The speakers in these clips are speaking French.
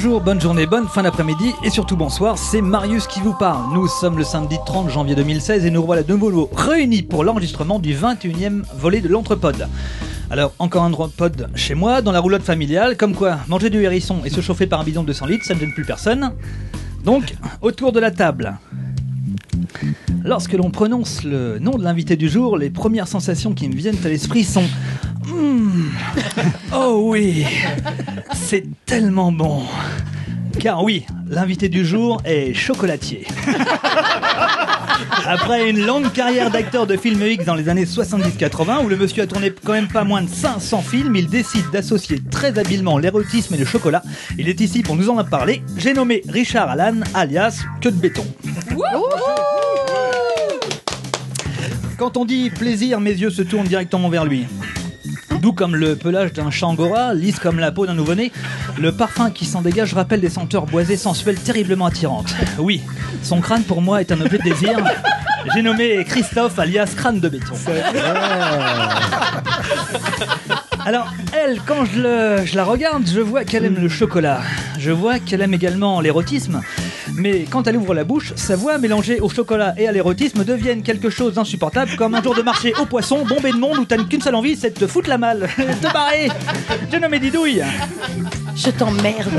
Bonjour, bonne journée, bonne fin d'après-midi et surtout bonsoir, c'est Marius qui vous parle. Nous sommes le samedi 30 janvier 2016 et nous voilà de nouveau réunis pour l'enregistrement du 21e volet de l'Entrepode. Alors, encore un Entrepode chez moi, dans la roulotte familiale, comme quoi manger du hérisson et se chauffer par un bidon de 200 litres, ça ne gêne plus personne. Donc, autour de la table. Lorsque l'on prononce le nom de l'invité du jour, les premières sensations qui me viennent à l'esprit sont Hmm. Oh oui, c'est tellement bon. Car oui, l'invité du jour est chocolatier. Après une longue carrière d'acteur de film X dans les années 70-80, où le monsieur a tourné quand même pas moins de 500 films, il décide d'associer très habilement l'érotisme et le chocolat. Il est ici pour nous en parler. J'ai nommé Richard Allan, alias Queue de béton. Quand on dit plaisir, mes yeux se tournent directement vers lui. Doux comme le pelage d'un changora, lisse comme la peau d'un nouveau-né, le parfum qui s'en dégage rappelle des senteurs boisées sensuelles terriblement attirantes. Oui, son crâne pour moi est un objet de désir. J'ai nommé Christophe alias crâne de béton. Alors, elle, quand je, le- je la regarde, je vois qu'elle aime le chocolat. Je vois qu'elle aime également l'érotisme. Mais quand elle ouvre la bouche, sa voix mélangée au chocolat et à l'érotisme deviennent quelque chose d'insupportable, comme un jour de marché au poisson, bombé de monde où t'as qu'une seule envie, c'est de te foutre la malle, te barrer. J'ai nommé Didouille. Je t'emmerde.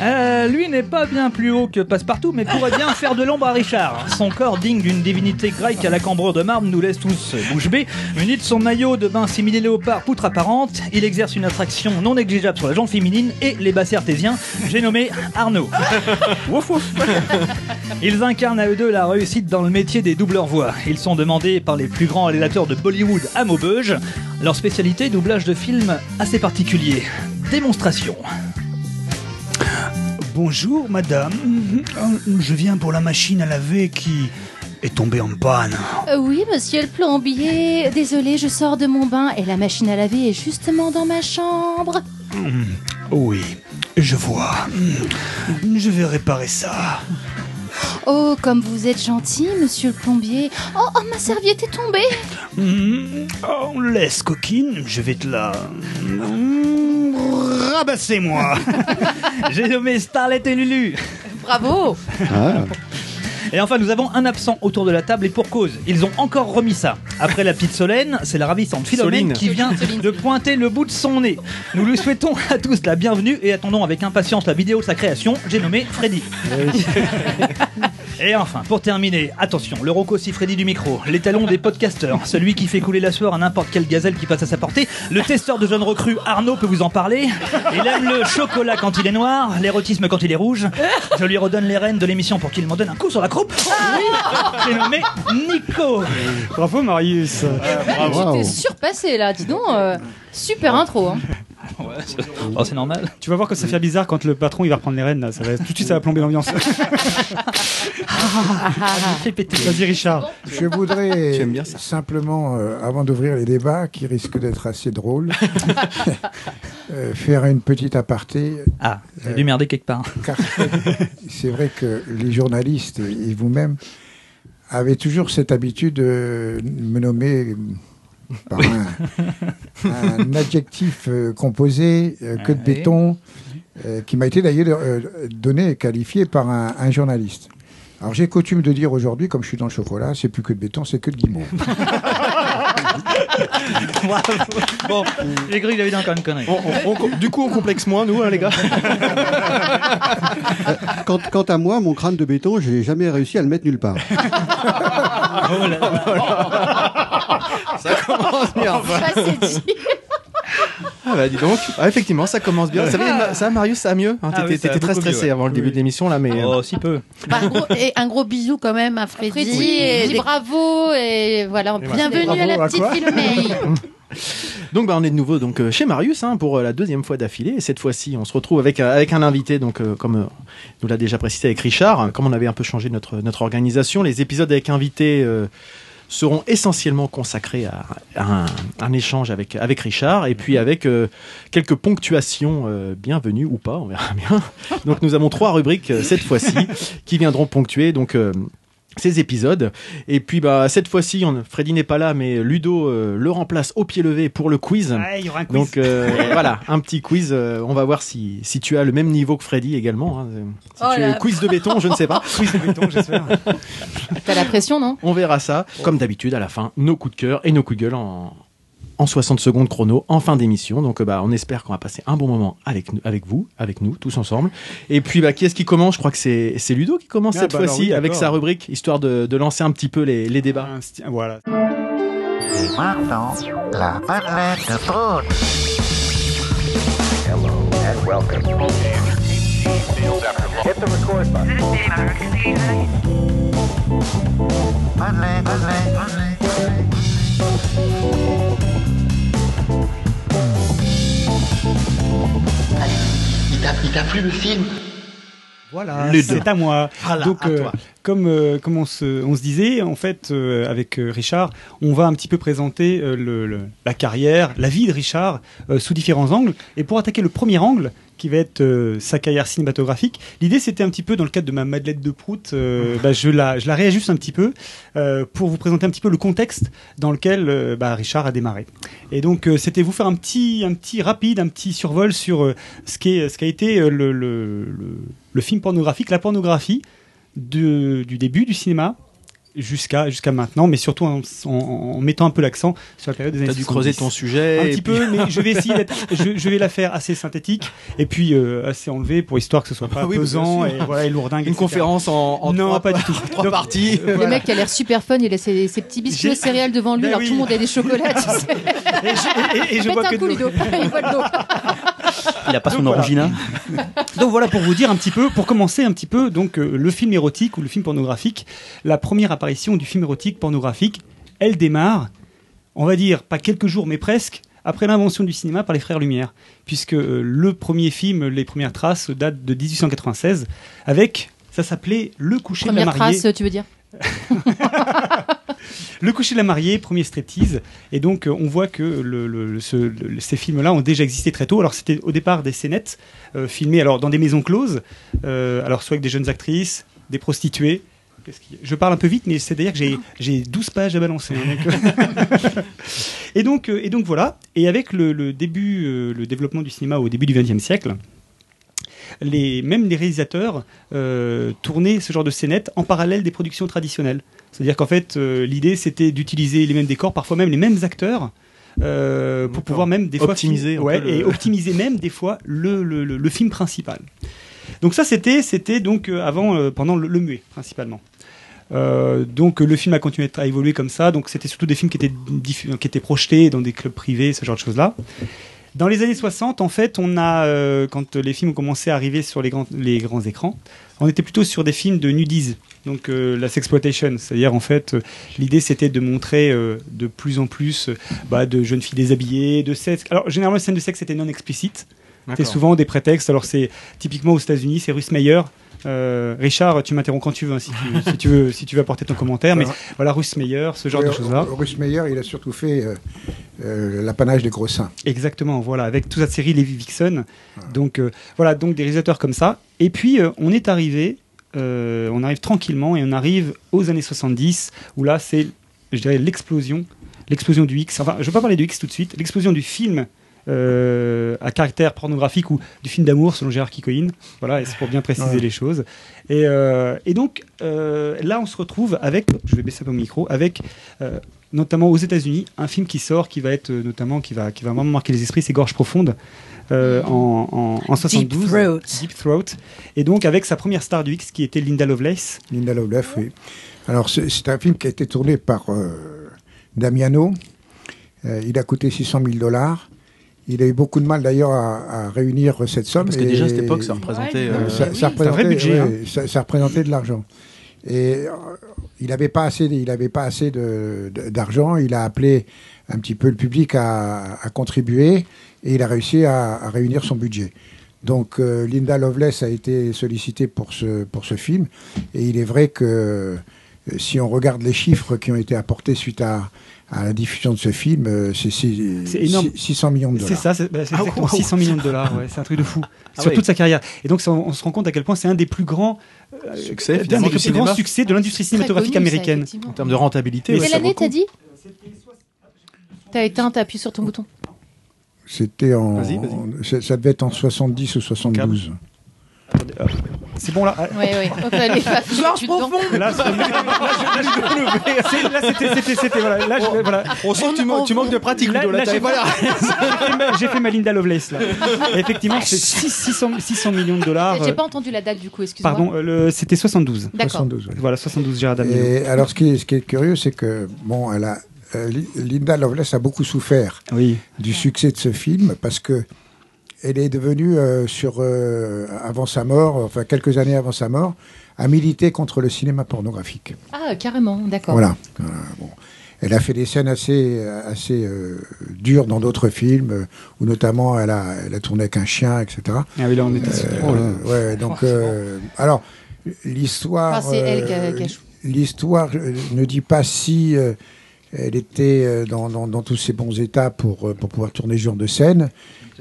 Euh, lui n'est pas bien plus haut que Passepartout, mais pourrait bien faire de l'ombre à Richard. Son corps digne d'une divinité grecque à la cambrure de marbre nous laisse tous bouche bée. Muni de son maillot de bain similé léopard poutre apparente, il exerce une attraction non négligeable sur la jambe féminine et les bassins artésiens. J'ai nommé Arnaud. Wouf, wouf. Ils incarnent à eux deux la réussite dans le métier des doubleurs voix. Ils sont demandés par les plus grands réalisateurs de Bollywood à Maubeuge. Leur spécialité, doublage de films assez particulier. Démonstration. Bonjour madame, je viens pour la machine à laver qui est tombée en panne. Euh, oui, monsieur le plombier. Désolé, je sors de mon bain et la machine à laver est justement dans ma chambre. Oui, je vois. Je vais réparer ça. Oh, comme vous êtes gentil, monsieur le plombier. Oh, oh, ma serviette est tombée. Hmm, oh, laisse coquine, je vais te la... Hmm, Rabassez-moi J'ai nommé Starlet et Lulu. Bravo. Et enfin, nous avons un absent autour de la table et pour cause. Ils ont encore remis ça. Après la petite Solène, c'est la ravissante Philomène Soline. qui vient Soline. de pointer le bout de son nez. Nous lui souhaitons à tous la bienvenue et attendons avec impatience la vidéo de sa création. J'ai nommé Freddy. Et enfin, pour terminer, attention, le Rocco Freddy du micro, l'étalon des podcasteurs, celui qui fait couler la sueur à n'importe quelle gazelle qui passe à sa portée, le testeur de jeunes recrues Arnaud peut vous en parler. Il aime le chocolat quand il est noir, l'érotisme quand il est rouge. Je lui redonne les rênes de l'émission pour qu'il m'en donne un coup sur la croupe. J'ai nommé Nico. Bravo Marius. J'étais surpassé là, dis donc. euh, super intro. hein. Oh, c'est normal. Tu vas voir que ça fait bizarre quand le patron il va reprendre les rênes là. Ça va, tout de suite ça va plomber l'ambiance. Fais péter. Vas-y Richard. Je voudrais bien ça simplement, euh, avant d'ouvrir les débats, qui risquent d'être assez drôles, euh, faire une petite aparté, Ah, j'ai dû merder quelque part. car c'est vrai que les journalistes et et vous-même avez toujours cette habitude de me nommer par un, un adjectif euh, composé, euh, que de béton, euh, qui m'a été d'ailleurs euh, donné et qualifié par un, un journaliste. Alors j'ai coutume de dire aujourd'hui, comme je suis dans le chocolat, c'est plus que de béton, c'est que de guimauve. Bon, j'ai cru qu'il avait dit encore une connerie. On- on- on- du coup, on complexe moins, nous, hein, les gars. Quant, quant à moi, mon crâne de béton, j'ai jamais réussi à le mettre nulle part. Ça commence bien. Ça, c'est dit. Ah bah dis donc. Ah, effectivement, ça commence bien. Ça, va, ça Marius, ça va mieux hein, Ah T'étais oui, ça très mieux, stressé ouais. avant le début de l'émission, là, mais... euh, Oh, si peu. Bah, un gros- et un gros bisou quand même à Freddy. Freddy, et dis des- bravo et voilà. Bienvenue Bravo à la à petite quoi Philomène. Donc bah, on est de nouveau donc euh, chez Marius hein, pour euh, la deuxième fois d'affilée et cette fois-ci on se retrouve avec euh, avec un invité donc euh, comme euh, nous l'a déjà précisé avec Richard comme on avait un peu changé notre notre organisation les épisodes avec invités euh, seront essentiellement consacrés à, un, échange avec avec Richard et puis avec euh, quelques ponctuations euh, bienvenues ou pas on verra bien. Donc nous avons trois rubriques euh, cette fois-ci qui viendront ponctuer. Donc ces épisodes. Et puis bah cette fois-ci, on- Freddy n'est pas là, mais Ludo euh, le remplace au pied levé pour le quiz. Il y aura un quiz. Donc euh, voilà, un petit quiz. euh, on va voir si, si tu as le même niveau que Freddy également. hein. Si Oh tu là. es quiz de béton, je ne sais pas. quiz de béton, j'espère. T'as la pression, non? On verra ça. Comme d'habitude, à la fin, nos coups de cœur et nos coups de gueule en, en 60 secondes chrono, en fin d'émission. Donc, euh, bah, on espère qu'on va passer un bon moment avec, nous- avec vous, avec nous, tous ensemble. Et puis, bah, qui est-ce qui commence? Je crois que c'est c'est Ludo qui commence Ah, cette bah fois-ci oui, avec sa rubrique, histoire de, de lancer un petit peu les, les débats. Voilà. Et maintenant, la parlette de il t'a plu le film Voilà, c'est à moi. Voilà, Donc, à euh, comme, euh, comme on, se, on se disait, en fait, euh, avec euh, Richard, on va un petit peu présenter euh, le, le- la carrière, la vie de Richard euh, sous différents angles. Et pour attaquer le premier angle, qui va être euh, sa carrière cinématographique, l'idée c'était un petit peu, dans le cadre de ma Madeleine de Prout, euh, bah, je, la, je la réajuste un petit peu euh, pour vous présenter un petit peu le contexte dans lequel euh, bah, Richard a démarré. Et donc, c'était vous faire un petit, un petit rapide, un petit survol sur ce qui ce qu'a été le, le, le, le film pornographique, la pornographie de- du début du cinéma jusqu'à jusqu'à maintenant, mais surtout en, en- en mettant un peu l'accent sur la période des années T'as dû creuser 70. ton sujet. Un et petit puis- peu, mais je vais essayer d'être, je, je vais la faire assez synthétique et puis euh, assez enlevée pour histoire que ce soit pas Ah oui, pesant et voilà et lourdingue. Une etc. conférence en, en non, trois, pas du tout. trois Donc, parties. euh, Le voilà. mec qui a l'air super fun, il a ses, ses petits biscuits aux céréales devant lui, Ben alors oui. tout le monde a des chocolats, tu sais. Et je, et- et je Pète vois un que coup, de- Ludo. Il voit de. Il a pas son voilà. orangina. Donc voilà pour vous dire un petit peu, pour commencer un petit peu, donc euh, le film érotique ou le film pornographique, la première apparition du film érotique pornographique, elle démarre, on va dire pas quelques jours mais presque, après l'invention du cinéma par les frères Lumière, puisque euh, le premier film, les premières traces datent de 1896, avec, ça s'appelait Le coucher de Première la mariée. trace, tu veux dire Le coucher de la mariée, premier striptease. Et donc, euh, on voit que le- le- ce- le- ces films-là ont déjà existé très tôt. Alors, c'était au départ des scénettes euh, filmées alors, dans des maisons closes, euh, alors soit avec des jeunes actrices, des prostituées. Qu'est-ce qu'il y a? Je parle un peu vite, mais c'est-à-dire que j'ai- j'ai 12 pages à balancer. hein, donc, euh. et, donc, euh, et donc, voilà. Et avec le, le début, euh, le développement du cinéma au début du XXe siècle, les, même les réalisateurs euh, tournaient ce genre de scénettes en parallèle des productions traditionnelles. C'est-à-dire qu'en fait, euh, l'idée c'était d'utiliser les mêmes décors, parfois même les mêmes acteurs. euh, pour D'accord. pouvoir même des fois Optimiser ouais, le- et optimiser même des fois le, le, le- le film principal. Donc ça c'était c'était donc avant euh, pendant le, le muet principalement. Euh, donc le film a continué à évoluer comme ça. Donc c'était surtout des films qui étaient qui étaient projetés dans des clubs privés, ce genre de choses là. Dans les années 60, en fait, on a euh, quand les films ont commencé à arriver sur les grands, les grands écrans, on était plutôt sur des films de nudise, donc euh, la sexploitation, c'est-à-dire en fait euh, l'idée c'était de montrer de plus en plus bah, de jeunes filles déshabillées, de sexe. Alors généralement les scènes de sexe étaient non explicites, c'était souvent des prétextes. Alors c'est typiquement aux États-Unis, c'est Russ Meyer. Euh, Richard, tu m'interromps quand tu veux, hein, si, tu, si tu veux, si tu veux apporter ton commentaire. Mais voilà, Russ Meyer, ce genre Oui, de choses-là. Russ Meyer, il a surtout fait euh, euh, l'apanage des gros seins. Exactement, voilà, avec toute cette série Levi Vixen. Donc euh, voilà, donc des réalisateurs comme ça. Et puis euh, on est arrivé, euh, on arrive tranquillement et on arrive aux années 70 où là c'est, je dirais, l'explosion, l'explosion du X. Enfin, je vais pas parler du X tout de suite, l'explosion du film. Euh, à caractère pornographique ou du film d'amour selon Gérard Kikoïn. Voilà, et c'est pour bien préciser Ouais. les choses. Et, euh, et donc euh, là, on se retrouve avec, je vais baisser un peu mon micro, avec euh, notamment aux États-Unis, un film qui sort, qui va être euh, notamment, qui va, qui va vraiment marquer les esprits, c'est Gorge profonde. euh, en, en, en 72, Throat. Deep Throat, et donc avec sa première star du X qui était Linda Lovelace. Linda Lovelace, oui. Alors, c'est c'est un film qui a été tourné par euh, Damiano. Euh, il a coûté 600 000 dollars. Il a eu beaucoup de mal d'ailleurs à, à réunir cette somme. Parce que déjà à cette époque, ça représentait. Euh, ça, oui, ça c'est un vrai représentait, budget, ouais, ça, ça représentait de l'argent. Et euh, il n'avait pas assez, il avait pas assez de- de- d'argent. Il a appelé un petit peu le public à, à contribuer et il a réussi à, à réunir son budget. Donc euh, Linda Lovelace a été sollicitée pour ce, pour ce film et il est vrai que euh, si on regarde les chiffres qui ont été apportés suite à, à la diffusion de ce film, euh, c'est c'est- C'est énorme. six- 600 millions de C'est dollars. ça, c'est bah, c'est Ah, exactement wow. 600 millions de dollars. ouais, c'est un truc de fou Ah sur ouais. toute sa carrière. Et donc ça, on, on se rend compte à quel point c'est un des plus grands euh, Succès, des plus cinéma. grands succès de l'industrie cinématographique connu, ça, américaine. En termes de rentabilité. Mais Quelle ça année t'as dit T'as éteint, t'as appuyé sur ton bouton. C'était en. Vas-y, vas-y. ça- Ça devait être en 70 ou 72. Attendez, hop. C'est bon là. ah. Oh, pas faire Georges du temps. Profond Là, c'est- c'est- là, c'était, c'était, c'était, voilà. Là, je- voilà. On sent que tu, man- tu manques de pratique, Ludo, là, j'ai, fait ma- j'ai fait ma Linda Lovelace là. Effectivement, c'est 6- 600, 600 millions de dollars. J'ai euh, pas entendu la date du coup, excuse-moi. Pardon, euh, le- c'était 72. D'accord. 72, ouais. Voilà, 72 Gérard Damien. Et alors, ce qui est, ce qui est curieux, c'est que, bon, elle a, euh, Li- Linda Lovelace a beaucoup souffert Oui. du succès de ce film parce que elle est devenue, euh, sur, euh, avant sa mort, enfin quelques années avant sa mort, à militer contre le cinéma pornographique. Ah, carrément, d'accord. Voilà. Euh, bon. Elle a fait des scènes assez, assez euh, dures dans d'autres films, euh, où notamment elle a, elle a tourné avec un chien, etc. Ah oui, là, on était. Euh, ouais, donc, euh, alors, l'histoire. Enfin, c'est elle qui a- euh, qui a L'histoire euh, ne dit pas si euh, elle était euh, dans, dans- dans tous ses bons états pour, euh, pour pouvoir tourner ce genre de scène.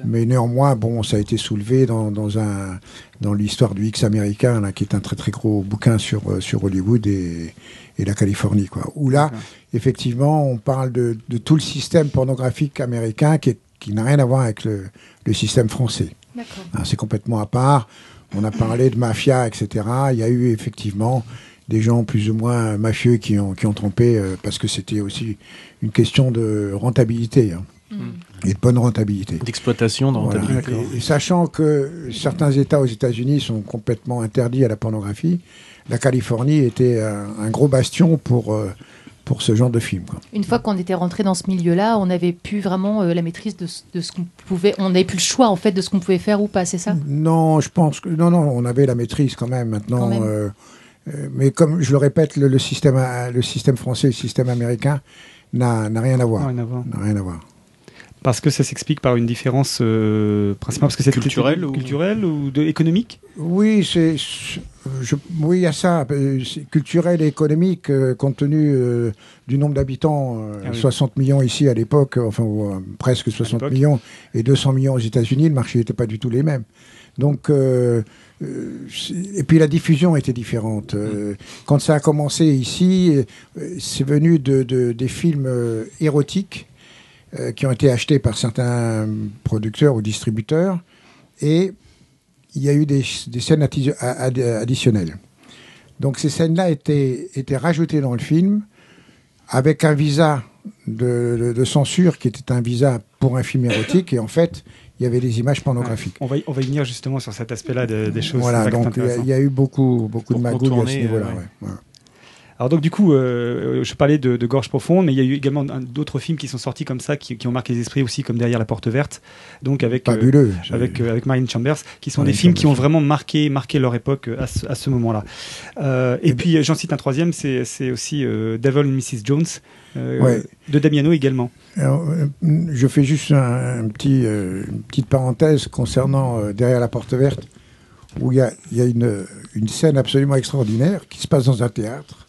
Mais néanmoins, bon, ça a été soulevé dans, dans, un, dans l'histoire du X américain, là, qui est un très très gros bouquin sur, euh, sur Hollywood et, et la Californie. Quoi. Où là, effectivement, on parle de, de tout le système pornographique américain qui, est- qui n'a rien à voir avec le, le système français. Hein, c'est complètement à part. On a parlé de mafia, etc. Il y a eu effectivement des gens plus ou moins mafieux qui ont, qui ont trompé euh, parce que c'était aussi une question de rentabilité hein, et de bonne rentabilité. D'exploitation, de Voilà. rentabilité. Et, et sachant que certains États aux États-Unis sont complètement interdits à la pornographie, la Californie était un, un gros bastion pour, euh, pour ce genre de film. quoi. Une fois qu'on était rentré dans ce milieu-là, on n'avait plus vraiment euh, la maîtrise de, ce- de ce qu'on pouvait. On n'avait plus le choix en fait de ce qu'on pouvait faire ou pas, c'est ça? Non, je pense que non, non, on avait la maîtrise quand même. Maintenant, Quand même. euh, mais comme je le répète, le, le système, euh, le système français et le système américain. Rien à voir. N'a rien à voir. Parce que ça s'explique par une différence euh, principalement parce que c'est Culturelle ou- culturelle ou de, économique? Oui, c'est, je- oui, il y a ça, euh, culturel et économique, euh, compte tenu euh, du nombre d'habitants, euh, Ah oui. 60 millions ici à l'époque, enfin euh, presque 60 l'époque. millions, et 200 millions aux États-Unis, le marché n'était pas du tout les mêmes. Donc, et puis la diffusion était différente. Euh, Quand ça a commencé ici, c'est venu de, de- des films érotiques euh, qui ont été achetés par certains producteurs ou distributeurs, et il y a eu des, des scènes ad- additionnelles. Donc ces scènes-là étaient, étaient rajoutées dans le film avec un visa de, de- de censure qui était un visa pour un film érotique et en fait il y avait des images pornographiques. On va, y, on va y venir justement sur cet aspect-là de- des choses. Voilà, donc il y a- y, eu beaucoup, beaucoup de magouilles à ce niveau-là. euh, ouais. ouais. Alors donc du coup, euh, je parlais de, de Gorge profonde, mais il y a eu également d'autres films qui sont sortis comme ça, qui, qui ont marqué les esprits aussi, comme Derrière la porte verte, donc avec euh, Fabuleux. avec euh, avec Marine Chambers, qui sont Marine des films qui ont vraiment marqué marqué leur époque à ce, à ce moment-là. Et Et puis j'en cite un troisième, c'est c'est aussi Devil and Mrs Jones Ouais. de Damiano également. Alors, je fais juste un, un petit, une petite parenthèse concernant Derrière la porte verte, où il y a, il y a une, une scène absolument extraordinaire qui se passe dans un théâtre.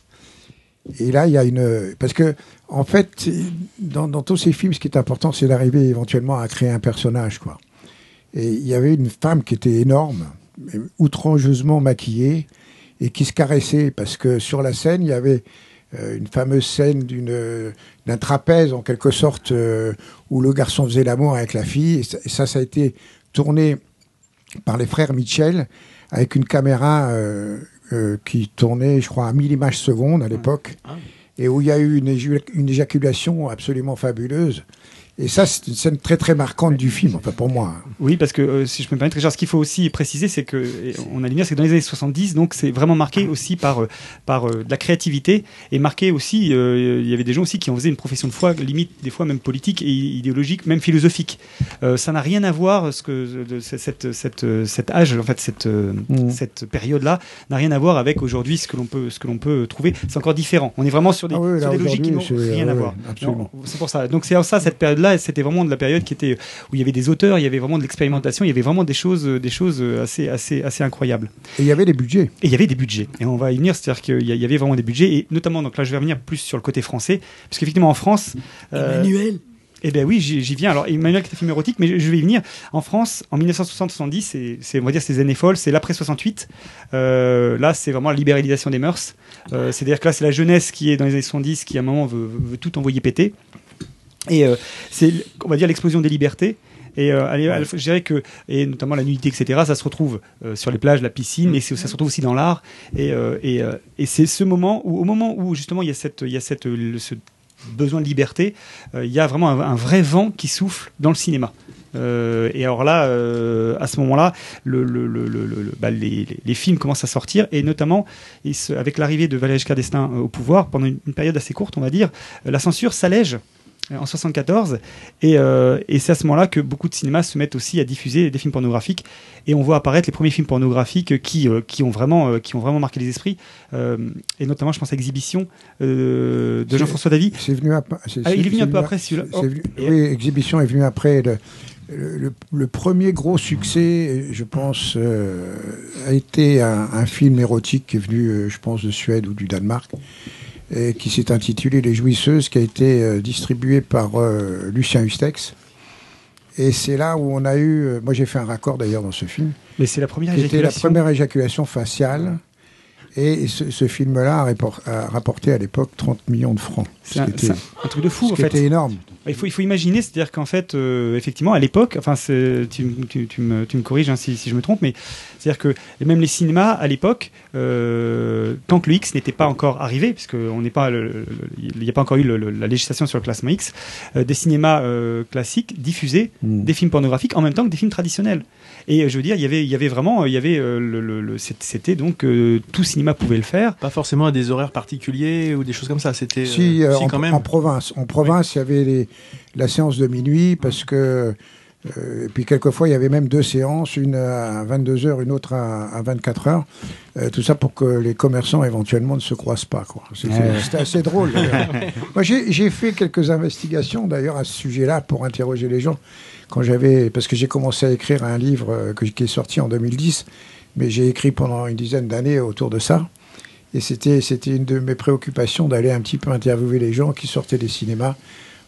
Et là, il y a une... Parce que, en fait, dans, tous ces films, ce qui est important, c'est d'arriver éventuellement à créer un personnage, quoi. Et il y avait une femme qui était énorme, outrageusement maquillée, et qui se caressait, parce que sur la scène, il y avait euh, une fameuse scène d'un trapèze en quelque sorte euh, où le garçon faisait l'amour avec la fille et ça, et ça ça a été tourné par les frères Mitchell avec une caméra euh, euh, qui tournait je crois à 1000 images secondes à l'époque et où il y a eu une éjaculation absolument fabuleuse et ça c'est une scène très très marquante du film enfin pour moi Oui, parce que euh, si je peux me permettre, Richard, ce qu'il faut aussi préciser, c'est que on a lumière, c'est que dans les années 70, donc c'est vraiment marqué aussi par euh, par euh, de la créativité et marqué aussi. euh, Il y avait des gens aussi qui en faisaient une profession de foi, limite des fois même politique et idéologique, même philosophique. Euh, ça n'a rien à voir ce que de, cette cette cet âge, en fait, cette euh, Mm. cette période-là n'a rien à voir avec aujourd'hui ce que l'on peut ce que l'on peut trouver. C'est encore différent. On est vraiment sur des, Ah oui, sur là, des logiques qui n'ont rien à ouais, voir. C'est pour ça. Donc c'est en ça cette période-là là, c'était vraiment de la période qui était où il y avait des auteurs, il y avait vraiment de l'expérimentation, il y avait vraiment des choses, euh, des choses euh, assez, assez, assez incroyables. Et il y avait des budgets. Et il y avait des budgets. Et on va y venir, c'est-à-dire qu'il y a- il y avait vraiment des budgets, et notamment, donc là, je vais revenir plus sur le côté français, parce qu'effectivement, en France. euh, Emmanuel eh bien oui, j'y viens. Alors Emmanuel qui est un film érotique, mais je, vais y venir. En France, en 1960-70, c'est- c'est on va dire ces années folles, c'est l'après 68. Euh, là, c'est vraiment la libéralisation des mœurs. Euh, C'est-à-dire que là, c'est la jeunesse qui est dans les années 70, qui à un moment veut tout envoyer péter. Et euh, c'est, on va dire, l'explosion des libertés. Et euh, je dirais que, et notamment la nudité, etc., ça se retrouve euh, sur les plages, la piscine, mais ça se retrouve aussi dans l'art. Et, c'est ce moment où, au moment où justement il y a cette, ce besoin de liberté, il y a vraiment un, vrai vent qui souffle dans le cinéma. Et alors là, à ce moment-là, bah, les, films commencent à sortir, et notamment avec l'arrivée de Valéry Giscard au pouvoir, pendant une, période assez courte, on va dire, la censure s'allège en 74 et, euh, et c'est à ce moment-là que beaucoup de cinémas se mettent aussi à diffuser des films pornographiques et on voit apparaître les premiers films pornographiques qui, euh, qui, ont, vraiment, euh, qui ont vraiment marqué les esprits et notamment je pense à Exhibition de Jean-François Davy C'est venu après. c'est- Ah, il est venu un peu après, celui-là. Oh. Oui, Exhibition est venu après. Le, le- le premier gros succès, je pense, a été un, un film érotique qui est venu, je pense, de Suède ou du Danemark, et qui s'est intitulé Les Jouisseuses, qui a été euh, distribué par euh, Lucien Hustex. Et c'est là où on a eu. euh, moi, j'ai fait un raccord d'ailleurs dans ce film. mais c'est la première qui était la éjaculation. première éjaculation faciale. Et ce, ce film-là a, rappor- a rapporté à l'époque 30 millions de francs. C'est Ce un, un- truc de fou ce en fait. était énorme. Il faut, il faut imaginer, c'est-à-dire qu'en fait, euh, effectivement, à l'époque, enfin, tu, tu- tu me, tu me corriges hein, si, si je me trompe, mais c'est-à-dire que même les cinémas à l'époque, euh, tant que le X n'était pas encore arrivé, puisque on n'est pas, il n'y a pas encore eu le- le- la législation sur le classement X, euh, des cinémas euh, classiques diffusaient Mm. des films pornographiques en même temps que des films traditionnels. Et euh, je veux dire, il y avait, il y avait vraiment, il y avait, euh, le, le- le- c'était- donc euh, tout cinéma pouvait le faire. Pas forcément à des horaires particuliers ou des choses comme ça. C'était Si, euh, si, en, quand même. en province. En province, il y avait les- la séance de minuit parce que. euh, et puis quelquefois, il y avait même deux séances, une à 22h, une autre à, à 24h. Euh, tout ça pour que les commerçants éventuellement ne se croisent pas. C'était Ouais. assez drôle. Moi, j'ai j'ai fait quelques investigations d'ailleurs à ce sujet-là pour interroger les gens. Quand j'avais, parce que j'ai commencé à écrire un livre euh, qui est sorti en 2010, mais j'ai écrit pendant une dizaine d'années autour de ça. Et c'était, une de mes préoccupations d'aller un petit peu interviewer les gens qui sortaient des cinémas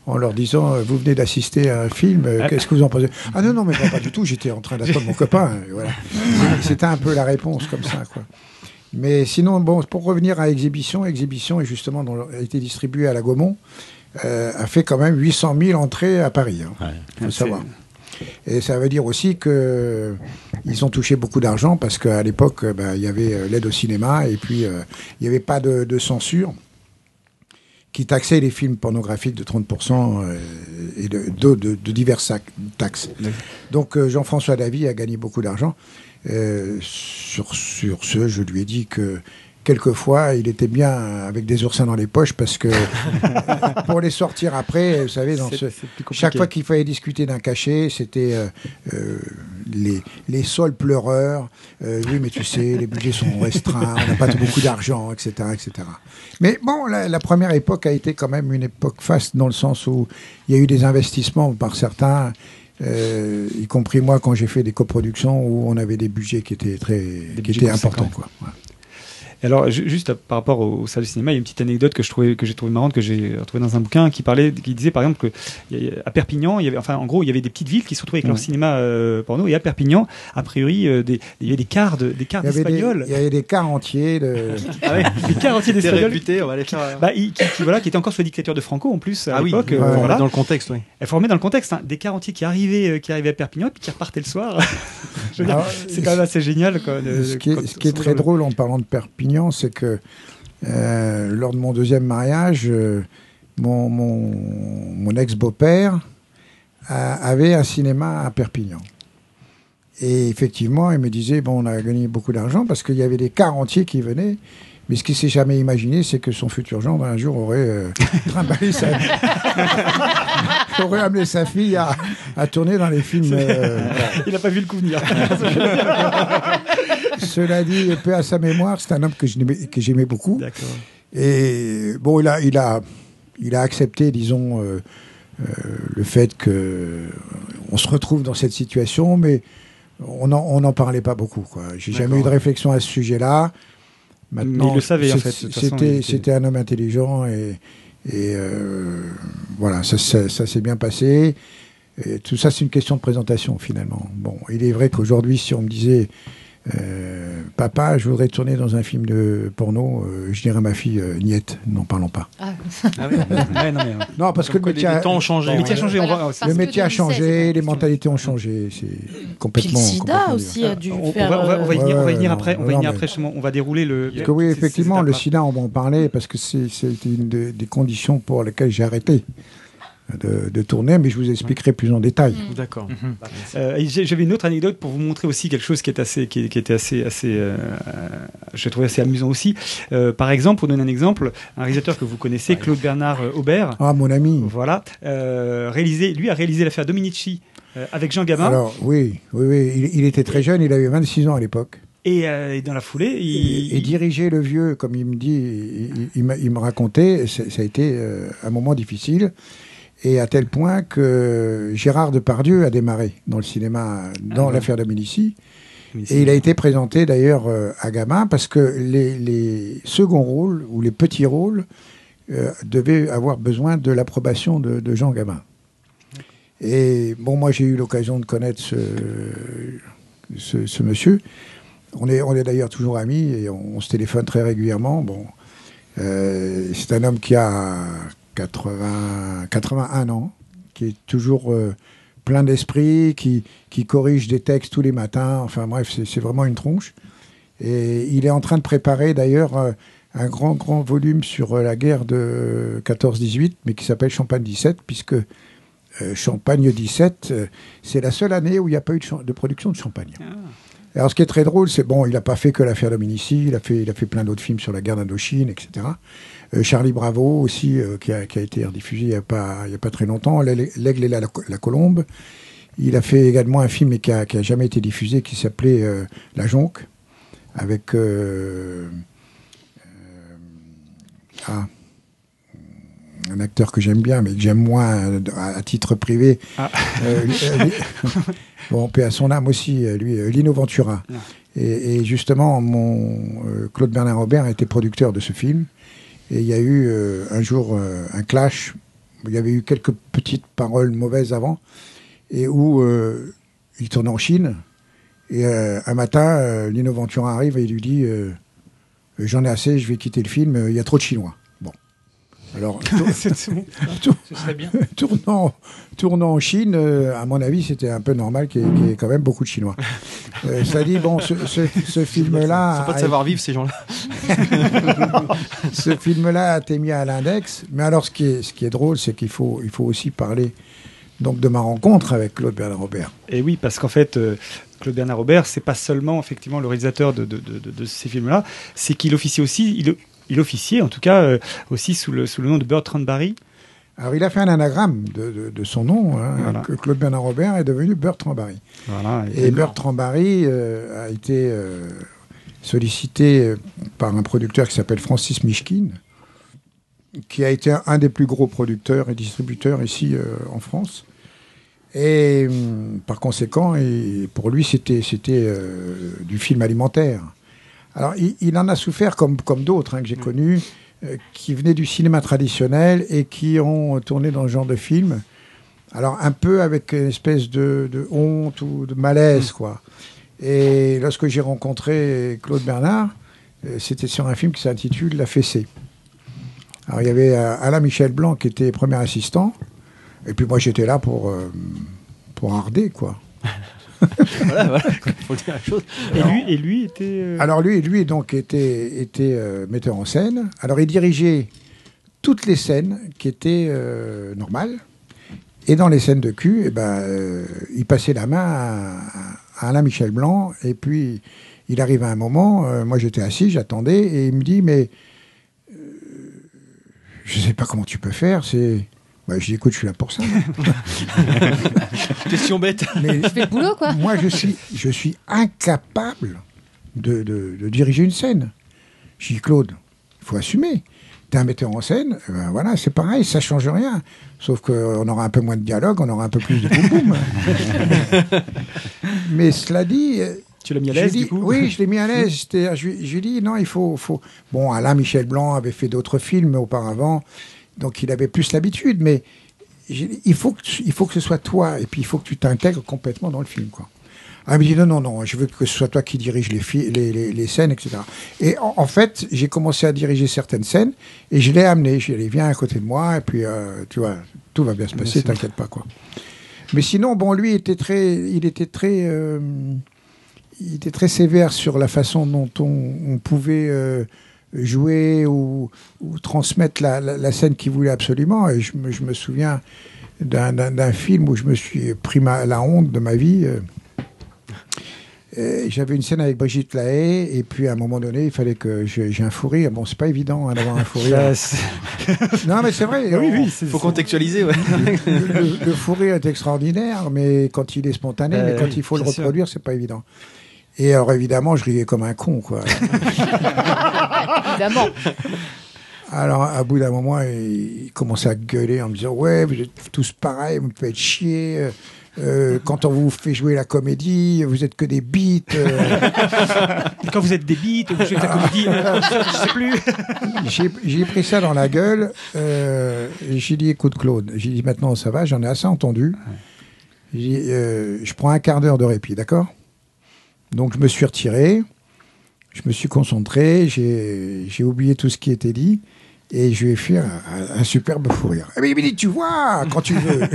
en leur disant euh, Vous venez d'assister à un film, euh, qu'est-ce que vous en pensez? Ah non, non, mais pas, du tout, j'étais en train d'attendre mon copain. Voilà. C'était un peu la réponse comme ça. Quoi. Mais sinon, bon, pour revenir à Exhibition, Exhibition est justement a été distribué à la Gaumont, euh, a fait quand même 800 000 entrées à Paris. Il faut savoir. Et ça veut dire aussi que ils ont touché beaucoup d'argent parce qu'à l'époque, euh, ben, il y avait euh, l'aide au cinéma et puis euh, il n'y avait pas de, de censure qui taxait les films pornographiques de 30% euh, et de, de, de- de diverses taxes. Donc euh, Jean-François Davy a gagné beaucoup d'argent. Euh, sur, sur ce, je lui ai dit que quelquefois, il était bien avec des oursins dans les poches parce que pour les sortir après, vous savez, dans ce, chaque fois qu'il fallait discuter d'un cachet, c'était euh, euh, les, les sols pleureurs. Euh, oui, mais tu sais, les budgets sont restreints, on n'a pas beaucoup d'argent, etc., etc. Mais bon, la, la première époque a été quand même une époque faste dans le sens où il y a eu des investissements par certains. euh, y compris moi quand j'ai fait des coproductions où on avait des budgets qui étaient très qui étaient importants quoi. Et Alors, ju- juste par rapport aux, aux salles de cinéma, il y a une petite anecdote que je trouvais que j'ai trouvé marrante que j'ai retrouvée dans un bouquin qui parlait, qui disait par exemple que il à Perpignan, il y avait, enfin, en gros, il y avait des petites villes qui se retrouvaient avec leur Ouais. cinéma euh, porno, et à Perpignan, a priori, euh, des, il y avait des quarts, de- des quarts Il d'espagnols. il y avait des quarts entiers de. Ah ouais, des quarts entiers d'espagnols. réputé, on va aller faire. Bah, il- qui, qui, voilà, qui était encore sous la dictature de Franco en plus à ah oui, l'époque. euh, euh, voilà. dans le contexte, oui. Elle formait dans le contexte hein, des quarts entiers qui arrivaient, euh, qui arrivaient à Perpignan et puis qui repartaient le soir. C'est quand même assez génial. Quoi, de- ce qui est, quand- ce qui est très drôle en parlant de Perpignan, c'est que euh, lors de mon deuxième mariage, euh, mon, mon, mon ex-beau-père a- avait un cinéma à Perpignan. Et effectivement, il me disait, bon, on a gagné beaucoup d'argent parce qu'il y avait des quarts entiers qui venaient. Mais ce qu'il s'est jamais imaginé, c'est que son futur gendre, un jour, aurait euh, trimballé sa... aurait amené sa fille à, à tourner dans les films. euh, Il n'a pas vu le coup venir. Cela dit, paix à sa mémoire, c'est un homme que j'aimais beaucoup. Et bon, il a, il a, il a accepté, disons, euh, le fait que on se retrouve dans cette situation, mais on n'en parlait pas beaucoup. J'ai jamais eu de réflexion à ce sujet-là. Maintenant, Mais il le savait, en fait, C'était était- c'était un homme intelligent et, et euh, voilà, ça, ça- ça s'est bien passé. Et tout ça, c'est une question de présentation finalement. Bon, il est vrai qu'aujourd'hui, si on me disait euh, Papa, je voudrais tourner dans un film de porno, euh, je dirais à ma fille euh, Niette, n'en parlons pas. Ah. Ouais, non, mais, euh, Non, parce que le métier, les a- ont changé. le métier a changé. on Voilà, va- parce le métier a 2016, changé, les mentalités ont changé. C'est Puis le complètement. sida complètement aussi a dû on, faire. va, on va- on va y venir, on va y Ouais, venir ouais, après. On va y non, venir mais- après. justement, On va dérouler le. Parce que oui, effectivement, le sida, on va en parler parce que c'est- c'était une de- des conditions pour lesquelles j'ai arrêté de, de tourner, mais je vous expliquerai plus en détail. D'accord. Euh, et j'ai- J'avais une autre anecdote pour vous montrer aussi quelque chose qui est assez, qui, qui était assez, assez, euh, je trouvais assez amusant aussi. Euh, par exemple, pour donner un exemple, un réalisateur que vous connaissez, Claude Bernard euh, Aubert, Ah, mon ami. voilà, euh, réalisé, lui a réalisé l'affaire Dominici euh, avec Jean Gabin. Alors, oui, oui, oui, il, il était très jeune, il avait 26 ans à l'époque. et, euh, et dans la foulée, il, Et, et diriger le vieux, comme il me dit, il, il m'a- il me racontait, ça a été euh, un moment difficile. Et à tel point que Gérard Depardieu a démarré dans le cinéma, dans ouais. l'affaire Dominici. Et il a été présenté d'ailleurs euh, à Gamin parce que les, les seconds rôles ou les petits rôles euh, devaient avoir besoin de l'approbation de, de Jean Gabin. Et bon, moi j'ai eu l'occasion de connaître ce, ce, ce monsieur. On est, on est d'ailleurs toujours amis et on, on se téléphone très régulièrement. Bon, euh, c'est un homme qui a 80, 81 ans, qui est toujours euh, plein d'esprit, qui, qui corrige des textes tous les matins. Enfin bref, c'est vraiment une tronche. Et il est en train de préparer d'ailleurs euh, un grand, grand volume sur euh, la guerre de 14-18, mais qui s'appelle Champagne 17, puisque Champagne 17, euh, c'est la seule année où il n'y a pas eu de, production de champagne. Alors, ce qui est très drôle, c'est bon, il n'a pas fait que l'affaire Dominici, il a fait, il a fait plein d'autres films sur la guerre d'Indochine, etc. Euh, Charlie Bravo aussi, euh, qui, a, qui a été rediffusé il n'y a, pas- il y a pas très longtemps, L'aigle et la, la colombe. Il a fait également un film mais qui n'a qui a jamais été diffusé, qui s'appelait euh, La Jonque, avec euh, euh, ah, un acteur que j'aime bien, mais que j'aime moins à, titre privé. Ah. Lui- bon, paix à son âme aussi, lui, Lino Ventura. Ah. Et, et justement, mon Claude Bernard Robert a été producteur de ce film. Et il y a eu euh, un jour euh, un clash. Il y avait eu quelques petites paroles mauvaises avant, et où euh, il tournait en Chine. Et un matin, Lino arrive et il lui dit J'en ai assez, je vais quitter le film, il y a trop de Chinois. Alors, tour- C'est bon. tour- Ce serait bien. tournant, tournant en Chine, euh, à mon avis, c'était un peu normal qu'il y, ait- qu'il y ait quand même beaucoup de Chinois. Euh, ça dit, bon, ce, ce- ce film-là. Ils sont pas de a- savoir-vivre, ces gens-là. ce film-là a été mis à l'index. Mais alors, ce qui est, ce qui est drôle, c'est qu'il faut, il faut aussi parler donc de ma rencontre avec Claude Bernard Robert. Et oui, parce qu'en fait, euh, Claude Bernard Robert, c'est pas seulement effectivement le réalisateur de, de, de, de- de ces films-là, c'est qu'il officie aussi, il, il officiait en tout cas euh, aussi sous le, sous le nom de Bertrand Barry. Alors, il a fait un anagramme de, de- de son nom. hein, Voilà. que Claude Bernard Robert est devenu Bertrand Barry. Voilà. Et Bertrand Barry euh, a été euh, sollicité par un producteur qui s'appelle Francis Mishkin, qui a été un, un des plus gros producteurs et distributeurs ici euh, en France. Et hum, par conséquent, et pour lui, c'était c'était du film alimentaire. Alors, il, il en a souffert comme, comme d'autres hein, que j'ai connus, euh, qui venaient du cinéma traditionnel et qui ont tourné dans ce genre de film. Alors, un peu avec une espèce de, de honte ou de malaise, quoi. Et lorsque j'ai rencontré Claude Bernard, euh, c'était sur un film qui s'intitule La Fessée. Alors, il y avait euh, Alain Michel Blanc qui était premier assistant, et puis moi, j'étais là pour, pour harder, quoi. voilà, voilà. Faut dire la chose. Et lui, et lui était. euh, Alors lui, lui donc était, était euh, metteur en scène. Alors il dirigeait toutes les scènes qui étaient euh, normales. Et dans les scènes de cul, eh ben, il passait la main à, à Alain Michel Blanc. Et puis il arrive à un moment, moi j'étais assis, j'attendais, et il me dit mais je sais pas comment tu peux faire. C'est bah, je dis écoute, je suis là pour ça. Question bête. Mais Je fais le boulot, quoi. moi, je suis, je suis incapable de, de- de diriger une scène. Je dis, Claude, il faut assumer. T'es un metteur en scène, eh ben voilà, c'est pareil, ça change rien. Sauf qu'on aura un peu moins de dialogue, on aura un peu plus de boum boum. Mais cela dit. euh, Tu l'as mis à j'ai l'aise, du coup? Oui, je l'ai mis à l'aise. C'était- Je lui je lui ai dit, non, il faut, faut. Bon, Alain Michel Blanc avait fait d'autres films auparavant, donc il avait plus l'habitude, mais il faut, que, tu- il faut que ce soit toi, et puis il faut que tu t'intègres complètement dans le film, quoi. Ah, il me dit non, non, non, je veux que ce soit toi qui dirige les, les, les, les scènes, etc. Et en, en fait, j'ai commencé à diriger certaines scènes et je l'ai amené. J'ai dit, viens à côté de moi, et puis, euh, tu vois, tout va bien se passer, t'inquiète pas, quoi. Mais sinon, bon, lui était très, il était très, euh, il était très sévère sur la façon dont on, on pouvait euh, jouer ou, ou transmettre la, la- la scène qu'il voulait absolument. Et je me, je me souviens d'un- film où je me suis pris ma- la honte de ma vie. euh, J'avais une scène avec Brigitte Lahaye, et puis à un moment donné, il fallait que j'ai un fou rire. Bon, c'est pas évident hein, d'avoir un fou rire. Non, mais c'est vrai. Oui, on- oui, c'est- Faut contextualiser, ouais. le, le- le fou rire est extraordinaire, mais quand il est spontané, Euh, mais quand oui, il faut le reproduire, c'est pas évident. Et alors évidemment, je riais comme un con, quoi. Évidemment. Alors, à bout d'un moment, il il commençait à gueuler en me disant Ouais, vous êtes tous pareils, vous me faites chier. euh, euh, quand on vous fait jouer la comédie, vous êtes que des bites. euh. Quand vous êtes des bites, vous jouez de la comédie, euh, je sais plus. J'ai pris ça dans la gueule. euh, j'ai dit Écoute, Claude, j'ai dit Maintenant, ça va, j'en ai assez entendu. Dit, euh, Je prends un quart d'heure de répit, d'accord? Donc, je me suis retiré. Je me suis concentré. J'ai oublié tout ce qui était dit. Et je lui ai fait un, un- un superbe fou rire. Eh bien, il m'a dit, tu vois, quand tu veux.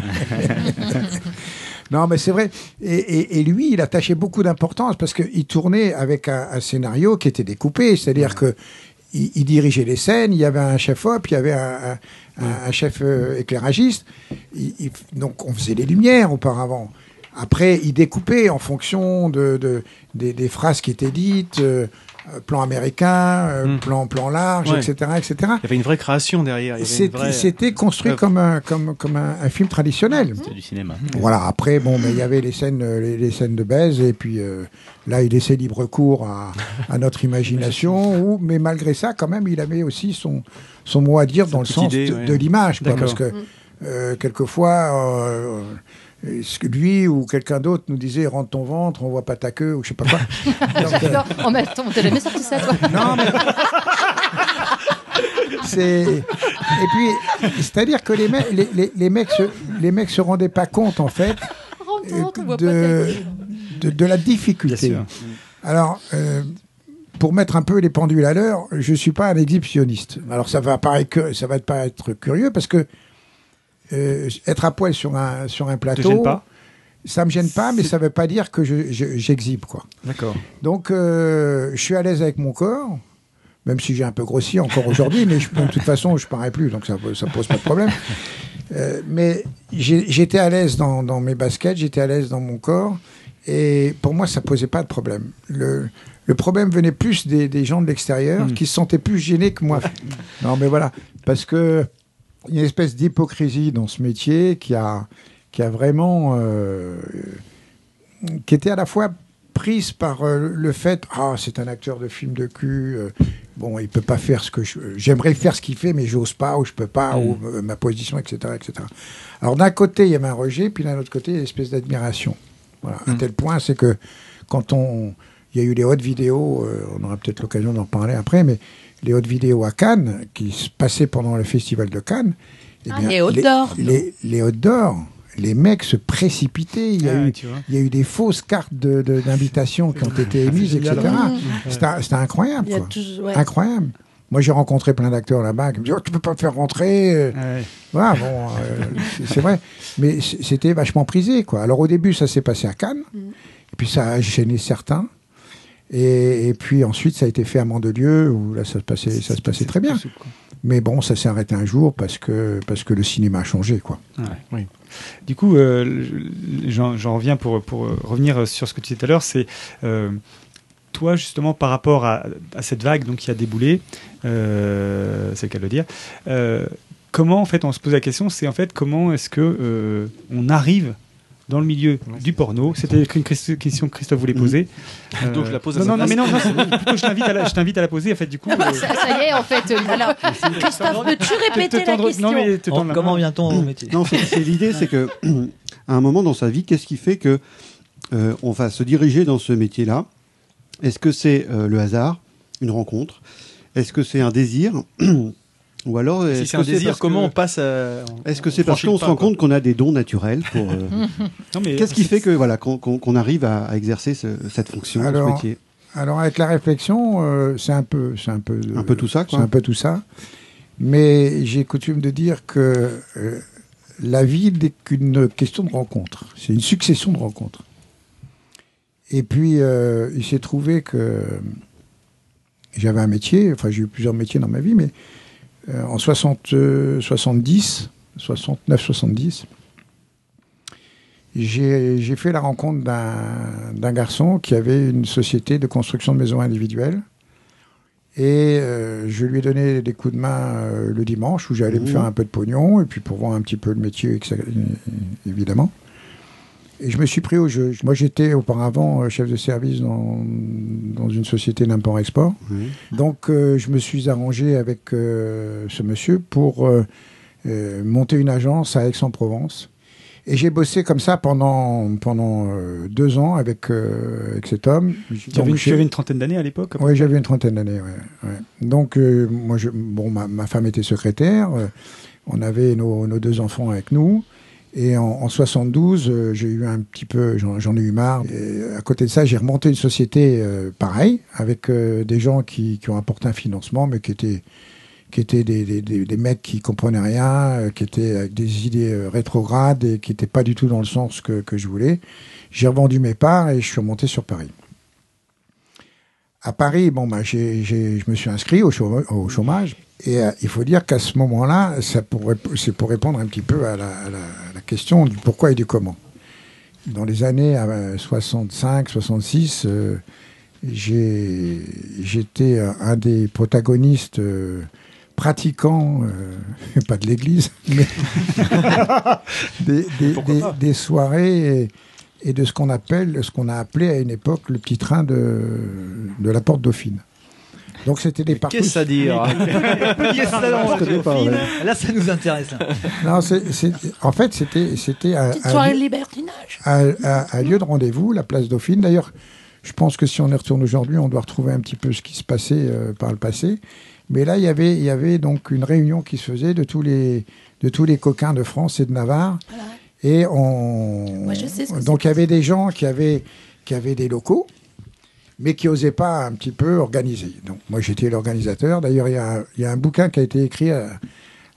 non, mais c'est vrai. Et, et- et lui, il attachait beaucoup d'importance parce qu'il tournait avec un, un scénario qui était découpé. C'est-à-dire que il, il dirigeait les scènes, il y avait un chef-op, il y avait un, un- un- un chef euh, éclairagiste. Il- il- donc, on faisait les lumières auparavant. Après, il découpait en fonction de, de- des, des phrases qui étaient dites, euh, euh, plan américain, euh, Mm. plan, plan large, Ouais. etc., etc. Il y avait une vraie création derrière. C'était vraie- c'était construit comme un, comme, comme un, un film traditionnel. C'était du cinéma. Voilà, après, bon, mais il y avait les scènes, euh, les, les scènes de baise, et puis euh, là, il laissait libre cours à, à notre imagination, ou, mais malgré ça, quand même, il avait aussi son, son mot à dire dans le sens idée, de, ouais. de l'image, quoi, parce que euh, quelquefois, euh, euh, ce que lui ou quelqu'un d'autre nous disait rentre ton ventre, on voit pas ta queue, ou je sais pas quoi. Donc, euh, Non, oh, mais attends, t'as jamais sorti ça, toi non, mais. C'est. Et puis, c'est-à-dire que les, mecs- les, les, les mecs se, les mecs se rendaient pas compte, en fait, on pas de, ta de, de la difficulté. Alors, euh, pour mettre un peu les pendules à l'heure, je suis pas un exhibitionniste. Alors, ça va paraître, que, ça va te paraître curieux parce que euh, être à poil sur un, sur un Te plateau, gêne pas ça me gêne pas, mais ça veut pas dire que je- je- j'exhibe, quoi. D'accord. Donc, euh, je suis à l'aise avec mon corps, même si j'ai un peu grossi encore aujourd'hui, mais je, de toute façon, je parais plus, donc ça, ça pose pas de problème. Euh, mais j'étais à l'aise dans, dans mes baskets, j'étais à l'aise dans mon corps, et pour moi, ça posait pas de problème. Le, le problème venait plus des, des gens de l'extérieur qui se sentaient plus gênés que moi. non, mais voilà, parce que une espèce d'hypocrisie dans ce métier qui a, qui a vraiment, euh, qui était à la fois prise par euh, le fait ah c'est un acteur de film de cul euh, bon il peut pas faire ce que je- j'aimerais faire ce qu'il fait mais j'ose pas ou je peux pas ou euh, ma position etc etc alors d'un côté il y avait un rejet puis d'un autre côté il y a une espèce d'admiration. Voilà. À tel point c'est que quand on il y a eu les hautes vidéos on aura peut-être l'occasion d'en parler après mais les hautes vidéos à Cannes qui se passaient pendant le festival de Cannes eh Ah, les hautes d'or. les, les hautes d'or les mecs se précipitaient il y a Ah, eu il y a eu des fausses cartes de- de- d'invitation qui ont été émises, etc. C'était c'était incroyable. Quoi. ouais. Incroyable. Moi, j'ai rencontré plein d'acteurs là-bas qui me disaient oh, Tu peux pas me faire rentrer. euh. Ouais. Voilà, bon, euh, c'est- vrai. Mais c'était vachement prisé. Quoi. Alors, au début, ça s'est passé à Cannes. Et puis, ça a gêné certains. Et, et puis ensuite, ça a été fait à Mandelieu, où là, ça se passait, ça se passait très bien. Mais bon, ça s'est arrêté un jour parce que, parce que le cinéma a changé. Quoi. Ouais. Du coup, euh, je- j'en reviens pour, pour euh, revenir sur ce que tu disais tout à l'heure. C'est euh, toi, justement, par rapport à, à cette vague donc, qui a déboulé, euh, c'est le cas de le dire, comment, en fait, on se pose la question, c'est en fait comment est-ce que on arrive dans le milieu du porno. C'était une question que Christophe voulait poser. Euh, Donc, je la pose à non, sa non, non, place. mais non, non, plutôt je t'invite à, la- je t'invite à la poser. En fait, du coup, euh, Ça, ça y est, en fait. euh, Alors, Christophe, peux-tu répéter te la tendre- question non, mais te Oh, comment vient-on au métier? Non, c'est l'idée, c'est que à un moment dans sa vie, qu'est-ce qui fait que euh, on va se diriger dans ce métier-là? Est-ce que c'est euh, le hasard, une rencontre? Est-ce que c'est un désir? Ou alors Si c'est que un désir, parce comment que- on passe à. Est-ce que c'est parce qu'on se rend compte qu'on a des dons naturels pour euh, Qu'est-ce qui fait que voilà qu'on arrive à, à exercer ce- cette fonction, ce Alors, métier? Alors avec la réflexion, euh, c'est un peu, c'est un peu, Un peu tout ça, c'est quoi. un peu tout ça. Mais j'ai coutume de dire que euh, la vie n'est qu'une question de rencontres. C'est une succession de rencontres. Et puis euh, il s'est trouvé que j'avais un métier. Enfin, j'ai eu plusieurs métiers dans ma vie, mais en 60, euh, 70, 69, 70. J'ai fait la rencontre d'un garçon qui avait une société de construction de maisons individuelles. Et euh, je lui ai donné des coups de main euh, le dimanche où j'allais me Mmh. faire un peu de pognon et puis pour voir un petit peu le métier, évidemment. Et je me suis pris au jeu. Moi, j'étais auparavant euh, chef de service dans, dans une société d'import-export. Donc, euh, je me suis arrangé avec euh, ce monsieur pour euh, monter une agence à Aix-en-Provence. Et j'ai bossé comme ça pendant, pendant deux ans avec, avec cet homme. Tu avais, une trentaine d'années à l'époque oui, j'avais une trentaine d'années. Ouais, ouais. Donc, moi, je, bon, ma, ma femme était secrétaire. on avait nos, nos deux enfants avec nous. Et en, en 72, euh, j'ai eu un petit peu, j'en ai eu marre. Et à côté de ça, j'ai remonté une société euh, pareille, avec euh, des gens qui, qui ont apporté un financement, mais qui étaient, qui étaient des, des, des, des mecs qui comprenaient rien, euh, qui étaient avec des idées euh, rétrogrades et qui n'étaient pas du tout dans le sens que, que je voulais. J'ai revendu mes parts et je suis remonté sur Paris. À Paris, bon, bah, j'ai, j'ai- je me suis inscrit au chômage. Au chômage et euh, il faut dire qu'à ce moment-là, ça pourrait- c'est pour répondre un petit peu à la, à la- à la question du pourquoi et du comment. Dans les années euh, 65, 66, euh, j'ai, j'étais un- un des protagonistes euh, pratiquants, euh, pas de l'église, mais des, des- des- des soirées et, et de ce qu'on appelle, ce qu'on a appelé à une époque le petit train de, de la porte Dauphine. Donc c'était des parcours. Qu'est-ce à dire connais pas, ouais. Là, ça nous intéresse. Non, c'est- c'est- en fait, c'était c'était un, Petite un de libertinage. un- un- un lieu de rendez-vous, la place Dauphine. D'ailleurs, je pense que si on y retourne aujourd'hui, on doit retrouver un petit peu ce qui se passait euh, par le passé. Mais là, il y avait, il y avait donc une réunion qui se faisait de tous les, de tous les coquins de France et de Navarre. Voilà. Et on, Moi, je sais ce que donc il y avait des gens qui avaient, qui avaient des locaux, mais qui n'osaient pas un petit peu organiser. Donc moi, j'étais l'organisateur. D'ailleurs, il y, a y a un bouquin qui a été écrit à,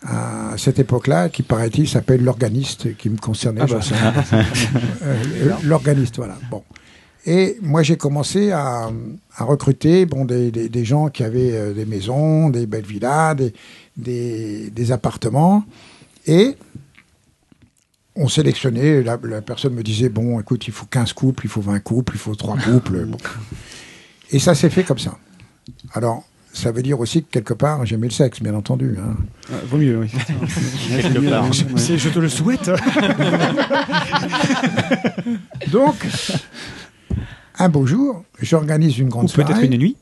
à cette époque-là, qui paraît-il s'appelle L'organiste, qui me concernait. Ah bah. rien. Euh, L'organiste, voilà. Bon. Et moi, j'ai commencé à, à recruter bon, des, des- des gens qui avaient euh, des maisons, des belles villas, des, des, des appartements. Et on sélectionnait, la, la personne me disait, bon, écoute, il faut 15 couples, il faut 20 couples, il faut 3 couples. Bon. Et ça s'est fait comme ça. Alors, ça veut dire aussi que quelque part, j'aimais le sexe, bien entendu. hein. Ah, vaut mieux, oui. Je, te le souhaite. Donc, un beau jour, j'organise une grande Ou peut-être soirée. une nuit.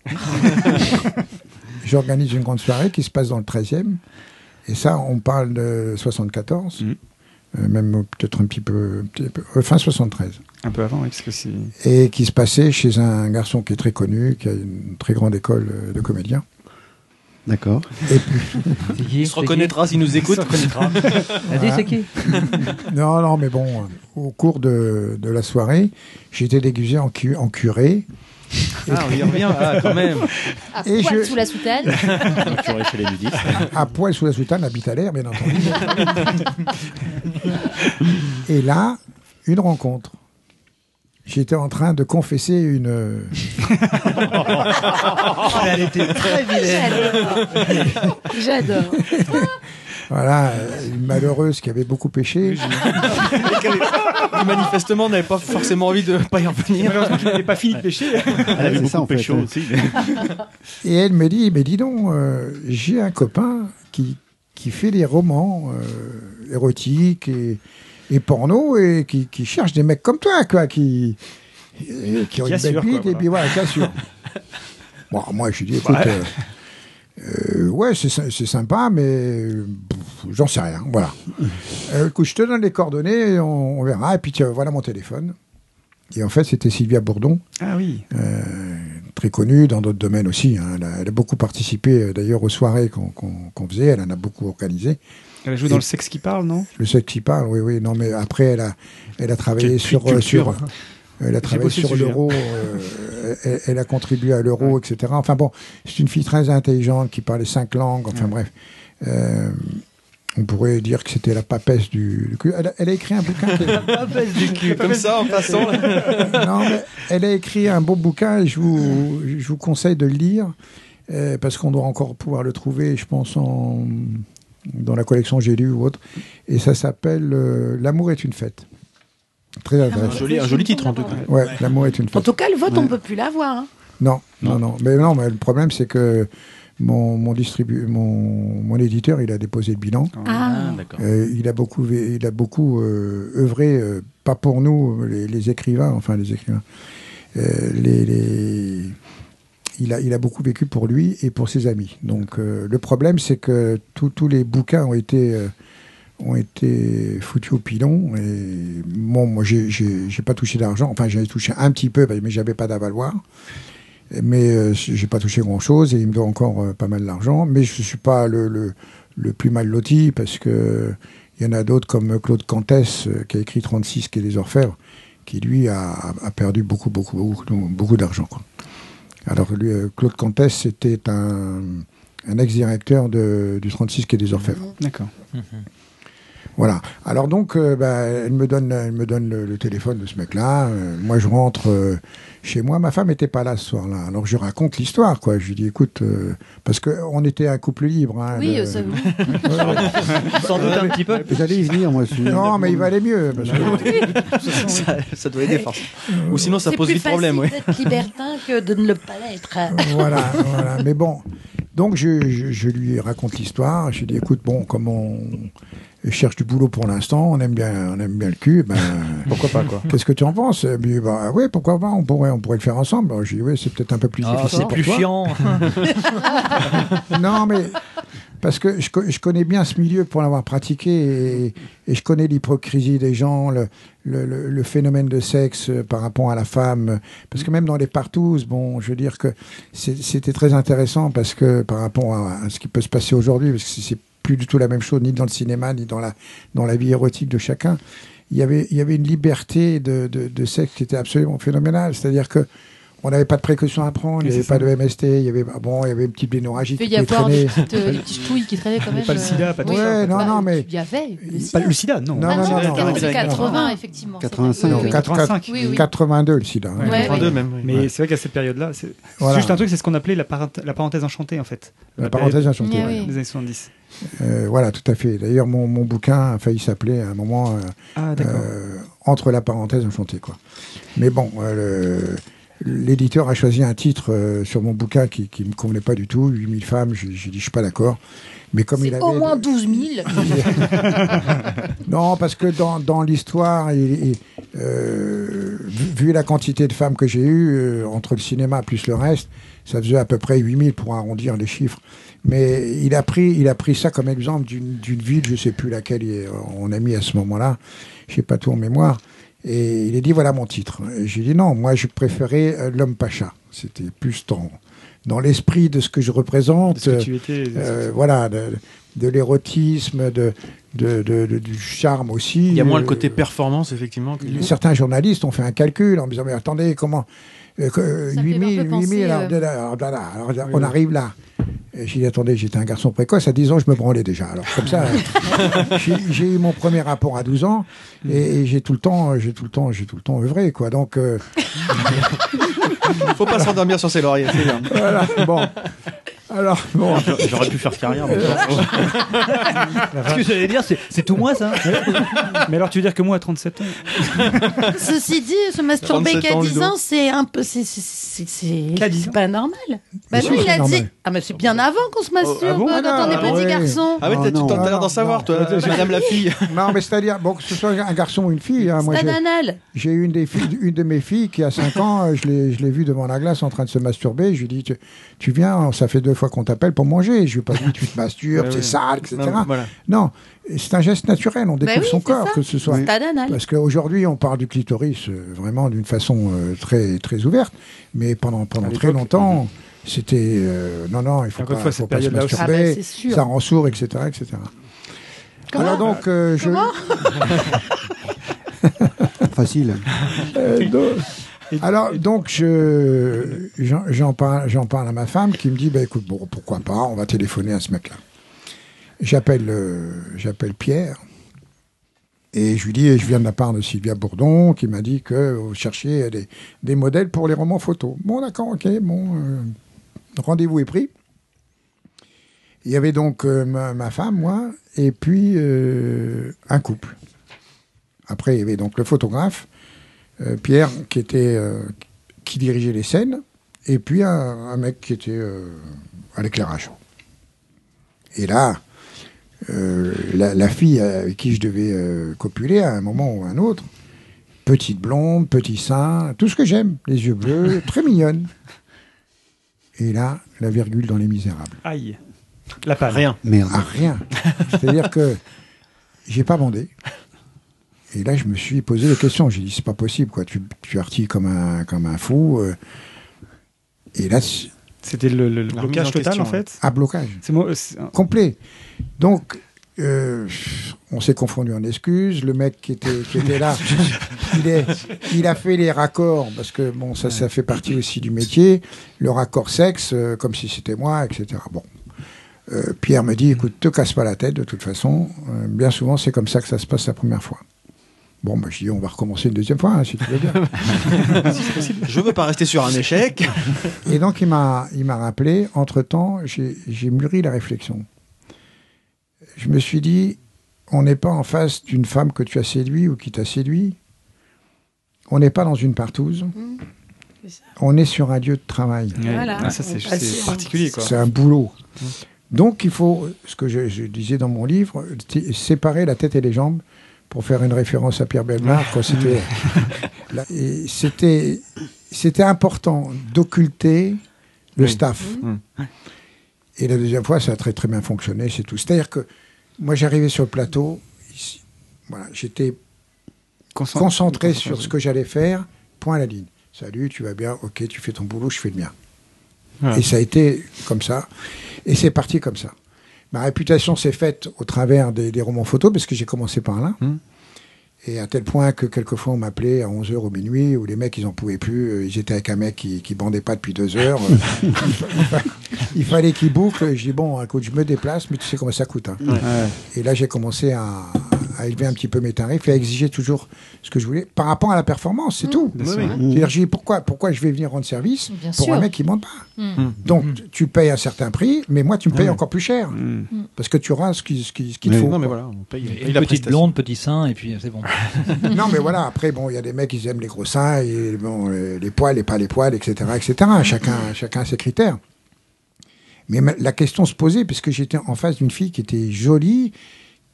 J'organise une grande soirée qui se passe dans le 13e. Et ça, on parle de 74. Mhm. euh, même peut-être un petit peu, un petit peu- euh, fin 73. Un peu avant, que c'est. Et qui se passait chez un garçon qui est très connu, qui a une très grande école euh, de comédiens. D'accord. Et puis, C'est qui Il se reconnaîtra s'il nous écoute. Vas-y, c'est qui? Non, non, mais bon, euh, au cours de, de la soirée, j'ai été déguisé en, cu- en curé. Ah, on y revient, ah, quand même. À Et poil je- sous la soutane. chez les nudistes. à poil sous la soutane, habite à l'air, bien entendu. Et là, une rencontre. J'étais en train de confesser une. euh, Elle était très vilaine. J'adore. Voilà, euh, une malheureuse qui avait beaucoup péché. Qui, manifestement n'avait pas forcément envie de pas y revenir. Malheureusement n'avait pas fini de pêcher. Elle avait c'est ça, beaucoup en fait, aussi. Et elle me dit, mais dis donc, euh, j'ai un copain qui, qui fait des romans euh, érotiques et, et porno et qui, qui cherchent des mecs comme toi, quoi, qui, et qui ont Qui une assurent, belle bite, quoi, et puis voilà, qui assurent. bon, moi, je dis, écoute, Ouais. euh, euh, ouais, c'est sy- c'est sympa, mais j'en sais rien, voilà. Euh, écoute, je te donne les coordonnées, on, on verra, et puis tiens, voilà mon téléphone. Et en fait, c'était Sylvia Bourdon, Ah oui. euh, très connue dans d'autres domaines aussi. hein. Elle, a, elle a beaucoup participé d'ailleurs aux soirées qu'on qu'on faisait, elle en a beaucoup organisé. Elle a joué Et- dans le sexe qui parle, non? Le sexe qui parle, oui, oui. Non, mais après, elle a, elle a travaillé Quelle sur, culture. sur, elle a travaillé sur hein. l'euro. euh, elle, elle a contribué à l'euro, etc. Enfin bon, c'est une fille très intelligente qui parlait cinq langues. Enfin bref, Euh, on pourrait dire que c'était la papesse du. du cul. Elle, a, elle a écrit un bouquin. qui est- Papesse du cul, comme ça, en passant. non, mais elle a écrit un beau bouquin et je vous, je vous conseille de le lire euh, parce qu'on doit encore pouvoir le trouver, je pense, en, dans la collection J'ai lu ou autre. Et ça s'appelle euh, L'amour est une fête. Très Un intéressant. joli, un joli titre en tout cas. Ouais, L'amour est une En tout cas, le vote, on Ouais. peut plus l'avoir. Hein. Non, non, non. Mais non, mais le problème, c'est que mon, mon, distribu mon, mon éditeur, il a déposé le bilan. Ah. d'accord. Euh, il a beaucoup, il a beaucoup euh, œuvré, euh, pas pour nous, les, les écrivains, enfin les écrivains. Euh, les, les- Il, a, il a beaucoup vécu pour lui et pour ses amis. Donc euh, le problème, c'est que tous tous les bouquins ont été, euh, ont été foutus au pilon. Et bon, moi, j'ai- j'ai j'ai pas touché d'argent. Enfin, j'ai touché un petit peu, mais j'avais pas d'avaloir. Mais euh, j'ai pas touché grand chose et il me doit encore euh, pas mal d'argent. Mais je suis pas le, le, le plus mal loti parce que il y en a d'autres comme Claude Cantès euh, qui a écrit 36 qui est des Orfèvres, qui lui a, a perdu beaucoup, beaucoup, beaucoup, beaucoup d'argent. quoi. Alors lui, euh, Claude Cantès, c'était un, un ex-directeur de- du 36 qui est des Orfèvres. D'accord. Voilà. Alors donc, euh, bah, elle me donne, elle me donne le, le téléphone de ce mec-là. Euh, moi, je rentre euh, chez moi. Ma femme n'était pas là ce soir-là. Alors je raconte l'histoire, quoi. Je lui dis, écoute, euh, parce que on était un couple libre. hein, Oui, le- ça oui. Sans doute un petit peu. J'allais y venir, moi aussi. Non, mais il va aller mieux. parce que- ça, ça doit aider forcément. Ou sinon, ça C'est pose plus vite problème, oui. facile d'être libertin que de ne le pas l'être. voilà, voilà. Mais bon, donc je, je- je lui raconte l'histoire. Je lui dis, écoute, bon, comme on cherche du boulot pour l'instant, on aime bien, on aime bien le cul, ben, Pourquoi pas, quoi. qu'est-ce que tu en penses? Me dit, bah ouais, pourquoi pas, on pourrait, on pourrait le faire ensemble. Je dis, oui, c'est peut-être un peu plus Ah, difficile c'est plus chiant. Non, mais parce que je, je connais bien ce milieu pour l'avoir pratiqué et, et je connais l'hypocrisie des gens, le, le- phénomène de sexe euh, par rapport à la femme. Parce que même dans les partouzes, bon, je veux dire que c'était très intéressant parce que par rapport à, à ce qui peut se passer aujourd'hui, parce que c'est- c'est plus du tout la même chose, ni dans le cinéma, ni dans la, dans la vie érotique de chacun. Il y avait, il y avait une liberté de, de, de sexe qui était absolument phénoménale. C'est-à-dire que on n'avait pas de précautions à prendre, il n'y avait c'est pas ça. de MST, il y avait, ah bon, il y avait une petite bénorragie Il qui y pouvait avoir des traîner. petites, euh, des petites touilles qui traînaient quand même. pas le euh, sida, pas tout oui. ça. Ouais, non, Bah, non, mais Il y avait le Pas le sida, non. Non, Ah non, non, non, c'est non, 80, non, c'est non, 80, non. effectivement. 85, Oui, Non, oui. 85. Oui, oui. 82 le sida. hein. Ouais, 82 ouais. même. oui. Mais Ouais. c'est vrai qu'à cette période-là, c'est Voilà. juste un truc, c'est ce qu'on appelait la, parent- la parenthèse enchantée, en fait. La parenthèse enchantée. Ouais. oui. Des années 70. Euh, voilà, tout à fait. D'ailleurs, mon, mon bouquin a failli s'appeler à un moment euh, Ah, euh, entre la parenthèse enchantée, quoi. Mais bon, l'éditeur a choisi un titre sur mon bouquin qui, qui me convenait pas du tout. 8000 femmes. J'ai dit, je suis pas d'accord. Mais comme il avait au moins 12 000. Non, parce que dans, dans l'histoire, vu, la quantité de femmes que j'ai eues, entre le cinéma plus le reste, ça faisait à peu près 8000 pour arrondir les chiffres. Mais il a pris, il a pris ça comme exemple d'une d'une ville, je sais plus laquelle il- on a mis à ce moment-là, je sais pas tout en mémoire. Et il a dit voilà mon titre. Et j'ai dit non, moi je préférais euh, l'homme pacha. C'était plus dans, dans l'esprit de ce que je représente. De ce que tu étais. Euh, voilà, de, de l'érotisme, de, de, de- de- du charme aussi. Il y a moins le Euh, côté performance, effectivement. que- Certains journalistes ont fait un calcul en me disant Mais attendez, comment euh, que, Ça fait 8000, un peu penser, 8000, alors, euh, de là, alors, de là, alors, on arrive là. Et J'ai dit Attendez, j'étais un garçon précoce, à 10 ans, je me branlais déjà. Alors, comme ça, j'ai j'ai eu mon premier rapport à 12 ans et, et j'ai tout le temps, j'ai tout le temps, j'ai tout le temps œuvré, quoi. Donc, euh, Faut pas s'endormir sur ses lauriers, c'est bien. voilà, bon. Alors, bon. J'aurais pu faire carrière. mais- Ce que j'allais dire, c'est tout moi ça. Mais alors tu veux dire que moi à 37 ans Ceci dit, se masturber 37 qu'à ans, 10 Ludo. ans, c'est un peu. C'est c'est- c'est- Qu'à 10 c'est ans pas normal. Bah non, il a dit. Ah, mais c'est bien avant qu'on se masturbe ah bon euh, quand on est Ah, petit ouais. garçon. Ah ouais, Oh, t'as l'air d'en savoir, non. toi, madame la fille. Non, mais c'est-à-dire, bon, que ce soit un garçon ou une fille, hein, moi C'est j'ai- un anal. j'ai une, des filles, une de mes filles qui a 5 ans, euh, je l'ai je l'ai vue devant la glace en train de se masturber. Je lui ai dit, tu, tu viens, ça fait deux fois qu'on t'appelle pour manger. Je lui ai pas dit, tu te masturbes, c'est sale, etc. Non, voilà. Non, c'est un geste naturel, on découvre oui, son corps, ça. que ce soit. Parce qu'aujourd'hui, on parle du clitoris euh, vraiment d'une façon euh, très, très ouverte, mais pendant, pendant très longtemps, c'était euh, non, non, il faut Encore une pas, fois, faut cette pas se. Ah bah, masturber, c'est sûr. ça rend sourd, etc. etc. Alors donc, euh, je, Facile. Euh, donc- alors, donc, je, j'en, parle, j'en parle à ma femme qui me dit, bah, écoute, bon, pourquoi pas, on va téléphoner à ce mec-là. J'appelle, euh, j'appelle Pierre. Et je lui dis, je viens de la part de Sylvia Bourdon, qui m'a dit que vous cherchiez des, des modèles pour les romans photos. Bon, d'accord, ok, bon, euh, rendez-vous est pris. Il y avait donc euh, ma, ma femme, moi, et puis un couple. Après, il y avait donc le photographe, Pierre, qui était euh, qui dirigeait les scènes, et puis un, un mec qui était euh, à l'éclairage. Et là, euh, la, la fille avec qui je devais euh, copuler à un moment ou à un autre, petite blonde, petit sein, tout ce que j'aime, les yeux bleus, très mignonne. Et là, la virgule dans Les Misérables. Aïe. La panne. Rien. Merde. Ah, rien. C'est-à-dire que j'ai pas bandé. Et là, je me suis posé des questions. J'ai dit, c'est pas possible, quoi. Tu, tu artilles comme un, comme un fou. euh. Et là, C'était le, le- le La blocage en total question, en fait. un blocage moi. un- complet. Donc, euh, on s'est confondu en excuses. Le mec qui était, qui était là, il, est, il a fait les raccords, parce que bon, ça, ça fait partie aussi du métier. Le raccord sexe, euh, comme si c'était moi, etc. Bon. Euh, Pierre me dit, écoute, te casse pas la tête, de toute façon. Euh, bien souvent, c'est comme ça que ça se passe la première fois. Bon, bah, je dis, on va recommencer une deuxième fois, hein, si tu veux bien. Je veux pas rester sur un échec. Et donc, il m'a, il m'a rappelé, entre-temps, j'ai, j'ai mûri la réflexion. Je me suis dit, on n'est pas en face d'une femme que tu as séduit ou qui t'a séduit. On n'est pas dans une partouze. ça. On est sur un lieu de travail. Voilà. Ah, ça c'est particulier quoi. C'est un boulot. Donc, il faut, ce que je, je disais dans mon livre, t- séparer la tête et les jambes pour faire une référence à Pierre Belmar. quand c'était, c'était, c'était important d'occulter le Oui. staff. Mm. Et la deuxième fois, ça a très très bien fonctionné, c'est tout. C'est-à-dire que moi, j'arrivais sur le plateau, ici, voilà, j'étais Concent- concentré concentré, sur ce que j'allais faire, point à la ligne. Salut, tu vas bien, ok, tu fais ton boulot, je fais le mien. Voilà. Et ça a été comme ça. Et c'est parti comme ça. Ma réputation s'est faite au travers des, des romans photos, parce que j'ai commencé par là. Hmm. Et à tel point que quelquefois on m'appelait à 11h au minuit, où les mecs ils en pouvaient plus, euh, ils étaient avec un mec qui, qui bandait pas depuis deux heures. il, fa- il fa- il fallait qu'il boucle. Je dis bon, écoute, je me déplace, mais tu sais comment ça coûte. hein. Ouais. Et là j'ai commencé à, à élever un petit peu mes tarifs et à exiger toujours ce que je voulais par rapport à la performance, c'est tout. Bien sûr. C'est-à-dire, j'ai dit pourquoi, pourquoi je vais venir rendre service Bien pour sûr. un mec qui ne monte pas Mm. Donc, tu payes un certain prix, mais moi, tu me payes encore plus cher. Mm. Parce que tu auras ce qu'il ce qui, ce qu'il te Oui. faut. Non, mais voilà, on paye, on paye Une la petite blonde, petit sein, et puis c'est bon. non, mais voilà, après, bon, il y a des mecs qui aiment les gros seins, et bon, euh, les poils et pas les poils, etc. etc. Chacun, chacun a ses critères. Mais ma- la question se posait, puisque j'étais en face d'une fille qui était jolie,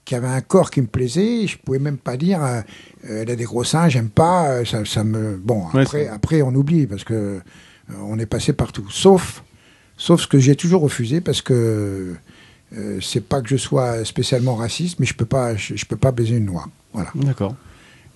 qui avait un corps qui me plaisait, je pouvais même pas dire, euh, euh, elle a des gros seins, j'aime pas, euh, ça, ça me... Bon, après, après, on oublie, parce que euh, on est passé partout. Sauf, sauf ce que j'ai toujours refusé, parce que euh, c'est pas que je sois spécialement raciste, mais je peux pas, je, je peux pas baiser une noire. Voilà. D'accord.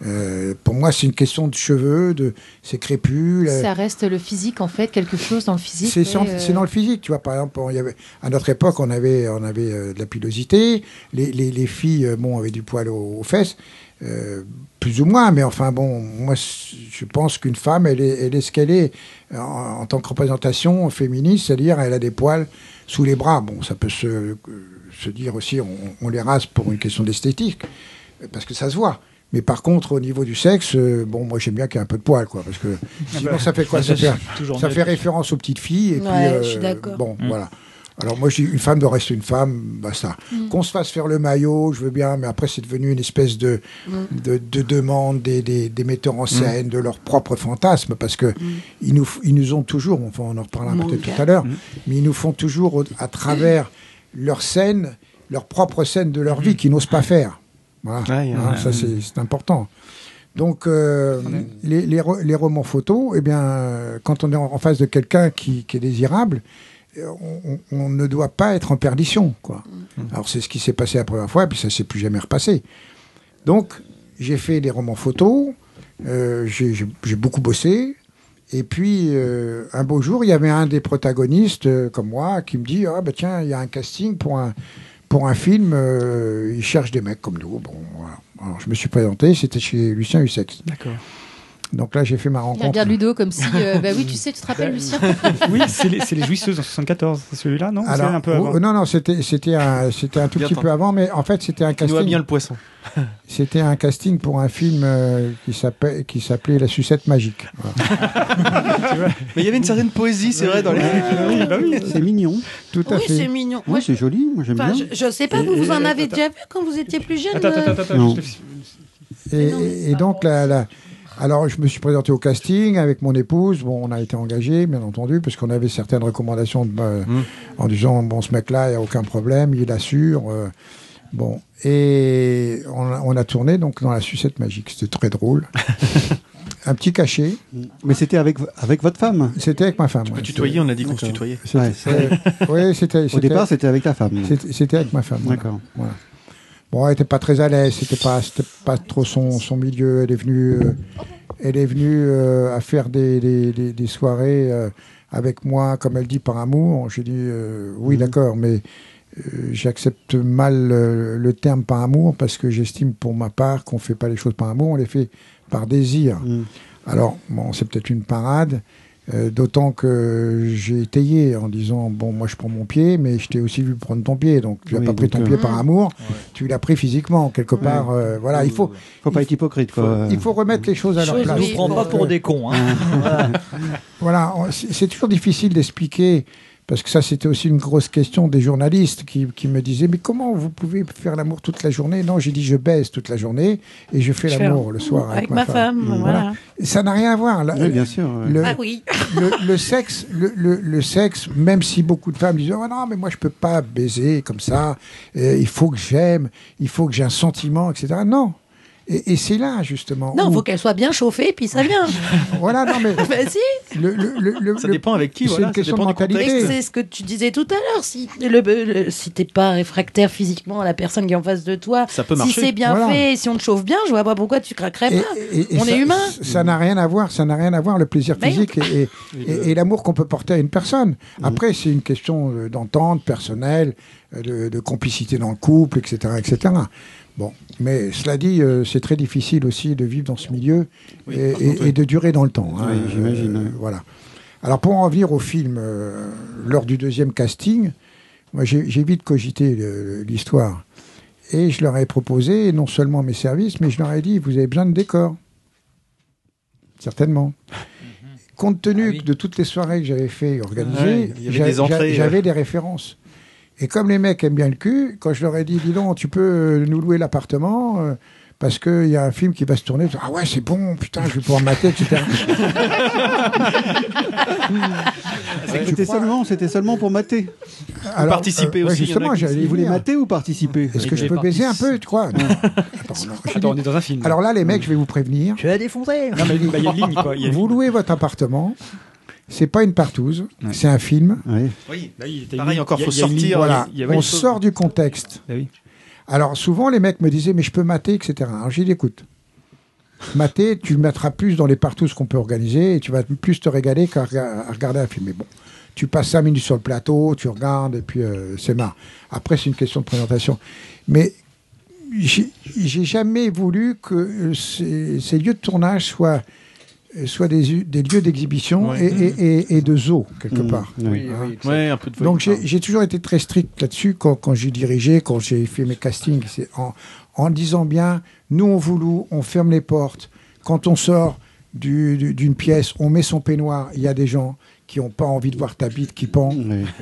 Euh, pour moi, c'est une question de cheveux, de c'est crépus. Ça reste le physique en fait, quelque chose dans le physique. c'est euh, dans le physique, tu vois. Par exemple, on- il y avait, à notre époque, on avait, on avait euh, de la pilosité. Les, les, les filles, euh, bon, avaient du poil aux, aux fesses, euh, plus ou moins. Mais enfin, bon, moi, je pense qu'une femme, elle est, elle est ce qu'elle est en, en tant que représentation féministe, c'est-à-dire elle a des poils sous les bras. Bon, ça peut se, euh, se dire aussi, on, on les rase pour une question d'esthétique, euh, parce que ça se voit. Mais par contre, au niveau du sexe, euh, bon, moi j'aime bien qu'il y ait un peu de poil, quoi, parce que sinon bah, ça fait quoi ça ça, fait, ça fait référence aux petites filles et puis euh, je suis d'accord. bon, Mm. voilà. Alors moi, j'ai une femme doit rester une femme, basta. Mm. Qu'on se fasse faire le maillot, je veux bien, mais après c'est devenu une espèce de, Mm. de, de demande des, des, des metteurs en scène, de leur propre fantasme, parce que ils, nous, ils nous ont toujours, enfin on en reparlera Mon peut-être gars. tout à l'heure, mais ils nous font toujours au- à travers leur scène, leur propre scène de leur vie qu'ils n'osent pas faire. Voilà, Ouais, Hein, ouais, ça ouais. c'est important. Donc, euh, les, les, ro- les romans photos, eh bien, euh, quand on est en, face de quelqu'un qui, qui est désirable, euh, on, ne doit pas être en perdition. Quoi. Alors, c'est ce qui s'est passé la première fois, et puis ça s'est plus jamais repassé. Donc, j'ai fait des romans photos, euh, j'ai beaucoup bossé, et puis, euh, un beau jour, il y avait un des protagonistes, euh, comme moi, qui me dit Ah, bah tiens, il y a un casting pour un, pour un film, euh, ils cherchent des mecs comme nous. Bon, je me suis présenté, c'était chez Lucien Hussex. D'accord. Donc là, j'ai fait ma Il rencontre. regarde Ludo comme si. euh, bah oui, tu sais, tu te rappelles, Lucien Oui, c'est les, jouisseuses en 74, c'est celui-là, non? Alors, un peu oh, avant non, non, c'était c'était un, c'était un tout Bien petit temps. peu avant, mais en fait, c'était un Il nous a casting. bien le poisson. C'était un casting pour un film euh, qui s'appelait La sucette magique. Voilà. Mais il y avait une certaine poésie, c'est vrai, dans les. Oui, bah oui. C'est mignon. Tout à Oui, c'est fait. mignon. Oui, Moi, c'est joli. Moi, j'aime bien. je, je sais pas, vous, vous en avez attends. déjà vu quand vous étiez plus jeune Attends, euh, attends, attends, Et, et donc la, la- alors je me suis présenté au casting avec mon épouse. Bon, on a été engagés, bien entendu, parce qu'on avait certaines recommandations de, euh, Mm. en disant bon, ce mec-là, il n'y a aucun problème, il assure. euh, bon, et on a, on a tourné donc dans la sucette magique. C'était très drôle. Un petit cachet. Mais c'était avec, avec votre femme. C'était avec ma femme. Tu peux ouais. tutoyer, on a dit qu'on se tutoyait. Ouais. C'est- Oui, c'était. Au départ, c'était avec ta femme. c'était- C'était avec ma femme. voilà. D'accord. Voilà. Bon, elle était pas très à l'aise, c'était pas, pas trop son, son milieu. Elle est venue, euh, elle est venue euh, à faire des, des, des- des soirées euh, avec moi, comme elle dit, par amour. J'ai dit oui, d'accord, mais j'accepte mal le terme par amour parce que j'estime pour ma part qu'on fait pas les choses par amour, on les fait par désir. Mm. Alors, bon, c'est peut-être une parade. Euh, D'autant que j'ai étayé en disant bon moi je prends mon pied mais je t'ai aussi vu prendre ton pied donc tu n'as Oui, pas pris ton euh, pied par amour tu l'as pris physiquement quelque part euh, voilà il faut Faut pas être hypocrite, quoi. il faut remettre les choses à leur place On nous prend pas pour des cons. Hein. Voilà. voilà on- c'est c'est toujours difficile d'expliquer parce que ça c'était aussi une grosse question des journalistes qui, qui me disaient mais comment vous pouvez faire l'amour toute la journée? Non j'ai dit je baise toute la journée et je fais l'amour le soir avec, avec ma femme, voilà. Ça n'a rien à voir Oui, bien sûr. ouais. le, Ah oui. le, le sexe, le, le- le sexe, même si beaucoup de femmes disent oh non mais moi je peux pas baiser comme ça, euh, il faut que j'aime, il faut que j'ai un sentiment, etc. Non. Et, et c'est là justement. Non, où- il faut qu'elle soit bien chauffée, puis ça vient. Voilà, non mais Vas-y. le, le, le, le- Ça le- dépend avec qui, c'est voilà. une ça question de mentalité. C'est ce que tu disais tout à l'heure. Si le, le- si t'es pas réfractaire physiquement à la personne qui est en face de toi, Ça peut si marcher. c'est bien Voilà. fait, si on te chauffe bien, je vois pas pourquoi tu craquerais pas. et- et On ça- est humain. Ça n'a rien à voir, ça n'a rien à voir le plaisir Ben, physique et, et- et- et l'amour qu'on peut porter à une personne. Après, c'est une question euh, d'entente personnelle, euh, de, de complicité dans le couple, etc., etc. Bon, mais cela dit, euh, c'est très difficile aussi de vivre dans ce milieu Oui, et, par contre, et- oui. et de durer dans le temps. hein. Oui, j'imagine, Euh, oui. voilà. Alors pour en revenir au film, euh, lors du deuxième casting, moi j'ai vite cogité l'histoire. Et je leur ai proposé non seulement mes services, mais je leur ai dit, vous avez besoin de décors. Certainement. Compte tenu Ah de toutes les soirées que j'avais fait organiser, des entrées, j'a- j'avais des références. Et comme les mecs aiment bien le cul, quand je leur ai dit, dis donc, tu peux euh, nous louer l'appartement euh, parce qu'il y a un film qui va se tourner. Ah ouais, c'est bon, putain, je vais pouvoir mater, etc. C'était seulement, c'était seulement pour mater. Alors, participer ouais, aussi, a Justement, j'allais voulaient venir. mater ou participer Est-ce que je peux baiser un peu, tu crois Non. Attends, on est dans un film. Alors là, les mecs, je vais vous prévenir. Tu as défoncé. Non, mais bah, il y a une ligne, quoi. y a Vous louez votre appartement. C'est pas une partouze, Ouais. c'est un film. Oui. Oui. Là, il était Pareil, une- encore, il faut il y a une ligne, sortir, il y on chose- sort du contexte. Ah oui. Alors souvent, les mecs me disaient, mais je peux mater, etc. Alors j'ai dit, écoute, mater, tu le mettras plus dans les partous qu'on peut organiser et tu vas plus te régaler qu'à rega- regarder un film. Mais bon, tu passes cinq minutes sur le plateau, tu regardes et puis euh, c'est marre. Après, c'est une question de présentation. Mais j'ai jamais voulu que ces, ces lieux de tournage soient, euh, soient des, lieux d'exhibition Ouais. et, et- et- et de zoo, quelque Mmh, part. oui. Hein. Ouais, un peu de Donc j'ai toujours été très strict là-dessus quand, quand j'ai dirigé, quand j'ai fait mes castings, en, en disant bien, nous on vous loue, on ferme les portes. Quand on sort du- du- d'une pièce, on met son peignoir, il y a des gens qui n'ont pas envie de voir ta bite qui pend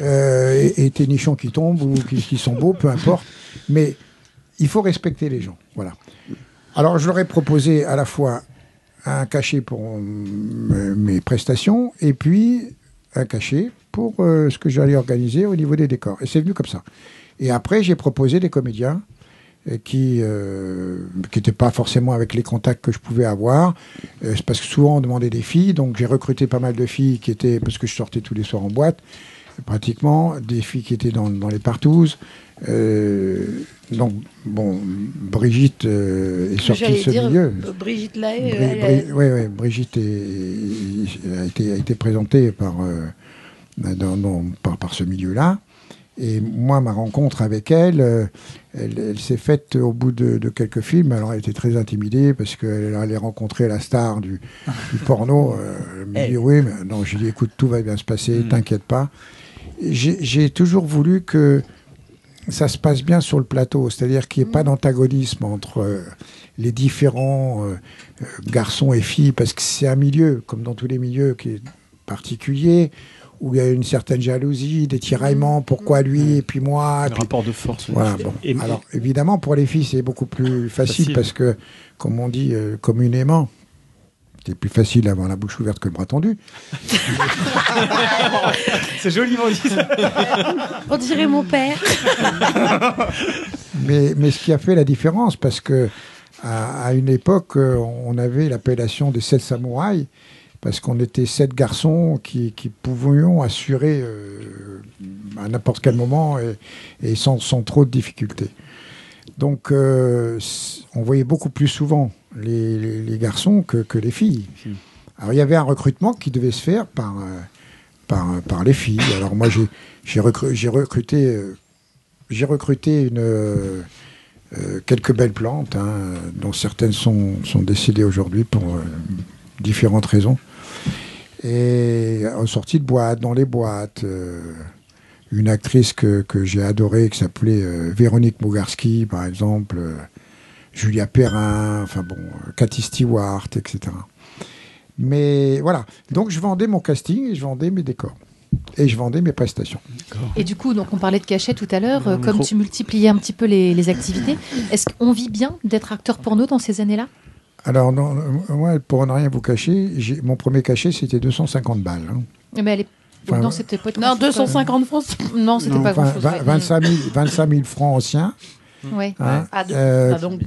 euh, et, et tes nichons qui tombent ou qui, qui sont beaux, peu importe. Mais il faut respecter les gens. Voilà. Alors, je leur ai proposé à la fois un cachet pour euh, mes prestations et puis un cachet pour euh, ce que j'allais organiser au niveau des décors. Et c'est venu comme ça. Et après, j'ai proposé des comédiens euh, qui n'étaient pas forcément avec les contacts que je pouvais avoir. Parce que souvent on demandait des filles, donc j'ai recruté pas mal de filles qui étaient, parce que je sortais tous les soirs en boîte, pratiquement, des filles qui étaient dans, dans les partouzes. Euh, donc, bon, Brigitte euh, est sortie de ce dire, milieu. Brigitte Lahaye, Bri- oui, oui, Brigitte est- a, été, a été présentée par, euh, dans- dans- par, par ce milieu-là. Et moi, ma rencontre avec elle, euh, elle, elle s'est faite au bout de, de quelques films. Alors, elle était très intimidée parce qu'elle allait rencontrer la star du, du porno. Euh, elle me dit oui, mais non, j'ai dit écoute, tout va bien se passer, t'inquiète pas. J'ai j'ai toujours voulu que ça se passe bien sur le plateau, c'est-à-dire qu'il n'y ait pas d'antagonisme entre euh, les différents euh, euh, garçons et filles, parce que c'est un milieu, comme dans tous les milieux, qui est particulier, où il y a une certaine jalousie, des tiraillements, pourquoi lui et puis moi. Le puis- rapport de force. Voilà, bon. Alors évidemment, pour les filles, c'est beaucoup plus facile, Facile. parce que, comme on dit euh, communément, c'est plus facile d'avoir la bouche ouverte que le bras tendu. C'est joliment dit ça. On dirait mon père. mais, mais ce qui a fait la différence, parce que à, à une époque, euh, on avait l'appellation des sept samouraïs, parce qu'on était sept garçons qui, qui pouvions assurer euh, à n'importe quel moment et, et sans, sans trop de difficultés. Donc, euh, on voyait beaucoup plus souvent les, les- les garçons que, que les filles. Alors, il y avait un recrutement qui devait se faire par, euh, par, par les filles. Alors, moi, j'ai j'ai recru- j'ai recruté, euh, j'ai recruté une, quelques belles plantes, hein, dont certaines sont, sont décédées aujourd'hui pour différentes raisons. Et en sortie de boîte, dans les boîtes, une actrice que, que j'ai adorée qui s'appelait euh, Véronique Mogarski, par exemple, euh, Julia Perrin, enfin bon, euh, Cathy Stewart, etc. Mais voilà, donc je vendais mon casting et je vendais mes décors. Et je vendais mes prestations. Et du coup, donc on parlait de cachet tout à l'heure, euh, comme micro. tu multipliais un petit peu les, les activités. Est-ce qu'on vit bien d'être acteur porno dans ces années-là? Alors, non, moi, pour ne rien vous cacher, j'ai- mon premier cachet, c'était 250 balles. hein. Mais elle est... Enfin, non, c'était pas Non, 250 francs. Non, c'était pas grand-chose. vingt- ouais. 25 000, 25 000 francs anciens. Ouais. Hein, Ah, de- euh, ah, donc-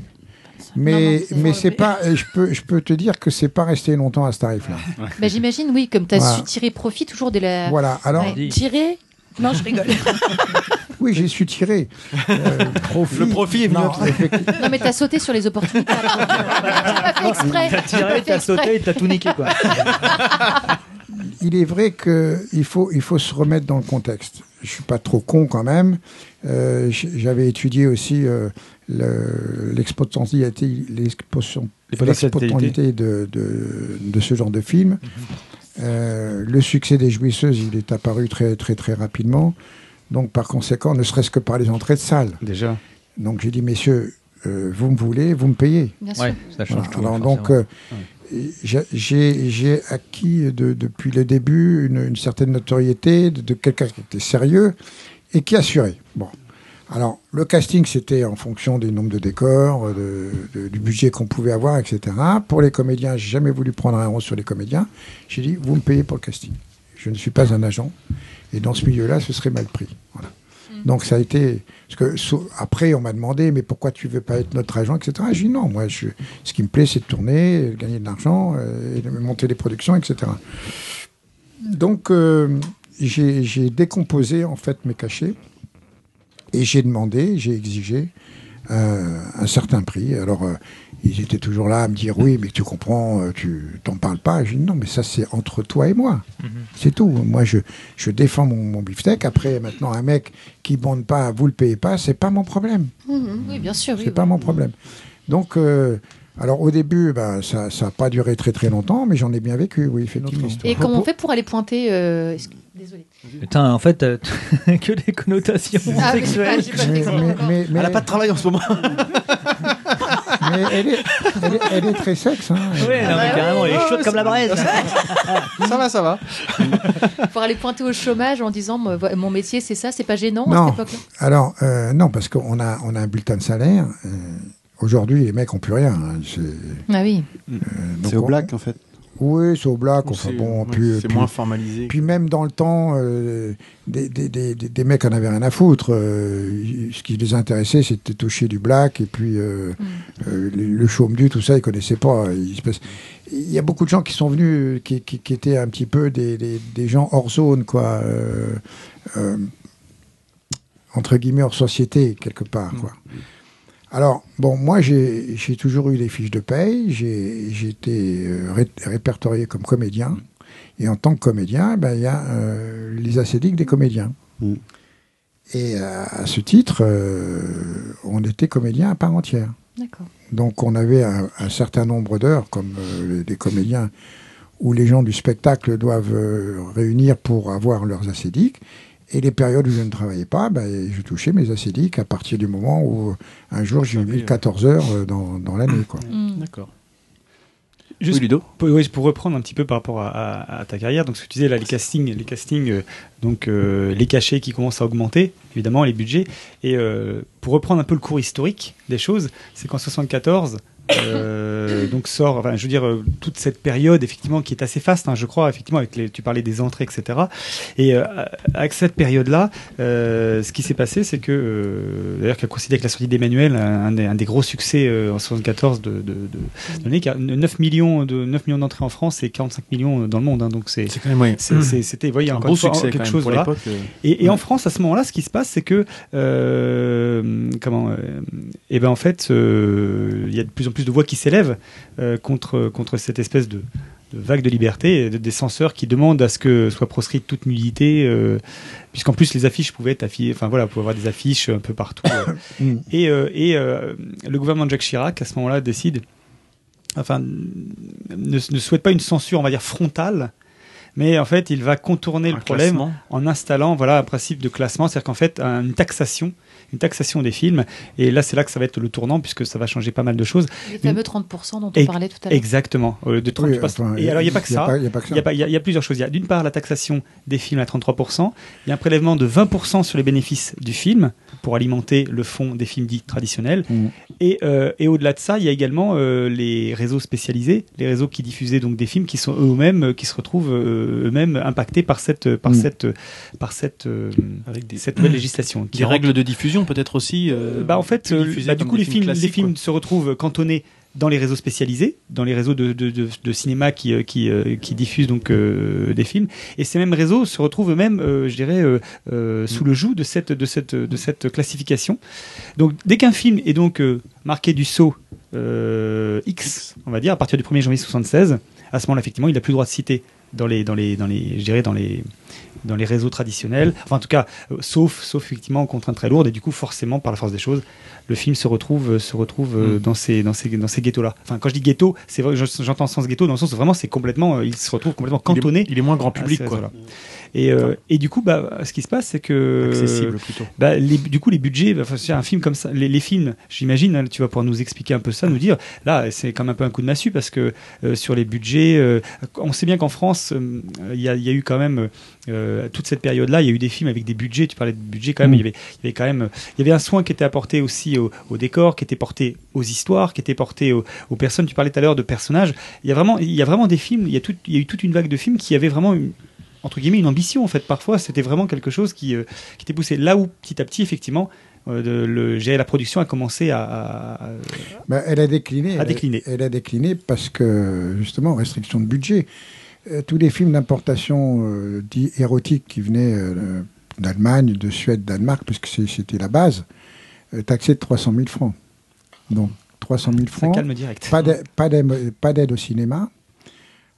mais Non, non, c'est mais c'est pas, et je peux, je peux te dire que c'est pas resté longtemps à ce tarif-là. Bah, J'imagine, oui, comme tu as Voilà. su tirer profit toujours de la. Voilà, alors- Ouais. Tirer Non, je rigole. Oui, j'ai su tirer. Euh, profit. Le profit est venu Non. Non, mais t'as sauté sur les opportunités. T'as pas fait exprès. T'as tiré, t'as sauté, t'as tout niqué, quoi. il est vrai qu'il faut, il faut se remettre dans le contexte. Je suis pas trop con quand même. Euh, J'avais étudié aussi euh, le- l'expotentialité de, de, de ce genre de film. Euh, le succès des jouisseuses, il est apparu très très très rapidement. Donc par conséquent, ne serait-ce que par les entrées de salle. Déjà. Donc j'ai dit, messieurs, euh, vous me voulez, vous me payez. Bien sûr. Ouais, ça change Voilà. tout. Alors, donc, euh, j'ai- acquis de- depuis le début une, une certaine notoriété de, de quelqu'un qui était sérieux et qui assurait. Bon. Alors, le casting, c'était en fonction des nombres de décors, de- de- du budget qu'on pouvait avoir, etc. Pour les comédiens, j'ai jamais voulu prendre un rond sur les comédiens. J'ai dit, vous me payez pour le casting. Je ne suis pas un agent. Et dans ce milieu-là, ce serait mal pris. Voilà. Donc ça a été parce que après on m'a demandé mais pourquoi tu veux pas être notre agent etc. J'ai dit non moi je, ce qui me plaît c'est de tourner, de gagner de l'argent, euh, de monter des productions etc. Donc euh, j'ai décomposé en fait mes cachets et j'ai demandé, j'ai exigé euh, un certain prix. Alors ils étaient toujours là à me dire oui mais tu comprends, euh, tu t'en parles pas. J'ai dit non mais ça c'est entre toi et moi. C'est tout. Moi, je, je défends mon, mon beefsteak. Après, maintenant, un mec qui bande pas, vous le payez pas, c'est pas mon problème. Mhm. Oui, bien sûr. C'est oui. pas mon problème. Donc, euh, alors au début, ben, ça n'a pas duré très très longtemps, mais j'en ai bien vécu, oui, effectivement. Et comment on fait pour aller pointer euh, Désolée. Putain, en fait, euh, que des connotations Ah, sexuelles. mais- mais- Elle a pas de travail en ce moment. Mais elle est, elle est, elle est très sexe. Hein. Ouais, non, mais carrément, elle est chaude comme la braise. ça va, ça va. Pour aller pointer au chômage en disant mon métier c'est ça, c'est pas gênant à Non. cette époque-là Alors, euh, non, parce qu'on a, on a un bulletin de salaire. euh, Aujourd'hui, les mecs n'ont plus rien. hein. C'est Ah oui. C'est au on- black en fait. Oui, c'est au black. Enfin, C'est- bon, ouais, puis, c'est puis- moins formalisé. Puis même dans le temps, euh, des, des, des, des- des mecs en avaient rien à foutre. euh, ce qui les intéressait, c'était de toucher du black. Et puis euh, euh, le, chaume du, tout ça, ils connaissaient pas. Il, se passe- il y a beaucoup de gens qui sont venus, qui, qui, qui étaient un petit peu des, des, des gens hors zone, quoi. euh, euh, entre guillemets, hors société, quelque part, quoi. Alors, bon, moi, j'ai toujours eu des fiches de paye. J'ai été euh, ré- répertorié comme comédien. Et en tant que comédien, ben, il y a euh, les acédiques des comédiens. Mm. Et euh, à ce titre, euh, on était comédien à part entière. D'accord. Donc on avait un, un certain nombre d'heures, comme euh, des comédiens, où les gens du spectacle doivent euh, réunir pour avoir leurs acédiques. Et les périodes où je ne travaillais pas, ben, je touchais mes acédiques à partir du moment où un jour j'ai eu 1014 heures euh, dans, dans l'année. quoi. Mm. D'accord. Juste Oui, Ludo. pour, oui, pour reprendre un petit peu par rapport à, à- à ta carrière, donc ce que tu disais là, les castings, les castings, euh, donc euh, les cachets qui commencent à augmenter, évidemment les budgets. Et euh, pour reprendre un peu le cours historique des choses, c'est qu'en 74. Euh, donc sort, enfin, je veux dire, euh, toute cette période effectivement qui est assez faste, hein, je crois, effectivement, avec les, tu parlais des entrées, etc. Et euh, avec cette période-là, euh, ce qui s'est passé, c'est que, d'ailleurs, qu'a coïncidé avec la sortie d'Emmanuel, un, des- un des gros succès en 74 de, de, de, y a 9 millions de 9 millions d'entrées en France et 45 millions dans le monde, hein, donc c'est c'est- c'était, vous voyez, Un fois, succès quelque chose. voilà. Et, et en. France, à ce moment-là, ce qui se passe, c'est que, comment, euh, eh ben en fait, il y a de plus en plus de voix qui s'élèvent euh, contre contre cette espèce de, de vague de liberté, des censeurs qui demandent à ce que soit proscrite toute nudité, euh, puisqu'en plus les affiches pouvaient être affichées, enfin voilà, pouvoir avoir des affiches un peu partout. euh. Mm. et euh, et euh, le gouvernement de Jacques Chirac, à ce moment-là, décide, enfin, ne, ne souhaite pas une censure, on va dire frontale. Mais en fait, il va contourner le problème classement. en installant voilà un principe de classement, c'est-à-dire qu'en fait un- une taxation, une taxation des films. Et là, c'est là que ça va être le tournant puisque ça va changer pas mal de choses. Les fameux 30% dont on parlait tout à l'heure. Exactement, euh, de 30%. Oui, enfin, et alors, il n'y a pas que ça. Il n'y a pas que ça. Il y a, y y plusieurs choses. Il y a d'une part la taxation des films à 33%. Il y a un prélèvement de 20% sur les bénéfices du film pour alimenter le fonds des films dits traditionnels. Mm. Et, euh, et au-delà de ça, il y a également euh, les réseaux spécialisés, les réseaux qui diffusaient donc des films qui sont eux-mêmes, euh, qui se retrouvent euh, eux-mêmes impactés par cette, par Mm. cette, par cette, euh, Avec des, cette nouvelle législation. qui des règles de diffusion peut-être aussi. euh, bah en fait, euh, bah, du coup, les films, les films quoi. se retrouvent cantonnés dans les réseaux spécialisés, dans les réseaux de, de, de, de cinéma qui, euh, qui, euh, qui diffusent donc euh, des films. Et ces mêmes réseaux se retrouvent eux-mêmes, euh, je dirais, euh, sous le joug de cette, de, cette, de cette classification. Donc, dès qu'un film est donc marqué du sceau X, on va dire, à partir du 1er janvier 76, à ce moment-là, effectivement, il n'a plus le droit de citer dans les, dans les, dans les, je dirais, dans les, dans les réseaux traditionnels. Enfin, en tout cas, euh, sauf, sauf effectivement en contraintes très lourdes. Et du coup, forcément, par la force des choses, le film se retrouve, se retrouve euh, Mm. dans ces, dans ces, dans ces ghettos-là. Enfin, quand je dis ghetto, c'est j'entends sens ghetto dans le sens où vraiment, c'est complètement, euh, il se retrouve complètement Il est- cantonné. Il est moins grand public ces quoi. Et, euh, et du coup, bah, ce qui se passe, c'est que Accessible plutôt. bah, les- du coup, les budgets, bah, un film comme ça. Les, les films, j'imagine, hein, tu vas pouvoir nous expliquer un peu ça, nous dire. Là, c'est quand même un peu un coup de massue parce que euh, sur les budgets, euh, on sait bien qu'en France, il y, a, il y a eu quand même toute cette période-là, il y a eu des films avec des budgets. Tu parlais de budget quand même. Mm. Il y avait, il y avait quand même, il y avait un soin qui était apporté aussi au, au décor, qui était porté aux histoires, qui était porté aux, aux personnes. Tu parlais tout à l'heure de personnages. Il y a vraiment, il y a vraiment des films. Il y a tout, il y a eu toute une vague de films qui avaient vraiment une, entre guillemets une ambition en fait parfois c'était vraiment quelque chose qui, euh, qui était poussé là où petit à petit effectivement euh, de, le, la production a commencé à, à- à- Ben, elle a décliné. A elle décliné. Elle, a décliné parce que, justement, restriction de budget. Euh, tous les films d'importation euh, dits érotiques qui venaient euh, d'Allemagne, de Suède, Danemark, parce que c'est- c'était la base, euh, taxés de 300 000 francs. Donc, 300 000 ça francs. calme direct Pas d'aide- pas au cinéma.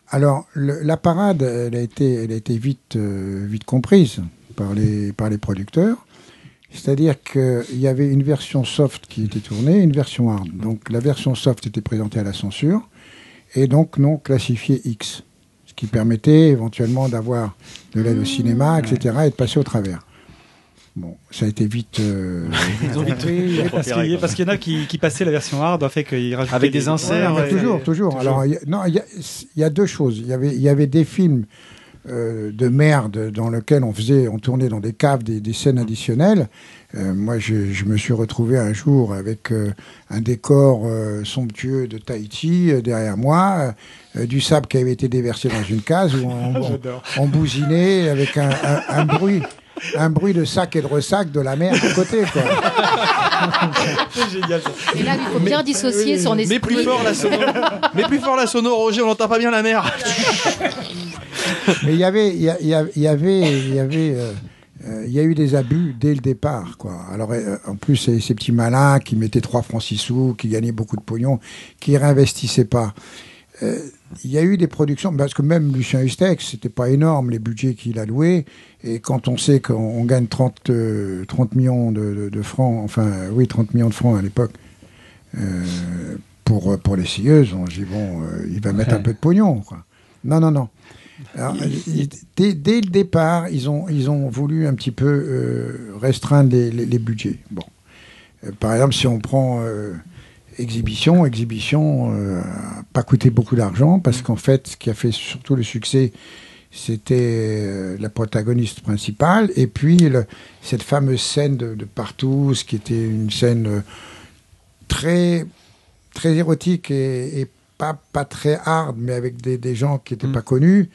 Alors, le- la parade, elle a été, elle a été vite, euh, vite comprise par les, par les producteurs. C'est-à-dire qu'il y avait une version soft qui était tournée, une version hard. Donc, la version soft était présentée à la censure et donc non classifiée X. Ce qui permettait éventuellement d'avoir de l'aide au cinéma, etc. et de passer au travers. Bon, ça a été vite. euh, Ils ont vite parce qu'il y, en a qui, qui passaient la version hard, a fait qu'ils rajoutaient Avec des inserts, Ouais, ouais. toujours, toujours. Alors, il y a- non, il y, a- il y a deux choses. Il y avait, il y avait des films euh, de merde dans lesquels on faisait, on tournait dans des caves des, des scènes additionnelles. Euh, moi, je, je me suis retrouvé un jour avec euh, un décor euh, somptueux de Tahiti euh, derrière moi, euh, du sable qui avait été déversé dans une case où on, on, J'adore. on bousinait avec un, un- un bruit. Un bruit de sac et de ressac de la mer à côté, quoi. C'est génial. ça. Et là, il faut bien dissocier son esprit. Mais plus fort la sono. Mais plus fort la sono, Roger, on n'entend pas bien la mer. Mais il y avait, il y, avait, il y avait, euh, euh, il y a eu des abus dès le départ, quoi. Alors, euh, en plus, ces, ces petits malins qui mettaient 3 francs 6 sous, qui gagnaient beaucoup de pognon, qui réinvestissaient pas. Euh, Il y a eu des productions, parce que même Lucien Hustex, c'était pas énorme les budgets qu'il a loués. Et quand on sait qu'on on gagne 30, euh, 30 millions de, de- de francs, enfin, euh, oui, 30 millions de francs à l'époque, euh, pour, pour les scieuses, on dit, bon, euh, il va mettre Ouais. un peu de pognon, quoi. Non, non, non. Alors, dès, dès le départ, ils ont, ils ont voulu un petit peu euh, restreindre les, les- les budgets. Bon. Euh, par exemple, si on prend euh, Exhibition, Exhibition euh, pas coûté beaucoup d'argent parce qu'en fait, ce qui a fait surtout le succès, c'était euh, la protagoniste principale et puis le- cette fameuse scène de, de partout, ce qui était une scène euh, très très érotique et, et pas, pas très hard, mais avec des, des gens qui n'étaient pas connus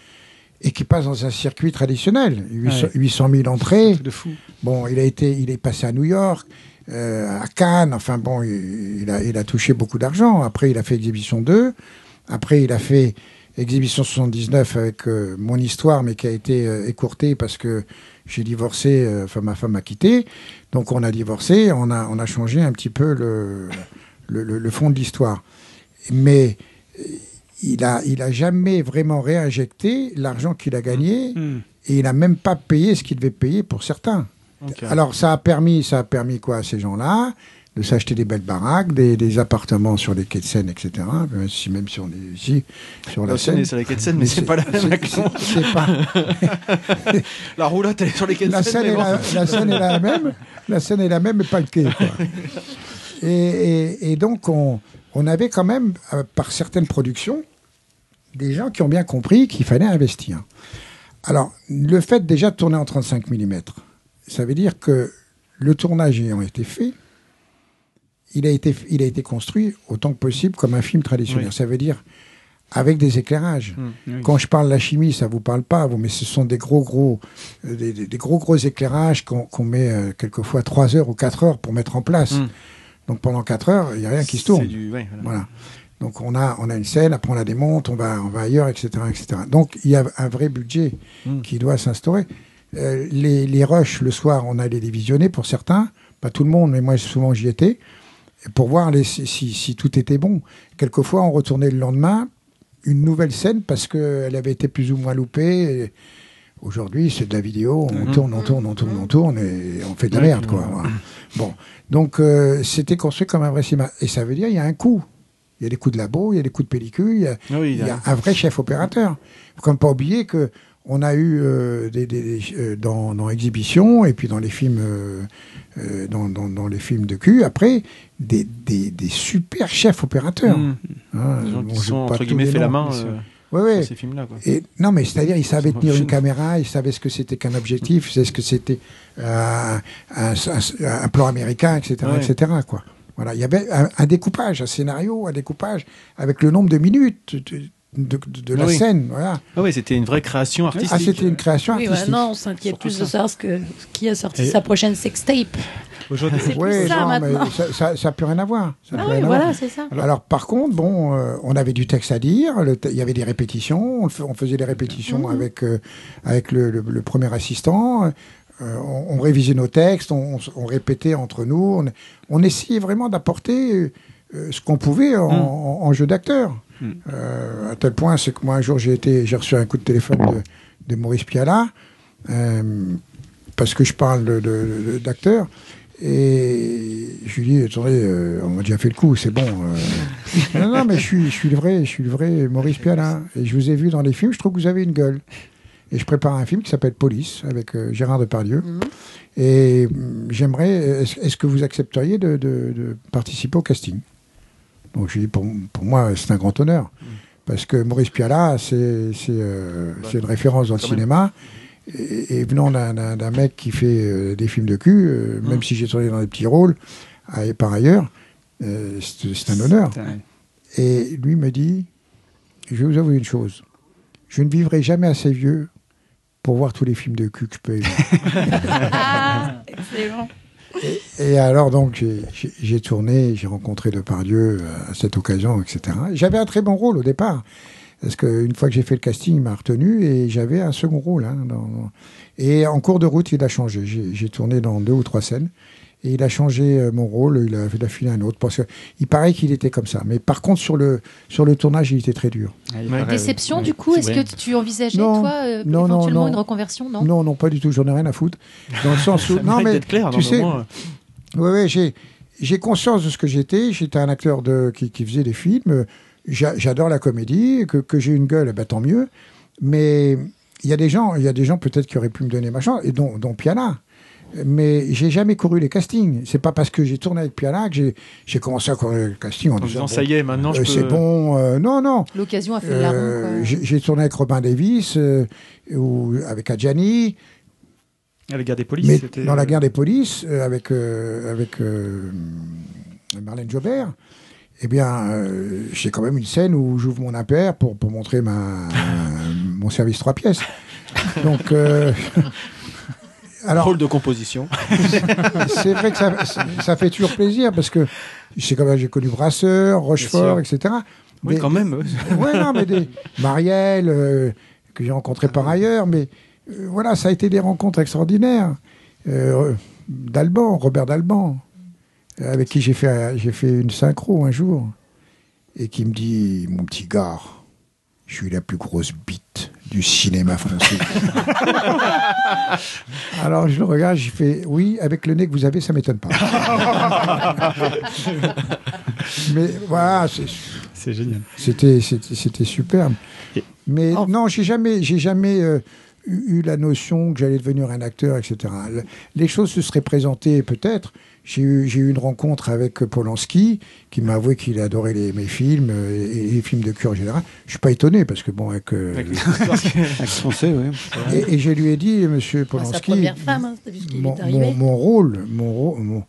et qui passent dans un circuit traditionnel. 800, Ouais. 800 000 entrées. de fou. Bon, il a été, il est passé à New York, euh, à Cannes. Enfin bon, il, il a, il a touché beaucoup d'argent. Après, il a fait Exhibition 2. Après, il a fait Exhibition 79 avec euh, mon histoire, mais qui a été euh, écourtée parce que j'ai divorcé. Enfin, ma femme m'a quitté. Donc, on a divorcé. On a, on a changé un petit peu le, le, le- le fond de l'histoire. Mais il a, il a jamais vraiment réinjecté l'argent qu'il a gagné Hmm. et il n'a même pas payé ce qu'il devait payer pour certains. Alors ça a permis, ça a permis quoi à ces gens-là de s'acheter des belles baraques, des, des appartements sur les quais de Seine, etc. Même si, même si on est ici sur la Seine. est sur les quais de Seine, mais c'est pas la même action. pas. La roulotte, elle est sur les quais de la Seine. bon. la, la scène est la même, la scène est la même, mais pas le quai. quoi. Et, et- et donc, on, on avait quand même, euh, par certaines productions, des gens qui ont bien compris qu'il fallait investir. Alors, le fait déjà de tourner en 35 mm, ça veut dire que le tournage ayant été fait, il a été, il a été construit autant que possible comme un film traditionnel. Oui. Ça veut dire avec des éclairages. Oui. Quand je parle de la chimie, ça vous parle pas, vous, mais ce sont des gros gros, euh, des, gros gros éclairages qu'on met euh, quelquefois 3 heures ou 4 heures pour mettre en place. Mm. Donc pendant 4 heures, il n'y a rien qui se tourne. C'est du- ouais, voilà. Voilà. Donc on a, on a une scène, après on la démonte, on va, on va ailleurs, etc., etc. Donc il y a un vrai budget Mm. qui doit s'instaurer. Euh, les, les rushs, le soir, on allait les visionner pour certains, pas tout le monde, mais moi souvent j'y étais, pour voir les, si, si- si tout était bon. Quelquefois on retournait le lendemain, une nouvelle scène parce qu'elle avait été plus ou moins loupée. Et Aujourd'hui, c'est de la vidéo, on tourne, on tourne, on tourne, on tourne, et on fait de la merde, quoi. Voilà. Bon, donc euh, c'était construit comme un vrai cinéma. Et ça veut dire il y a un coût. Il y a des coûts de labo, il y a des coûts de pellicule, il y a, oui, il y a un vrai chef opérateur. Il faut quand même pas oublier que on a eu euh, des, des- des- euh, dans, dans Exhibition et puis dans les films euh, dans, dans, dans les films de cul après des, super chefs opérateurs. Mm. Hein, Des gens bon, qui sont, entre guillemets, fait la main Ouais, ces films-là. quoi. Et, non, mais c'est-à-dire, ils savaient tenir une caméra, ils savaient ce que c'était qu'un objectif, savaient ce que c'était euh, un, un- un plan américain, etc., Ouais. etc. Quoi. Voilà, il y avait un, un découpage, un scénario, un découpage avec le nombre de minutes de- de- de la Oui. scène. Voilà. Ah oui, c'était une vraie création artistique. Ah, c'était une création Oui, artistique. maintenant, on s'inquiète plus de savoir ce que, qui a sorti Et- sa prochaine sextape. Aujourd'hui, C'est Ouais, ça non, maintenant. ça- n'a plus rien à voir. Ça Ah oui, voilà, c'est ça. Alors, par contre, bon, euh, on avait du texte à dire, il y avait des répétitions, on, faisait des répétitions Mhm. avec, euh, avec le, le- le premier assistant, euh, on, on révisait nos textes, on, répétait entre nous, on, on essayait vraiment d'apporter euh, ce qu'on pouvait en, en- en jeu d'acteur. Mhm. Euh, à tel point, c'est que moi, un jour, j'ai été, j'ai reçu un coup de téléphone de, de Maurice Piala, euh, parce que je parle de-. Et je lui dis, attendez, euh, on m'a déjà fait le coup, c'est bon. non, non, mais je suis, je suis le vrai, je suis le vrai Maurice Piala. Et je vous ai vu dans les films, je trouve que vous avez une gueule. et je prépare un film qui s'appelle Police avec euh, Gérard Depardieu. Et hum, j'aimerais, est-ce que vous accepteriez de, de- de participer au casting? Donc j'ai dit, pour, pour moi, c'est un grand honneur. Parce que Maurice Pialat, c'est c'est, euh, c'est une référence dans le cinéma. Et, et venant d'un- mec qui fait euh, des films de cul, euh, même si j'ai tourné dans des petits rôles, et par ailleurs, euh, c'est c'est un honneur. Et lui me dit, je vais vous avouer une chose, je ne vivrai jamais assez vieux pour voir tous les films de cul que je peux aimer. Ah, excellent. Et alors donc j'ai- tourné, j'ai rencontré Depardieu euh, à cette occasion, etc. J'avais un très bon rôle au départ, parce qu'une fois que j'ai fait le casting, il m'a retenu et j'avais un second rôle. hein, Et en cours de route, il a changé. J'ai tourné dans deux ou trois scènes et il a changé euh, mon rôle, il a, il a filé un autre, parce que il paraît qu'il était comme ça. Mais par contre sur le sur le tournage, il était très dur. Déception, du coup, est-ce que tu envisageais, Non, toi, euh, non, éventuellement non. une reconversion Non? Non, non, pas du tout. J'en ai rien à foutre. Dans le sens où. Non, mais clair, tu sais. moins, Ouais, ouais, j'ai j'ai conscience de ce que j'étais. J'étais un acteur de qui, qui faisait des films. J'a- J'adore la comédie. Que, que j'ai une gueule, ben, tant mieux. Mais il y a des gens, il y a des gens peut-être qui auraient pu me donner ma chance, et dont, dont Piana. Mais j'ai jamais couru les castings. C'est pas parce que j'ai tourné avec Piana que j'ai j'ai commencé à courir les castings en, En disant, ça y est, maintenant, je euh, peux- C'est bon. euh, non, non. L'occasion a fait Euh, j'ai j'ai tourné avec Robin Davis, euh, ou avec Adjani. À la guerre des polices, Mais dans la guerre des polices, euh, avec, euh, avec euh, Marlène Jobert, eh bien, euh, j'ai quand même une scène où j'ouvre mon impair pour, pour montrer ma, mon service trois pièces. Donc, euh, alors, Rôle de composition. c'est vrai que ça, ça fait toujours plaisir parce que j'ai connu Brasseur, Rochefort, etc. Oui, quand même. ouais, non, mais des Marielle euh, que j'ai rencontré par ailleurs, mais euh, voilà, ça a été des rencontres extraordinaires. Euh, D'Alban, Robert Dalban, avec qui j'ai fait j'ai fait une synchro un jour, et qui me dit mon petit gars, je suis la plus grosse bite du cinéma français. Alors je le regarde, j'ai fait oui, avec le nez que vous avez, ça m'étonne pas. Mais voilà, c'est génial. c'était c'était c'était superbe. Mais non, j'ai jamais j'ai jamais euh, eu, la notion que j'allais devenir un acteur, etc. Le- Les choses se seraient présentées peut-être. J'ai eu, j'ai eu une rencontre avec euh, Polanski qui m'a avoué qu'il adorait les, mes films euh, et, et les films de cul en général. Je suis pas étonné parce que bon avec, euh, Avec français, oui. et, et je lui ai dit, Monsieur Bah, sa Polanski, première femme, hein, t'as vu ce qui lui mon, est arrivé mon- mon rôle, mon, mon,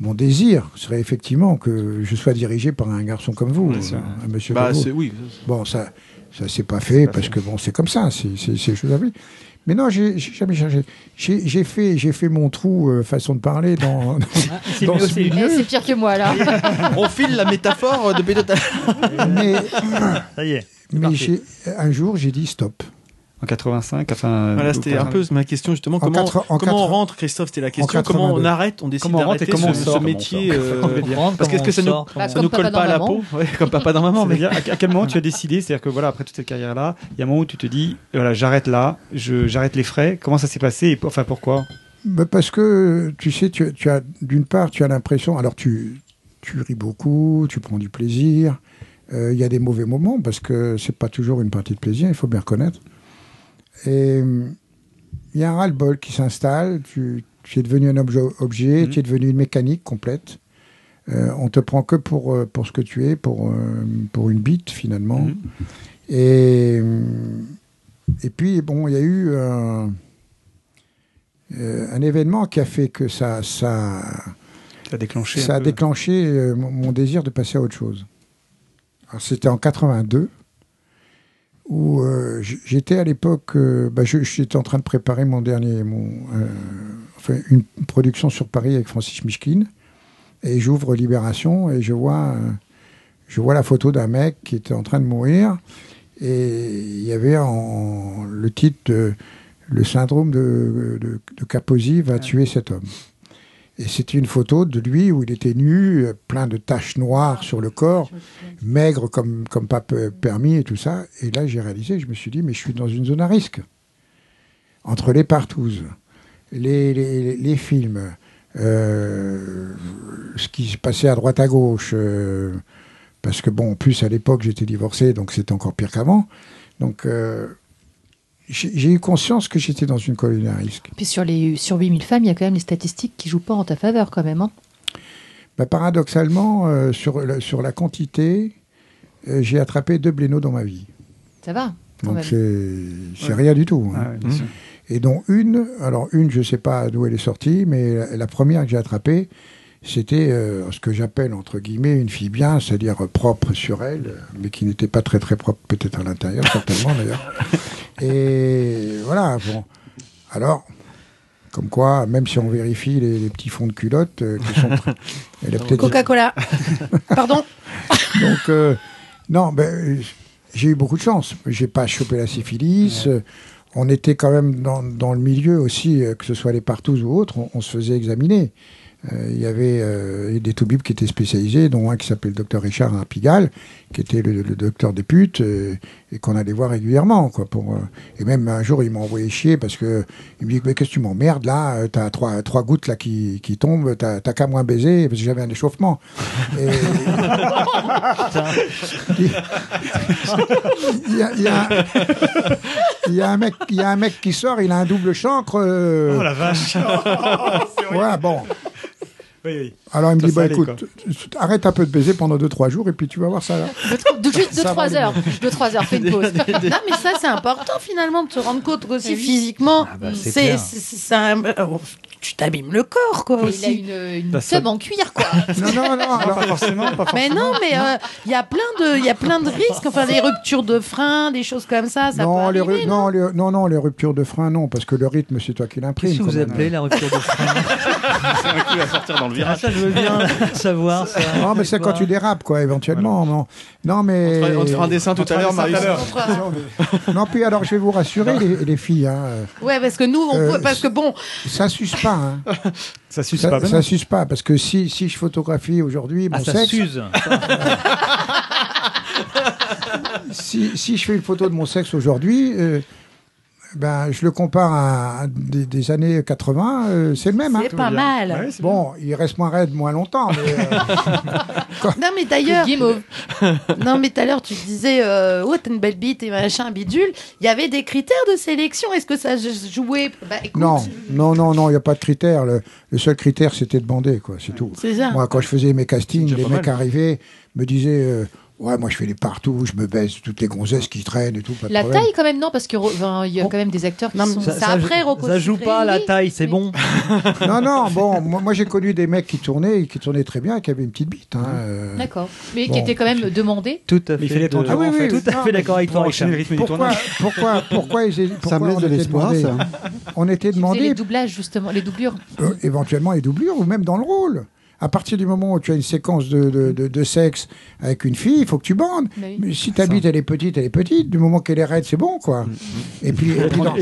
mon désir serait effectivement que je sois dirigé par un garçon comme vous, un Monsieur. Bah, oui. Bon, ça, ça s'est pas fait parce que bon, c'est comme ça, c'est c'est c'est chose à vie. Mais non, j'ai jamais cherché. J'ai fait, j'ai fait mon trou euh, façon de parler dans, dans, c'est dans ce. Eh, c'est pire que moi, là. On file la métaphore de Pédotal. Mais, Ça y est. mais j'ai- un jour, j'ai dit stop. En 85, enfin. Voilà, c'était un peu ma question justement. En Comment, quatre- on rentre, Christophe C'était la question. en Comment on 82. arrête, on décide Comment on rentre et d'arrêter comment on ce, sort, ce comment on métier sort. euh, dire. Parce qu'est-ce que ça nous, Bah, ça comme nous colle pas à la peau Ouais, Comme papa dans maman. Mais à à quel moment tu as décidé C'est-à-dire que voilà, après toute cette carrière-là, il y a un moment où tu te dis, voilà, j'arrête là, je, j'arrête les frais. Comment ça s'est passé et enfin pourquoi? Bah, parce que, tu sais, tu, tu as, d'une part, tu as l'impression, alors tu, tu ris beaucoup, tu prends du plaisir. Euh, Il y a des mauvais moments parce que c'est pas toujours une partie de plaisir, il faut bien reconnaître. Et hum, il y a un ras-le-bol qui s'installe, tu, tu es devenu un objet, objet Mhm. tu es devenu une mécanique complète. Euh, on te prend que pour, euh, pour ce que tu es, pour, euh, pour une bite finalement. Mhm. Et, et puis, bon, il y a eu un, euh, un événement qui a fait que ça, ça, Ça a déclenché. ça a déclenché euh, mon mon désir de passer à autre chose. C'était en 82, où euh, j'étais à l'époque, euh, bah, j'étais en train de préparer mon dernier, mon, euh, enfin, une production sur Paris avec Francis Mishkin, et j'ouvre Libération et je vois, je vois la photo d'un mec qui était en train de mourir, et il y avait en, le titre de Le syndrome de, de, de Kaposi va tuer cet homme. Et c'était une photo de lui où il était nu, plein de taches noires sur le corps, maigre comme, comme pas pe- permis et tout ça. Et là, j'ai réalisé, je me suis dit, mais je suis dans une zone à risque. Entre les partouzes, les, les, les films, euh, ce qui se passait à droite à gauche, euh, parce que bon, en plus à l'époque j'étais divorcé, donc c'était encore pire qu'avant. Donc euh, j'ai eu conscience que j'étais dans une colonie à risque. Puis sur, les, sur 8000 femmes, il y a quand même les statistiques qui jouent pas en ta faveur quand même. hein. Bah, paradoxalement, euh, sur, la- sur la quantité, euh, j'ai attrapé deux blénos dans ma vie. Ça va quand Donc c'est c'est Ouais. rien du tout. hein. Ah ouais. Et dont une, alors une, je ne sais pas d'où elle est sortie, mais la, la première que j'ai attrapée, c'était euh, ce que j'appelle entre guillemets une fille bien, c'est-à-dire euh, propre sur elle, mais qui n'était pas très très propre peut-être à l'intérieur, certainement d'ailleurs. Et voilà, bon. Alors, comme quoi, même si on vérifie les, les petits fonds de culotte, euh, qui sont très- elle a peut-être Coca-Cola. Pardon. donc, euh, non, ben, euh, j'ai eu beaucoup de chance. J'ai pas chopé la syphilis. On était quand même dans, dans le milieu aussi, euh, que ce soit les partous ou autres, on, on se faisait examiner. Euh, Il y avait euh, des toubibs qui étaient spécialisés, dont un qui s'appelait le docteur Richard à Pigalle, qui était le, le docteur des putes, euh, et qu'on allait voir régulièrement. Quoi, pour, et même un jour, il m'a envoyé chier parce que il me dit Mais qu'est-ce que tu m'emmerdes là T'as trois, trois gouttes là qui, qui tombent, t'as t'as qu'à moins baiser, parce que j'avais un échauffement. Et- il y a, il y a- il y a un mec, il y a un mec qui sort, il a un double chancre. euh, Oh la vache ouais, bon. Oui, oui. Alors il me dit bah écoute, arrête un peu de baiser pendant 2-3 jours et puis tu vas voir ça. De, juste Ça va 2-3 aller heures. 2-3 heures, fais une pause. non, mais ça, c'est important finalement de se rendre compte qu'aussi physiquement, bah, c'est c'est clair. c'est- c'est un- euh, tu t'abîmes le corps, quoi. Il a Aussi. une, une Bah, ça- en cuir, quoi. Non, non, non. alors- Pas forcément, pas Mais non, mais euh, il y a plein de, il y a plein de risques. Enfin, des ruptures de frein, des choses comme ça, ça non, peut les arriver. non, les- non, non, les ruptures de frein, non, parce que le rythme, c'est toi qui l'imprime. Qu'est-ce que quand vous même. appelez la rupture de frein C'est un coup à sortir dans le Ah, virage. Ça, je veux bien savoir. Ça. Non, mais c'est quand tu dérapes, quoi, éventuellement. Non, non mais. On te fera- un dessin tout à l'heure, Marius. Non, puis alors, je vais vous rassurer, les, les filles. Hein, Ouais, parce que nous, on Euh, peut- parce que bon, ça suce pas. Hein. Ça suce Ça, pas. ça suce pas, parce que si, si je photographie aujourd'hui mon Ah, ça sexe, s'use. si, si je fais une photo de mon sexe aujourd'hui, euh, ben, je le compare à des, des années 80, euh, c'est le même. hein. c'est pas mal. Ouais, c'est Bon, il reste moins raide moins longtemps, mais euh, Non, mais d'ailleurs, Guimauve. non, mais tout à l'heure, tu disais, euh, ouais, t'as une belle bite et machin, bidule. Il y avait des critères de sélection. Est-ce que ça jouait? Bah, écoute, non, non, non, non, il n'y a pas de critère. Le, le seul critère, c'était de bander, quoi, c'est tout. C'est ça. Moi, quand je faisais mes castings, les mecs mal. arrivaient, me disaient, euh, ouais, moi je fais les partout, je me baisse toutes les gonzesses qui traînent et tout. Pas de La problème. taille, quand même, non, parce qu'il y a quand même des acteurs qui Non, sont. ça- Ça, après, Rocco ça joue pas la taille, c'est Oui. bon. Non, non, bon, moi, moi, j'ai connu des mecs qui tournaient, et qui tournaient très bien, qui avaient une petite bite. Hein, euh. D'accord. Mais Bon. qui était quand même demandé. Tout à Mais il fait. fait les Ah oui, en oui, fait. Tout à fait d'accord avec toi, Richard. Pourquoi, pourquoi, pourquoi, ils, pourquoi Ça me laisse on de était l'espoir, demandé- ça. On était faisait les demandé doublages, justement, les doublures. euh, éventuellement les doublures ou même dans le rôle. À partir du moment où tu as une séquence de, de, de- de sexe avec une fille, il faut que tu bandes. Oui. Mais si ta bite elle est petite, elle est petite. Du moment qu'elle est raide, c'est bon, quoi. Et puis, et, puis dans,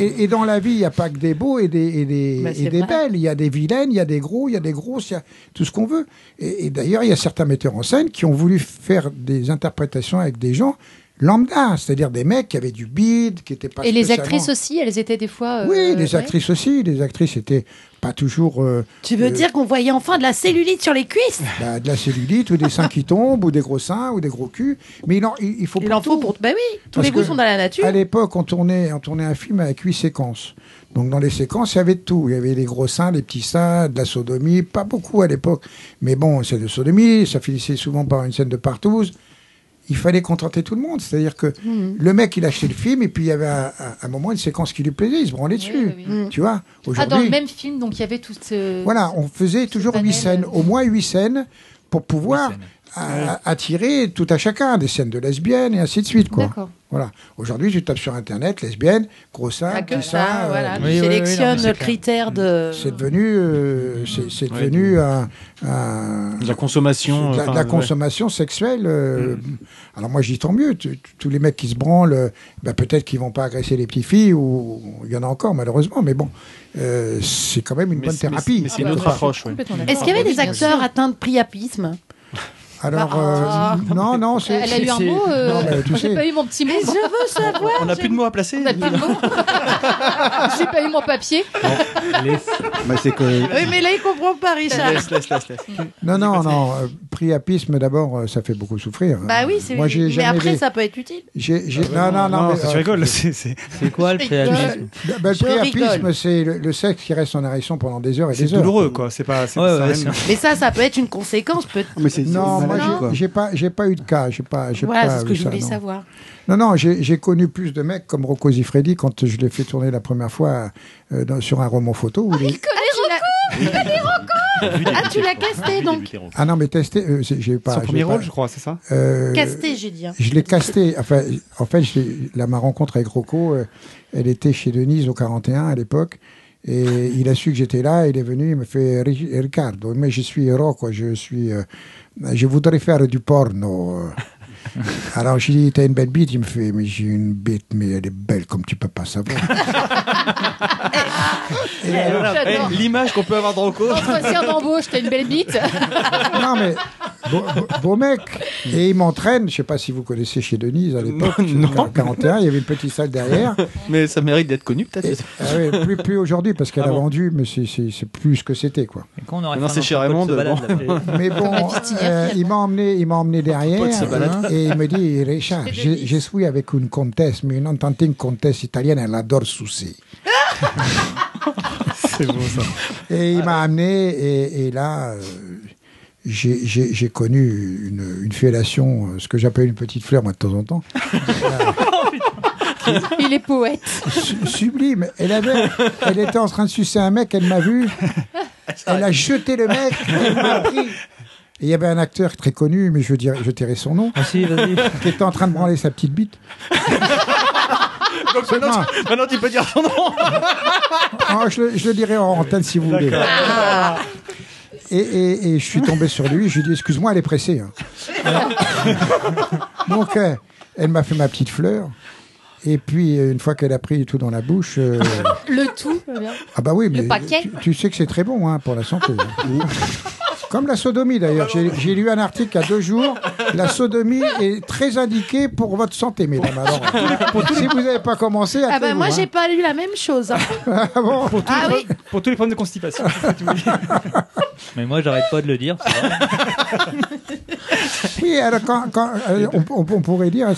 et- dans la vie, il n'y a pas que des beaux et des, et des, Bah, des belles. Il y a des vilaines, il y a des gros, il y a des grosses, il y a tout ce qu'on veut. Et, et d'ailleurs, il y a certains metteurs en scène qui ont voulu faire des interprétations avec des gens lambda, c'est-à-dire des mecs qui avaient du bide, qui étaient pas Et les actrices aussi, elles étaient des fois. euh, Oui, les ouais. actrices aussi. Les actrices étaient pas toujours euh, Tu veux Euh, dire qu'on voyait enfin de la cellulite sur les cuisses? Bah, de la cellulite ou des seins qui tombent ou des gros seins ou des gros culs. Mais il en, il, il faut Il pour en faut pour. Bah oui, tous Parce les goûts sont dans la nature. À l'époque, on tournait, on tournait un film avec huit séquences. Donc dans les séquences, il y avait de tout. Il y avait les gros seins, les petits seins, de la sodomie, pas beaucoup à l'époque. Mais bon, c'est de sodomie, ça finissait souvent par une scène de partouze. Il fallait contenter tout le monde. C'est-à-dire que Mhm. le mec, il achetait le film et puis il y avait un, un- un moment, une séquence qui lui plaisait, il se branlait dessus. oui, oui. Tu vois Ah, dans le même film, donc il y avait tout ce. voilà, on faisait toujours huit scènes, euh, au moins huit scènes, pour pouvoir Huit scènes. A- attirer tout à chacun, des scènes de lesbiennes et ainsi de suite. Quoi. D'accord. Voilà. Aujourd'hui, tu tapes sur Internet, lesbienne, gros sein, petit ça, sein, euh, voilà. oui, tu oui, oui, non, sélectionnes le critère de. c'est devenu, euh, c'est, c'est Ouais, devenu un, un- De la consommation. de la, de enfin, la ouais. consommation sexuelle. euh, Alors moi, je dis tant mieux. Tu- tu- Tous les mecs qui se branlent, euh, ben, peut-être qu'ils vont pas agresser les petites filles, ou il y en a encore malheureusement, mais bon, euh, c'est quand même une Mais bonne c'est- mais thérapie. c'est- mais c'est Ah une bah, autre ouais. approche. ouais. Est-ce qu'il y avait des acteurs atteints de priapisme? Alors, Ah. euh, non, non, c'est. Elle a eu un c'est- mot. euh, Non, mais tu J'ai pas eu mon petit mot. Mais je veux savoir. On n'a plus de mots à placer. On a plus de mots. J'ai pas eu mon papier. Bah, c'est que Oui, mais là, il comprend pas, Richard. Laisse, laisse, laisse, laisse. non, non, non. euh, priapisme, d'abord, ça fait beaucoup souffrir. Bah oui, c'est. Moi, j'ai Mais jamais après, vu- ça peut être utile. J'ai- non, non, non. mais, tu rigoles. c'est- c'est- C'est quoi le Je préalpisme bah, le priapisme, c'est le, le sexe qui reste en érection pendant des heures et C'est des heures. douloureux, quoi. C'est pas. c'est- c'est- Mais ça, ça peut être une conséquence. Peut... mais c'est c'est Non, moi, j'ai- pas, j'ai pas eu de cas. J'ai pas, j'ai Voilà, pas c'est ce que je voulais non. savoir. Non, non, j'ai j'ai connu plus de mecs comme Rocco Siffredi quand je l'ai fait tourner la première fois euh, dans- sur un roman photo. où il est- Ah, tu l'as casté donc. Ah non, mais testé, euh, c'est- j'ai pas. Son j'ai premier pas- rôle, je crois, c'est ça euh, Casté, j'ai dit. hein. Je l'ai casté. Enfin, en fait, j'ai- là, ma rencontre avec Rocco, euh, elle était chez Denise au 41 à l'époque. Et il a su que j'étais là, il est venu, il me fait Ri- Ricardo, mais je suis Rocco, je suis. euh, je voudrais faire du porno. Alors j'ai dit, t'as une belle bite Il me fait, mais j'ai une bite, mais elle est belle comme tu peux pas savoir. Et alors- J'adore. L'image qu'on peut avoir de Rocco. Entretien d'embauche, t'as une belle bite. non mais beau, mec et il m'entraîne je sais pas si vous connaissez chez Denise à l'époque Non. en 41 il y avait une petite salle derrière Mais ça mérite d'être connu, peut-être. Ah oui, plus, plus aujourd'hui parce qu'elle Ah a bon. vendu mais c'est- c'est c'est plus ce que c'était quoi Et quand on aurait Non, c'est chez de Raymond, se balade, bon. mais bon euh, il m'a emmené il m'a emmené derrière hein, et il me dit Richard je, je suis avec une comtesse mais une entendue comtesse italienne elle adore C'est beau, ça. Et il m'a amené, et, et là, euh, j'ai- j'ai j'ai connu une, une fellation, euh, ce que j'appelle une petite fleur, moi, de temps en temps. Il est poète. Su- sublime. Elle, avait, elle était en train de sucer un mec, elle m'a vu. Elle a jeté le mec, elle m'a pris. Et il y avait un acteur très connu, mais je, dirais, je tairai son nom, Ah si, vas-y. qui était en train de branler sa petite bite. Donc maintenant, tu, maintenant, tu peux dire son nom. Ah, je, le- je le dirai en antenne si vous voulez. Et, et- et je suis tombé sur lui, je lui ai dit excuse-moi, elle est pressée. hein. Donc euh, elle m'a fait ma petite fleur. Et puis euh, une fois qu'elle a pris tout dans la bouche, euh, Le tout. bien. ah bah oui, mais paquet. tu, tu sais que c'est très bon hein, pour la santé. Comme la sodomie d'ailleurs. J'ai lu un article il y a deux jours. La sodomie est très indiquée pour votre santé, mesdames. Alors, si vous n'avez pas commencé, Ah bah moi, hein. j'ai pas lu la même chose. hein. Ah bon Ah oui. Pour tous les problèmes de constipation. Mais moi, j'arrête pas de le dire. Oui, alors quand, quand, euh, on, on- on pourrait dire,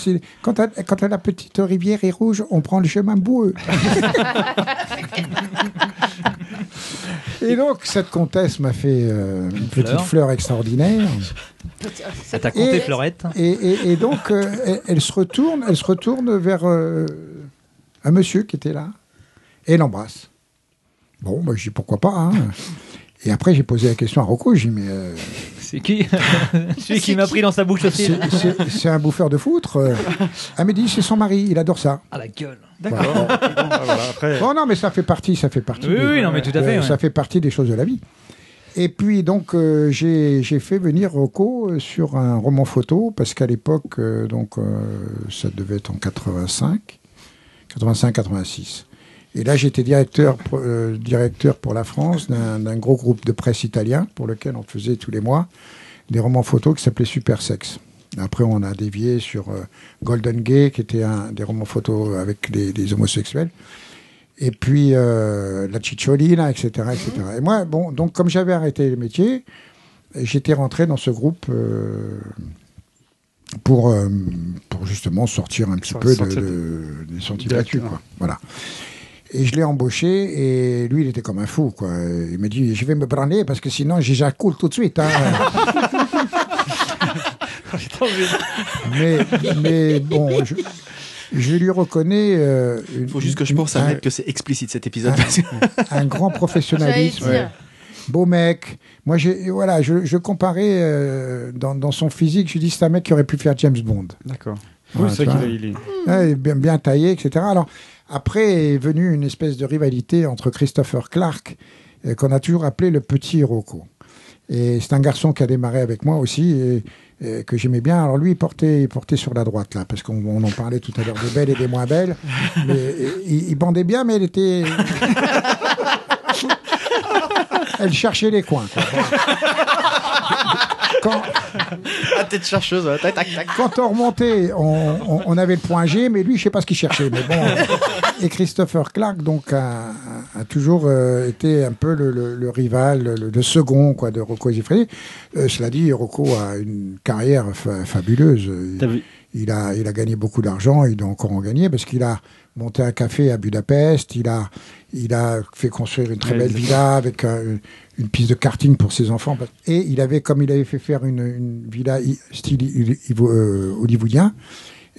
quand la petite rivière est rouge, on prend le chemin boueux. Et donc, cette comtesse m'a fait euh, une petite fleur. fleur extraordinaire. Ça t'a compté, Et- Fleurette Et, et- et donc, euh, elle, elle se retourne, elle se retourne vers euh, un monsieur qui était là et l'embrasse. Bon, bah, je dis pourquoi pas. hein. Et après, j'ai posé la question à Rocco. J'ai dit, mais C'est qui Celui qui m'a pris dans sa bouche aussi. c'est- un bouffeur de foutre. euh. Dit, c'est son mari, il adore ça. Ah la gueule. Voilà. Bon, non, mais ça fait partie, ça fait partie. Oui, des- oui, non, mais tout à fait, euh, ouais. Ça fait partie des choses de la vie. Et puis, donc, euh, j'ai fait venir Rocco sur un roman photo, parce qu'à l'époque, euh, donc, euh, ça devait être en 85, 85-86. Et là, j'étais directeur, pour- euh, directeur pour la France d'un gros groupe de presse italien, pour lequel on faisait tous les mois des romans photos qui s'appelaient Super Sex. Après, on a dévié sur euh, Golden Gay, qui était un des romans photos avec les, les homosexuels. Et puis euh, La Cicciolina, etc., etc. Et moi, bon, donc comme j'avais arrêté le métier, j'étais rentré dans ce groupe pour, pour justement sortir un petit peu de, sortir de- des sentiers battus, quoi. Voilà. Et je l'ai embauché et lui, il était comme un fou, quoi. Il m'a dit, je vais me branler parce que sinon j'éjacule tout de suite. hein. mais, mais bon, je, je lui reconnais. euh, une- Il faut juste que je pense à un- mettre que c'est explicite cet épisode. un, un grand professionnalisme. Beau mec. Moi, j'ai, voilà, je, je comparais euh, dans, dans son physique. Je dis, c'est un mec qui aurait pu faire James Bond. D'accord. Ouais, Oui, c'est tu vrai qu'il a- il est. Ouais, bien, bien taillé, etc. Alors, après est venue une espèce de rivalité entre Christopher Clark, euh, qu'on a toujours appelé le petit Rocco. Et c'est un garçon qui a démarré avec moi aussi, et, et que j'aimais bien. Alors lui, il portait, il portait sur la droite, là, parce qu'on on en parlait tout à l'heure des belles et des moins belles. Mais, euh, il, il bandait bien, mais elle était... elle cherchait les coins. quoi. Quand, La tête chercheuse, ouais. tac, tac, tac. quand on remontait, on, on- on avait le point G, mais lui, je sais pas ce qu'il cherchait. Mais bon, et Christopher Clark donc a, a toujours euh, été un peu le, le- le rival, le, le second quoi de Rocco Siffredi. Euh, cela dit, Rocco a une carrière fa- fabuleuse. Vu Il a, il a gagné beaucoup d'argent, il doit encore en gagner parce qu'il a monté un café à Budapest, il a, il a fait construire une très belle villa avec euh, une piste de karting pour ses enfants. Et il avait, comme il avait fait faire une, une villa style euh, hollywoodien,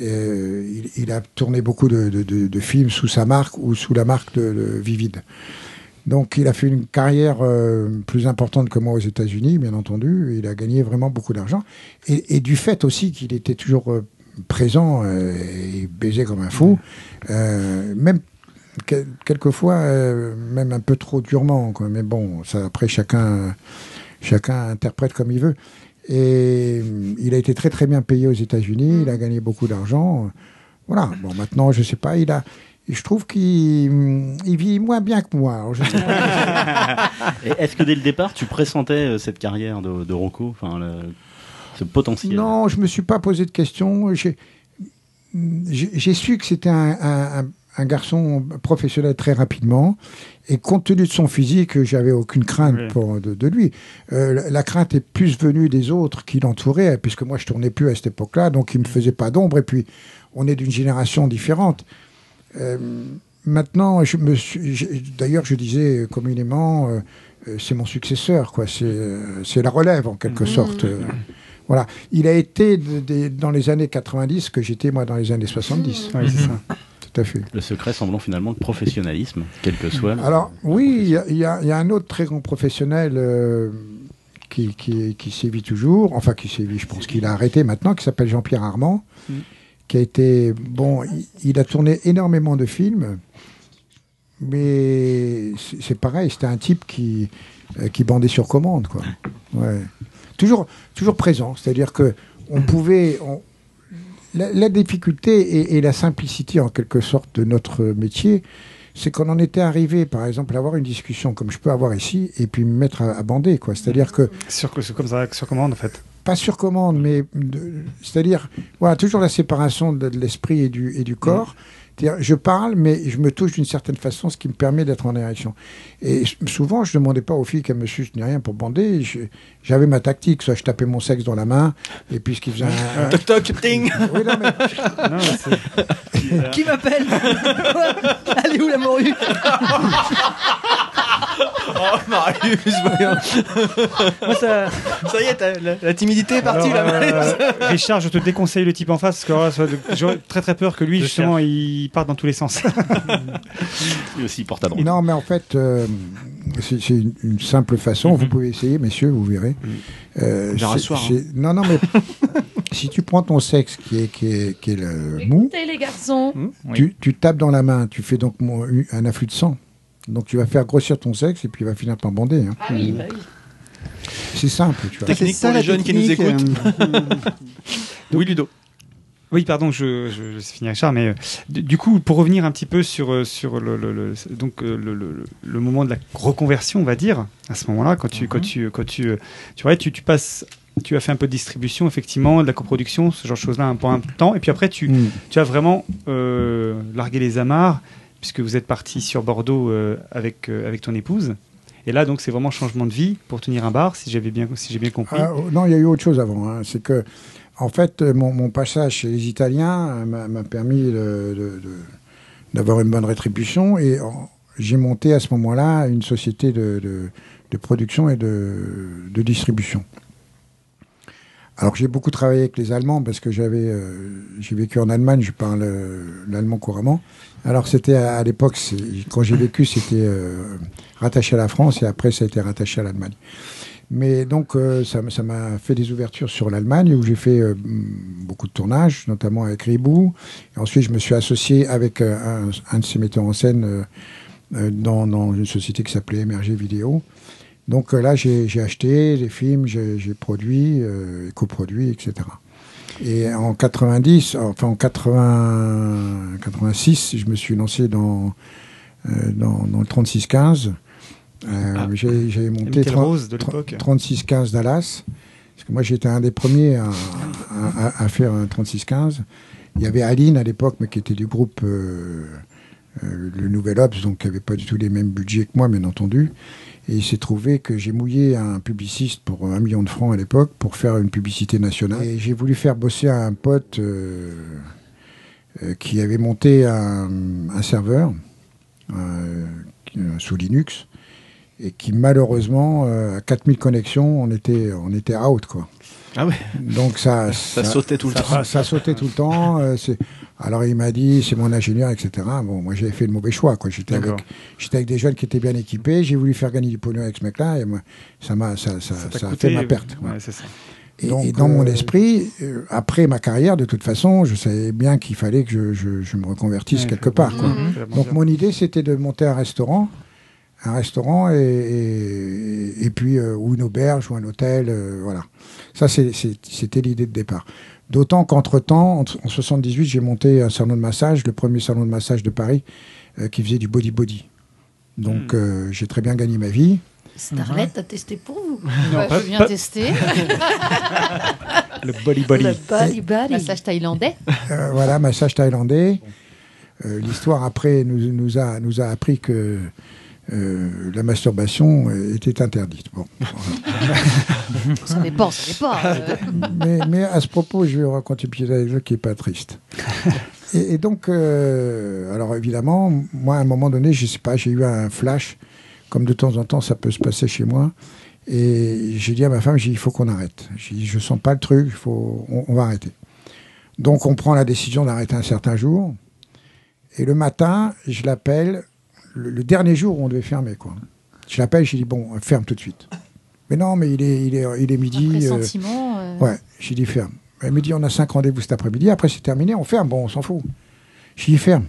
euh, il, il a tourné beaucoup de, de- de- de films sous sa marque ou sous la marque de, Vivid. Donc il a fait une carrière euh, plus importante que moi aux États-Unis, bien entendu. Il a gagné vraiment beaucoup d'argent. Et, et du fait aussi qu'il était toujours euh, présent et baisait comme un fou, même quel- quelquefois euh, même un peu trop durement. Quoi. Mais bon, ça après chacun, chacun interprète comme il veut. Et euh, il a été très très bien payé aux États-Unis. Il a gagné beaucoup d'argent. Voilà. Bon, maintenant je sais pas. Il a je trouve qu'il hum, il vit moins bien que moi. Est-ce que dès le départ, tu pressentais euh, cette carrière de, de Rocco, enfin, le- ce potentiel? Non, je me suis pas posé de questions. J'ai su que c'était un, un- un- garçon professionnel très rapidement. Et compte tenu de son physique, j'avais aucune crainte Oui. pour, de, de lui. Euh, la, la crainte est plus venue des autres qui l'entouraient, puisque moi je tournais plus à cette époque-là, donc il me faisait pas d'ombre. Et puis, on est d'une génération différente. Euh, maintenant, je me d'ailleurs, je disais communément, euh, c'est mon successeur, quoi. C'est, la relève en quelque sorte. euh, voilà. Il a été de- de- dans les années 90 que j'étais moi dans les années 70. Oui, c'est ça. Tout à fait. Le secret semblant finalement de professionnalisme, quel que soit. le- Alors oui, il y a- y, y un autre très grand professionnel euh, qui, qui, qui sévit toujours, enfin qui sévit, je pense qu'il a arrêté maintenant, qui s'appelle Jean-Pierre Armand, Mm. qui a été, bon, il, il a tourné énormément de films, mais c'est c'est pareil, c'était un type qui, euh, qui bandait sur commande, quoi. Ouais. Toujours, toujours présent, c'est-à-dire que on pouvait... on- la, la difficulté et, et la simplicité en quelque sorte de notre métier, c'est qu'on en était arrivé, par exemple, à avoir une discussion comme je peux avoir ici, et puis me mettre à, à bander, quoi. C'est-à-dire que Sur, c'est comme ça, sur commande en fait. pas sur commande, mais c'est-à-dire, voilà, toujours la séparation de, de l'esprit et du, et du corps. Je parle, mais je me touche d'une certaine façon, ce qui me permet d'être en érection. Et souvent, je ne demandais pas aux filles qu'elles me sucent ni rien pour bander. Je- J'avais ma tactique, soit je tapais mon sexe dans la main, et puis ce qui faisait un... Toc toc, ting Oui, non, mais Non, mais c'est- Qui m'appelle? Est où la morue? Oh, Marius, voyons. Moi, ça... Ça y est, t'as- la, la timidité est partie Alors, là. Euh, Richard, je te déconseille le type en face parce que ça- j'aurais très très peur que lui justement il parte dans tous les sens. Lui aussi, il porte à droite. Non, mais en fait, euh, c'est c'est une, une simple façon. Vous pouvez essayer, messieurs, vous verrez. Euh, c'est- ce soir, c'est- Non, non, mais si tu prends ton sexe qui est, qui est, qui est le mou, Écoutez les garçons. Oui. tu, tu tapes dans la main, tu fais donc mo- un afflux de sang. Donc tu vas faire grossir ton sexe et puis il va finir par bander. hein. Ah oui, bah oui. C'est simple, tu vois. Technique C'est ça, pour les la jeunes qui nous technique, écoutent. euh, Oui, Ludo. Oui, pardon, je, je, je finir Richard, mais euh, du coup, pour revenir un petit peu sur, euh, sur le, le- le- donc, le, le- le moment de la reconversion, on va dire, à ce moment-là, quand tu, quand tu, quand tu, tu, vois, tu, tu passes, tu as fait un peu de distribution, effectivement, de la coproduction, ce genre de choses-là, un, pendant un temps, et puis après, tu, Mm. tu as vraiment euh, largué les amarres, puisque vous êtes parti sur Bordeaux euh, avec, euh, avec ton épouse. Et là, donc, c'est vraiment changement de vie pour tenir un bar, si j'avais bien, si j'ai bien compris. Ah, oh, non, il y a eu autre chose avant. hein. C'est que, en fait, euh, mon, passage chez les Italiens m'a permis d'avoir une bonne rétribution et j'ai monté à ce moment-là une société de, production et de distribution. Alors j'ai beaucoup travaillé avec les Allemands parce que j'avais euh, j'ai vécu en Allemagne, je parle euh, l'allemand couramment. Alors c'était à, l'époque, quand j'ai vécu, c'était euh, rattaché à la France et après ça a été rattaché à l'Allemagne. Mais donc ça m'a fait des ouvertures sur l'Allemagne où j'ai fait beaucoup de tournages, notamment avec Ribou. Ensuite je me suis associé avec un, de ces metteurs en scène dans, dans une société qui s'appelait Émerger Vidéo. Donc euh, là, j'ai acheté les films, j'ai produit, euh, coproduit, etc. Et en 90, enfin en 80, 86, je me suis lancé dans, euh, dans, dans le 3615. Euh, Ah. j'ai monté Michael 30 Rose de l'époque. 3615 Dallas. Parce que moi, j'étais un des premiers à, à- à- à faire un 3615. Il y avait Aline à l'époque, mais qui était du groupe euh, euh, Le Nouvel Obs, donc qui n'avait pas du tout les mêmes budgets que moi, bien entendu. Et il s'est trouvé que j'ai mouillé un publiciste pour un million de francs à l'époque pour faire une publicité nationale. Et j'ai voulu faire bosser un pote euh, euh, qui avait monté un, un serveur euh, sous Linux et qui malheureusement à 4000 connexions on était on était out quoi. Ah ouais. Donc ça Ça sautait tout le ça- temps. Ça sautait tout le temps. euh, alors il m'a dit c'est mon ingénieur etc. Bon moi j'avais fait le mauvais choix quoi. J'étais avec j'étais avec des jeunes qui étaient bien équipés. J'ai voulu faire gagner du pognon avec ce mec-là et moi ça m'a ça ça, ça a fait ma perte. ouais, ouais. c'est ça. Et, Donc, et dans mon euh, esprit, euh, après ma carrière, de toute façon, je savais bien qu'il fallait que je, je- je me reconvertisse Ouais, quelque part. quoi. Mhm. Donc mon idée, c'était de monter un restaurant, un restaurant et, et, et puis euh, ou une auberge ou un hôtel, euh, voilà. Ça, c'est- c'est- c'était l'idée de départ. D'autant qu'entre-temps, en, en 78, j'ai monté un salon de massage, le premier salon de massage de Paris, euh, qui faisait du body-body. Donc euh, j'ai très bien gagné ma vie. Starlet, t'as testé pour vous Ouais, pas- je viens pas- tester. Le body body. Le body body. Massage thaïlandais. Euh, voilà, massage thaïlandais. Euh, L'histoire après nous, nous, a, nous a appris que euh, la masturbation était interdite. Bon, Ça dépend, ça dépend. euh. mais, mais à ce propos, je vais vous raconter une petite anecdote qui n'est pas triste. Et, et donc, euh, alors évidemment, moi, à un moment donné, je sais pas, j'ai eu un flash, comme de temps en temps, ça peut se passer chez moi. Et j'ai dit à ma femme, j'ai il faut qu'on arrête. J'ai dit, je sens pas le truc, faut, on, on va arrêter. Donc, on prend la décision d'arrêter un certain jour. Et le matin, je l'appelle, le, le dernier jour où on devait fermer, quoi. Je l'appelle, j'ai dit, bon, ferme tout de suite. Mais non, mais il est, il est, il est midi. euh, Pressentiment. euh, Ouais, j'ai dit ferme. Elle me dit on a cinq rendez-vous cet après-midi, après c'est terminé, on ferme, bon, on s'en fout. J'ai dit ferme.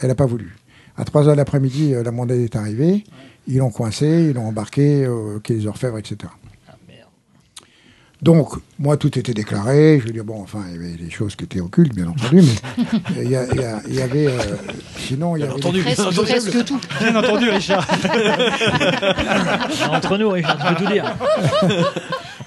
Elle n'a pas voulu. À 3 heures de l'après-midi, euh, la mondaie est arrivée, ils l'ont coincé, ils l'ont embarqué au quai des Orfèvres, etc. Donc, moi, tout était déclaré. Je veux dire, bon, enfin, il y avait des choses qui étaient occultes, bien entendu, mais il y, a- il y a- il y avait. euh, sinon, il y avait. entendu, Presque, bien entendu. presque tout. Bien entendu, Richard. Entre nous, Richard, tu peux tout dire.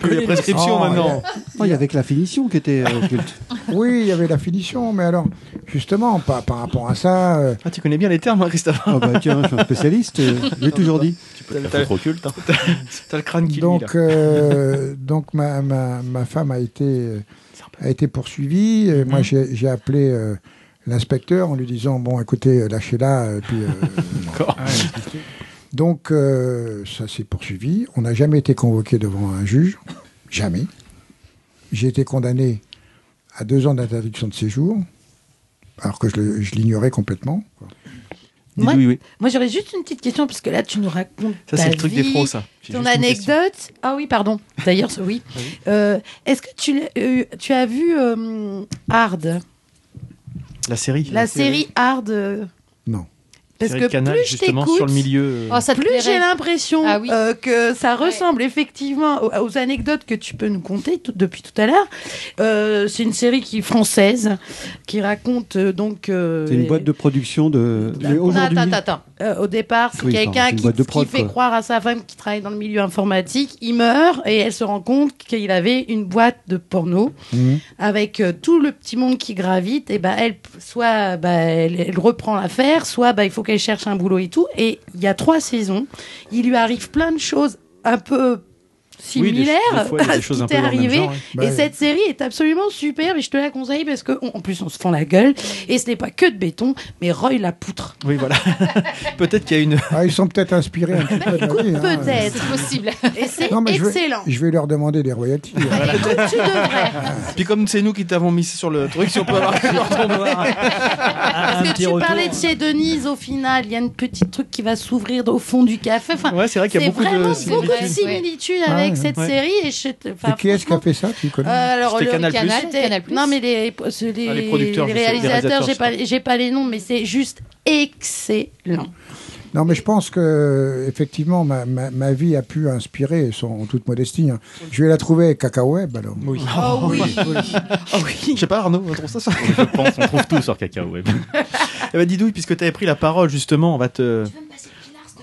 Il y a prescription Oh, maintenant. Oh, il y avait que la finition qui était euh, occulte. Oui, il y avait la finition, mais alors, justement, par, par rapport à ça. euh, Ah, tu connais bien les termes, hein, Christophe Ah bah tiens, je suis un spécialiste, euh, j'ai toujours dit. La foutre occulte. Hein. T'as le crâne qui donc, là. euh, donc ma, ma, ma femme a été, euh, a été poursuivie. Et Moi, j'ai j'ai appelé euh, l'inspecteur en lui disant Bon, écoutez, euh, lâchez-la. euh, puis, euh, donc, euh, ça s'est poursuivi. On n'a jamais été convoqué devant un juge. Jamais. J'ai été condamné à deux ans d'interdiction de séjour, alors que je l'ignorais complètement. Moi, oui, oui. moi, j'aurais juste une petite question, parce que là, tu nous racontes. Ça, ta c'est le truc des vie, pros, ça. Ton anecdote. Ah oui, pardon. D'ailleurs, oui. Euh, Est-ce que tu, euh, tu as vu euh, Hard? La série. La série Hard euh. Parce que Canal, plus je justement, sur le milieu. euh, Oh, ça plus j'ai l'impression Ah oui. euh, que ça ressemble effectivement aux, aux anecdotes que tu peux nous conter tout- depuis tout à l'heure. Euh, c'est une série qui est française qui raconte euh, donc. euh, C'est une boîte de production de. Aujourd'hui. attends, attends, attends. Euh, au départ, c'est Oui, quelqu'un qui, prod, fait quoi. croire à sa femme qui travaille dans le milieu informatique. Il meurt et elle se rend compte qu'il avait une boîte de porno Mhm. avec euh, tout le petit monde qui gravite. Et ben elle, soit bah, elle, elle reprend l'affaire, soit bah, il faut qu'elle cherche un boulot et tout. Et il y a trois saisons. Il lui arrive plein de choses un peu Oui, des- similaires des fois, il y a à ce qui un t'est arrivé. genre, ouais. Bah, et cette série est absolument superbe et je te la conseille parce que on- en plus on se fend la gueule et ce n'est pas que de béton, mais Roy la poutre. Oui, voilà. Peut-être qu'il y a une. Ah, ils sont peut-être inspirés un petit peu hein. Peut-être. C'est possible. Et c'est Non, mais je vais- excellent. Je vais leur demander des royalties. hein. Écoute, tu devrais. Puis comme c'est nous qui t'avons mis sur le truc, si on peut avoir. Parce que tu parlais de chez Denise, au final, il y a une petite truc qui va s'ouvrir au fond du café. Enfin, Ouais, c'est vrai qu'il y a beaucoup de similitudes. de similitudes Ouais. Avec Ah, cette ouais. série. Et je, Et qui est-ce qui a fait ça Tu connais Euh, alors, le- Canal+. Canal+. Non, mais les, les, Ah, les producteurs, les réalisateurs, j'ai je pas, j'ai pas les noms, mais c'est juste excellent. Non, mais je pense que effectivement, ma, ma, ma vie a pu inspirer, sans en toute modestie. hein. Je vais la trouver avec Cacao Web, alors. Oui. Oh oui. Oh oui. Je sais pas, Arnaud, on trouve ça, ça? Je pense, on trouve tout sur Cacao Web. Eh ben, Didouille, puisque tu avais pris la parole, justement, on va te.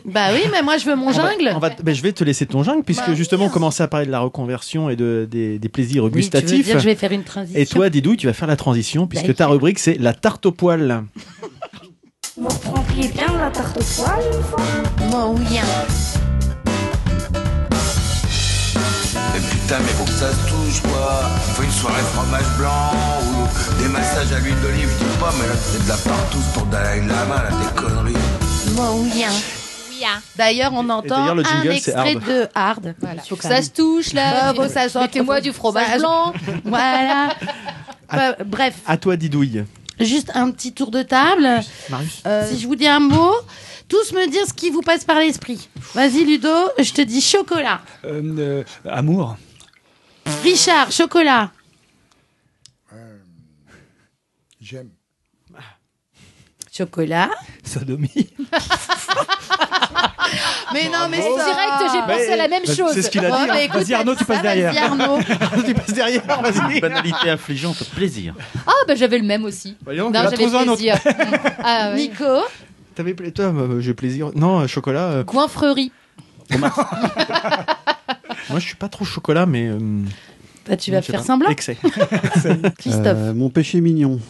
Bah oui, mais moi je veux mon On va- jungle. on va ben, je vais te laisser ton jungle puisque Bah, justement on commençait à parler de la reconversion et de, des, des plaisirs Oui, tu veux gustatifs. dire que je vais faire une transition. Et toi, Didouille, tu vas faire la transition puisque ta rubrique c'est la tarte au poil. Vous prendriez bien la tarte au poil une fois Moi, oui. Mais putain, mais faut que ça se touche, quoi. Faut une soirée fromage blanc ou des massages à l'huile d'olive, je dis pas, mais là, c'est de la partout pour Dalai Lama, là, des conneries. Moi, oui. D'ailleurs, on entend le un extrait hard. de Hard. Voilà. Faut que ça se touche là. Ah, faut que ça. Mettez-moi du fromage blanc. Voilà. Bah, bref, À toi, Didouille. juste un petit tour de table. Marius. Euh, si je vous dis un mot, tous me dire ce qui vous passe par l'esprit. Vas-y, Ludo, je te dis chocolat. Euh, euh, amour. Richard, chocolat. J'aime. Chocolat. Sodomie. Mais non, mais Direct, j'ai pensé à la même chose. c'est ce qu'il a dit. hein. écoute, Vas-y, Arnaud, tu passes derrière. Vas-y, Arnaud. tu passes derrière, vas-y. Banalité affligeante, plaisir. Ah bah j'avais le même aussi. Voyons, vas j'avais trouver un autre. plaisir. Mm. ah, oui. Nico. T'avais pla- toi, euh, j'ai plaisir. Non, euh, chocolat. euh, Coinfrerie. moi, je suis pas trop chocolat, mais. euh, Bah, tu vas je sais faire pas. semblant. Excès. Christophe. Euh, mon péché mignon.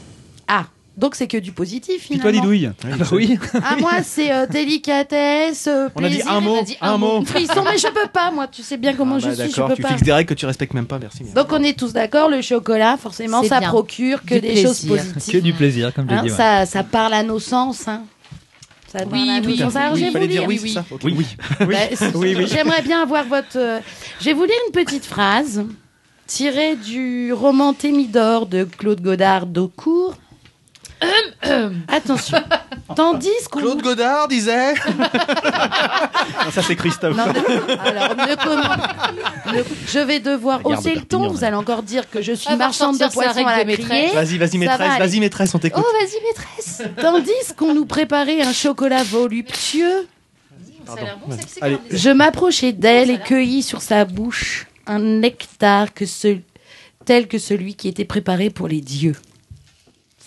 Ah, donc c'est que du positif Puis toi, finalement. Didouille. oui. Ah, moi, c'est euh, délicatesse, euh, On a dit plaisir. un mot, a dit un un mot. Frisson, mais je peux pas, moi. Tu sais bien comment Ah, je bah, suis, je D'accord, peux tu pas. fixes des règles que tu respectes même pas, merci. Donc on est tous d'accord, le chocolat, forcément, ça bien. procure que Du des choses plaisir. Que positives. du plaisir, comme je Hein, dis. ouais. ça, ça parle à nos sens. Hein. Ça parle Oui, à nos oui, Oui, vous dire oui, ça. Oui, oui. Bah, c'est- Oui, oui. J'aimerais bien avoir votre. euh, Je vais vous lire une petite phrase tirée du roman Thémidor de Claude Godard d'Aucourt. Attention. Tandis qu'on. Claude Godard disait. Ça, c'est Christophe. Non, ne- alors, ne comm- ne- je vais devoir La gare hausser le ton. Vous allez encore dire que je suis va marchande de poissons à la de criée. Vas-y, vas-y, maîtresse, vas-y, maîtresse, on Oh t'écoute. vas-y maîtresse. Tandis qu'on nous préparait un chocolat voluptueux, Ça a l'air bon, Allez. je m'approchais d'elle et cueillis sur sa bouche un nectar que ce- tel que celui qui était préparé pour les dieux.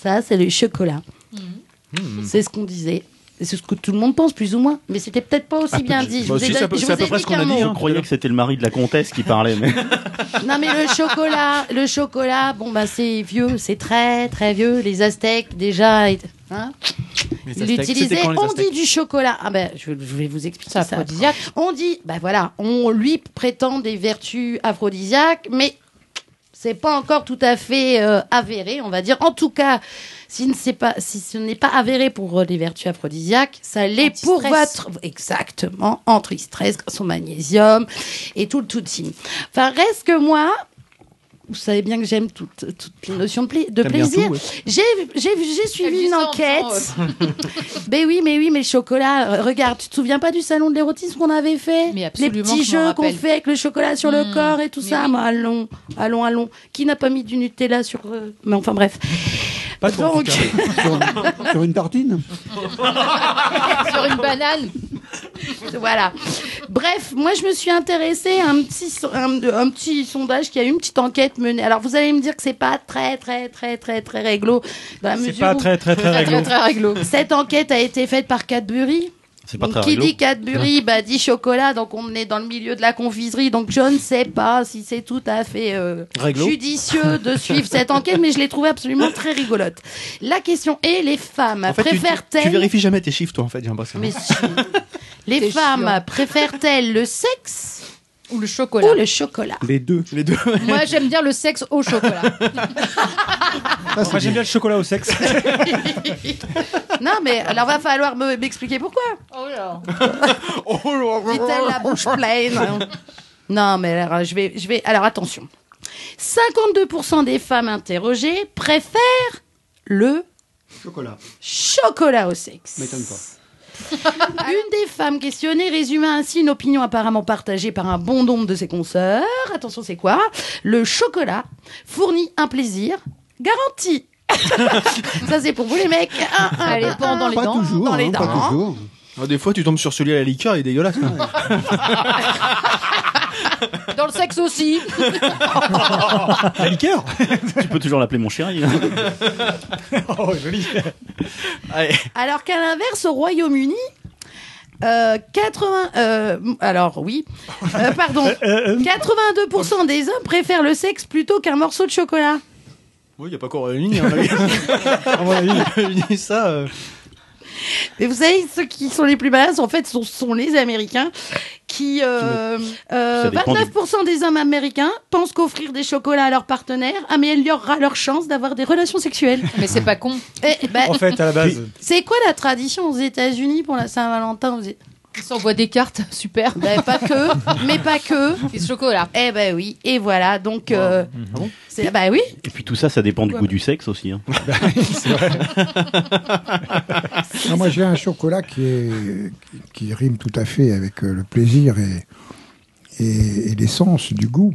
Ça, c'est le chocolat. Hmm. C'est ce qu'on disait. C'est ce que tout le monde pense, plus ou moins. Mais c'était peut-être pas aussi Ah, bien dit. Je bah, c'est à peu- je à peu près ce qu'on a dit. Je croyais que c'était le mari de la comtesse qui parlait, mais Non mais le chocolat, le chocolat, bon bah c'est vieux, c'est très très vieux. Les Aztèques déjà, hein, les On dit du chocolat. Ah ben je, je vais vous expliquer C'est ça. aphrodisiaque. On dit, bah voilà, on lui prétend des vertus aphrodisiaques, mais c'est pas encore tout à fait euh, avéré, on va dire. En tout cas, si, ne c'est pas, si ce n'est pas avéré pour euh, les vertus aphrodisiaques, ça l'est pour votre... Exactement, anti-stress, grâce au magnésium et tout le tout. Enfin, reste que moi... Vous savez bien que j'aime toute, toute les notions de, pla- plaisir. ouais. J'ai j'ai- j'ai suivi une enquête. mais oui, mais oui, mais le chocolat. euh, regarde, tu te souviens pas du salon de l'érotisme qu'on avait fait? Mais Les petits jeux qu'on fait avec le chocolat sur le Mmh, corps et tout ça. oui. Allons, allons, allons. Qui n'a pas mis du Nutella sur. euh, Mais enfin, bref. Pas Donc, sur, sur une tartine? Sur une banane. voilà. Bref, moi, je me suis intéressée à un petit, so- un, un petit sondage qui a eu une petite enquête menée. Alors, vous allez me dire que c'est pas très, très, très, très, très réglo. C'est pas très, très, très Très très très réglo. Cette enquête a été faite par Cadbury. C'est pas Donc, très qui dit Cadbury, bah, dit chocolat, donc on est dans le milieu de la confiserie, donc je ne sais pas si c'est tout à fait euh, judicieux de suivre cette enquête, mais je l'ai trouvée absolument très rigolote. La question est, les femmes En fait, tu- tu, tu préfèrent-elles... vérifies jamais tes chiffres, toi, en fait, j'ai l'impression. Mais si. Les femmes préfèrent-elles le sexe Ou le chocolat. ou le chocolat Les deux. Les deux. Moi j'aime bien le sexe au chocolat. Moi, j'aime bien le chocolat au sexe. Non, mais alors va falloir me- m'expliquer pourquoi. Oh là. Dit-elle la bouche pleine. Non, mais alors, je vais, je vais. Alors, attention. 52% des femmes interrogées préfèrent le Chocolat. chocolat au sexe. M'étonne pas. Une des femmes questionnées résuma ainsi une opinion apparemment partagée par un bon nombre de ses consoeurs. Attention, c'est quoi? Le chocolat fournit un plaisir garanti. Ça, c'est pour vous, les mecs. Un, dans les Pas dents. toujours. dans les hein, dents. Pas toujours. Ah, des fois, tu tombes sur celui à la liqueur, il est dégueulasse. hein. Dans le sexe aussi. La liqueur Tu peux toujours l'appeler mon chéri. Oh, joli. Allez. Alors qu'à l'inverse, au Royaume-Uni, Euh, 80. euh, alors oui. Euh, pardon. 82% des hommes préfèrent le sexe plutôt qu'un morceau de chocolat. Oui, il n'y a pas encore la ligne. À mon avis, ça. Mais vous savez, ceux qui sont les plus malins, en fait, sont, sont les Américains qui. euh, euh, Ça dépend 29% des hommes américains pensent qu'offrir des chocolats à leur partenaire améliorera leur chance d'avoir des relations sexuelles. Mais c'est pas con. Eh, ben, En fait, à la base. c'est quoi la tradition aux États-Unis pour la Saint-Valentin Ils s'envoient des cartes, super. Ben, pas que, mais pas que. Et ce chocolat. Eh ben oui, et voilà, donc. euh, c'est- bah oui. Et puis tout ça, ça dépend du goût du sexe aussi. hein. Non, moi, j'ai un chocolat qui, est, qui, qui rime tout à fait avec euh, le plaisir et, et, et l'essence du goût.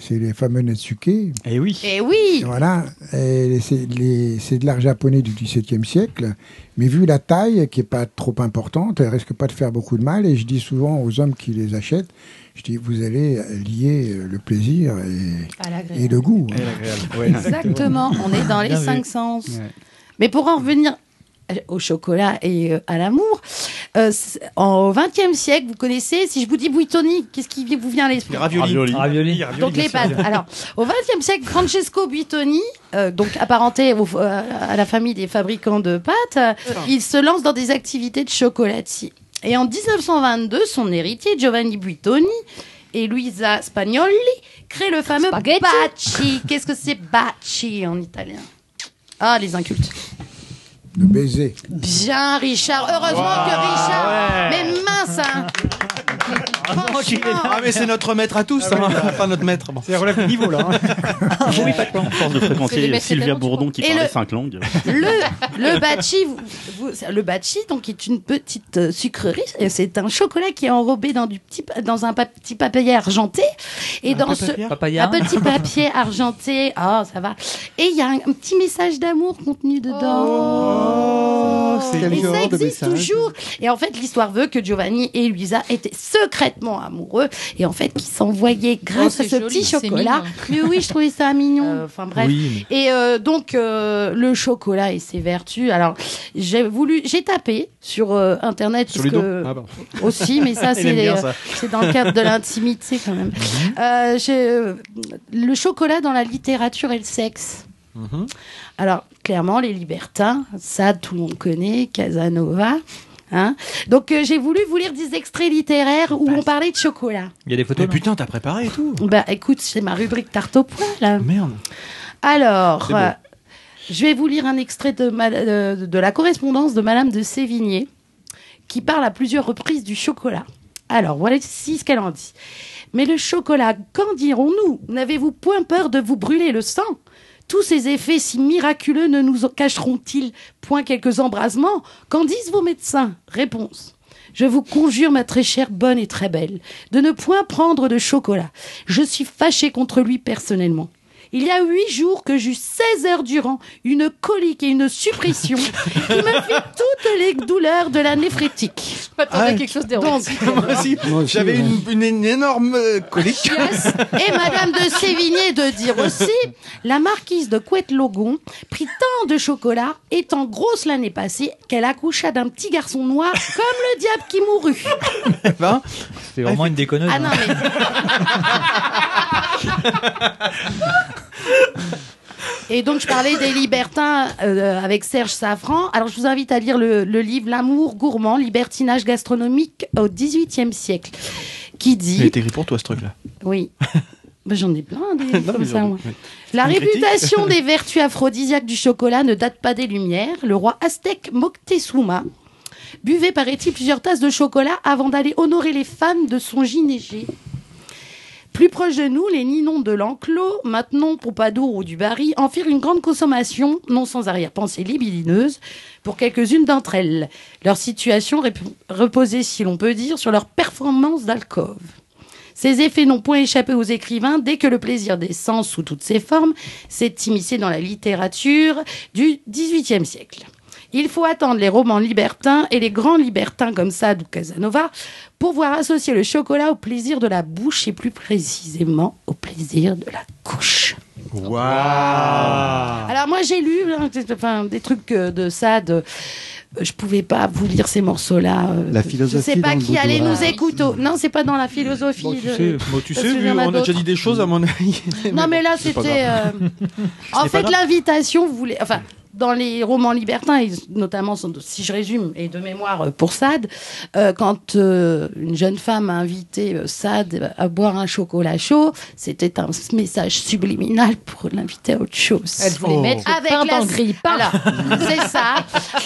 C'est les fameux Netsuke. Eh oui. Et oui. Voilà, et c'est de l'art japonais du XVIIe siècle, mais vu la taille qui est pas trop importante, elle risque pas de faire beaucoup de mal. Et je dis souvent aux hommes qui les achètent, je dis vous allez lier le plaisir et, le goût. Et l'agréable. Ouais. Exactement, on est dans les cinq sens. Ouais. Mais pour en revenir au chocolat et euh, à l'amour, euh, au XXe siècle, vous connaissez, si je vous dis Buitoni, qu'est-ce qui vous vient à l'esprit? Les raviolis. Ravioli. Donc les pâtes. Alors, au XXe siècle, Francesco Buitoni, euh, donc apparenté au- euh, à la famille des fabricants de pâtes, euh, il se lance dans des activités de chocolatier. Et en 1922, son héritier Giovanni Buitoni et Luisa Spagnoli créent le fameux Spaghetti. Baci. Qu'est-ce que c'est Baci en italien? Ah, les incultes. Le baiser. Bien, Richard. Heureusement que Richard. Mais mince, hein. Franchement. Ah, mais c'est notre maître à tous, hein. enfin notre maître. Bon. C'est relève le niveau là. hein. À force de C'est des fréquenter mecs Sylvia tellement, Bourdon qui Et parlait le- cinq langues. Le, le bachi, vous- vous- le bachi, donc, est une petite euh, sucrerie. Et C'est un chocolat qui est enrobé dans, du petit, pa- dans un pa- petit papier argenté. Et dans ce, Papaya. un petit papier argenté. Ah, ça va. Et il y a un, un petit message d'amour contenu dedans. Oh, c'est Et ça existe toujours. Et en fait, l'histoire veut que Giovanni et Luisa étaient secrètement amoureux et en fait, qu'ils s'envoyaient grâce Oh, à c'est ce joli, petit chocolat. Mais oui, je trouvais ça mignon. Enfin bref. Oui, Et euh, donc euh, le chocolat et ses vertus. Alors j'ai voulu, j'ai tapé sur euh, internet Sur parce Ludo que Ah, bon. aussi, mais ça c'est euh, dans le cadre de l'intimité quand même. Euh, euh, le chocolat dans la littérature et le sexe. Mhm. Alors, clairement, les libertins, ça, tout le monde connaît, Casanova. Hein Donc, euh, j'ai voulu vous lire des extraits littéraires où on parlait de chocolat. Il y a des photos. Mais putain, t'as préparé et tout. Bah, écoute, c'est ma rubrique tarte au poil. là. Merde. Alors, euh, je vais vous lire un extrait de, ma- euh, de la correspondance de Madame de Sévigné, qui parle à plusieurs reprises du chocolat. Alors, voilà ici ce qu'elle en dit. Mais le chocolat, qu'en dirons-nous? N'avez-vous point peur de vous brûler le sang? Tous ces effets si miraculeux ne nous cacheront-ils point quelques embrasements Qu'en disent vos médecins? Réponse. Je vous conjure, ma très chère bonne et très belle, de ne point prendre de chocolat. Je suis fâchée contre lui personnellement. Il y a huit jours que j'eus 16 heures durant une colique et une suppression qui me fit toutes les douleurs de la néphrétique. À quelque chose d'érotique. Moi aussi, Moi aussi, j'avais une, une, une énorme euh, colique. Et Madame de Sévigné de dire aussi, la marquise de Couette-Logon prit tant de chocolat, étant grosse l'année passée, qu'elle accoucha d'un petit garçon noir comme le diable qui mourut. Ben, C'est vraiment une déconneuse. Ah non, hein. mais... Et donc, je parlais des libertins euh, avec Serge Safran. Alors, je vous invite à lire le, le livre L'amour gourmand, libertinage gastronomique au XVIIIe siècle, qui dit... il était écrit pour toi ce truc-là. Oui. Ben, J'en ai plein des livres Non, comme mais ça. j'en- moi. oui. La réputation des vertus aphrodisiaques du chocolat ne date pas des Lumières. Le roi aztèque Moctezuma buvait, paraît-il, plusieurs tasses de chocolat avant d'aller honorer les femmes de son gynécée. Plus proche de nous, les Ninons de l'Enclos, maintenant Pompadour ou du Barry, en firent une grande consommation, non sans arrière-pensée libidineuse, pour quelques-unes d'entre elles. Leur situation reposait, si l'on peut dire, sur leur performance d'alcôve. Ces effets n'ont point échappé aux écrivains dès que le plaisir des sens sous toutes ses formes s'est immiscé dans la littérature du XVIIIe siècle. Il faut attendre les romans libertins et les grands libertins comme Sade ou Casanova pour voir associer le chocolat au plaisir de la bouche et plus précisément au plaisir de la couche. Waouh Alors moi j'ai lu hein, des- enfin, des trucs euh, de Sade euh, je pouvais pas vous lire ces morceaux-là. euh, La Je philosophie sais pas qui allait nous écouter. Non, c'est pas dans la philosophie. Bon, tu de- sais, bon, tu sais, vu- on a déjà dit des choses à mon avis. Non, mais là, c'était. euh, En fait, l'invitation voulait. Enfin, dans les romans libertins, et notamment, si je résume, et de mémoire euh, pour Sade, euh, quand euh, une jeune femme a invité euh, Sade à boire un chocolat chaud, c'était un message subliminal pour l'inviter à autre chose. Elle voulait mettre le Avec pain la... dans le grille-pain. Voilà, c'est ça.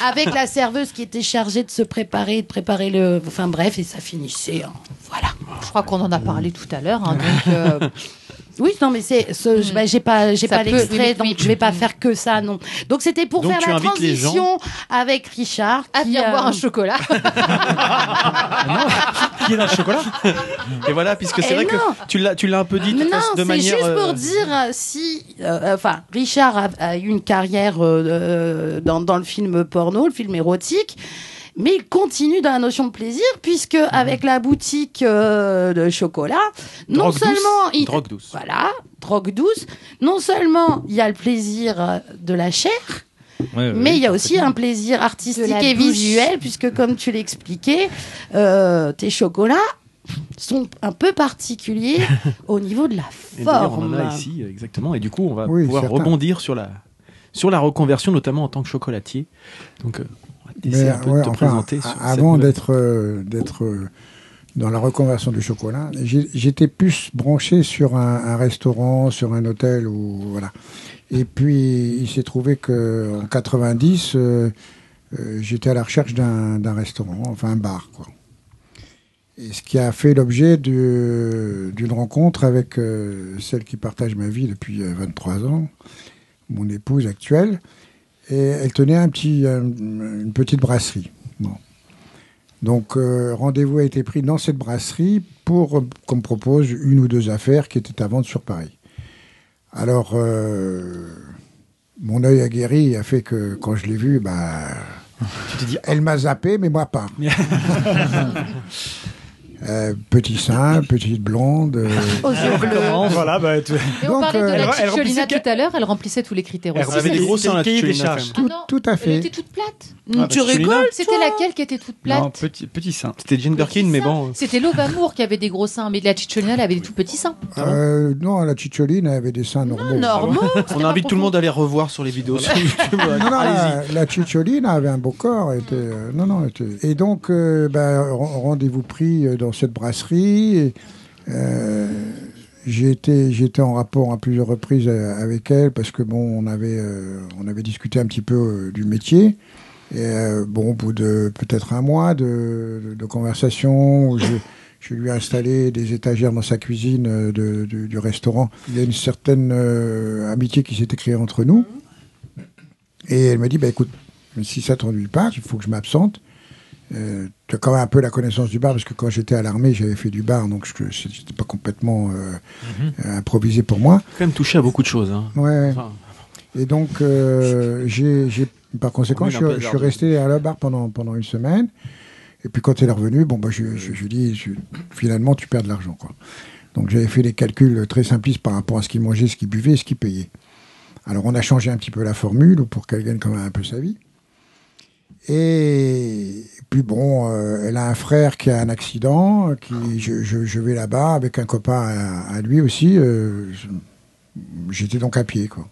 Avec la serveuse qui était chargée de se préparer, de préparer le. Enfin bref, et ça finissait. Voilà. Je crois qu'on en a parlé tout à l'heure. hein, donc, euh, Oui, non, mais c'est, ce, je- bah, j'ai pas, j'ai Ça pas peut- l'extrait, oui, oui, donc je vais pas faire que ça, non. Donc c'était pour Donc, faire tu la invites les transition avec Richard, à qui venir euh, boire un chocolat. Qui est dans le chocolat Et voilà, puisque c'est Eh vrai que tu l'as, tu l'as un peu dit de, non, de c'est manière. juste pour euh, dire euh, si, euh, enfin, Richard a, a eu une carrière euh, euh, dans, dans le film porno, le film érotique. Mais il continue dans la notion de plaisir, puisque avec la boutique euh, de chocolat, non Drogue douce. seulement il, Drogue douce. voilà, drogue douce, non seulement il y a le plaisir euh, de la chair, mais il y a aussi un plaisir artistique et bouche. visuel, puisque comme tu l'expliquais, euh, tes chocolats sont un peu particuliers au niveau de la Et forme. on en a ici, exactement. Et du coup, on va Oui, pouvoir certain. rebondir sur la, sur la reconversion, notamment en tant que chocolatier. Donc, euh, on va essayer Mais un peu ouais, de te enfin, présenter. a- sur cette avant d'être euh, d'être euh, dans la reconversion du chocolat, j'étais plus branché sur un, un restaurant, sur un hôtel ou voilà. Et puis il s'est trouvé que en 90, euh, j'étais à la recherche d'un restaurant, enfin un bar quoi. Et ce qui a fait l'objet d'une rencontre avec celle qui partage ma vie depuis euh, 23 ans, mon épouse actuelle. Et elle tenait un petit, une petite brasserie. Bon. Donc, euh, rendez-vous a été pris dans cette brasserie pour euh, qu'on me propose une ou deux affaires qui étaient à vendre sur Paris. Alors, euh, mon œil aguerri a fait que quand je l'ai vue, bah, elle m'a zappé, mais moi pas. Euh, petit sein, petite blonde. euh, Aux yeux bleus. Voilà, bah, tu- Et on Donc, parlait de euh, la elle- elle remplissait tout à l'heure, elle remplissait tous les critères Elle aussi. avait des gros seins, la même. tout, Ah tout à Elle fait. était toute plate. Ah, bah, tu rigoles C'était laquelle qui était toute Non, plate petit, petit sein. C'était Jane Birkin, mais bon. C'était Lovamour qui avait des gros seins, mais la Cicciolina, elle avait des tout petits seins. Euh, non, la Cicciolina avait des seins normaux. Normaux. On invite tout le monde à les revoir sur les vidéos sur YouTube. Non, la, la Cicciolina avait un beau corps. Était, non, non, était- Et donc, bah, ren- rendez-vous pris euh, cette brasserie. euh, j'étais en rapport à plusieurs reprises euh, avec elle parce que bon, on avait, euh, on avait discuté un petit peu euh, du métier. Et bon, au bout de peut-être un mois de, de, conversation, je, lui ai installé des étagères dans sa cuisine du- restaurant. Il y a une certaine amitié qui s'est créée entre nous. Et elle m'a dit, bah, écoute, si ça t'ennuie pas, il faut que je m'absente. Euh, tu as quand même un peu la connaissance du bar, parce que quand j'étais à l'armée, j'avais fait du bar, donc je n'étais pas complètement euh, euh, improvisé pour moi. quand même touché à beaucoup de choses. Hein. Ouais. Enfin, Et donc, euh, j'ai, par conséquent, On je, suis- je suis hasardeux. resté à la bar pendant, pendant une semaine. Et puis, quand elle est revenue, bon, bah, je, lui ai dit, finalement, tu perds de l'argent. Quoi. Donc, j'avais fait des calculs très simplistes par rapport à ce qu'il mangeait, ce qu'il buvait et ce qu'il payait. Alors, on a changé un petit peu la formule pour qu'elle gagne quand même un peu sa vie. Et puis bon, euh, elle a un frère qui a un accident, qui je, je, vais là-bas avec un copain à, lui aussi. euh, J'étais donc à pied, quoi.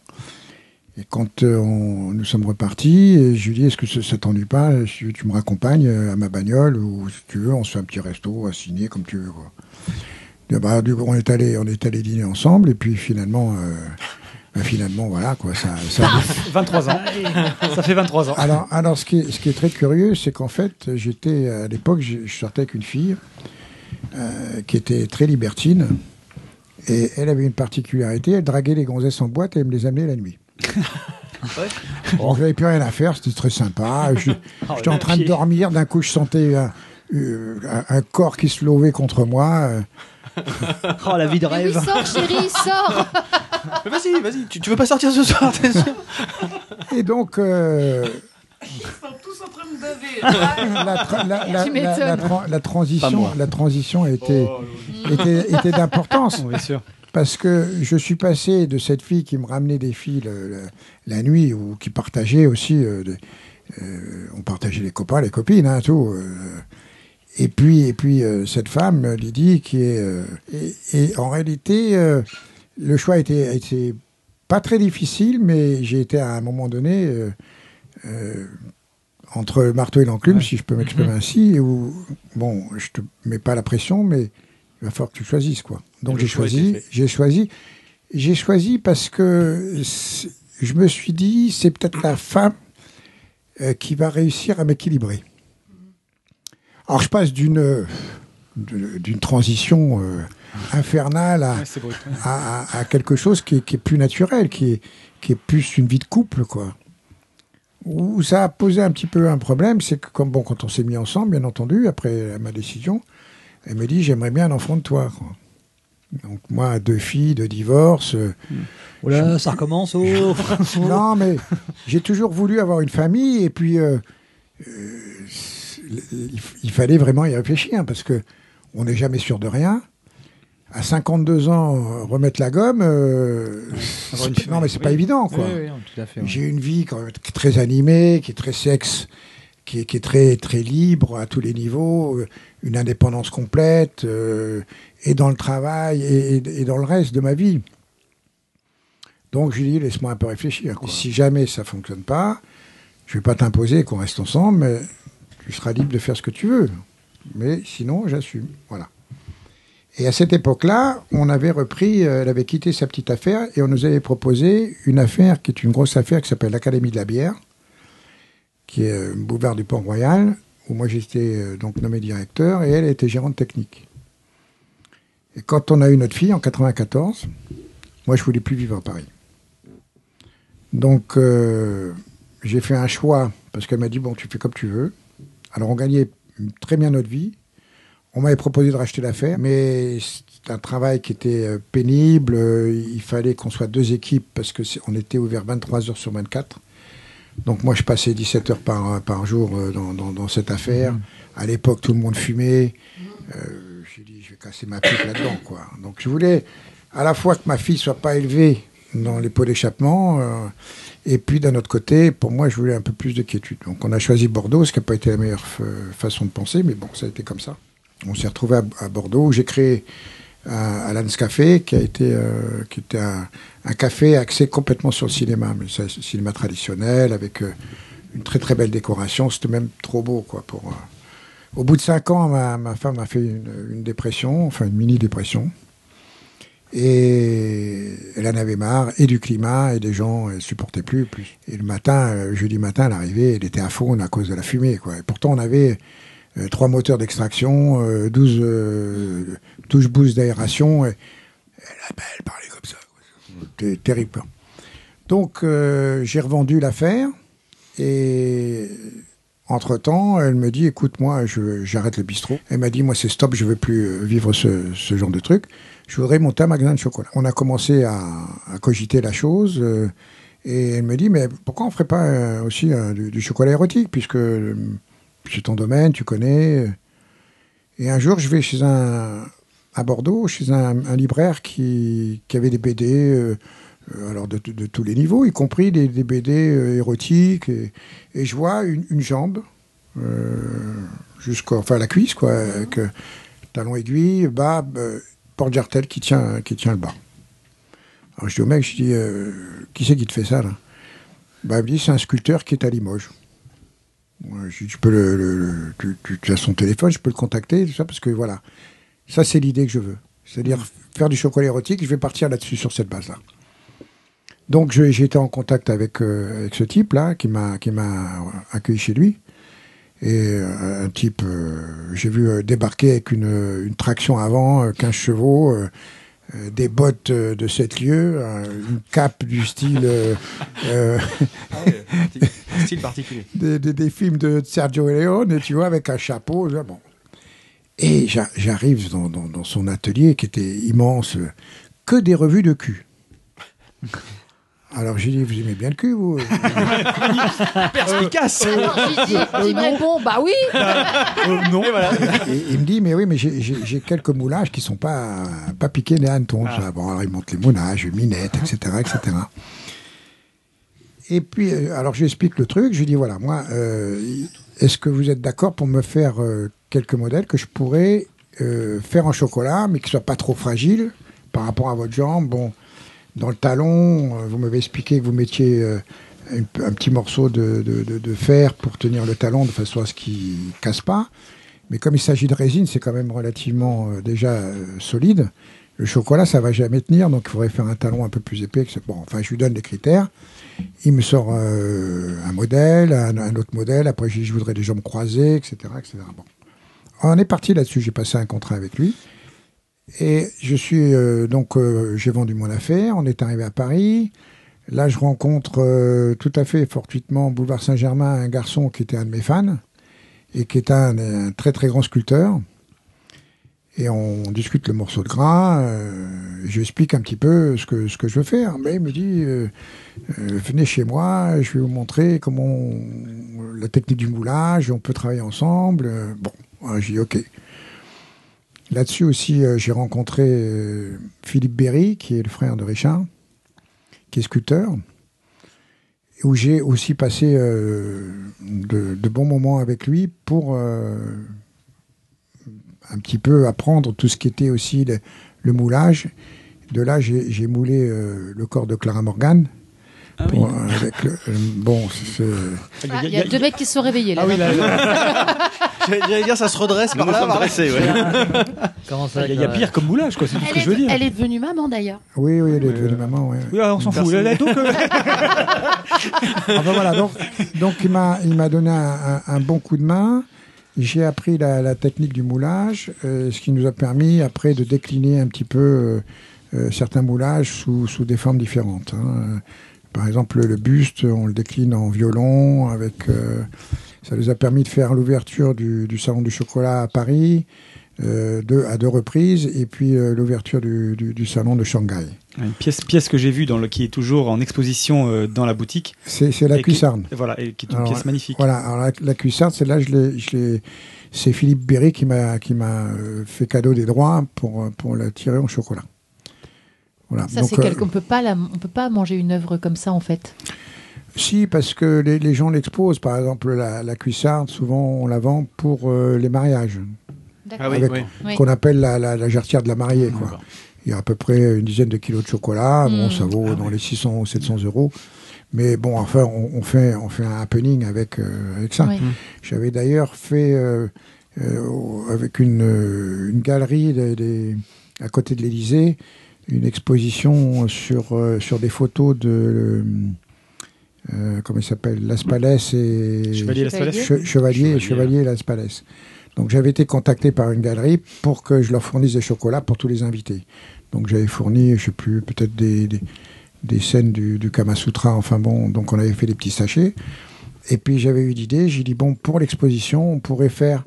Et quand euh, nous sommes repartis, je lui dis, est-ce que ça, ça t'ennuie pas tu me raccompagnes à ma bagnole ou si tu veux, on se fait un petit resto à signer comme tu veux, quoi. Bah, du coup, on est allé, on est allé dîner ensemble, et puis finalement, bah, finalement, voilà, quoi, ça, ça, 23 ans. Ça fait 23 ans. alors, alors ce, qui est, ce qui est très curieux, c'est qu'en fait, j'étais à l'époque, je, je sortais avec une fille euh, qui était très libertine. Et elle avait une particularité, elle draguait les gonzesses en boîte et elle me les amenait la nuit. Bon, j'avais plus rien à faire, c'était très sympa. Je- J'étais en train de dormir, d'un coup je sentais un, euh, un- un corps qui se levait contre moi. euh. Oh, la vie de Mais oui, rêve. sors, chérie, sors Mais vas-y, vas-y. Tu, tu veux pas sortir ce soir t'es sûr Et donc, euh, la, tra- la- la- Tu la- la m'étonnes. tra- la Pas transition, la transition a été, était, était d'importance. Bien sûr. Parce que je suis passé de cette fille qui me ramenait des filles le- le- la nuit ou qui partageait aussi euh, euh, on partageait les copains, les copines, hein, tout. euh. et puis, et puis euh, cette femme, Lydie, qui est. euh, et, et en réalité, euh, le choix a été, pas très difficile, mais j'ai été à un moment donné euh, euh, entre le marteau et l'enclume, si je peux m'exprimer Mhm. ainsi, où, bon, je te mets pas la pression, mais il va falloir que tu choisisses, quoi. Donc j'ai choisi, était j'ai choisi, j'ai choisi parce que je me suis dit, c'est peut-être la femme euh, qui va réussir à m'équilibrer. Alors je passe d'une d'une transition infernale à, Ouais, c'est brut. à, à- à quelque chose qui est, qui est plus naturel, qui est, qui est plus une vie de couple, quoi. Où ça a posé un petit peu un problème, c'est que comme bon, quand on s'est mis ensemble, bien entendu, après ma décision, elle me dit j'aimerais bien un enfant de toi. quoi. Donc moi, deux filles, deux divorces. euh, Oula, ça recommence. Oh. non, mais j'ai toujours voulu avoir une famille et puis euh, euh, il, il fallait vraiment y réfléchir parce que on n'est jamais sûr de rien. À 52 ans, euh, remettre la gomme, euh, non mais c'est pas évident quoi. Oui, oui. J'ai une vie quand même qui est très animée, qui est très sexe, qui est, qui est très très libre à tous les niveaux, euh, une indépendance complète euh, et dans le travail et, et- et dans le reste de ma vie. Donc je lui dis laisse-moi un peu réfléchir. quoi. Si jamais ça fonctionne pas, je vais pas t'imposer qu'on reste ensemble, mais tu seras libre de faire ce que tu veux. Mais sinon, j'assume. Voilà. Et à cette époque-là, on avait repris, euh, elle avait quitté sa petite affaire et on nous avait proposé une affaire qui est une grosse affaire qui s'appelle l'Académie de la bière, qui est euh, boulevard du Port-Royal, où moi j'étais euh, donc nommé directeur et elle était gérante technique. Et quand on a eu notre fille en 94, moi je voulais plus vivre à Paris. Donc j'ai fait un choix parce qu'elle m'a dit bon tu fais comme tu veux. Alors on gagnait très bien notre vie. On m'avait proposé de racheter l'affaire, mais c'est un travail qui était euh, pénible. Euh, Il fallait qu'on soit deux équipes parce que on était ouvert 23 heures sur 24. Donc moi je passais 17 heures par, par jour euh, dans, cette affaire. À l'époque tout le monde fumait. Euh, j'ai dit je vais casser ma pipe là-dedans. Donc je voulais à la fois que ma fille soit pas élevée dans les pots d'échappement. euh, et puis d'un autre côté, pour moi, je voulais un peu plus de quiétude. Donc on a choisi Bordeaux, ce qui n'a pas été la meilleure façon de penser, mais bon, ça a été comme ça. On s'est retrouvé à, à Bordeaux, où j'ai créé un Alan's Café, qui a été, euh, qui était un, un café axé complètement sur le cinéma, mais c'est le cinéma traditionnel, avec euh, une très très belle décoration. C'était même trop beau, quoi. Pour, euh. Au bout de cinq ans, ma, femme a fait une, dépression, enfin une mini dépression. Et elle en avait marre, et du climat, et des gens, elle supportait plus, plus. Et le matin, jeudi matin, elle arrivait, elle était à fond à cause de la fumée, quoi. Et pourtant, on avait trois moteurs d'extraction, euh, 12, euh, 12 boosts d'aération, elle, elle parlait comme ça. C'était terrible. Donc, euh, j'ai revendu l'affaire, et entre-temps, elle me dit, écoute, moi, j'arrête le bistrot. Elle m'a dit, moi, c'est stop, je veux plus euh, vivre ce, genre de truc. Je voudrais monter un magasin de chocolat. On a commencé à, cogiter la chose. euh, et elle me dit, mais pourquoi on ferait pas euh, aussi euh, du, du chocolat érotique, puisque euh, c'est ton domaine, tu connais. Et un jour, je vais chez un, à Bordeaux, chez un, libraire qui, avait des BD, euh, alors de, tous les niveaux, y compris des, des BD euh, érotiques. Et, je vois une, jambe, euh, jusqu'à enfin, la cuisse, quoi, avec talon aiguille, bas, euh, porte-jartel qui tient, qui tient le bas. Alors je dis au mec, je dis, qui c'est qui te fait ça là? Bah, Il me dit, c'est un sculpteur qui est à Limoges. Tu as son téléphone, je peux le contacter, tout ça, parce que voilà, ça c'est l'idée que je veux. C'est-à-dire faire du chocolat érotique, je vais partir là-dessus, sur cette base-là. Donc j'ai été en contact avec, euh, avec ce type-là, qui m'a accueilli chez lui. Et euh, un type, euh, j'ai vu débarquer avec une, traction avant, euh, 15 chevaux, des bottes euh, de 7 lieues, euh, une cape du style... euh, euh, Style particulier. des, des- des films de Sergio Leone, tu vois, avec un chapeau. Bon. Et j'a- j'arrive dans, dans- dans son atelier qui était immense, euh, que des revues de cul. Alors j'ai dit, vous aimez bien le cul, vous Perspicace Alors, j'ai dit, il me répond, bah oui non, Et il me dit, mais oui, mais j'ai- j'ai j'ai quelques moulages qui sont pas, pas piqués des hannetons. ça. Bon, alors il monte les moulages, minette, etc., etc. Et puis, euh, alors j'explique le truc. Je lui dis voilà, moi, euh, est-ce que vous êtes d'accord pour me faire euh, quelques modèles que je pourrais euh, faire en chocolat, mais qui ne soient pas trop fragiles par rapport à votre jambe? Bon, dans le talon, euh, vous m'avez expliqué que vous mettiez euh, un petit morceau de, fer pour tenir le talon de façon à ce qu'il casse pas. Mais comme il s'agit de résine, c'est quand même relativement euh, déjà solide. Le chocolat, ça va jamais tenir, donc il faudrait faire un talon un peu plus épais. Que enfin, je lui donne des critères. Il me sort un modèle, un, autre modèle. Après, je je voudrais des jambes croisées, etc., etc. Bon. On est parti là-dessus. J'ai passé un contrat avec lui. Et je suis euh, donc euh, j'ai vendu mon affaire. On est arrivé à Paris. Là, je rencontre euh, tout à fait fortuitement boulevard Saint-Germain un garçon qui était un de mes fans et qui est un, très très grand sculpteur. Et on discute le morceau de gras. Je lui explique un petit peu ce que ce que je veux faire. Mais il me dit venez chez moi, je vais vous montrer comment la technique du moulage. On peut travailler ensemble. Bon, j'ai dit ok. Là-dessus aussi, euh, j'ai rencontré euh, Philippe Berry, qui est le frère de Richard, qui est sculpteur, où j'ai aussi passé euh, de, bons moments avec lui pour un petit peu apprendre tout ce qui était aussi le, le moulage. De là, j'ai moulé le corps de Clara Morgan. Pour, avec le- bon, c'est- Ah, Il y a deux mecs qui se sont réveillés là. Ah oui, là, J'allais j'allais dire, ça se redresse Nous par là. dressés, ouais. Comment ça Il y a, il y a pire comme moulage, quoi. C'est tout ce Elle que je veux est, dire. elle est devenue maman d'ailleurs. oui, oui, elle est devenue maman. ouais. Oui, ah, on s'en fout. Personne- Là, donc, Enfin voilà, donc, donc il m'a il m'a donné un, un- un bon coup de main. J'ai appris la, la technique du moulage, euh, ce qui nous a permis après de décliner un petit peu euh, euh, certains moulages sous, sous des formes différentes. hein. Par exemple, le buste, on le décline en violon. Avec, euh, ça nous a permis de faire l'ouverture du, du salon du chocolat à Paris euh, deux, à deux reprises, et puis euh, l'ouverture du, du- du salon de Shanghai. une pièce, pièce que j'ai vue dans le, qui est toujours en exposition dans la boutique. C'est la Et qui- cuissarde. Voilà, et qui est une Alors, pièce magnifique. Voilà, alors la, la cuissarde, celle-là, je l'ai, c'est Philippe Berry qui m'a, qui m'a fait cadeau des droits pour, pour la tirer en chocolat. Voilà. Ça, Donc, euh, quelque... on peut pas la- on peut pas manger une œuvre comme ça en fait. Si, parce que les, les gens l'exposent. Par exemple, la, la cuissarde, souvent, on la vend pour euh, les mariages. D'accord. Ah oui, Avec- oui. Oui. Qu'on appelle la, la, la jarretière de la mariée, quoi. Il y a à peu près une dizaine de kilos de chocolat. Bon, Mm. ça vaut dans les 600 ou 700 euros. Mais bon, enfin, on, on fait, on fait un happening avec, euh, avec ça. Oui. J'avais d'ailleurs fait euh, euh, avec une, euh, une galerie des- des- à côté de l'Élysée une exposition sur, euh, sur des photos de euh, comment il s'appelle Las Palais et Chevalier et Chevalier Las Palais. Donc j'avais été contacté par une galerie pour que je leur fournisse des chocolats pour tous les invités. Donc j'avais fourni, je sais plus, peut-être des, des, des scènes du, du Kama Sutra, enfin bon, donc on avait fait des petits sachets. Et puis j'avais eu l'idée, j'ai dit bon, pour l'exposition, on pourrait faire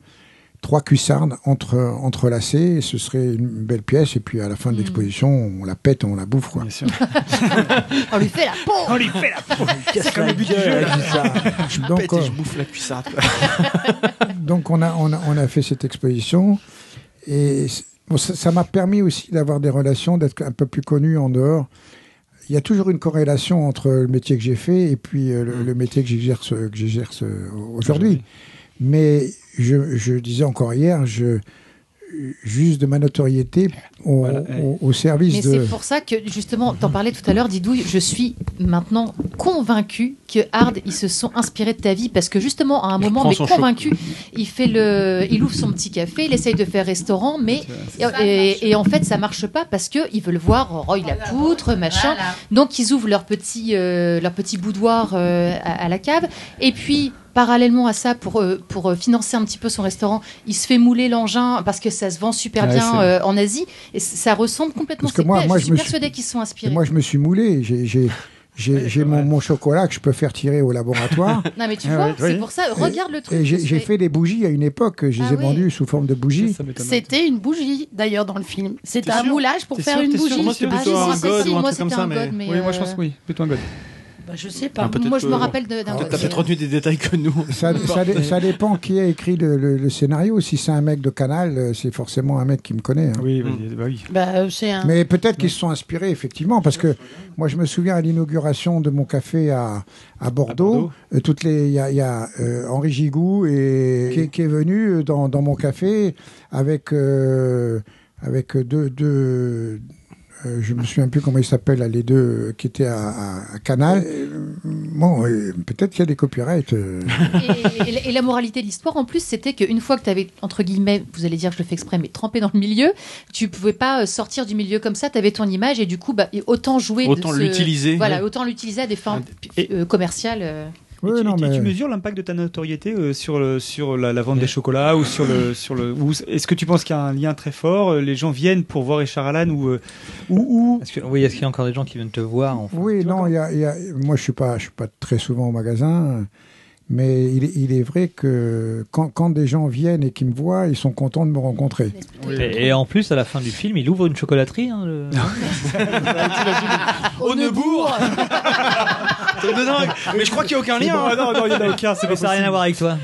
trois cuissardes entre, entrelacées, et ce serait une belle pièce, et puis à la fin de l'exposition, on la pète, on la bouffe, quoi. Bien sûr. On lui fait la peau. On lui fait la peau. C'est comme le but du jeu. Je Donc, pète et je bouffe la cuissarde. Donc on a, on, a, on a fait cette exposition et bon, ça m'a permis aussi d'avoir des relations, d'être un peu plus connu en dehors. Il y a toujours une corrélation entre le métier que j'ai fait et puis euh, le, le métier que j'exerce que j'exerce euh, aujourd'hui. Mais je, je disais encore hier, je juste de ma notoriété au, au- au service Mais de. c'est pour ça que justement, t'en parlais tout à l'heure, Didouille, je suis maintenant convaincu que Hard, ils se sont inspirés de ta vie parce que justement, à un moment, mais convaincu, il fait le, il ouvre son petit café, il essaye de faire restaurant, mais et, et- et en fait, ça marche pas parce que ils veulent voir Roy la poutre, machin. Donc ils ouvrent leur petit, euh, leur petit boudoir euh, à, à la cave. Et puis, parallèlement à ça, pour, euh, pour euh, financer un petit peu son restaurant, il se fait mouler l'engin parce que ça se vend super Ouais, bien euh, en Asie. Et ça ressemble complètement. Parce que moi- moi, je je suis me suis- persuadée qu'ils sont Et inspirés. moi, je me suis moulé. J'ai, mon, mon chocolat que je peux faire tirer au laboratoire. Non, mais tu Ah vois, ouais, c'est oui. pour ça. Et- Regarde le truc. J'ai, fait des bougies à une époque. Je les Ah ai oui. vendues sous forme de bougies. C'était une bougie d'ailleurs dans le film. C'était un moulage pour faire sûr, une bougie. Moi, c'était Ah, plutôt un si, god si, ou un moi, truc comme c'était ça. un Mais... god, mais, Oui, moi, je pense que oui. Plutôt un god. Bah, je sais pas. Ah, Moi, je me rappelle d'un. T'as peut-être retenu des détails que nous. Ça, ça dé- ça dépend qui a écrit le, le- le scénario. Si c'est un mec de Canal, euh, c'est forcément un mec qui me connaît. hein. Oui, bah oui. Bah, euh, un. Mais peut-être qu'ils se sont inspirés, effectivement, parce que moi, je me souviens à l'inauguration de mon café à, à Bordeaux, euh, toutes les, il y a, il y a, euh, Henri Gigou et, qui, est- qui est venu dans, dans mon café avec, euh, avec deux, deux euh, je me souviens plus comment ils s'appellent, les deux euh, qui étaient à, à- à Canal. Euh, bon, peut-être qu'il y a des copyrights. euh. Et, et la- et la moralité de l'histoire, en plus, c'était qu'une fois que tu avais, entre guillemets, vous allez dire que je le fais exprès, mais trempé dans le milieu, tu pouvais pas sortir du milieu comme ça, tu avais ton image et du coup, bah, autant jouer. Autant l'utiliser. Voilà, Ouais. autant l'utiliser à des fins euh, commerciales. Et tu, non, et tu- mais- tu mesures l'impact de ta notoriété euh, sur, le, sur la, la vente des chocolats ou sur le sur le ou est-ce que tu penses qu'il y a un lien très fort euh, Les gens viennent pour voir Richard Allan ou euh, ou, ou Est-ce que- oui, est-ce qu'il y a encore des gens qui viennent te voir enfin Oui, non, il y a, il y a- moi je suis pas, je suis pas très souvent au magasin, mais il est, il est vrai que quand, quand des gens viennent et qui me voient, ils sont contents de me rencontrer. Et, et en plus, à la fin du film, il ouvre une chocolaterie. hein, le- Au Neubourg Mais je crois qu'il n'y a aucun lien. Ah non, non, il y en a aucun, Mais ça n'a rien à voir avec toi.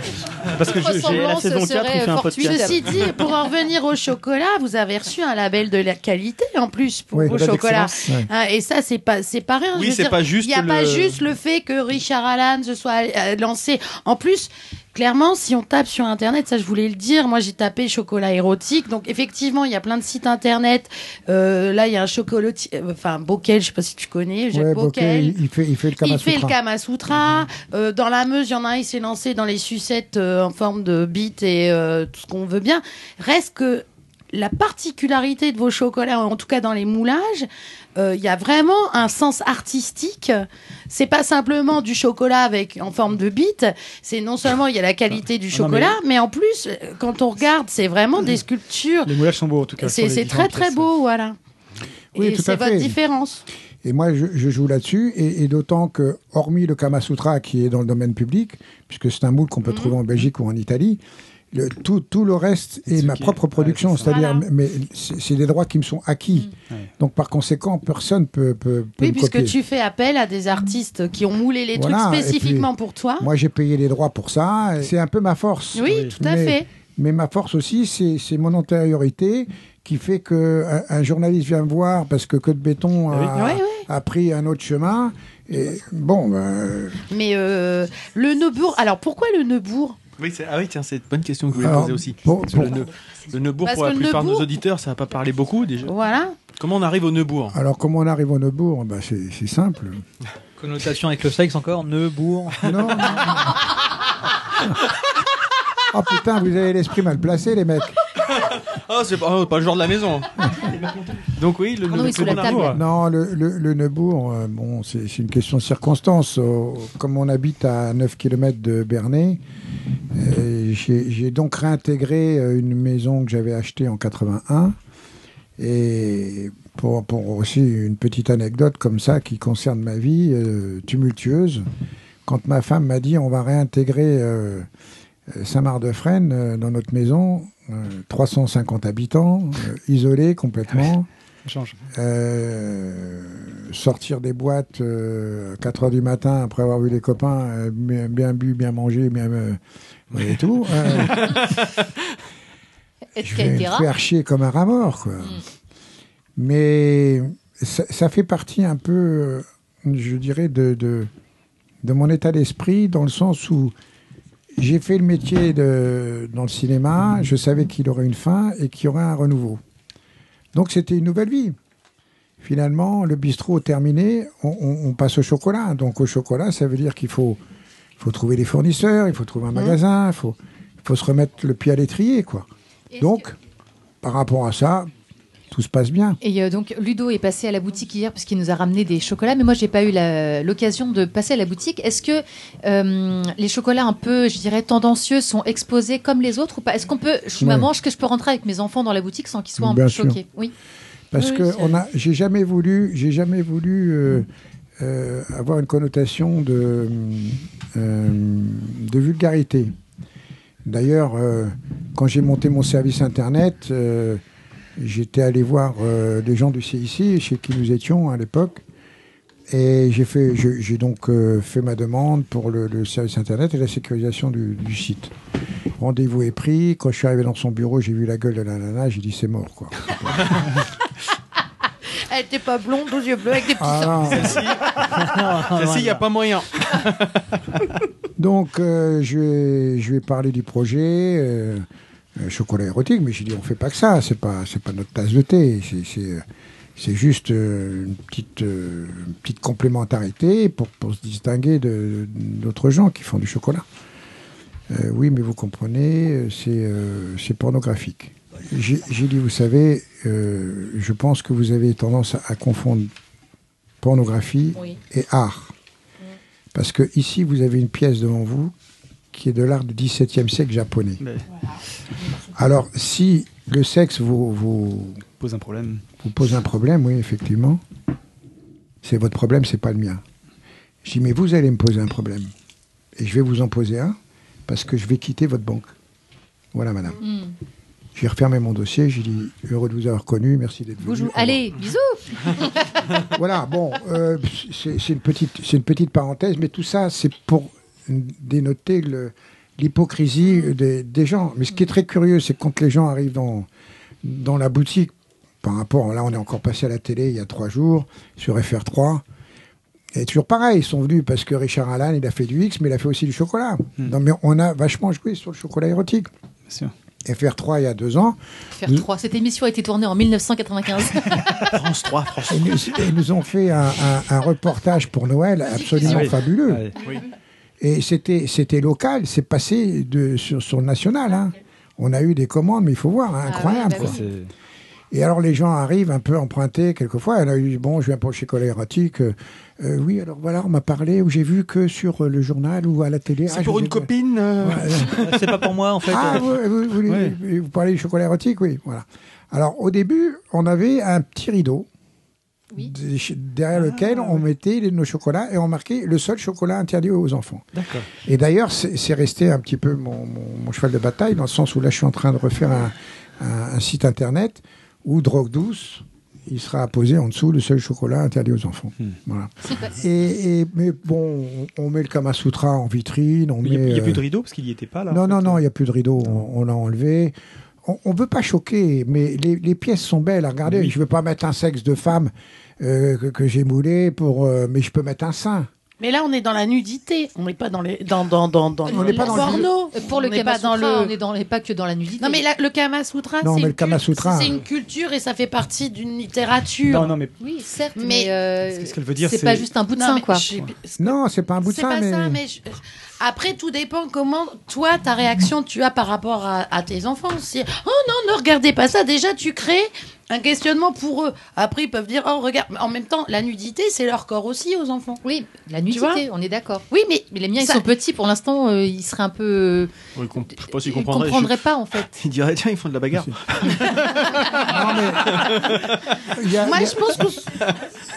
Parce que je- j'ai la saison 4, serait il fait un podcast. Ceci dit, pour en revenir au chocolat, vous avez reçu un label de la qualité en plus pour Oui, vos label chocolats. d'excellence, ouais. Hein, et ça, c'est pas, c'est pas rien. Oui, c'est pas juste Il n'y a pas juste le fait que Richard Allan se soit euh, En plus, clairement, si on tape sur Internet, ça je voulais le dire, moi j'ai tapé chocolat érotique. Donc effectivement, il y a plein de sites Internet. Euh, là, il y a un chocolatier, euh, enfin Bockel, je sais pas si tu connais, Jacques Ouais, Bockel. Il, fait, il fait le Kama Il fait le. Kama Sutra. Euh, dans la Meuse, il y en a un, il s'est lancé dans les sucettes euh, en forme de bite et tout ce qu'on veut bien. Reste que la particularité de vos chocolats, en tout cas dans les moulages, euh, il y a vraiment un sens artistique. C'est pas simplement du chocolat avec en forme de bite. C'est non seulement il y a la qualité du Ah chocolat, mais... en plus, euh, quand on regarde, c'est vraiment des sculptures. Les moulages sont beaux en tout cas. C'est très très pièces. beau, voilà. Oui, et c'est votre différence. Et moi, je, je joue là-dessus, et, et d'autant que, hormis le Kama Sutra qui est dans le domaine public, puisque c'est un moule qu'on peut trouver en Belgique ou en Italie, le, tout, tout le reste est ma propre production, c'est-à-dire, Voilà. mais c'est des droits qui me sont acquis. Donc, par conséquent, personne peut, peut, peut Oui, me puisque copier. tu fais appel à des artistes qui ont moulé les Voilà, trucs spécifiquement puis, pour toi. Moi, j'ai payé les droits pour ça. C'est un peu ma force. Oui, tout à Mais- fait. Mais ma force aussi, c'est c'est mon antériorité qui fait que un, un journaliste vient me voir parce que Code Béton a, Oui, oui. a pris un autre chemin. Et bon, ben, Mais euh, le Neubourg, alors pourquoi le Neubourg? Oui, c'est- ah oui, tiens, c'est une bonne question que je voulais Alors, poser aussi. le, Neubourg, Parce pour la plupart de nos auditeurs, ça va pas parler beaucoup déjà. Voilà. Comment on arrive au Neubourg? Alors comment on arrive au Neubourg? Ben, C'est c'est simple. Connotation avec le sexe encore, Neubourg. Non, non, non. Oh putain, vous avez l'esprit mal placé, les mecs. Oh, c'est pas, oh, pas le genre de la maison. Donc oui, le. Neubourg. Non, le, le, le Neubourg, euh, bon, c'est une question de circonstance. Comme on habite à 9 km de Bernay, euh, j'ai donc réintégré euh, une maison que j'avais achetée en 81. Et pour, pour aussi une petite anecdote comme ça qui concerne ma vie euh, tumultueuse, quand ma femme m'a dit on va réintégrer euh, Saint-Marc-de-Fresnes euh, dans notre maison, 350 habitants, euh, isolés complètement. Ça change. Euh, sortir des boîtes euh, à 4 heures du matin après avoir vu les copains, euh, bien, bien bu, bien mangé, bien euh, et tout. euh, je vais me Etc. faire chier comme un rat mort, quoi. Mais ça, ça fait partie un peu, euh, je dirais, de, de, de mon état d'esprit, dans le sens où j'ai fait le métier de, dans le cinéma, je savais qu'il aurait une fin et qu'il y aurait un renouveau. Donc c'était une nouvelle vie. Finalement, le bistrot terminé, on, on- on passe au chocolat. Donc au chocolat, ça veut dire qu'il faut, faut trouver des fournisseurs, il faut trouver un magasin, il faut, faut se remettre le pied à l'étrier, quoi. Donc, par rapport à ça, tout se passe bien. Et euh, donc Ludo est passé à la boutique hier parce qu'il nous a ramené des chocolats, mais moi j'ai pas eu l'occasion de passer à la boutique. Est-ce que euh, les chocolats un peu, je dirais tendancieux, sont exposés comme les autres ou pas? Est-ce qu'on peut, je suis Ouais. maman, est-ce que je peux rentrer avec mes enfants dans la boutique sans qu'ils soient un Bien peu sûr. choqués? Oui. Parce Oui, que c'est- on a, j'ai jamais voulu, j'ai jamais voulu euh, euh, avoir une connotation de, euh, de vulgarité. D'ailleurs, euh, quand j'ai monté mon service internet, euh, j'étais allé voir euh, des gens du CIC chez qui nous étions à l'époque, Et j'ai fait, je- j'ai donc euh, fait ma demande pour le, le service internet et la sécurisation du, du site. Rendez-vous est pris. Quand je suis arrivé dans son bureau, j'ai vu la gueule de la nana, j'ai dit c'est mort quoi. Elle était pas blonde, aux yeux bleus, avec des petits Ah. Celle-ci, il n'y a pas moyen. Donc, euh, je, vais, je vais parler du projet euh, chocolat érotique, mais j'ai dit on fait pas que ça, c'est pas c'est pas notre tasse de thé, c'est euh, juste euh, une petite euh, une petite complémentarité pour pour se distinguer de d'autres gens qui font du chocolat. Euh, oui, mais vous comprenez, euh, c'est euh, c'est pornographique. J'ai j'ai dit, vous savez, euh, je pense que vous avez tendance à, à confondre pornographie Oui. et art. Parce que ici, vous avez une pièce devant vous qui est de l'art du XVIIe siècle japonais. Alors, si le sexe vous, vous pose un problème, vous pose un problème, oui, effectivement, c'est votre problème, c'est pas le mien. Je dis, mais vous allez me poser un problème. Et je vais vous en poser un parce que je vais quitter votre banque. Voilà, madame. Hmm. J'ai refermé mon dossier, j'ai dit, heureux de vous avoir connu, merci d'être venu. Bonjour. Allez, bisous. voilà, bon, euh, c'est c'est une, petite- c'est une petite parenthèse, mais tout ça, c'est pour dénoter le- l'hypocrisie des, des gens. Mais ce qui est très curieux, c'est quand les gens arrivent dans, dans la boutique, par rapport, là, on est encore passé à la télé il y a trois jours, sur FR3. Et toujours pareil, ils sont venus parce que Richard Allan, il a fait du X, mais il a fait aussi du chocolat. Non, mais on a vachement joué sur le chocolat érotique. Bien sûr. FR3 il y a deux ans. Faire 3. Cette émission a été tournée en 1995. France 3, France Et nous, et nous ont fait un, un- un reportage pour Noël absolument Ah oui. fabuleux. Ah oui. Et c'était, c'était local, c'est passé de, sur, sur le national. hein. On a eu des commandes, mais il faut voir, hein, incroyable. bah quoi. Et alors les gens arrivent un peu empruntés quelquefois. Elle a eu bon, je viens pour le chocolat érotique. euh, euh, oui, alors voilà, on m'a parlé ou j'ai vu que sur euh, le journal ou à la télé. C'est ah, pour une copine euh, C'est pas pour moi en fait. Ah, vous, vous- vous- Ouais. vous- vous parlez du chocolat érotique, oui. Voilà. Alors au début, on avait un petit rideau. De- Derrière lequel on mettait nos chocolats et on marquait le seul chocolat interdit aux enfants. D'accord. Et d'ailleurs, c'est resté un petit peu mon, mon- mon cheval de bataille, dans le sens où là, je suis en train de refaire un, un- un site internet où Drogue Douce, il sera apposé en dessous le seul chocolat interdit aux enfants. Voilà. Et, et- mais bon, on, on met le Kama Sutra en vitrine. On Il n'y a, plus de euh, rideau parce qu'il n'y était pas là. non, non, fait. non, il n'y a plus de rideau. On, on l'a enlevé. On ne veut pas choquer, mais les, les pièces sont belles. Regardez, je ne veux pas mettre un sexe de femme euh, que, que j'ai moulé, pour, euh, mais je peux mettre un sein. Mais là, on est dans la nudité. On n'est pas dans les dans dans dans dans On n'est pas dans le porno. Euh, Pour le on n'est Kama pas dans Sutra, le. on est dans les pas que dans la nudité. Non mais la- le Kama Sutra, Non, c'est mais une le Kama cul- Sutra, c'est une culture et ça fait partie d'une littérature. Non, non, mais Oui, certes, Mais- mais, euh, ce qu'elle veut dire, c'est c'est- pas juste un bout de sein, mais quoi. Non, c'est pas un bout de C'est sein, pas mais... ça, mais je- après tout dépend comment toi ta réaction tu as par rapport à, à tes enfants. Si oh non ne regardez pas ça, déjà tu crées un questionnement pour eux. Après ils peuvent dire oh regarde, en même temps la nudité c'est leur corps aussi aux enfants. Oui, la nudité, on est d'accord. Oui mais Mais les miens, ils sont petits pour l'instant, euh, ils seraient un peu. Comp- Je sais pas s'il Ils comprendrait. comprendraient pas en fait. Il dirait, tiens, ils font de la bagarre. Non, mais- Il y a, moi il y a- je pense que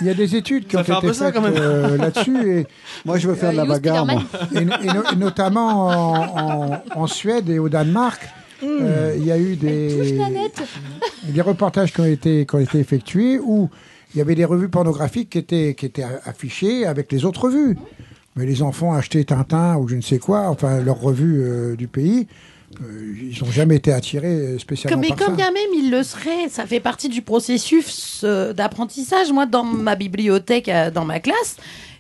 il y a des études qui Ça ont fait été faites quand même. euh, là-dessus. Et Moi, je veux faire de la Euh, bagarre, moi. Et, et no- et notamment en, en- en Suède et au Danemark, euh, il y a eu des, des reportages qui ont, été, qui ont été effectués où il y avait des revues pornographiques qui étaient, qui étaient affichées avec les autres revues. Mais les enfants achetaient Tintin ou je ne sais quoi, enfin leur revue euh, du pays, euh, ils n'ont jamais été attirés spécialement mais par ça. bien même il le serait, ça fait partie du processus euh, d'apprentissage. Moi, dans ma bibliothèque, dans ma classe,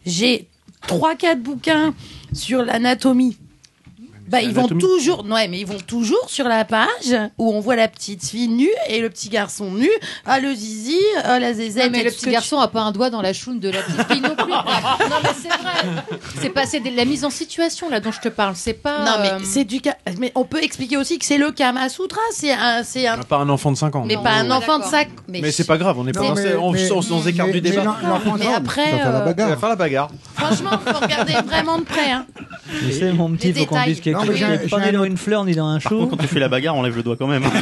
j'ai trois, quatre bouquins sur l'anatomie. Bah, ils vont toujours, ouais, mais ils vont toujours sur la page où on voit la petite fille nue et le petit garçon nu. Ah, le zizi, ah, la zézette. Non, mais et le tout ce petit que garçon a pas un doigt dans la choune de la petite fille non plus. non, mais c'est vrai. C'est pas c'est de la mise en situation là dont je te parle. C'est pas. Non, euh, mais c'est du ca- Mais on peut expliquer aussi que c'est le Kama Sutra. C'est un, c'est un, Pas un enfant de 5 ans. mais non. pas un ouais, enfant de d'accord. sac. Mais c'est pas grave, on est pas Non, dans mais- ce- on, mais- on- s'écarte mais- du débat. mais l'en- l'enfant Mais de- après, Ça va faire la euh, Il va bagarre. faire la bagarre. franchement, faut regarder vraiment de près. Hein. Tu sais, mon petit, Les faut qu'on détails. dise Non, mais j'ai- Pas né un dans autre- une fleur ni dans un Par contre, chou. quand tu fais la bagarre, enlève le doigt quand même.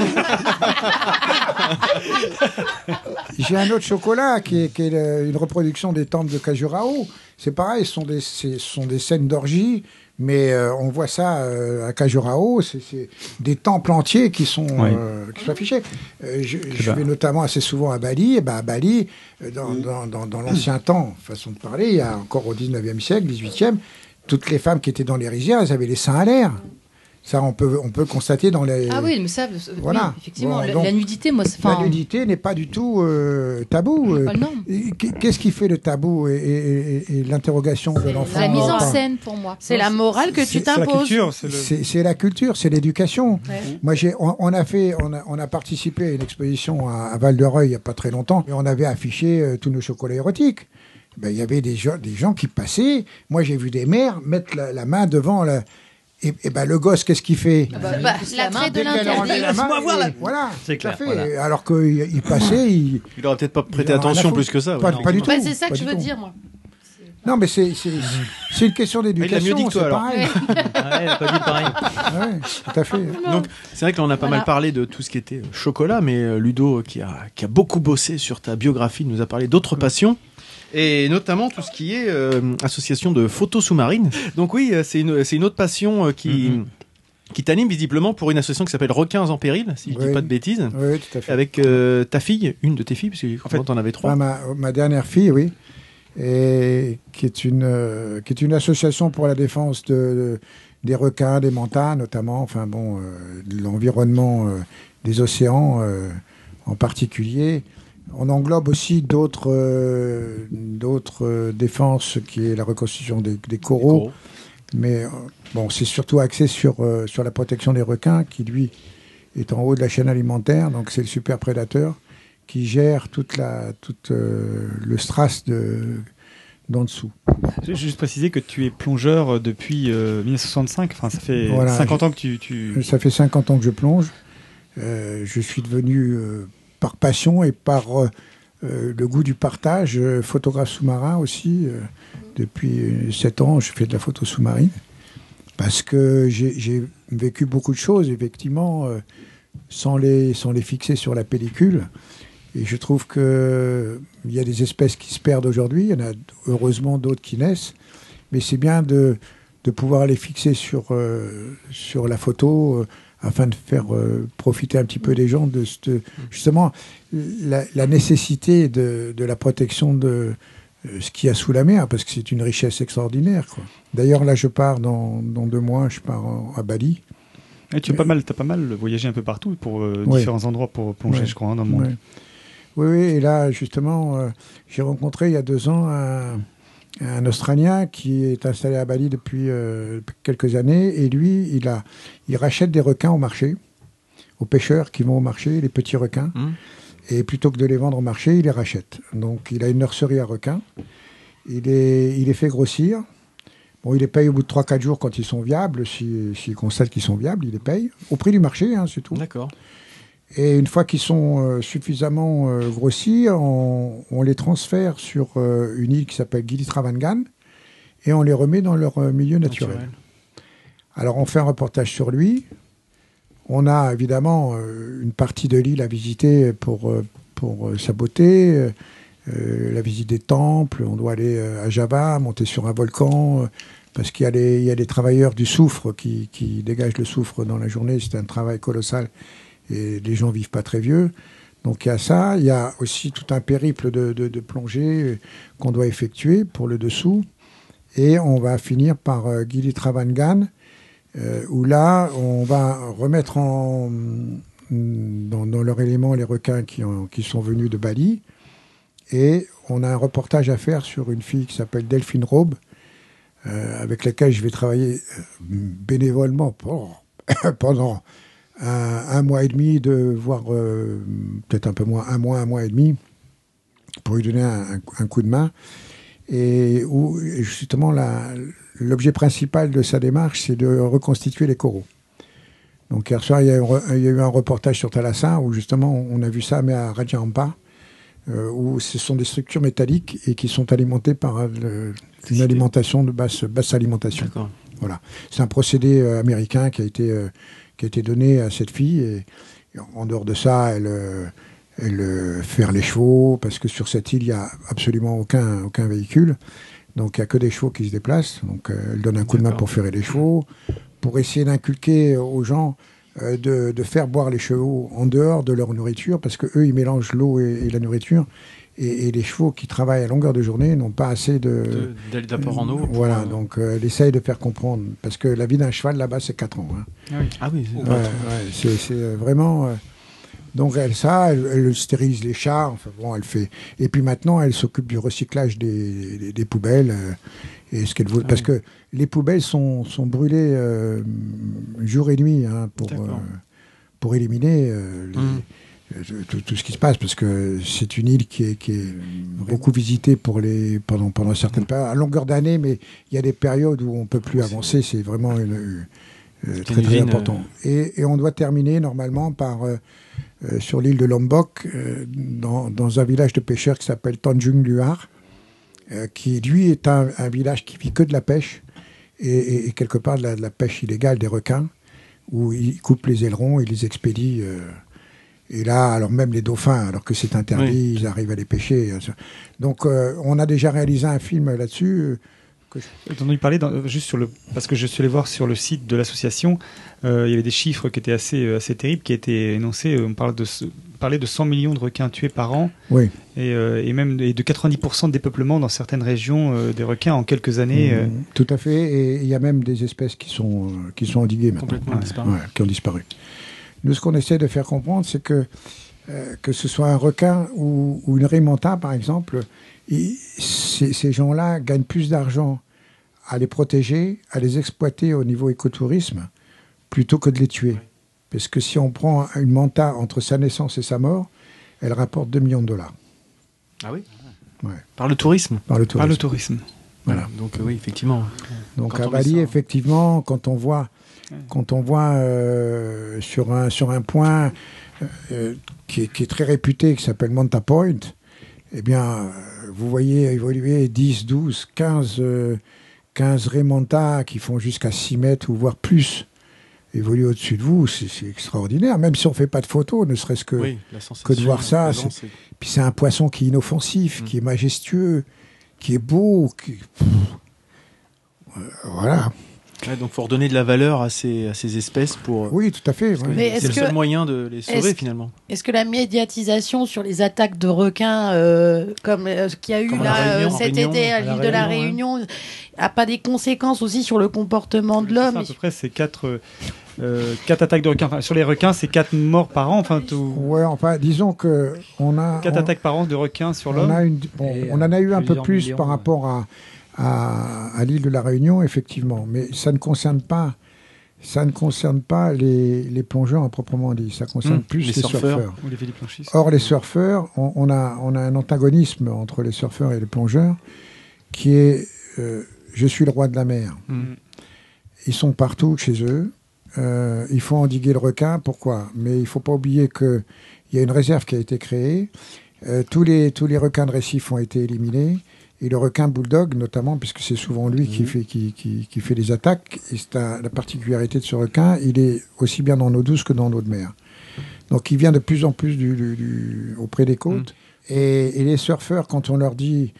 J'ai un autre chocolat qui est, qui est le- une reproduction des temples de Khajuraho. C'est pareil, ce sont des, c'est- ce sont des scènes d'orgie, mais euh, on voit ça euh, à Khajuraho. C'est c'est des temples entiers qui sont, Oui. euh, qui sont affichés. Euh, je je ben. vais notamment assez souvent à Bali. Et ben, à Bali, euh, dans, dans, dans, dans l'ancien temps, façon de parler, il y a encore au 19e siècle, 18e, toutes les femmes qui étaient dans les rizières, elles avaient les seins à l'air. Ça, on peut, on peut constater dans les. Ah oui, mais ça, euh, Voilà. oui, effectivement, Bon, la, donc, la nudité, moi, c'est- La nudité n'est pas du tout euh, tabou. euh. Qu'est-ce qui fait le tabou et, et- et- et l'interrogation de l'enfant la mise en scène pour moi. C'est la morale que tu t'imposes. C'est c'est la culture, c'est l'éducation. Ouais. Moi, j'ai, on, on a fait, on a, on a participé à une exposition à, à Val-de-Reuil il n'y a pas très longtemps, et on avait affiché euh, tous nos chocolats érotiques. Ben, il y avait des gens, des gens qui passaient. Moi, j'ai vu des mères mettre la, la main devant la. Et, et ben, le gosse, qu'est-ce qu'il fait? Bah, Bah, l'attrait de l'interdit. Laisse-moi voir la- Voilà, C'est clair, fait. voilà. Alors qu'il il passait, il. Il aurait peut-être pas prêté attention plus que ça. Pas, non. pas du tout. Bah, c'est ça que je veux tout. dire, moi. Non, mais c'est une question Ah, il a d'éducation. mieux dit que toi, c'est alors. pareil. Ouais, a pas dit pareil. Ouais, tout à fait. Donc c'est vrai que là on a pas Voilà. mal parlé de tout ce qui était euh, chocolat, mais euh, Ludo euh, qui a, qui a beaucoup bossé sur ta biographie nous a parlé d'autres passions. Et notamment tout ce qui est euh, association de photos sous-marines. Donc oui, euh, c'est une, autre passion euh, qui, qui t'anime visiblement pour une association qui s'appelle Requins en péril, si je dis Oui. pas de bêtises. Oui, tout à fait. Avec euh, ta fille, une de tes filles, parce que en fait, t'en avais trois. Ah, ma, ma dernière fille, oui, et qui est une euh, qui est une association pour la défense de, de- des requins, des mantas, notamment, enfin bon, euh, de l'environnement des océans en particulier. On englobe aussi d'autres euh, d'autres euh, défenses, qui est la reconstitution des, des coraux. Mais euh, bon, c'est surtout axé sur, euh, sur la protection des requins, qui lui est en haut de la chaîne alimentaire, donc c'est le super prédateur qui gère toute la, toute, euh, le strass de, d'en dessous. Je vais juste préciser que tu es plongeur depuis euh, 1965. Enfin, ça fait Voilà, 50 je- ans que tu. tu... Ça fait 50 ans que je plonge. Euh, je suis devenu, euh, par passion et par euh, euh, le goût du partage, euh, photographe sous-marin aussi. depuis 7 ans, je fais de la photo sous-marine. Parce que j'ai vécu beaucoup de choses, effectivement, sans, les, sans les fixer sur la pellicule. Et je trouve qu'il y a des espèces qui se perdent aujourd'hui, il y en a heureusement d'autres qui naissent. Mais c'est bien de, de pouvoir les fixer sur, sur la photo afin de faire euh, profiter un petit peu les gens de cette- justement la, la nécessité de, de la protection de euh, ce qu'il y a sous la mer, parce que c'est une richesse extraordinaire. D'ailleurs, là, je pars dans, dans deux mois, je pars en- à Bali. Et tu as pas mal, as pas mal voyagé un peu partout pour euh, Ouais. différents endroits pour plonger, Ouais. je crois, hein, dans le monde. Ouais. Oui, oui, et là, justement, j'ai rencontré il y a deux ans un, un Australien qui est installé à Bali depuis euh, quelques années, et lui, il, a, il rachète des requins au marché, aux pêcheurs qui vont au marché, les petits requins, Mmh. et plutôt que de les vendre au marché, il les rachète. Donc, il a une nurserie à requins, il les, il les fait grossir. Bon, il les paye au bout de 3-4 jours quand ils sont viables, s'il si, constate qu'ils sont viables, il les paye, au prix du marché, hein, c'est tout. D'accord. Et une fois qu'ils sont euh, suffisamment euh, grossis, on, on les transfère sur euh, une île qui s'appelle Gili-Travangan et on les remet dans leur milieu naturel. Naturel. Alors on fait un reportage sur lui. On a évidemment une partie de l'île à visiter pour, pour sa beauté, la visite des temples. On doit aller à Java, monter sur un volcan, parce qu'il y, a les- y a travailleurs du soufre qui, qui dégagent le soufre dans la journée. C'est un travail colossal les gens vivent pas très vieux. Donc il y a ça. Il y a aussi tout un périple de, plongée qu'on doit effectuer pour le dessous. Et on va finir par euh, Travangan, euh, où là, on va remettre dans, leur élément les requins qui, ont- qui sont venus de Bali. Et on a un reportage à faire sur une fille qui s'appelle Delphine Raube, euh, avec laquelle je vais travailler euh, bénévolement pendant un, un mois et demi, de voire euh, peut-être un peu moins, un mois, un mois et demi, pour lui donner un, coup de main. Et où justement l'objet principal de sa démarche, c'est de reconstituer les coraux. Donc hier soir, il y, a eu, un- il y a eu un reportage sur Thalassa où justement on a vu ça, mais à Rajampa, euh, où ce sont des structures métalliques et qui sont alimentées par euh, une alimentation de basse, basse alimentation. Voilà. C'est un procédé euh, américain qui a été, qui a été donné à cette fille. Et, et en dehors de ça, elle, euh, elle faire les chevaux, parce que sur cette île, il n'y a absolument aucun, aucun véhicule. Donc il n'y a que des chevaux qui se déplacent. Donc euh, elle donne un coup de main pour ferrer les chevaux, pour essayer d'inculquer aux gens euh, de, de faire boire les chevaux en dehors de leur nourriture, parce que eux ils mélangent l'eau et, et la nourriture. Et, et les chevaux qui travaillent à longueur de journée n'ont pas assez de, d'apport en eau Voilà, euh, donc euh, elle essaye de faire comprendre, parce que la vie d'un cheval là-bas c'est 4 ans. hein. Ah oui. Ah oui, c'est Ouais, ouais, c'est euh, vraiment. euh, donc elle ça, elle, elle stérilise les chats. Enfin bon, elle fait. Et puis maintenant, elle s'occupe du recyclage des, des, des poubelles. euh, et ce qu'elle Ah veut, parce que les poubelles sont, sont brûlées euh, jour et nuit hein, pour euh, pour éliminer euh, les- Mm. Euh, tout, tout ce qui se passe, parce que c'est une île qui est, qui est beaucoup visitée pour les pendant pendant certaines périodes, à longueur d'année, mais il y a des périodes où on peut plus avancer. C'est vraiment une, euh, très très usine, important. Et, et on doit terminer normalement par euh, euh, sur l'île de Lombok, euh, dans, dans un village de pêcheurs qui s'appelle Tanjung Luar, euh, qui lui est un, un village qui vit que de la pêche et, et- et quelque part de la, de la pêche illégale des requins, où ils coupent les ailerons, ils les expédient. Et là, alors même les dauphins, alors que c'est interdit, ils arrivent à les pêcher. euh. Donc, euh, on a déjà réalisé un film là-dessus. euh, que je- entendu parler dans- juste sur le parce que je suis allé voir sur le site de l'association, euh, il y avait des chiffres qui étaient assez assez terribles qui étaient énoncés. On parle de parlait de 100 millions de requins tués par an Oui. et, euh, et même de, de 90% de dépeuplement dans certaines régions euh, des requins en quelques années. euh. Mm, Tout à fait. Et il y a même des espèces qui sont, qui sont endiguées maintenant. Complètement ouais, qui ont disparu. Nous, ce qu'on essaie de faire comprendre, c'est que euh, que ce soit un requin ou, ou une raimanta, par exemple, ces, ces gens-là gagnent plus d'argent à les protéger, à les exploiter au niveau écotourisme, plutôt que de les tuer. Parce que si on prend une manta entre sa naissance et sa mort, elle rapporte 2 millions de dollars. Ah oui? Ouais. Par le tourisme? Par le tourisme. Par le tourisme. Voilà. Donc euh, oui, effectivement. Donc Quand à Bali, ça- effectivement, quand on voit, quand on voit euh, sur, un, sur un point euh, qui, est, qui est très réputé, qui s'appelle Manta Point, eh bien, euh, vous voyez évoluer 10, 12, 15, euh, 15 Raymanta qui font jusqu'à 6 mètres ou voire plus évoluer au-dessus de vous, c'est extraordinaire. Même si on ne fait pas de photos, ne serait-ce que, Oui, que de voir ça. présence, Puis c'est un poisson qui est inoffensif, qui est majestueux, qui est beau. Qui... Voilà. Ouais, donc faut redonner de la valeur à ces, à ces espèces pour. Oui, tout à fait. Mais C'est le seul que- moyen de les sauver finalement. Est-ce que la médiatisation sur les attaques de requins, euh, comme euh, ce qu'il y a eu Comme là la Réunion, euh, en cet Réunion, été à l'île de la Réunion, Réunion, a pas des conséquences aussi sur le comportement de l'homme à peu près, c'est 4 quatre attaques de requins. Enfin, sur les requins, c'est 4 morts par an. Enfin, tout. Ouais, enfin, disons que on a. 4 on- attaques par an de requins sur on, l'homme. a une- bon, Et, on en a eu un peu plus millions, par ouais. rapport à, à, à l'île de la Réunion, effectivement. Mais ça ne concerne pas. Ça ne concerne pas les, les plongeurs à proprement dit. Ça concerne Mmh, plus les les, surfeurs. surfeurs. Ou les. Or, les surfeurs, on, on a, on a un antagonisme entre les surfeurs et les plongeurs qui est euh, je suis le roi de la mer. Mmh. Ils sont partout chez eux. Euh, il faut endiguer le requin. Pourquoi? Mais il ne faut pas oublier qu'il y a une réserve qui a été créée. Euh, tous, les, tous les requins de récif ont été éliminés. Et le requin bulldog, notamment, puisque c'est souvent lui qui, fait, qui, qui, qui fait les attaques, et c'est un- la particularité de ce requin, il est aussi bien dans l'eau douce que dans l'eau de mer. Donc il vient de plus en plus du, du- du- auprès des côtes. Et, et les surfeurs, quand on leur dit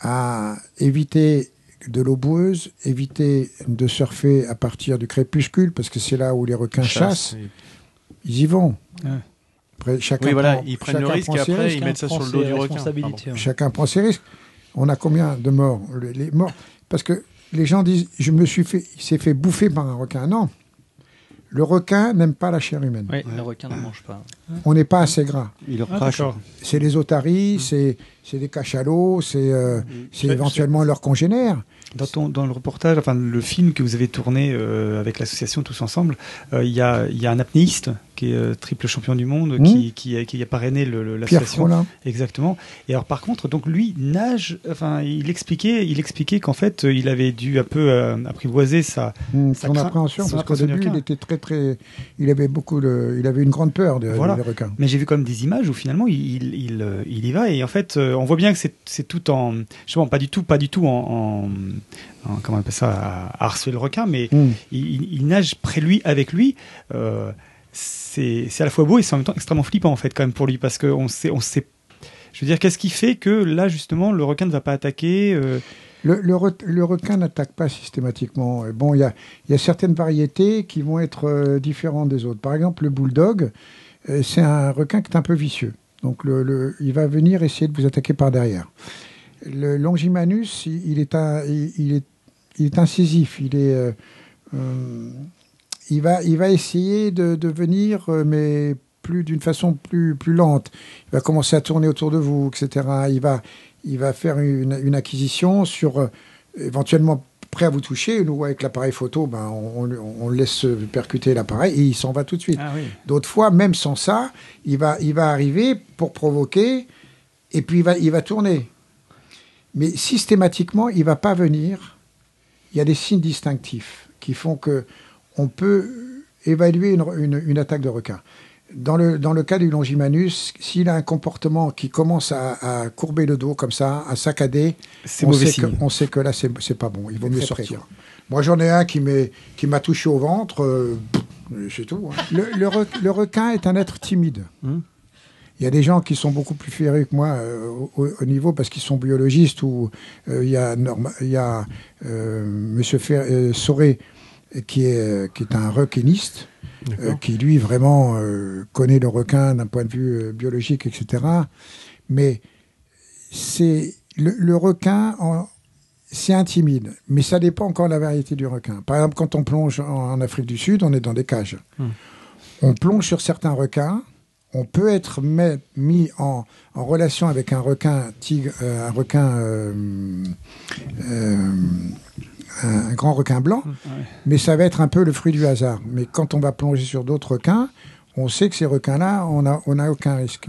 à éviter de l'eau boueuse, éviter de surfer à partir du crépuscule, parce que c'est là où les requins Chasse, chassent, ils y vont. Ouais. Après, chacun Oui, voilà, prend- ils prennent le risque et après, ils hein. mettent ça sur le dos du requin. Pardon. Chacun prend ses risques. On a combien de morts les, les morts? Parce que les gens disent, je me suis fait, il s'est fait bouffer par un requin. Non, le requin n'aime pas la chair humaine. Oui, le requin ne mange pas. On n'est pas assez gras. Il leur Ah. C'est les otaries, c'est c'est des cachalots, c'est euh, c'est Je- éventuellement leurs congénères. Dans, ton, dans le reportage, enfin le film que vous avez tourné euh, avec l'association Tous Ensemble, euh, il y, a, y a un apnéiste qui est euh, triple champion du monde, Mmh. qui, qui, a- qui a parrainé l'association. Exactement. Et alors par contre, donc lui nage, enfin il expliquait, il expliquait qu'en fait euh, il avait dû un peu euh, apprivoiser sa, Hum, sa son appréhension, son parce qu'au début, il était très très, il avait beaucoup de, il avait une grande peur de, Voilà. des requins. Mais j'ai vu quand même des images où finalement il, il, il, il y va et en fait on voit bien que c'est tout en justement pas du tout pas du tout en, en, en- comment on appelle ça à, harceler le requin mais Hum. il, il- il nage près lui avec lui euh, c'est à la fois beau et c'est en même temps extrêmement flippant en fait quand même pour lui parce qu'on sait on sait je veux dire qu'est-ce qui fait que là justement le requin ne va pas attaquer euh, Le, le re- le requin n'attaque pas systématiquement. Bon, il y a, certaines variétés qui vont être euh, différentes des autres. Par exemple, le bulldog, euh, c'est un requin qui est un peu vicieux. Donc, il va venir essayer de vous attaquer par derrière. Le longimanus, il, est, est, incisif. Il est, il va, il va essayer de, de venir, euh, mais plus d'une façon plus, plus lente. Il va commencer à tourner autour de vous, etc. Il va, il va faire une, une acquisition sur euh, éventuellement prêt à vous toucher. Nous, avec l'appareil photo, ben, on, on- on laisse percuter l'appareil et il s'en va tout de suite. Ah oui. D'autres fois, même sans ça, il va, il va arriver pour provoquer et puis il va, il va tourner. Mais systématiquement, il va pas venir. Il y a des signes distinctifs qui font que on peut évaluer une, une- une attaque de requin. Dans le, dans le cas du longimanus, s'il a un comportement qui commence à, à courber le dos comme ça, à saccader, on sait, que, on sait que là, c'est pas bon. Il vaut mieux sortir. Moi, j'en ai un qui m'a touché au ventre. euh, c'est tout. hein. Le, le re- le requin est un être timide. Il y a des gens qui sont beaucoup plus férus que moi euh, au, au niveau parce qu'ils sont biologistes ou euh, il y a, Norma- y a euh, Monsieur Fer- Soré qui est, qui est un requiniste euh, qui lui vraiment euh, connaît le requin d'un point de vue euh, biologique, etc. Mais c'est le, le requin, c'est intimide, mais ça dépend encore de la variété du requin. Par exemple, quand on plonge en, en Afrique du Sud, on est dans des cages. On plonge sur certains requins. On peut être mis en, en relation avec un requin tigre, euh, un requin, euh, euh, un, grand requin blanc, mais ça va être un peu le fruit du hasard. Mais quand on va plonger sur d'autres requins, on sait que ces requins-là, on n'a on a aucun risque.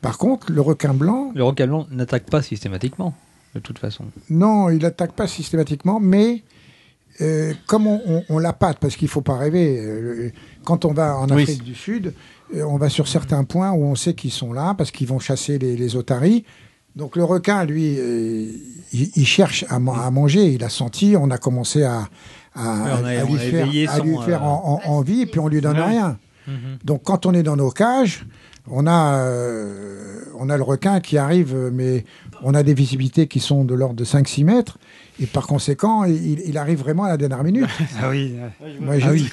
Par contre, le requin blanc, Le requin blanc n'attaque pas systématiquement, de toute façon. non, il n'attaque pas systématiquement, mais euh, comme on, on, on l'appâte, parce qu'il ne faut pas rêver, euh, quand on va en Oui. Afrique du Sud, euh, on va sur certains points où on sait qu'ils sont là, parce qu'ils vont chasser les, les otaries. Donc le requin, lui, euh, il, il cherche à, man- à manger, il a senti, on a commencé à, a- lui faire, lui euh, en, en- envie, puis on lui donne Ouais. rien. Mhm. Donc quand on est dans nos cages, on a, euh, on a le requin qui arrive, mais on a des visibilités qui sont de l'ordre de 5-6 mètres. Et par conséquent, il, il arrive vraiment à la dernière minute. Ah oui. Moi, Ah oui.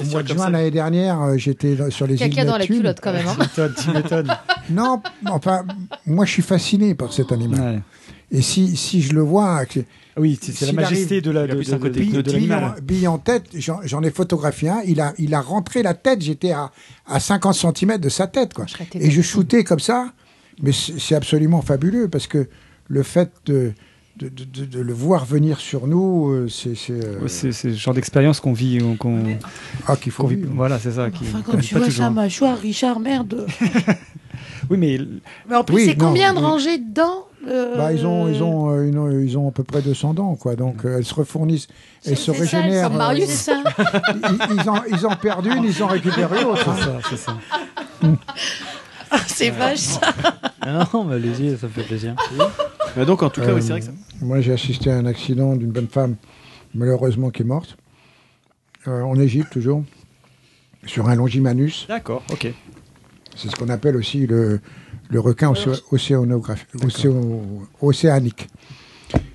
Au mois de juin l'année dernière, euh, j'étais sur les îles Caca dans la culotte quand même. hein. Tu m'étonnes. Non, enfin, moi je suis fasciné par cet animal. Et si, si je le vois... que- Oui, c'est c'est la majesté arrive- de la- de- de- côté de- de bille- l'animal. bille en- Bille en tête, j'en j'en ai photographié un, il a, il a rentré la tête, j'étais à, à 50 cm de sa tête. Quoi. Et je shootais comme ça, mais c'est c'est absolument fabuleux parce que le fait de, de, de- de- de le voir venir sur nous, euh, c'est... c'est, euh, Ouais, C'est le genre d'expérience qu'on vit. euh, qu'on Ah, qu'il faut vit- vivre. Voilà, c'est ça. Qui, Enfin, quand tu vois toujours. sa mâchoire, Richard, merde. Oui, mais. Mais en plus, Oui, c'est non, combien de rangées dedans euh, Bah, ils, ont, ils, ont, euh, ils, ont, ils ont à peu près 200 dents, quoi. Donc, euh, elles se refournissent, elles se régénèrent. comme Marius, ils, ils en, ils en perdent une, ils en récupèrent une autre. C'est ça, c'est ça. C'est vache, ça. Non, mais allez-y, ça me fait plaisir. Bah donc, en tout cas, Euh, oui, c'est vrai que ça. Moi, j'ai assisté à un accident d'une bonne femme, malheureusement, qui est morte. Euh, en Égypte, toujours. Sur un longimanus. D'accord, ok. C'est ce qu'on appelle aussi le, le requin océ- océanique.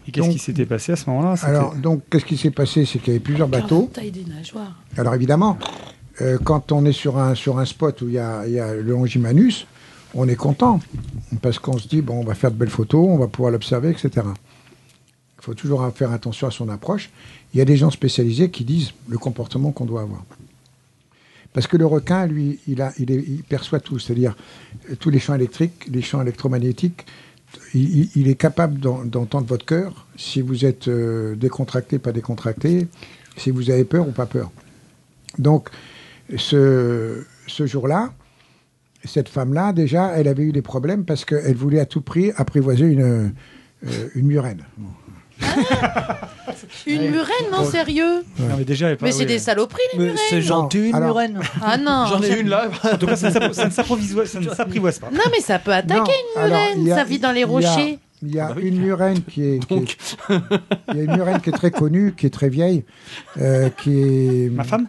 Et qu'est-ce qui s'était passé à ce moment-là? Alors, donc, qu'est-ce qui s'est passé? C'est qu'il y avait plusieurs bateaux. Taille des nageoires. Alors évidemment, euh, quand on est sur un, sur un spot où il y a, il y a le longimanus, on est content. Parce qu'on se dit, bon, on va faire de belles photos, on va pouvoir l'observer, etc. Il faut toujours faire attention à son approche. Il y a des gens spécialisés qui disent le comportement qu'on doit avoir. Parce que le requin, lui, il, a, il, perçoit tout, c'est-à-dire euh, tous les champs électriques, les champs électromagnétiques. Il, est capable d'en- d'entendre votre cœur, si vous êtes euh, décontracté, pas décontracté, si vous avez peur ou pas peur. Donc, ce jour-là, cette femme-là, déjà, elle avait eu des problèmes parce qu'elle voulait à tout prix apprivoiser une, euh, une murène. Une murène, non, sérieux Non, mais déjà, elle est pas- Mais c'est oui. des saloperies, les murènes. c'est gentil, une alors- murène. Ah non. J'en ai une là. En tout cas, ça ne s'appro- ça ne s'approvisoise- ça ne s'apprivoise pas. Non, mais ça peut attaquer Non, une alors, murène. il y a- ça vit dans les il y a- rochers. Il y a Ah bah oui. une murène qui est, qui est- il y a une murène qui est très connue, qui est très vieille, euh, qui est. Ma femme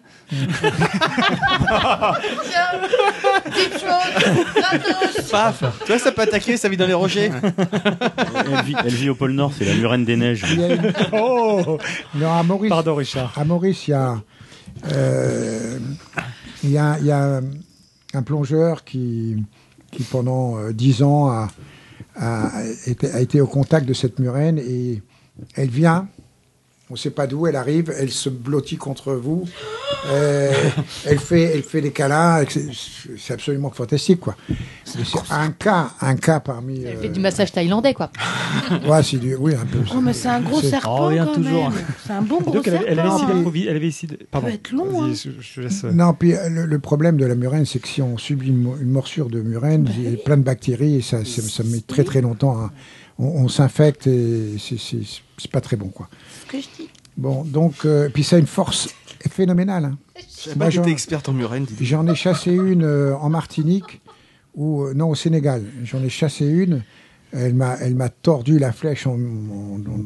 Petite chose. Paf Tu vois, ça peut attaquer, ça vit dans les rochers. Elle vit, elle vit au pôle Nord, c'est la murène des neiges. Il y a une- Oh Non, à Maurice. Pardon, Richard. À Maurice, il y a, euh, il y a, il y a un plongeur qui, qui pendant euh, dix ans a, a, été, au contact de cette murène et elle vient. On ne sait pas d'où elle arrive, elle se blottit contre vous, euh, elle, fait, elle fait des câlins, c'est absolument fantastique quoi. C'est un cas, un cas parmi. Elle euh, fait du massage thaïlandais, quoi. ouais, c'est du, oui un peu. Oh, mais c'est un gros C'est- serpent Oh, quand toujours. même. C'est un bon gros Donc elle avait, elle avait serpent. essayé hein. Elle avait essayé. de- Pardon. peut être long, hein. Je, je laisse. euh, Non, puis euh, le, le problème de la murène, c'est que si on subit une, une morsure de murène, il y a plein de bactéries et ça, ça, ça met très très longtemps. à- on on s'infecte et c'est pas très bon, quoi. Ce que je dis. Bon, donc, euh, puis ça a une force phénoménale. hein. Je pas que experte en murène. J'en ai chassé une euh, en Martinique, ou euh, non, au Sénégal. J'en ai chassé une. Elle m'a, elle m'a tordu la flèche en, en- en-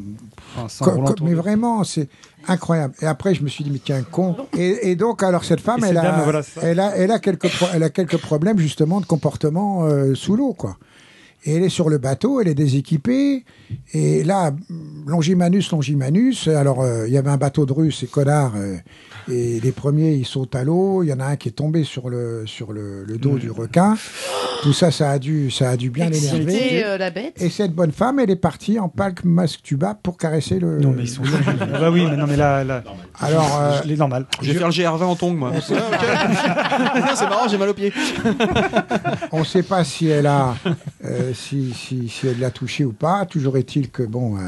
Enfin, Co- co- mais vraiment, c'est incroyable. Et après, je me suis dit, mais tiens, con. Et, et donc, alors, cette femme, elle cette a, dame, voilà, elle, a, elle, a quelques pro- elle a quelques problèmes, justement, de comportement euh, sous l'eau, quoi. Et elle est sur le bateau, elle est déséquipée. Et là, Longimanus, Longimanus. Alors, euh, il y avait un bateau de Russes, ces connards. euh, et les premiers, ils sautent à l'eau. Il y en a un qui est tombé sur le, sur le, le dos du requin. Tout ça, ça a dû, ça a dû bien l'énerver. euh, la bête. Et cette bonne femme, elle est partie en palque masque tuba pour caresser le. Non, mais ils sont. Ah bah oui, mais non, mais là. là Alors, euh, je l'ai normal. Je vais faire le GR20 en tongue, moi. Non, c'est marrant, j'ai mal aux pieds. on ne sait pas si elle a, euh, si, si, si elle l'a touché ou pas. Toujours est-il que bon, euh,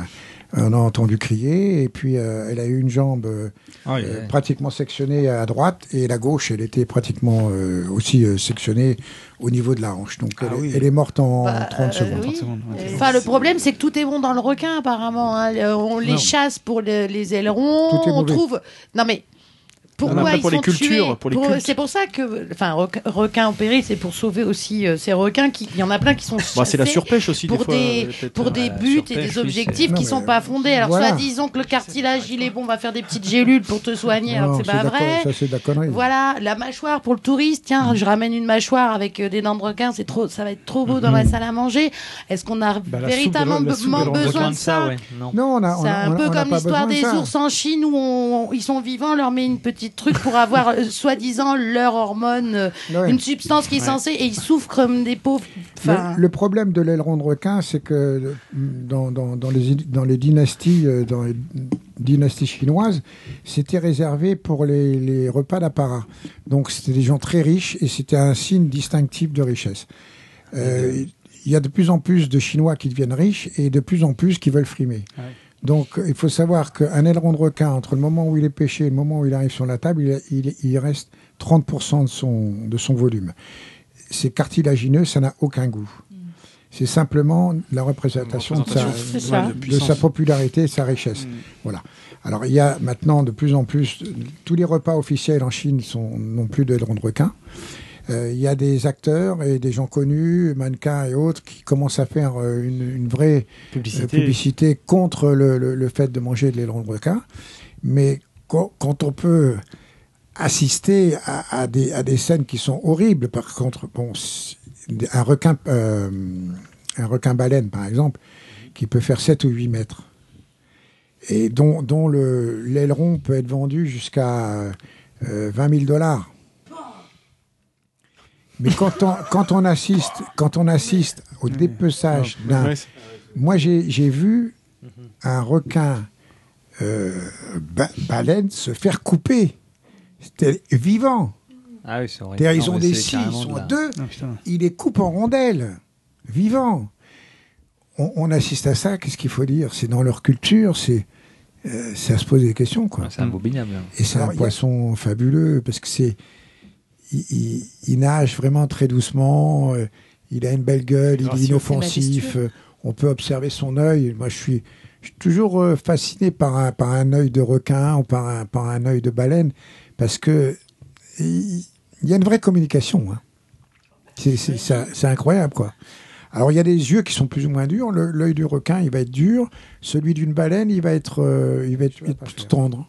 on a entendu crier et puis euh, elle a eu une jambe euh, Ah oui, euh, oui. pratiquement sectionnée à droite et la gauche, elle était pratiquement euh, aussi euh, sectionnée au niveau de la hanche. Donc elle, Ah oui. elle est morte en Bah, 30 euh, secondes. oui. secondes, ouais. Enfin, le problème, c'est que tout est bon dans le requin, apparemment. hein. On les Non. chasse pour le- les ailerons. Tout est on trouve. Non, mais. Pourquoi ils pour les sont cultures, tués pour les cultes. C'est pour ça que, enfin, requin, requin en péril, c'est pour sauver aussi euh, ces requins. Qui, il y en a plein qui sont Bah, c'est la surpêche aussi, des pour fois, des, euh, pour des Ouais, buts et des objectifs qui Non, sont pas fondés. Alors, voilà. soit disons que le cartilage il est bon, on va faire des petites gélules pour te soigner, alors que c'est pas vrai. con- Ça, c'est de la connerie. Voilà, la mâchoire pour le touriste. Tiens, je ramène une mâchoire avec euh, des dents de requin, c'est trop, ça va être trop beau dans la salle à manger. Est-ce qu'on a Bah, véritablement besoin de ça? Non. On a, C'est un peu comme l'histoire des ours en Chine où ils sont vivants, on leur met une petite truc pour avoir euh, soi-disant leur hormone, euh, Ouais. une substance qui est censée, et ils souffrent comme des pauvres. Enfin, Le, le problème de l'aileron de requin, c'est que euh, dans, dans, dans les, dans les dynasties, euh, dans les dynasties chinoises, c'était réservé pour les, les repas d'apparat. Donc c'était des gens très riches et c'était un signe distinctif de richesse. Euh, Il y a de plus en plus de Chinois qui deviennent riches et de plus en plus qui veulent frimer. Ouais. Donc il faut savoir qu'un aileron de requin, entre le moment où il est pêché et le moment où il arrive sur la table, il, il, il reste 30% de son, de son volume. C'est cartilagineux, ça n'a aucun goût. C'est simplement la représentation, de, sa, C'est ça. de- de sa popularité et sa richesse. Voilà. Alors il y a maintenant de plus en plus, tous les repas officiels en Chine sont non plus d'aileron de requin. Euh, Il y a des acteurs et des gens connus, mannequins et autres, qui commencent à faire euh, une, une vraie euh, Publicité. publicité contre le, le- le fait de manger de l'aileron de requin. Mais quand, quand on peut assister à, à des, à des scènes qui sont horribles, par contre, bon, un requin, euh, un requin baleine, par exemple, qui peut faire 7 ou 8 mètres, et dont, dont le- l'aileron peut être vendu jusqu'à euh, 20 000 dollars. Mais quand on, quand on assiste, quand on assiste au dépeçage d'un, moi j'ai vu un requin euh, ba- baleine se faire couper. C'était vivant. Ah oui, c'est ils Non, ont des scies, ils sont de deux, Ah, putain. il les coupe en rondelles, vivant. On, on assiste à ça, qu'est-ce qu'il faut dire? C'est dans leur culture, c'est euh, à se poser des questions. Quoi. C'est abominable. Et c'est un poisson fabuleux parce que c'est. Il, il- il nage vraiment très doucement, euh, il a une belle gueule, il est inoffensif, on peut observer son œil. Moi, je suis, je suis toujours euh, fasciné par un, par un œil de requin ou par un, par un œil de baleine parce que il, il y a une vraie communication. hein. C'est incroyable, quoi. Alors il y a des yeux qui sont plus ou moins durs. Le- L'œil du requin, il va être dur. Celui d'une baleine, il va être, euh, il va être, il va être tendre.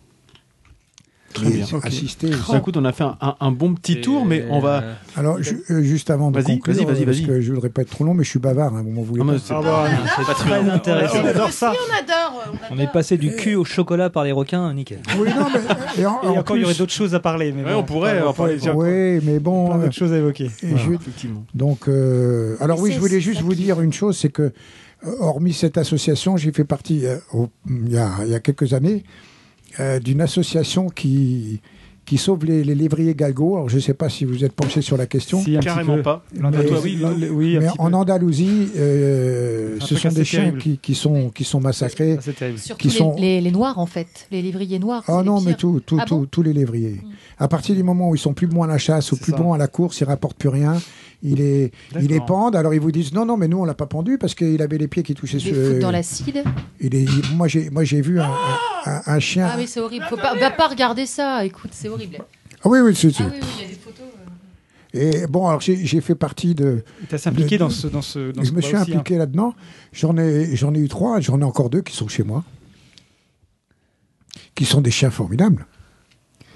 Très Et bien. Assister. Bah, écoute, on a fait un, un- un bon petit tour, mais on va. Alors ju- euh, juste avant de conclure, vas-y, vas-y, euh, parce vas-y. que je voudrais pas être trop long, mais je suis bavard. Hein, vous m'en voulez Ah, c'est Ah bah, c'est pas très intéressant. On On adore ça. on adore. On est passé du cul au chocolat par les requins, nickel. Oui, non, mais, et en- Et en encore, il y aurait d'autres choses à parler. Mais Ouais, bon, on pourrait en parler. dire Oui, mais bon. plein euh, d'autres choses à évoquer. et effectivement. Donc, euh, alors oui, c'est- je voulais c'est juste vous dire une chose, c'est que, euh, hormis cette association, j'ai fait partie, euh, y il y a quelques années, euh, d'une association qui, qui sauve les, les lévriers galgos. Alors, je ne sais pas si vous êtes penché sur la question. Si, un petit Carrément peu. pas. Mais- toi, oui, l'And- oui, un mais petit en peu. Andalousie, euh, ce sont des chiens qui, qui sont, qui sont massacrés. C'est terrible. Surtout Qui les, sont- les, les noirs, en fait. Les lévriers noirs. Ah non, mais tout, tout, Ah tout- bon tous les lévriers. À partir du moment où ils sont plus bons à la chasse ou plus ça. bons à la course, ils rapportent plus rien. Ils les, ils les pendent. Alors ils vous disent non, non, mais nous on l'a pas pendu parce qu'il avait les pieds qui touchaient. Sur- foutent dans l'acide. Il est- il- moi j'ai, moi j'ai vu un, un- un chien. Ah oui, c'est horrible. Faut pas, va pas regarder ça. Écoute, c'est horrible. Ah oui, oui, c'est, Ah oui, oui, il y a des photos. euh. Et bon, alors j'ai, j'ai fait partie de. Tu as impliqué de- dans ce, dans ce, dans je ce me suis aussi, hein. impliqué là-dedans. J'en ai, j'en ai eu trois. J'en ai encore deux qui sont chez moi, qui sont des chiens formidables.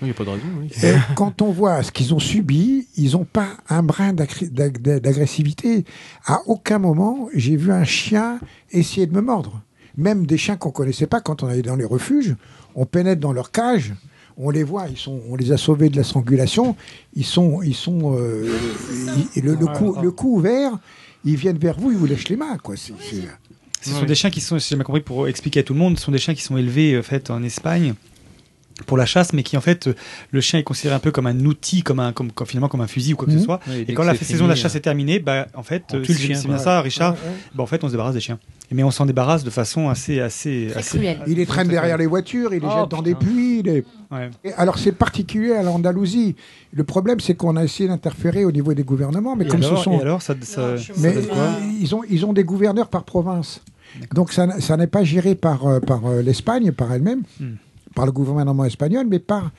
Il n'y a pas de raison. oui. Et quand on voit ce qu'ils ont subi, ils n'ont pas un brin d'agressivité. À aucun moment, j'ai vu un chien essayer de me mordre. Même des chiens qu'on connaissait pas, quand on allait dans les refuges, on pénètre dans leur cage, on les voit, ils sont, on les a sauvés de la strangulation, ils sont, ils sont, euh, ils- le, le cou, le cou ouvert, ils viennent vers vous, ils vous lèchent les mains, quoi. C'est- c'est- Ce sont des chiens qui sont, si j'ai bien compris, pour expliquer à tout le monde, ce sont des chiens qui sont élevés en fait en Espagne pour la chasse, mais qui en fait euh, le chien est considéré un peu comme un outil, comme un, comme, comme- finalement comme un fusil ou quoi que Mhm. ce soit. Oui, et quand la saison de la fini, chasse euh, est terminée, bah en fait euh, c'est bien quoi. ça, Richard. Ouais, ouais. Bah, en fait, on se débarrasse des chiens. Mais on s'en débarrasse de façon assez, assez, assez. cruel. Ils les traînent derrière les voitures, ils les Oh, jettent dans des putain. puits. les- Ouais. Et alors c'est particulier à l'Andalousie. Le problème, c'est qu'on a essayé d'interférer au niveau des gouvernements, mais Et comme alors, ce sont et alors, ça, ça, ça Mais euh, ils ont, ils ont des gouverneurs par province. Donc ça, ça n'est pas géré par, par l'Espagne, par elle-même, Hmm. Par le gouvernement espagnol, mais par,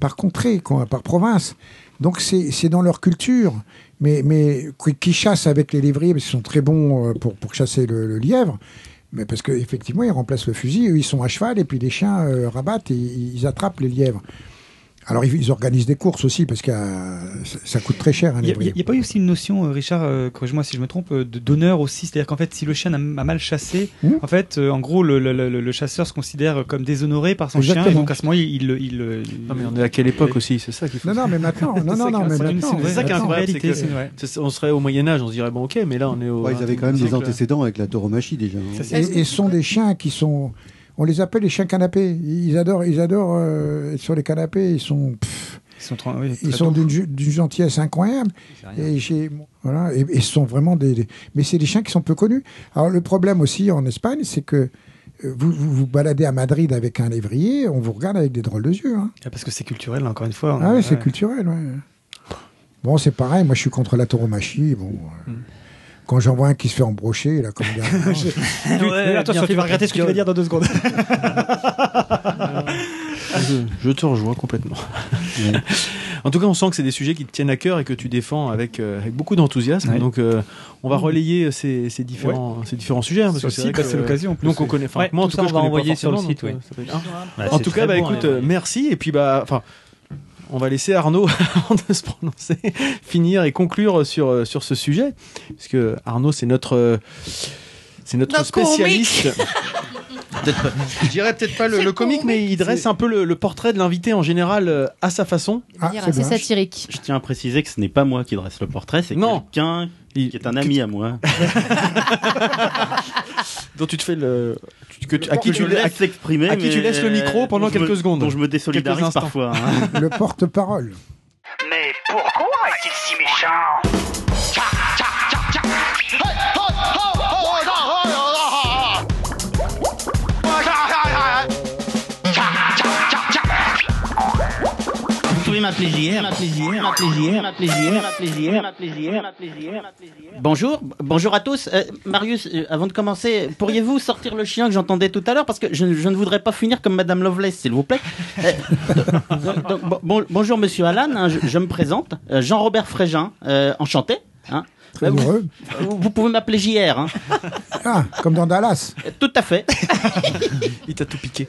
par contrée, par province. Donc c'est dans leur culture. Mais, mais qui- qui chassent avec les lévriers, parce qu'ils sont très bons euh, pour, pour chasser le, le lièvre. Mais parce qu'effectivement, ils remplacent le fusil, eux, ils sont à cheval, et puis les chiens euh, rabattent et ils attrapent les lièvres. Alors ils, organisent des courses aussi, parce que euh, ça, coûte très cher un Il n'y a, pas eu aussi une notion, euh, Richard, euh, corrige-moi si je me trompe, euh, d'honneur aussi C'est-à-dire qu'en fait, si le chien a, a mal chassé, Hmm. en fait, euh, en gros, le, le- le- le chasseur se considère comme déshonoré par son chien, et donc à ce moment, il, il, il- il- Non, mais on est à quelle époque aussi C'est ça qu'il faut. Non, non, mais maintenant, non, non, non, mais maintenant. c'est ça qui est incroyable, c'est réalité, que c'est vrai. c'est- on serait au Moyen Âge, on se dirait bon ok, mais là on est au. Ouais, ils avaient quand même des 21e siècle. antécédents avec la tauromachie déjà. hein. Et, et ce sont des chiens qui sont. On les appelle les chiens canapés. Ils adorent, ils adorent euh, être sur les canapés. Ils sont, pff, Ils sont, oui, ils sont d'une gentillesse incroyable. Et j'ai, voilà, et, et ce sont vraiment des, des- mais c'est des chiens qui sont peu connus. Alors le problème aussi en Espagne, c'est que euh, vous, vous vous baladez à Madrid avec un lévrier, on vous regarde avec des drôles de yeux. hein. Ah, Parce que c'est culturel, encore une fois. Ah oui, Ouais. c'est culturel. ouais. Bon, c'est pareil. Moi, je suis contre la tauromachie. Bon. euh, Quand j'en vois un qui se fait embrocher, là, comme a- Tu- Ouais, attention, tu vas regretter ce que tu vas dire dans deux secondes. Je, je te rejoins complètement. en tout cas, on sent que c'est des sujets qui te tiennent à cœur et que tu défends avec, euh, avec beaucoup d'enthousiasme. Ouais. Donc, euh, on va relayer ces, ces différents, ces différents sujets. hein, parce Sur que c'est l'occasion, Donc, on connaît. Enfin, moi, en tout tout ça, cas, on je va envoyer sur le site, donc, ouais. ça peut être- hein. Bah, en tout cas, bah, bon, écoute, hein. euh, merci. Et puis, bah, enfin, on va laisser Arnaud, avant de se prononcer, finir et conclure sur, euh, sur ce sujet. Parce que Arnaud, c'est notre, euh, c'est notre Notre spécialiste. Peut-être pas- je dirais peut-être pas le, le comique, mais il dresse un peu le, le portrait de l'invité en général euh, à sa façon. De manière assez satirique. Je tiens à préciser que ce n'est pas moi qui dresse le portrait, c'est quelqu'un qui est un ami à moi. dont tu te fais le. tu- que tu- à qui tu, je à- laisse s'exprimer, à qui tu laisses le micro pendant je me- quelques secondes? dont je me désolidarise instants. parfois. hein. le porte-parole. Mais pourquoi est-il si méchant? M'appeler JR, m'appeler JR, m'appeler JR, m'appeler JR, m'appeler JR, m'appeler JR, m'appeler JR. Bonjour, bonjour à tous. Euh, Marius, euh, avant de commencer, pourriez-vous sortir le chien que j'entendais tout à l'heure? Parce que je, je ne voudrais pas finir comme Madame Lovelace, s'il vous plaît. Euh, donc- donc, bon- bon- bonjour Monsieur Alan, hein, je, je me présente, Jean-Robert Frégin, enchanté. hein. Très vous, heureux. vous- vous pouvez m'appeler JR. Hein. Ah, comme dans Dallas. Tout à fait. Il t'a tout piqué.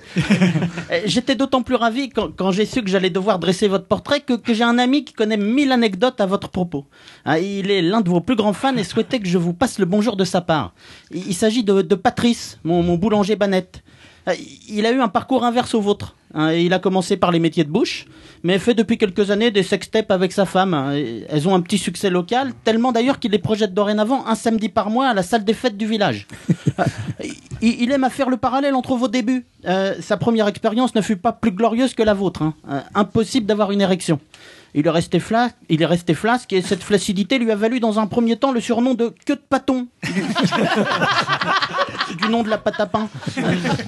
Euh, J'étais d'autant plus ravi quand, quand j'ai su que j'allais devoir dresser votre portrait que, que j'ai un ami qui connaît mille anecdotes à votre propos. Hein, il est l'un de vos plus grands fans et souhaitait que je vous passe le bonjour de sa part. Il, il s'agit de, de Patrice, mon, mon boulanger banette. Euh, Il a eu un parcours inverse au vôtre. hein, il a commencé par les métiers de bouche, mais fait depuis quelques années des sextapes avec sa femme. et Elles ont un petit succès local, tellement d'ailleurs qu'il les projette dorénavant un samedi par mois à la salle des fêtes du village. Il, il aime à faire le parallèle entre vos débuts. Euh, sa première expérience ne fut pas plus glorieuse que la vôtre. hein. Euh, impossible d'avoir une érection. Il est, resté flasque et cette flaccidité lui a valu dans un premier temps le surnom de queue de pâton. Du, nom de la pâte à pain.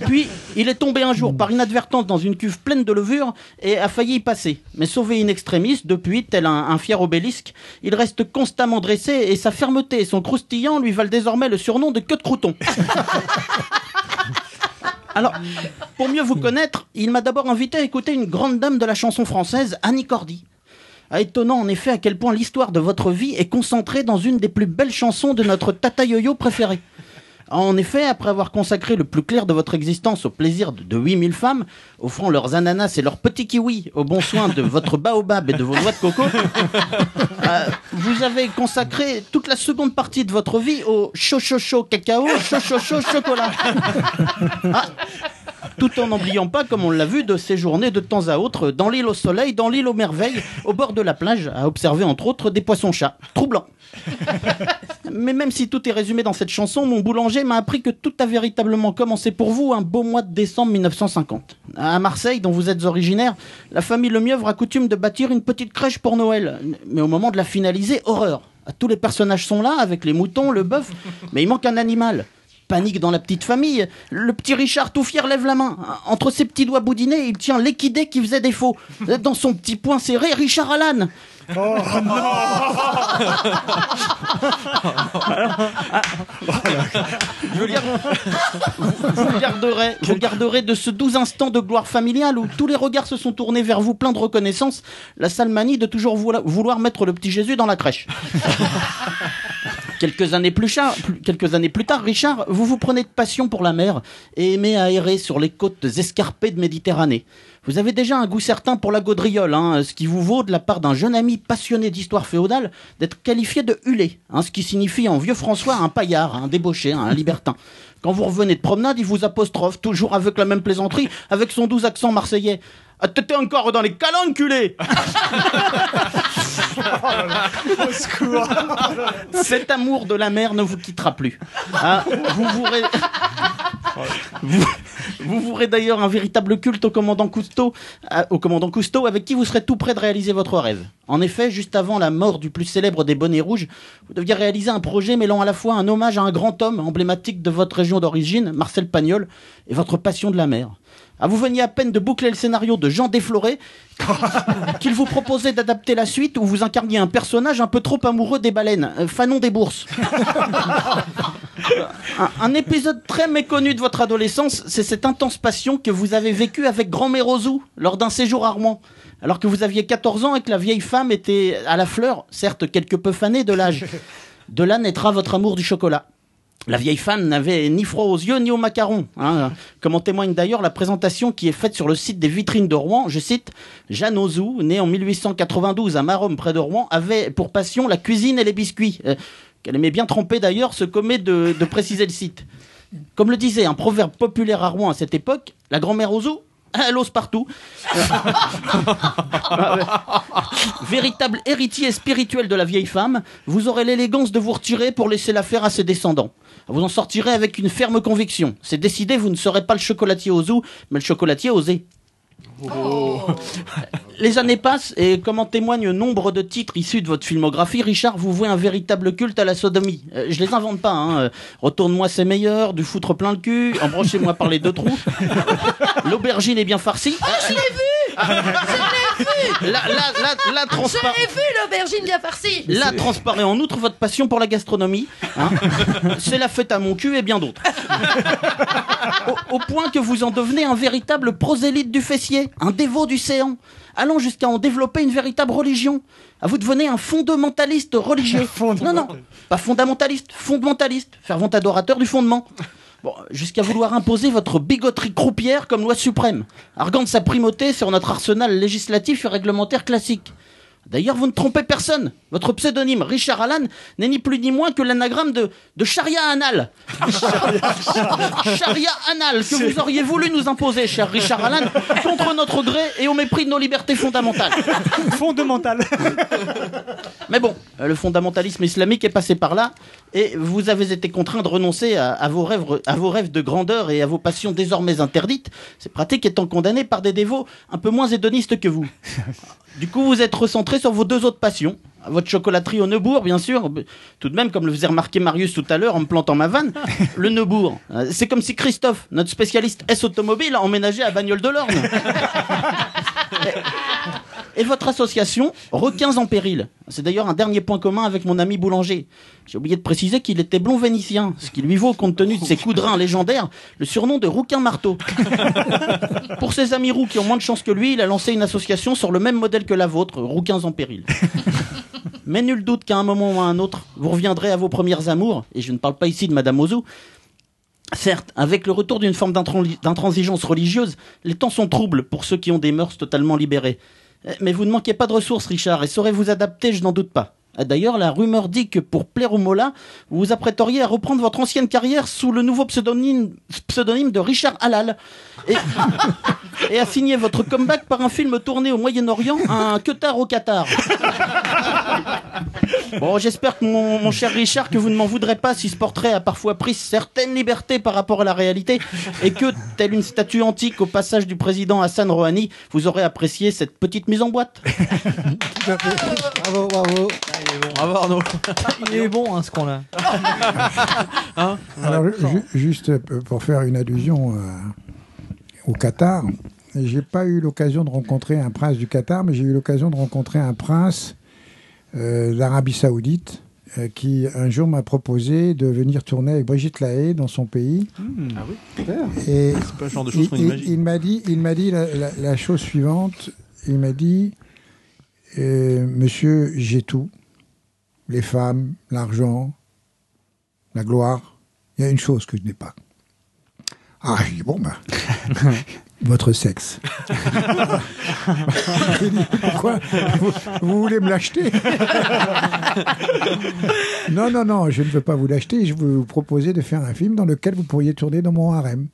Puis il est tombé un jour par inadvertance dans une cuve pleine de levure et a failli y passer. Mais sauvé in extremis, depuis, tel un, un fier obélisque, il reste constamment dressé et sa fermeté et son croustillant lui valent désormais le surnom de queue de crouton. Alors, pour mieux vous connaître, il m'a d'abord invité à écouter une grande dame de la chanson française, Annie Cordy. Ah, étonnant en effet à quel point l'histoire de votre vie est concentrée dans une des plus belles chansons de notre Tata Yo-Yo préférée. En effet, après avoir consacré le plus clair de votre existence au plaisir de, de 8000 femmes, offrant leurs ananas et leurs petits kiwis au bon soin de votre baobab et de vos noix de coco, euh, vous avez consacré toute la seconde partie de votre vie au chaud chaud chaud cacao, chaud chaud chaud chocolat. Ah, tout en n'oubliant pas, comme on l'a vu, de séjourner de temps à autre dans l'île au soleil, dans l'île aux merveilles, au bord de la plage, à observer entre autres des poissons-chats. Troublants. Mais même si tout est résumé dans cette chanson, mon boulanger m'a appris que tout a véritablement commencé pour vous un beau mois de décembre 1950. À Marseille, dont vous êtes originaire, la famille Lemieuvre a coutume de bâtir une petite crèche pour Noël. Mais au moment de la finaliser, horreur. Tous les personnages sont là, avec les moutons, le bœuf, mais il manque un animal. Panique dans la petite famille. Le petit Richard tout fier lève la main. Entre ses petits doigts boudinés, il tient l'équidé qui faisait défaut. Dans son petit poing serré, Richard Allan. Oh Je veux dire, vous, vous garderez, vous garderez de ce doux instant de gloire familiale où tous les regards se sont tournés vers vous plein de reconnaissance, la sale manie de toujours vouloir mettre le petit Jésus dans la crèche. Quelques années, plus tard, Richard, vous vous prenez de passion pour la mer et aimez aérer sur les côtes escarpées de Méditerranée. Vous avez déjà un goût certain pour la gaudriole, hein, ce qui vous vaut de la part d'un jeune ami passionné d'histoire féodale d'être qualifié de hulé, hein, ce qui signifie en vieux François un paillard, un débauché, un libertin. Quand vous revenez de promenade, il vous apostrophe, toujours avec la même plaisanterie, avec son doux accent marseillais. Ah, T'étais encore dans les calanculés Cet amour de la mer ne vous quittera plus. Ah, vous. Vous, d'ailleurs un véritable culte au commandant Cousteau, à- au commandant Cousteau, avec qui vous serez tout près de réaliser votre rêve. En effet, juste avant la mort du plus célèbre des bonnets rouges, vous deviez réaliser un projet mêlant à la fois un hommage à un grand homme emblématique de votre région d'origine, Marcel Pagnol, et votre passion de la mer. Ah, vous veniez à peine de boucler le scénario de Jean Desfloré, qu'il vous proposait d'adapter la suite où vous incarniez un personnage un peu trop amoureux des baleines, euh, Fanon des bourses. un, un épisode très méconnu de votre adolescence, c'est cette intense passion que vous avez vécue avec grand-mère Ozou lors d'un séjour à Rouen. Alors que vous aviez 14 ans et que la vieille femme était à la fleur, certes quelque peu fanée de l'âge. De là naîtra votre amour du chocolat. La vieille femme n'avait ni froid aux yeux ni aux macarons, hein, comme en témoigne d'ailleurs la présentation qui est faite sur le site des vitrines de Rouen. Je cite Jeanne Ozou, née en 1892 à Maromme près de Rouen, avait pour passion la cuisine et les biscuits, euh, qu'elle aimait bien tremper d'ailleurs, se commet de, de préciser le site. Comme le disait un proverbe populaire à Rouen à cette époque, la grand-mère Ozou, elle ose partout. Ouais. Véritable héritier spirituel de la vieille femme, vous aurez l'élégance de vous retirer pour laisser la faire à ses descendants. Vous en sortirez avec une ferme conviction. C'est décidé, vous ne serez pas le chocolatier Ozou, mais le chocolatier Osé. Les années passent et comme en témoigne nombre de titres issus de votre filmographie, Richard, vous vouez un véritable culte à la sodomie. Euh, je les invente pas. Hein. Euh, Retourne-moi c'est meilleur, du foutre plein le cul, embranchez-moi par les deux trous. L'aubergine est bien farcie. Oh, je l'ai vu Je l'ai vu La, la, la, la transpa- Je l'ai vu, l'aubergine bien farcie Là transparaît en outre votre passion pour la gastronomie. hein. C'est la fête à mon cul et bien d'autres. Au, au point que vous en devenez un véritable prosélyte du fessier, un dévot du séant. allant jusqu'à en développer une véritable religion. À vous devenez un fondamentaliste religieux. non, non, pas fondamentaliste, fondamentaliste, fervent adorateur du fondement. Bon, jusqu'à vouloir imposer votre bigoterie croupière comme loi suprême, arguant de sa primauté sur notre arsenal législatif et réglementaire classique. D'ailleurs, vous ne trompez personne. Votre pseudonyme, Richard Allan, n'est ni plus ni moins que l'anagramme de, de charia anal. charia anal, que vous auriez voulu nous imposer, cher Richard Allan, contre notre gré et au mépris de nos libertés fondamentales. Fondamentales. Mais bon, euh, le fondamentalisme islamique est passé par là, et vous avez été contraint de renoncer à, à vos rêves, à vos rêves de grandeur et à vos passions désormais interdites, ces pratiques étant condamnées par des dévots un peu moins hédonistes que vous. Du coup, vous êtes recentré sur vos deux autres passions. Votre chocolaterie au Neubourg, bien sûr. Tout de même, comme le faisait remarquer Marius tout à l'heure en me plantant ma vanne, le Neubourg. euh, C'est comme si Christophe, notre spécialiste S automobile, emménageait à Bagnoles de l'Orne. Et votre association, Requins en péril. C'est d'ailleurs un dernier point commun avec mon ami boulanger. J'ai oublié de préciser qu'il était blond vénitien, ce qui lui vaut, compte tenu de ses coups de rein légendaires, le surnom de Rouquin Marteau. Pour ses amis roux qui ont moins de chance que lui, il a lancé une association sur le même modèle que la vôtre, Rouquins en péril. Mais nul doute qu'à un moment ou à un autre, vous reviendrez à vos premières amours, et je ne parle pas ici de Madame Ozou. Certes, avec le retour d'une forme d'intran- d'intransigeance religieuse, les temps sont troubles pour ceux qui ont des mœurs totalement libérées. Eh, Mais vous ne manquez pas de ressources, Richard, et saurez vous adapter, je n'en doute pas. D'ailleurs, la rumeur dit que pour plaire au Mola, vous vous apprêteriez à reprendre votre ancienne carrière sous le nouveau pseudonyme, pseudonyme de Richard Halal. Et, et à signer votre comeback par un film tourné au Moyen-Orient, un Qatar au Qatar. Bon, j'espère que mon, mon cher Richard, que vous ne m'en voudrez pas si ce portrait a parfois pris certaines libertés par rapport à la réalité et que, telle une statue antique au passage du président Hassan Rouhani, vous aurez apprécié cette petite mise en boîte. Bravo, bravo. Bravo Arnaud. Il est bon hein, ce qu'on a. Hein Alors, ju- juste euh, pour faire une allusion euh, au Qatar, j'ai pas eu l'occasion de rencontrer un prince du Qatar, mais j'ai eu l'occasion de rencontrer un prince euh, d'Arabie Saoudite euh, qui un jour m'a proposé de venir tourner avec Brigitte Lahaye dans son pays. Ah oui Et C'est pas le genre de choses il, qu'on il- imagine. il m'a dit, il m'a dit la, la- la chose suivante. Il m'a dit, euh, Monsieur, j'ai tout, les femmes, l'argent, la gloire. Il y a une chose que je n'ai pas. Ah, j'ai dit bon ben, votre sexe. Pourquoi vous voulez me l'acheter? Non, non, non, je ne veux pas vous l'acheter. Je veux vous proposer de faire un film dans lequel vous pourriez tourner dans mon harem.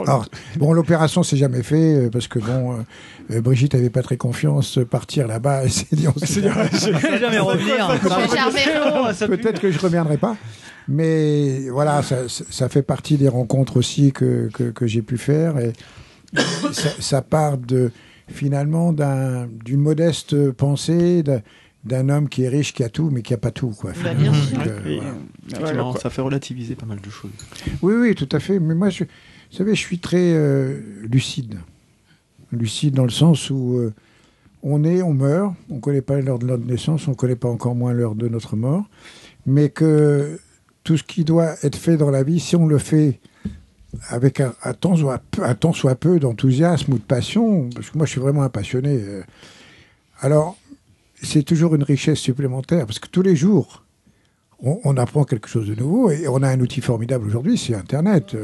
Alors, bon, l'opération s'est jamais fait euh, parce que bon, euh, euh, Brigitte avait pas très confiance euh, partir là-bas. Elle s'est dit, on sait jamais, revenir. Peut-être que je reviendrai pas. Mais voilà, ça, fait partie des rencontres aussi que, que, que j'ai pu faire. Et ça, ça part de, finalement d'un- d'une modeste pensée d'un- homme qui est riche, qui a tout, mais qui a pas tout. Quoi, Bah, bien sûr. Donc, euh, Et, voilà. Effectivement, ça fait relativiser pas mal de choses. Oui, oui, tout à fait. Mais moi, je, vous savez, je suis très euh, lucide. Lucide dans le sens où euh, on est, on meurt, on ne connaît pas l'heure de notre naissance, on ne connaît pas encore moins l'heure de notre mort, mais que tout ce qui doit être fait dans la vie, si on le fait avec un, un tant soit peu, un soit peu d'enthousiasme ou de passion, parce que moi je suis vraiment un passionné, euh, alors c'est toujours une richesse supplémentaire, parce que tous les jours, on, apprend quelque chose de nouveau et on a un outil formidable aujourd'hui, c'est Internet.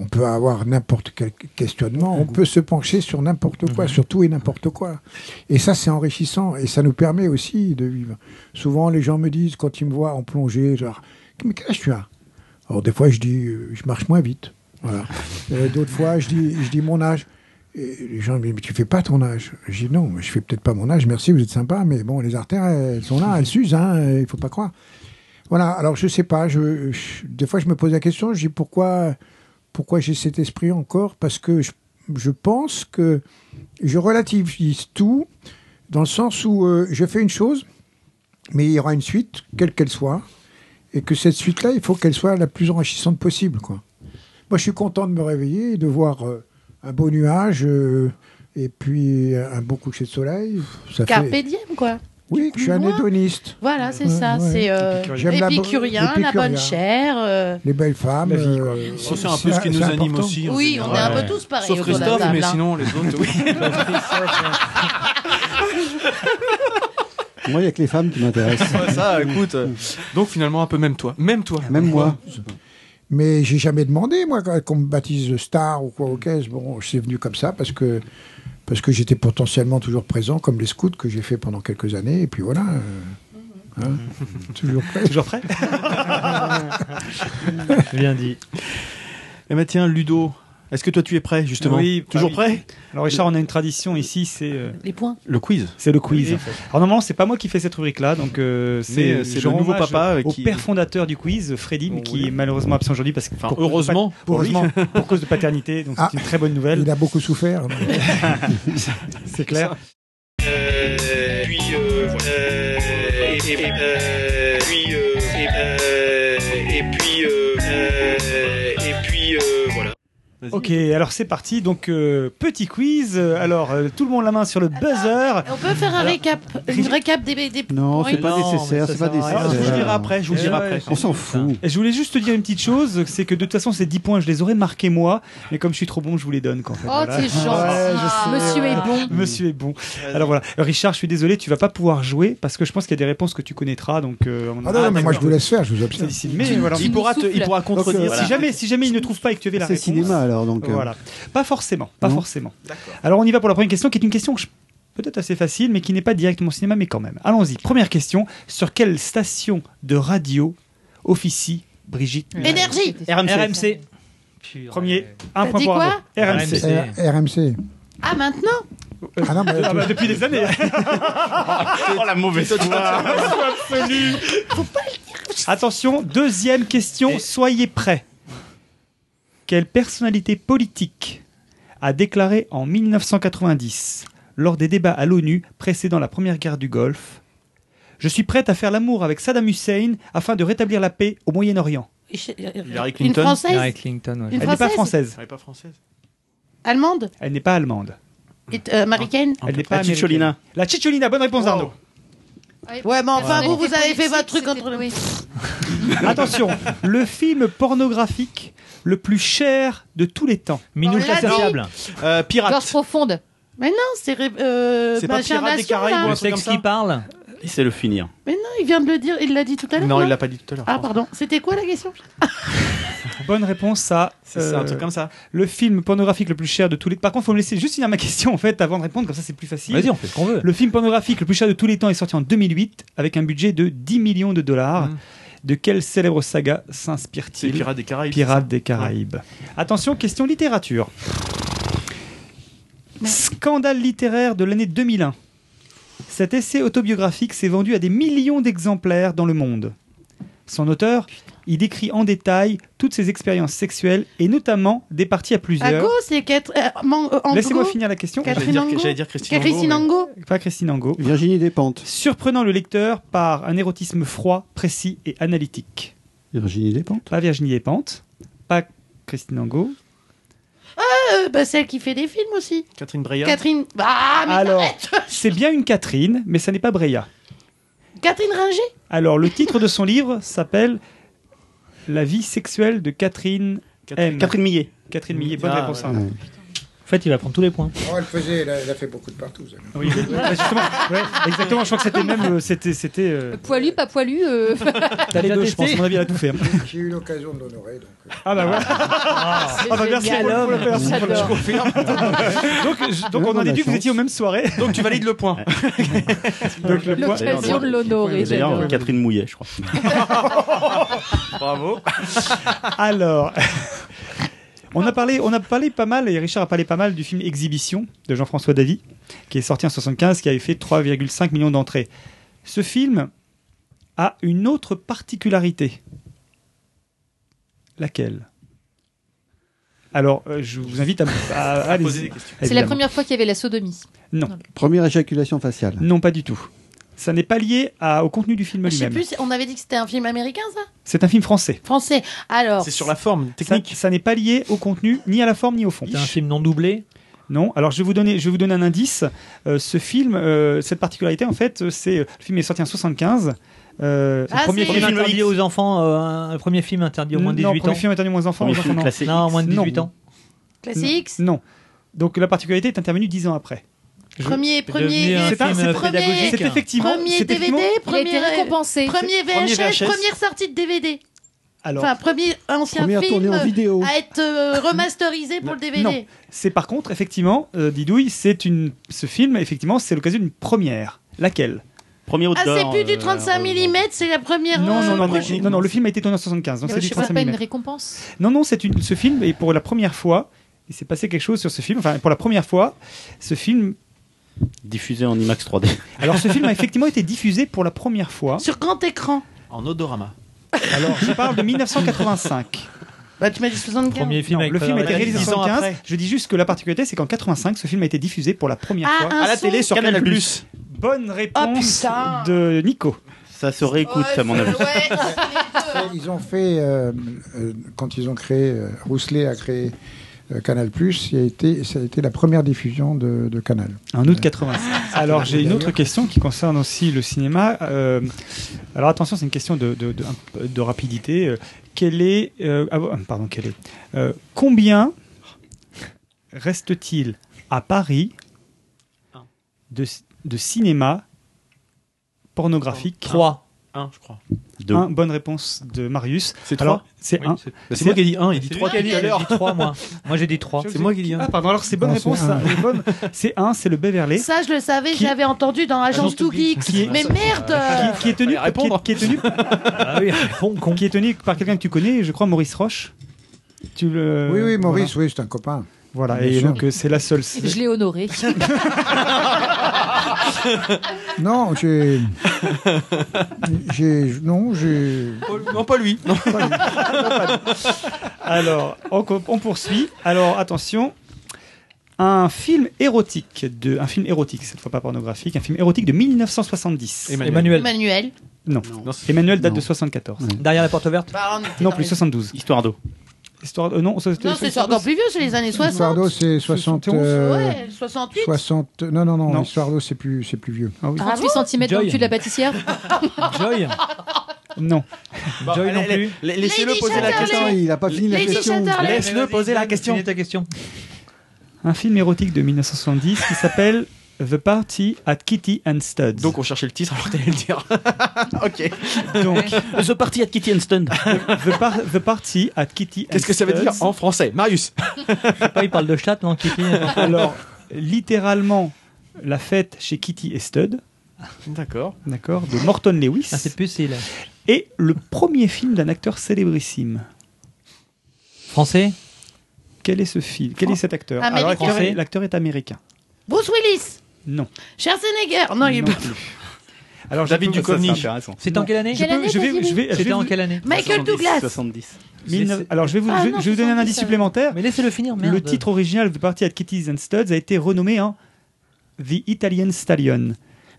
On peut avoir n'importe quel questionnement, on peut se pencher sur n'importe quoi, sur tout et n'importe quoi. Et ça, c'est enrichissant et ça nous permet aussi de vivre. Souvent, les gens me disent, quand ils me voient en plongée, genre, mais quel âge tu as? Alors, des fois, je dis, euh, je marche moins vite. Voilà. Euh, D'autres fois, je dis, je dis mon âge. Et les gens me disent, mais tu fais pas ton âge. Je dis, non, je fais peut-être pas mon âge, merci, vous êtes sympa, mais bon, les artères, elles sont là, elles s'usent, hein, il faut pas croire. Voilà, alors je sais pas, je, je- des fois je me pose la question, je dis pourquoi, pourquoi j'ai cet esprit encore Parce que je, je pense que je relativise tout dans le sens où euh, je fais une chose, mais il y aura une suite, quelle qu'elle soit, et que cette suite-là, il faut qu'elle soit la plus enrichissante possible. Quoi. Moi, je suis content de me réveiller et de voir euh, un beau nuage euh, et puis un beau coucher de soleil. Ça Carpe fait... diem, quoi. Oui, je suis un hédoniste. Voilà, c'est Ouais, ça. ouais. C'est euh, J'aime la épicurien, la bonne chair. euh, Les belles femmes. euh, c'est un peu ce qui nous anime important. aussi. Oui, on est un peu tous pareils Sauf Christophe, mais sinon les autres, oui. Moi, il n'y a que les femmes qui m'intéressent. Ouais, ça, écoute. Donc finalement, un peu même toi. Même toi. Même moi. Mais j'ai jamais demandé, moi, qu'on me baptise star ou quoi au caisse. Bon, c'est venu comme ça parce que, parce que j'étais potentiellement toujours présent, comme les scouts que j'ai fait pendant quelques années. Et puis voilà. euh, hein, toujours prêt. Toujours prêt Bien dit. Eh ben tiens, Ludo, est-ce que toi tu es prêt justement Oui, Toujours ah oui. prêt Alors Richard, on a une tradition ici, c'est euh, Les points. Le quiz. c'est le quiz. Oui. Alors normalement, c'est pas moi qui fais cette rubrique-là, donc euh, c'est euh, le nouveau papa, au qui- père fondateur du quiz, Freddy, qui est malheureusement absent aujourd'hui parce que Enfin, pour cause de heureusement pour heureusement, pour cause de paternité, donc Ah. c'est une très bonne nouvelle. Il a beaucoup souffert. c'est clair. Euh, puis, euh, euh, et, et, Ok, alors c'est parti. Donc euh, petit quiz. Alors euh, tout le monde la main sur le buzzer. On peut faire un Alors, récap, une récap des, des Non, c'est points pas Non, nécessaire, mais c'est ça pas sert à rien. nécessaire. Je vous le dirai après, je vous le dirai après. On s'en fout. Et je voulais juste te dire une petite chose, c'est que de toute façon ces 10 points je les aurais marqués moi, mais comme je suis trop bon je vous les donne qu'en fait. Oh, voilà. t'es gentil. Sais, Monsieur est bon. Monsieur est bon. Alors voilà, Richard, je suis désolé, tu vas pas pouvoir jouer parce que je pense qu'il y a des réponses que tu connaîtras, donc. euh, on- Ah non, non, mais moi je d'accord. vous laisse faire, je vous C'est observe. difficile, mais voilà. Il pourra, te, il pourra Donc, euh, contredire. si jamais, si jamais il ne trouve pas et que tu avais la C'est réponse. cinéma alors, donc. euh, Voilà. Pas forcément, pas Non. forcément. Alors on y va pour la première question qui est une question que je- peut-être assez facile mais qui n'est pas directement cinéma mais quand même. Allons-y. Première question, sur quelle station de radio officie Brigitte Énergie. RMC. Premier, un T'as point dit pour quoi Arnaud. RMC. RMC. Ah, maintenant Ah non, mais Ah bah, depuis des années. Oh la mauvaise foi Absolue. Attention, deuxième question, soyez prêts. Quelle personnalité politique a déclaré en 1990, lors des débats à l'ONU précédant la première guerre du Golfe, Je suis prête à faire l'amour avec Saddam Hussein afin de rétablir la paix au Moyen-Orient Hillary Une Clinton. française Hillary Clinton, ouais. Une Elle n'est pas française française. Elle est pas française. Allemande Elle n'est pas allemande. Et, euh, Américaine Elle n'est pas La américaine. Cicciolina. La Cicciolina, bonne réponse d'Arnaud. Ouais, mais enfin, Ouais. vous, vous avez fait votre truc entre. Attention, le film pornographique le plus cher de tous les temps. Minouche l'a dit. insatiable. Euh, pirate. Gorge profonde. Mais non, c'est... ré- Euh, C'est pas machin Pirates des Nation, Caraïbes là. ou un Le sexe qui parle. C'est le finir. Mais non, il vient de le dire, il l'a dit tout à l'heure. Non, il l'a pas dit tout à l'heure. Ah, pardon. C'était quoi la question Bonne réponse à C'est ça, un euh, truc comme ça. le film pornographique le plus cher de tous les Par contre, faut me laisser juste finir ma question en fait avant de répondre, comme ça c'est plus facile. Vas-y, on fait ce qu'on veut. Le film pornographique le plus cher de tous les temps est sorti en 2008 avec un budget de 10 millions de dollars. De quelle célèbre saga s'inspire-t-il Pirates des Caraïbes. Pirates des Caraïbes. Attention, question littérature. Scandale littéraire de l'année 2001. Cet essai autobiographique s'est vendu à des millions d'exemplaires dans le monde. Son auteur y décrit en détail toutes ses expériences sexuelles et notamment des parties à plusieurs. C'est euh, euh, Laissez-moi finir la question. Catherine J'allais dire- Christine Christine Angot, Ango Pas Christine Angot. Virginie Despentes. Surprenant le lecteur par un érotisme froid, précis et analytique. Virginie Despentes. Pas Virginie Despentes, pas Christine Angot. Euh, bah, Celle qui fait des films aussi. Catherine Breillat. Catherine... Ah, mais Alors, c'est bien une Catherine, mais ça n'est pas Breya. Catherine Ringer Alors, le titre de son livre s'appelle La vie sexuelle de Catherine M. Catherine Millet. Catherine Millet, bonne Ah, réponse. ouais. En fait, il va prendre tous les points. Oh, elle faisait, elle a, elle a fait beaucoup de partout. Oui, oui. Ouais, justement, ouais, exactement. Je crois que c'était même, euh, c'était, c'était. euh, Poilu, pas poilu. euh, t'as les deux, je pense. À mon avis, elle a tout fait. hein. J'ai eu l'occasion de l'honorer. Donc, euh. Ah bah voilà. Ah, bah merci pour pour J'adore. confirme. donc, je- donc on a déduit que vous étiez aux mêmes soirées. Donc tu valides le point. Donc le point. L'occasion de l'honorer. D'ailleurs, j'adore. Catherine Mouillet, je crois. Bravo. Alors, on a parlé, on a parlé pas mal, et Richard a parlé pas mal du film Exhibition de Jean-François Davy, qui est sorti en 75, qui avait fait 3,5 millions d'entrées. Ce film a une autre particularité. Laquelle? Alors, euh, je vous invite à, à, poser des questions. C'est la première fois qu'il y avait la sodomie. Non, Première éjaculation faciale. non, pas du tout. Ça n'est pas lié à- au contenu du film Je sais lui-même. plus, on avait dit que c'était un film américain, ça? C'est un film français. Français. Alors, C'est sur la forme Ça, technique. ça n'est pas lié au contenu, ni à la forme, ni au fond. C'est un film non doublé? Non. Alors je vais vous donner, je vais vous donner un indice. Euh, ce film, euh, cette particularité en fait, euh, c'est le film est sorti en 75. Euh, C'est le premier c'est- film interdit aux enfants, euh, le premier film interdit aux moins de Non, 18 ans. premier film interdit aux moins enfants. Premier aux film enfants, non. classé Non, moins de 18 ans. Classé X Non. Donc la particularité est intervenue dix ans après. Premier, premier, un C'est un- film c'est- pédagogique. C'est effectivement. Premier c'est DVD, premier récompensé. Premier VHS, première sortie de DVD. Alors, Enfin, premier ancien Première film en vidéo. à être euh, remasterisé pour le DVD. Non, c'est par contre, effectivement, euh, Didouille, c'est une, ce film, effectivement, c'est l'occasion d'une première. Laquelle? Premier Ah, c'est plus du 35 mm, c'est la première. non, euh, non, non, non, projet. non, non, le film a été tourné en 75, donc c'est du sais pas, 35 pas une mm. récompense. Non, non, c'est une, ce film, et pour la première fois, il s'est passé quelque chose sur ce film, enfin, pour la première fois, ce film. Diffusé en IMAX 3D. Alors, ce film a effectivement été diffusé pour la première fois. Sur grand écran. En odorama. Alors, je parle de 1985. Bah, tu m'as dit 75. Premier film Non, avec le film a été réalisé en Dix ans 75. après. Je dis juste que la particularité, c'est qu'en 85, ce film a été diffusé pour la première Ah, fois à la télé sur Canal+. Canal+. Bonne réponse putain. de Nico. Ça se réécoute, à mon avis. Ils ont fait, euh, euh, quand ils ont créé, euh, Rousselet a créé euh, Canal+, il a été, ça a été la première diffusion de, de Canal. En août 85. Alors j'ai une autre question qui concerne aussi le cinéma. Euh, alors attention, c'est une question de, de, de- un peu de rapidité. Euh, Quel est, euh, ah, pardon, quel est, euh, combien reste-t-il à Paris de, de cinéma pornographique? 3. 1, je crois. Deux. Un, bonne réponse de Marius. C'est Alors, trois c'est Oui, un. c'est- bah, c'est moi qui ai dit un, il dit C'est trois lui qui a dit tout à l'heure. J'ai dit 3, moi. Moi, j'ai dit 3. C'est moi qui dis un. Ah, pardon, alors c'est bonne réponse. c'est ça. un. C'est le Beverley. Ça, je le savais, Qui- j'avais entendu dans Agence Agence 2 to Geeks. Mais merde qui, est tenu, qui est- tenu, Ah qui est par quelqu'un que tu connais, je crois Maurice Roche. Tu le, oui, oui, Maurice, oui, c'est un copain. Voilà, Bien et sûr. donc euh, c'est la seule. Je l'ai honoré. Non, j'ai. j'ai. Non, j'ai. Non, pas lui. Non. Alors, on, poursuit. Alors, attention. Un film érotique de, un film érotique cette fois pas pornographique, un film érotique de 1970. Emmanuel. Emmanuel. Non. Emmanuel date Non. de 74. Derrière la porte verte Bah, Non plus les- 72. Histoire d'eau. Histoire euh, non, ça, c'était- Non, c'est encore plus vieux, c'est les années 60. Histoire d'eau, c'est 60. euh, Ouais, 68. 60. Non, non, non, Non. Histoire d'eau, c'est plus, c'est plus vieux. Ah oui. 38 cm dans le Joy. cul de la pâtissière. Joy Non. Joy non plus. Laissez-le Lady poser la Chatterley. question. Attends, il a pas fini la Lady question. Chatterley. Laisse-le poser la question. Finis ta question. Un film érotique de 1970 qui s'appelle The Party at Kitty and Studs. Donc on cherchait le titre alors t'allais le dire. ok. Donc, The Party at Kitty and Stone. the, Par- The Party at Kitty and Qu'est-ce que ça veut dire en français? Marius Je sais pas, il parle de chat, non, Kitty Alors, littéralement, la fête chez Kitty et Stud, D'accord. d'accord, de Morton Lewis, Ah, c'est pucile. et le premier film d'un acteur célébrissime. Français? Quel est ce film Quel est cet acteur? Américain. Alors, l'acteur est- Français? l'acteur est américain. Bruce Willis. Non. Schwarzenegger. Non, il est pas. plus. Alors, David Duchovny. C'est en quelle année Je, Quelle peux- année, je vais, t'as dit je vais, je vais C'était en vous- quelle année Michael 70, Douglas. 70. mille- Alors, je vais vous, Ah, je, non, je vais vous donner un 70, indice ça. supplémentaire. Mais laissez-le finir, merde. Le titre original de Party at Kitties and Studs a été renommé en The Italian Stallion.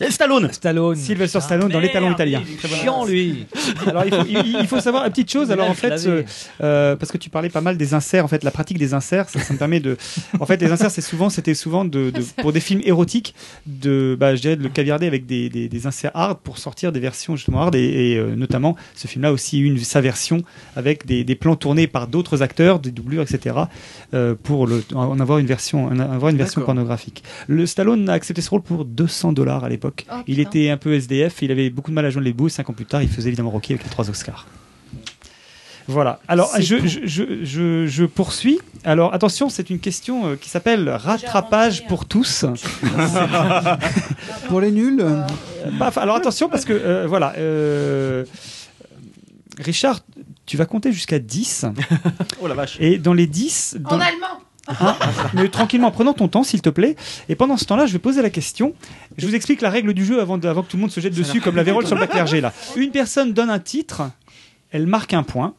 Stallone Stallone. Sylvester Stallone dans les talons italiens. Il est chiant, lui. Alors il faut, il, il faut savoir une petite chose. Alors en fait, euh, euh, parce que tu parlais pas mal des inserts, en fait, la pratique des inserts, ça, ça me permet de. En fait, les inserts, c'est souvent, c'était souvent de, de- pour des films érotiques, de, bah, je dirais, de le caviarder avec des, des, des inserts hard pour sortir des versions justement hard et, et, euh, notamment ce film-là a aussi eu une sa version avec des, des plans tournés par d'autres acteurs, des doublures, etc. pour le, en avoir une version, en avoir une version pornographique. Le Stallone a accepté ce rôle pour 200 dollars à l'époque. Oh, il était un peu SDF, il avait beaucoup de mal à joindre les bouts. et Cinq ans plus tard, il faisait évidemment Rocky avec les trois Oscars. Voilà. Alors, je, je, je, je- je poursuis. Alors, attention, c'est une question euh, qui s'appelle rattrapage pour tous. Pour les nuls Euh, bah, alors, attention, parce que, euh, voilà. euh, Richard, tu vas compter jusqu'à 10. Oh la vache. Et dans les 10. En dans- allemand. Hein mais tranquillement, prenons ton temps, s'il te plaît. Et pendant ce temps-là, je vais poser la question. Je vous explique la règle du jeu avant, de- avant que tout le monde se jette dessus, comme la vérole sur le bac clergé, là. Une personne donne un titre, elle marque un point,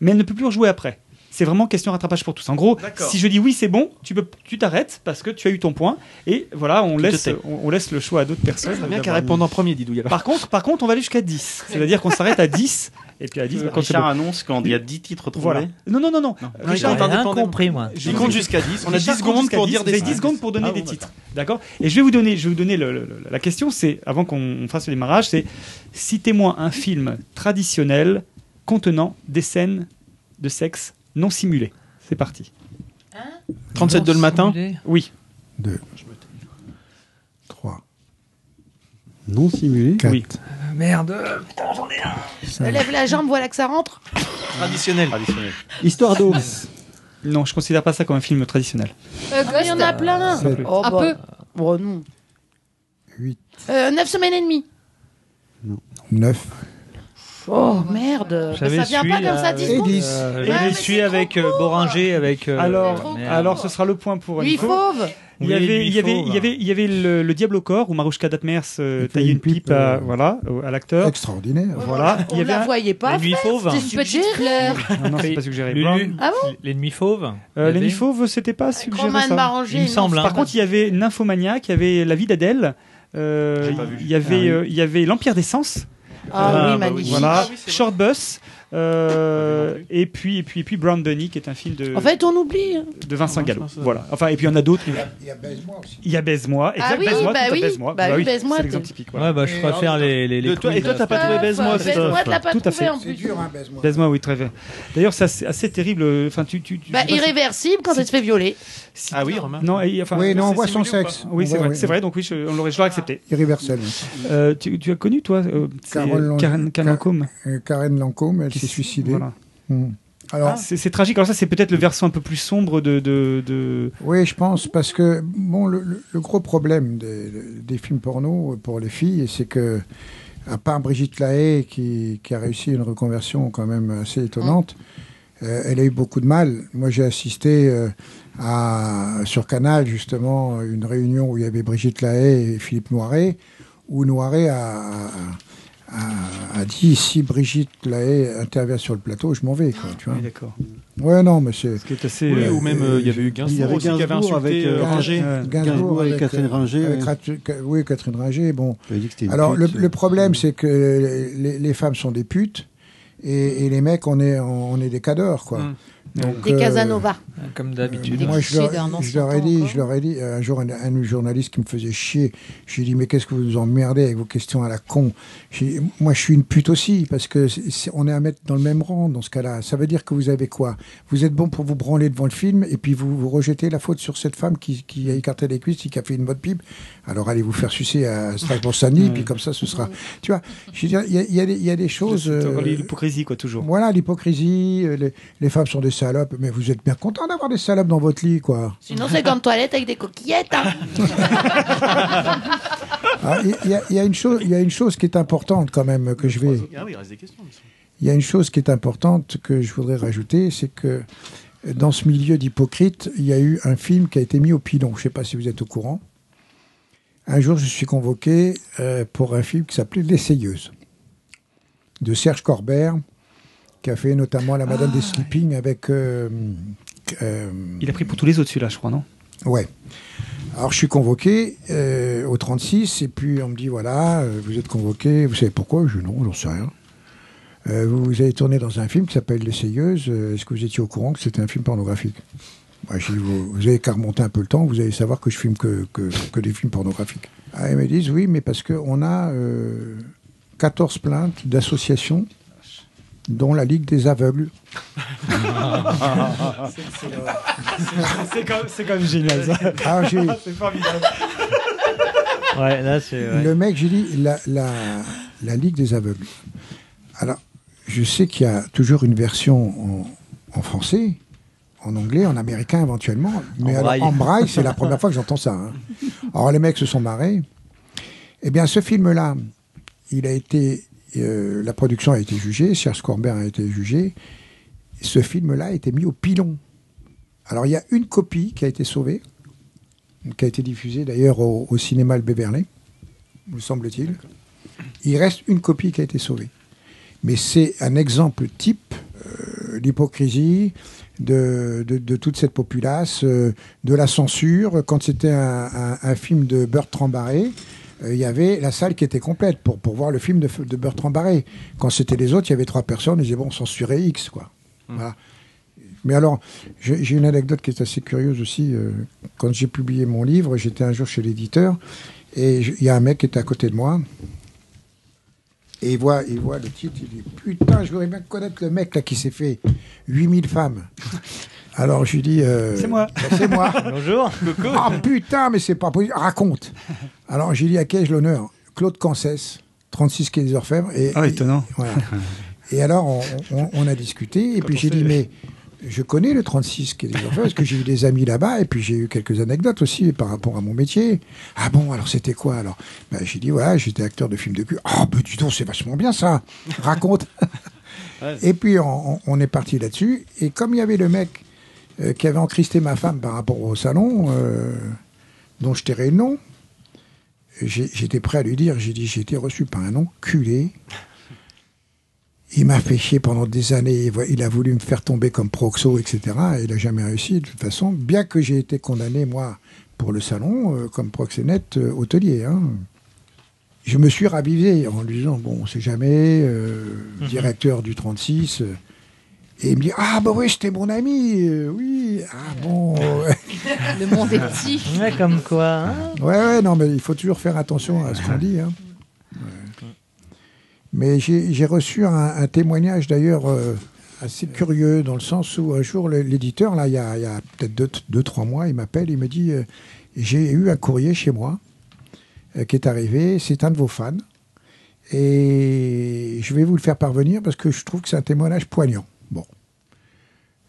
mais elle ne peut plus rejouer après. c'est vraiment question rattrapage pour tous. En gros, si je dis oui, c'est bon, tu peux, tu t'arrêtes parce que tu as eu ton point. Et voilà, on laisse, on, on laisse le choix à d'autres personnes. Bien qu'à répondre en premier, Didouille. alors. Par contre, par contre, on va aller jusqu'à 10. C'est-à-dire qu'on s'arrête à 10. Et puis à 10, bah, Richard bon. annonce quand il y a 10 titres trouvés. Voilà. Non, non, non, non. Richard, il a rien compris, moi. Je compte jusqu'à 10. On a Richard 10 compte secondes pour 10. dire des avez 10 titres. secondes pour donner Ah des titres. D'accord? Et je vais vous donner, je vais vous donner le- le- la question, c'est, avant qu'on fasse le démarrage, c'est citez-moi un film traditionnel contenant des scènes de sexe non simulées. C'est parti. 37 de le matin? Oui. 2, 3, Non simulé Oui. Merde. Lève la jambe, voilà que ça rentre. Traditionnel. Histoire d'eau. Non, je considère pas ça comme un film traditionnel. Euh, Il y en a plein. Oh, Un bah. peu. Oh non. 8, Euh, 9 semaines et demie. 9. Oh merde. Ça vient pas comme ça, euh, 10 Et secondes. 10. Ouais, J'avais mais su c'est avec euh. Boringer, avec. euh, alors, ce sera le point pour Lui fauve. Il y avait, il y avait, fauve. il y avait, il y avait le, le diable au corps où Marouchka Datmers euh, taillait une pipe, pipe, à, euh, voilà, à l'acteur. Extraordinaire. Voilà. Il y On avait la un- voyait pas. Les nuits faire, fauves. C'était Une petite suggéré. fleur. Non, non, c'est pas suggéré. Lulu. Brown. Ah bon Les nuits fauves. Euh, nuits fauves, c'était pas suggéré Roman ça. Barranger. Il me semble, hein. Par contre, il y avait Nymphomaniac, il y avait La vie d'Adèle, euh, il y avait, Ah oui. euh, il y avait L'Empire des Sens, Ah Ah, oui, bah magnifique. voilà, Ah oui, Short Bus, euh, et puis et puis et puis Brown Bunny, qui est un film de, En fait, on oublie. hein. de Vincent Gallo. pense, euh, Voilà. Enfin, et puis il y en a d'autres. Il y a Baise-moi aussi. Il y a Baise-moi, exact, Ah oui, Baise-moi, bah tout à oui. Baise-moi. Bah oui, Baise-moi, c'est l'exemple t'es- typique. voilà. Ouais, bah, je préfère les. les, les De toi- et toi, quiz, t'as pas trouvé Baise-moi, c'est Baise-moi, ça tu l'as pas Tout à trouvé fait. en C'est plus. dur, hein, Baise-moi. Baise-moi, oui, très bien. D'ailleurs, c'est assez, assez terrible. euh, Enfin, tu, tu, tu- Bah, je sais pas si- irréversible quand elle se fait violer. Ah oui, Romain. Non, et, enfin, Oui, non, on c'est voit son simulé ou pas sexe. Oui, c'est voit, vrai, oui. c'est vrai. Donc oui, je, on l'aurait, je l'aurais accepté. Irréversible. Euh, tu, tu as connu toi euh, c'est, Carole Karen, Karen Car- Lacombe Euh, Karen Lancôme, elle Qui s'est s- suicidée. voilà. Hmm. Alors, Ah, c'est, tragique. Alors ça, c'est peut-être le versant un peu plus sombre de. de, de... oui, je pense, parce que bon, le, gros problème des, des films porno pour les filles, c'est que, à part Brigitte Lahaye, qui, qui a réussi une reconversion quand même assez étonnante, euh, elle a eu beaucoup de mal. Moi, j'ai assisté euh, à, sur Canal, justement, une réunion où il y avait Brigitte Lahaye et Philippe Noiret, où Noiret a, a, a dit si Brigitte Lahaye intervient sur le plateau, je m'en vais. Quoi, tu vois. Oui, d'accord. Ouais, non, mais c'est. Ce qui est assez. Oui, euh, ou même euh, il y avait eu Gainsbourg aussi qui avait insulté avec, euh, euh, Ringer. Gainsbourg avec Catherine euh, Ringer, avec ouais. Oui, Catherine Ringer. Bon. A Alors, le, pute. le problème, c'est que les, les femmes sont des putes et, et les mecs, on est, on est des cadors, quoi. Mm. Donc, Des euh, Casanova. Comme d'habitude. Moi, je leur, je ai dit, je leur ai dit, un jour, un, un journaliste qui me faisait chier, j'ai dit, mais qu'est-ce que vous nous emmerdez avec vos questions à la con? Dit, Moi, je suis une pute aussi, parce que c'est- c'est- on est à mettre dans le même rang dans ce cas-là. Ça veut dire que vous avez quoi? Vous êtes bon pour vous branler devant le film, et puis vous, vous rejetez la faute sur cette femme qui, qui a écarté les cuisses, qui a fait une bonne pipe. Alors, allez vous faire sucer à Strasbourg-Saint-Denis, puis comme ça, ce sera. Tu vois, je veux dire, il y a, y a y a des choses. euh, l'hypocrisie, quoi, toujours. voilà, l'hypocrisie, euh, les, les femmes sont des salopes, mais vous êtes bien content d'avoir des salopes dans votre lit, quoi. Sinon, c'est comme toilette avec des coquillettes. hein. Ah, Il y, a- il y a une chose, il y a une chose qui est importante quand même que je vais. Ah oui, il reste des questions. Il y a une chose qui est importante que je voudrais rajouter, c'est que dans ce milieu d'hypocrites, il y a eu un film qui a été mis au pilon. Je ne sais pas si vous êtes au courant. Un jour, je suis convoqué euh, pour un film qui s'appelait L'essayeuse de Serge Corbert, qui a fait notamment La Madame des Sleeping avec. euh, euh, Il a pris pour tous les autres celui-là, je crois, non? Ouais. Alors je suis convoqué au 36 et puis on me dit voilà, vous êtes convoqué, vous savez pourquoi? Je dis non, j'en sais rien. Vous, vous avez tourné dans un film qui s'appelle L'essayeuse, est-ce que vous étiez au courant que c'était un film pornographique? Moi, je dis, vous, vous avez qu'à remonter un peu le temps, vous allez savoir que je filme que, que, que des films pornographiques. Ah, ils me disent oui, mais parce qu'on a euh, 14 plaintes d'associations dont la Ligue des aveugles. C'est même génial, ça. Ah, j'ai- c'est formidable. Ouais, là, c'est. ouais. Le mec, j'ai dit la, la, la Ligue des aveugles. Alors, je sais qu'il y a toujours une version en, en français, en anglais, en américain éventuellement, mais braille. en braille, c'est la première fois que j'entends ça. hein. Alors, les mecs se sont marrés. Eh bien, ce film-là, il a été. euh, la production a été jugée, Serge Corbert a été jugé. Ce film-là a été mis au pilon. Alors, il y a une copie qui a été sauvée, qui a été diffusée d'ailleurs au, au cinéma Le Beverley, me semble-t-il. Il reste une copie qui a été sauvée. Mais c'est un exemple type. euh, l'hypocrisie de, de, de toute cette populace, euh, de la censure. Quand c'était un, un- un film de Bertrand Barré, euh, il y avait la salle qui était complète pour, pour voir le film de, de Bertrand Barré. Quand c'était les autres, il y avait trois personnes, ils disaient bon, censurez X, quoi. Voilà. Mais alors, j'ai une anecdote qui est assez curieuse aussi. euh, Quand j'ai publié mon livre, j'étais un jour chez l'éditeur et il y a un mec qui était à côté de moi. Et il voit, il voit le titre, il dit Putain, je voudrais bien connaître le mec là qui s'est fait 8000 femmes. Alors je lui dis euh, C'est moi. Ben, C'est moi. Bonjour, coucou. Ah putain, mais c'est pas possible. Raconte. Alors j'ai dit à qui ai-je l'honneur? Claude Cancès, 36 quai des Orfèvres. Et, Ah, étonnant. et- voilà. Et alors on, on- on a discuté et puis j'ai dit mais je connais le 36 quai des Orfèvres parce que j'ai eu des amis là-bas et puis j'ai eu quelques anecdotes aussi par rapport à mon métier. Ah bon, alors c'était quoi alors? Ben, J'ai dit voilà, j'étais acteur de films de cul. Ah ben dis donc, c'est vachement bien ça. Raconte. Et puis on, est parti là-dessus. Et comme il y avait le mec euh, qui avait encristé ma femme par rapport au salon, euh, dont je tairai le nom, j'étais prêt à lui dire, j'ai dit, j'ai été reçu par un enculé. Il m'a fait chier pendant des années. Il a voulu me faire tomber comme proxo, etc. Et il n'a jamais réussi, de toute façon. Bien que j'ai été condamné, moi, pour le salon, euh, comme proxénète euh, hôtelier. hein. Je me suis ravivé en lui disant, bon, on sait jamais, euh, directeur du 36. euh, et il me dit, ah bah oui, c'était mon ami, euh, oui, ah bon. Le monde est petit. Ouais, comme quoi. hein. Ouais, ouais, non, mais il faut toujours faire attention à ce qu'on dit. hein. Mais j'ai reçu un, témoignage d'ailleurs euh, assez curieux, dans le sens où un jour, l'éditeur, là, il y a, peut-être deux, trois mois, il m'appelle, il me dit euh, J'ai eu un courrier chez moi euh, qui est arrivé, c'est un de vos fans, et je vais vous le faire parvenir parce que je trouve que c'est un témoignage poignant. Bon.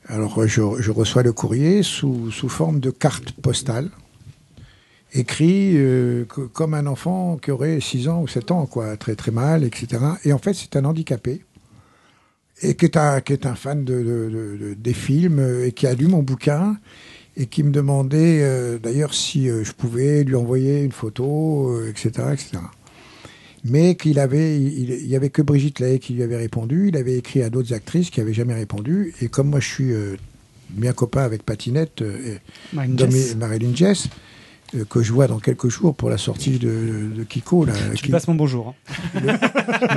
Alors, je, je reçois le courrier sous, sous forme de carte postale écrit euh, co- comme un enfant qui aurait 6 ans ou 7 ans, quoi, très très mal, etc. Et en fait, c'est un handicapé et qui est un, qui est un fan de, de- de- de- des films euh, et qui a lu mon bouquin et qui me demandait euh, d'ailleurs si euh, je pouvais lui envoyer une photo, euh, etc., etc. Mais qu'il avait, il, il y avait que Brigitte Lahaye qui lui avait répondu. Il avait écrit à d'autres actrices qui n'avaient jamais répondu. Et comme moi, je suis bien copain avec Patinette, et Marilyn Jess. Euh, que je vois dans quelques jours pour la sortie de, de Kiko. Là, Tu passes mon bonjour. hein.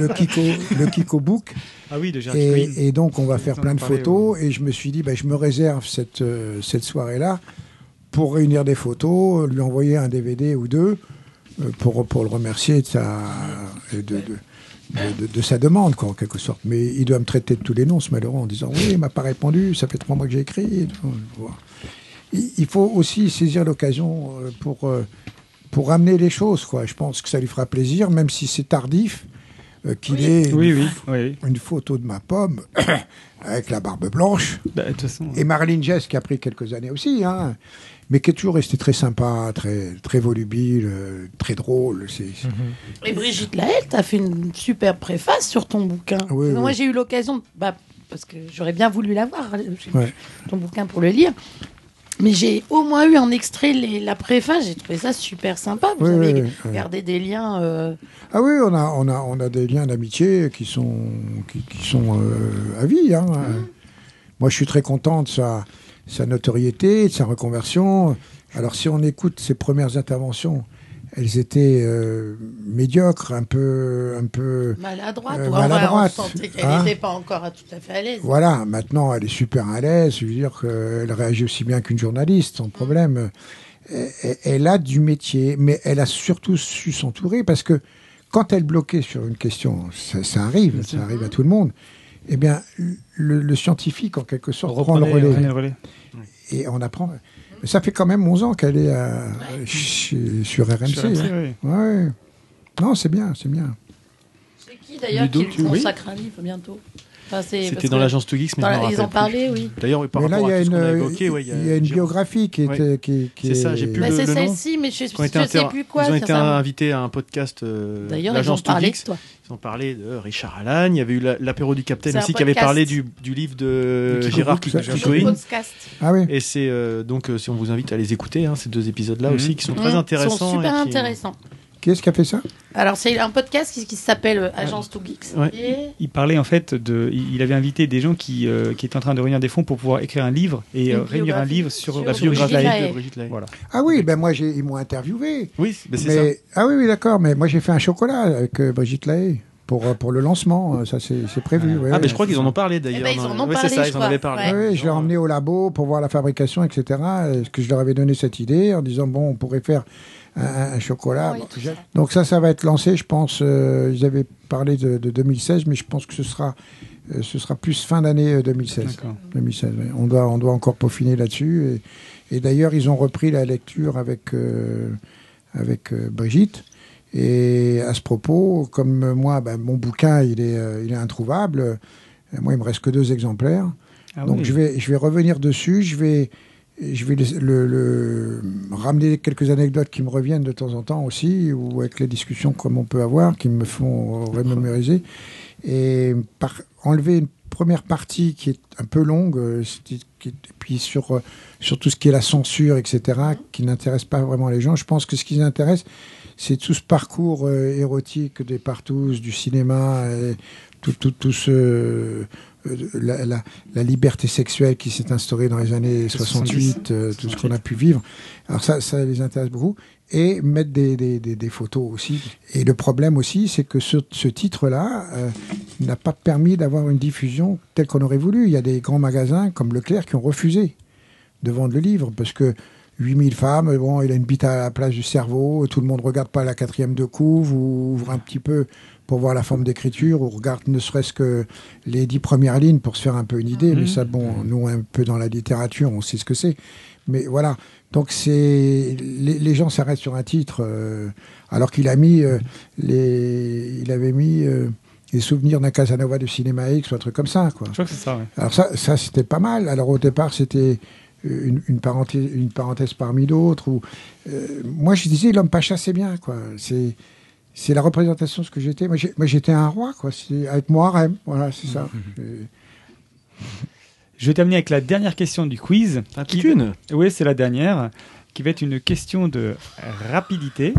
le, Kiko, le Kiko Book. Ah oui, de Gérard Et, et donc, on va faire plein de photos. Et je me suis dit, bah, je me réserve cette, euh, cette soirée-là pour réunir des photos, lui envoyer un DVD ou deux euh, pour, pour le remercier de sa, de, de, de- de- de sa demande, quoi, en quelque sorte. Mais il doit me traiter de tous les noms, ce malheureux, en disant Oui, il m'a pas répondu, ça fait trois mois que j'ai écrit. et tout. Voilà. Il faut aussi saisir l'occasion euh, pour, euh, pour ramener les choses. Quoi. Je pense que ça lui fera plaisir, même si c'est tardif, euh, qu'il ait Oui, une, oui, oui. une photo de ma pomme avec la barbe blanche. Bah, de toute façon. Et Marilyn Jess, qui a pris quelques années aussi, hein, mais qui est toujours restée très sympa, très, très volubile, euh, très drôle. C'est, c'est- Et Brigitte Lahaye, t'as fait une super préface sur ton bouquin. Oui, Moi, oui. j'ai eu l'occasion, bah, parce que j'aurais bien voulu l'avoir, j'ai- Ouais. ton bouquin pour le lire. Mais j'ai au moins eu en extrait les- la préface, j'ai trouvé ça super sympa. Vous Oui, avez oui, oui. gardé des liens. euh, Ah oui, on a, on, a, on a des liens d'amitié qui sont, qui, qui sont euh, à vie. hein. Moi, je suis très content de sa, sa notoriété, de sa reconversion. Alors, si on écoute ses premières interventions, elles étaient euh, médiocres, un peu, un peu maladroite. euh, maladroites, on sentait qu'elle hein. n'était pas encore à- tout à fait à l'aise. Voilà, maintenant elle est super à l'aise, je veux dire qu'elle réagit aussi bien qu'une journaliste, sans problème. Elle, elle a du métier, mais elle a surtout su s'entourer parce que quand elle bloquait sur une question, ça, ça arrive, ça arrive à tout le monde, eh bien, le, le scientifique, en quelque sorte, prend relais. le relais. Et on apprend. Mais ça fait quand même 11 ans qu'elle est à- chez- sur RMC. Sur RMC, hein. Ouais. Non, c'est bien, c'est bien. C'est qui d'ailleurs qui tu- oui. consacre un livre bientôt? Enfin, C'était dans l'agence Tugix, mais dans je la- Ils en parlaient, oui. D'ailleurs, par Mais là, rapport il y à a tout ce qu'on a une, évoqué, ouais, il y a une biographie qui est. Ouais. Qui, qui C'est ça, j'ai plus Bah, le, c'est le nom. celle-ci, mais je, Ils ont été je sais plus quoi. Ils ont été invités à un podcast euh, D'ailleurs, de ils ont l'agence parlé de toi. Ont parlé de Richard Alain. Il y avait eu la- l'apéro du Capitaine aussi qui avait parlé du, du livre de Kiko Gérard Book, Kiko ça, Kikoïn. Kiko Podcast. Ah oui. Et c'est euh, donc euh, si on vous invite à les écouter, hein, ces deux épisodes-là Mhm. aussi qui sont Mmh, très ils intéressants. sont super et qui- intéressants. Qui est-ce qui a fait ça? Alors, c'est un podcast qui, qui s'appelle euh, Agence to Geeks. Et... Il parlait en fait de. Il avait invité des gens qui, euh, qui étaient en train de réunir des fonds pour pouvoir écrire un livre et euh, réunir un livre sur, sur la biographie Brigitte Lahaye. de Brigitte Lahaye. Voilà. Ah oui, ben moi, j'ai, ils m'ont interviewé. Oui, ben c'est Mais- ça. Ah oui, oui, d'accord. Mais moi, j'ai fait un chocolat avec euh, Brigitte Lahaye pour, euh, pour le lancement. euh, Ça, c'est, prévu. ouais, Ah, mais ouais. je crois qu'ils en ont parlé d'ailleurs. Eh ben, ils en ont Ouais, parlé, c'est ça, je ils en crois. avaient parlé. Oui, oui, je l'ai emmené au labo pour voir la fabrication, etc. Est-ce que je leur avais donné cette idée en disant bon, on pourrait faire un, un chocolat. Bon, Donc ça, ça va être lancé, je pense. euh, ils avaient parlé de, de 2016, mais je pense que ce sera, euh, ce sera plus fin d'année euh, 2016. 2016. ouais. On doit, on doit encore peaufiner là-dessus. Et, et d'ailleurs, ils ont repris la lecture avec euh, avec euh, Brigitte. Et à ce propos, comme moi, ben, mon bouquin, il est, euh, il est introuvable. euh, Moi, il me reste que deux exemplaires. Ah Donc oui. je vais, je vais revenir dessus. Je vais, je vais le, le- le- ramener quelques anecdotes qui me reviennent de temps en temps aussi, ou avec les discussions comme on peut avoir, qui me font remémoriser. Et par, enlever une première partie qui est un peu longue, euh, c'était- qui- et puis sur, euh, sur tout ce qui est la censure, etc., qui n'intéresse pas vraiment les gens. Je pense que ce qui les intéresse, c'est tout ce parcours euh, érotique des partous, du cinéma, et tout, tout, tout ce, euh, la, la- la liberté sexuelle qui s'est instaurée dans les années 68, euh, tout ce qu'on a pu vivre. Alors ça, ça les intéresse beaucoup. Et mettre des, des, des, des photos aussi. Et le problème aussi, c'est que ce, ce titre-là euh, n'a pas permis d'avoir une diffusion telle qu'on aurait voulu. Il y a des grands magasins comme Leclerc qui ont refusé de vendre le livre parce que 8000 femmes, bon, il a une bite à la place du cerveau, tout le monde regarde pas la quatrième de couve ou ouvre un petit peu pour voir la forme d'écriture ou regarde ne serait-ce que les dix premières lignes pour se faire un peu une idée. Mais ça, bon, nous, un peu dans la littérature, on sait ce que c'est. Mais voilà. Donc, c'est les, les gens s'arrêtent sur un titre, euh, alors qu'il a mis euh, les, il avait mis euh, les souvenirs d'un Casanova de Cinéma X ou un truc comme ça, quoi. Je crois que c'est ça, ouais. Alors ça, ça c'était pas mal. Alors au départ, c'était une, une parenthèse, une parenthèse parmi d'autres. Ou euh, moi, je disais l'homme pacha, c'est bien, quoi. C'est c'est la représentation de ce que j'étais. Moi, j'ai- moi, j'étais un roi, quoi. C'est avec moi, Harem. Voilà, c'est ça. Euh, Je vais terminer avec la dernière question du quiz. plus qu'une Oui, c'est la dernière, qui va être une question de rapidité.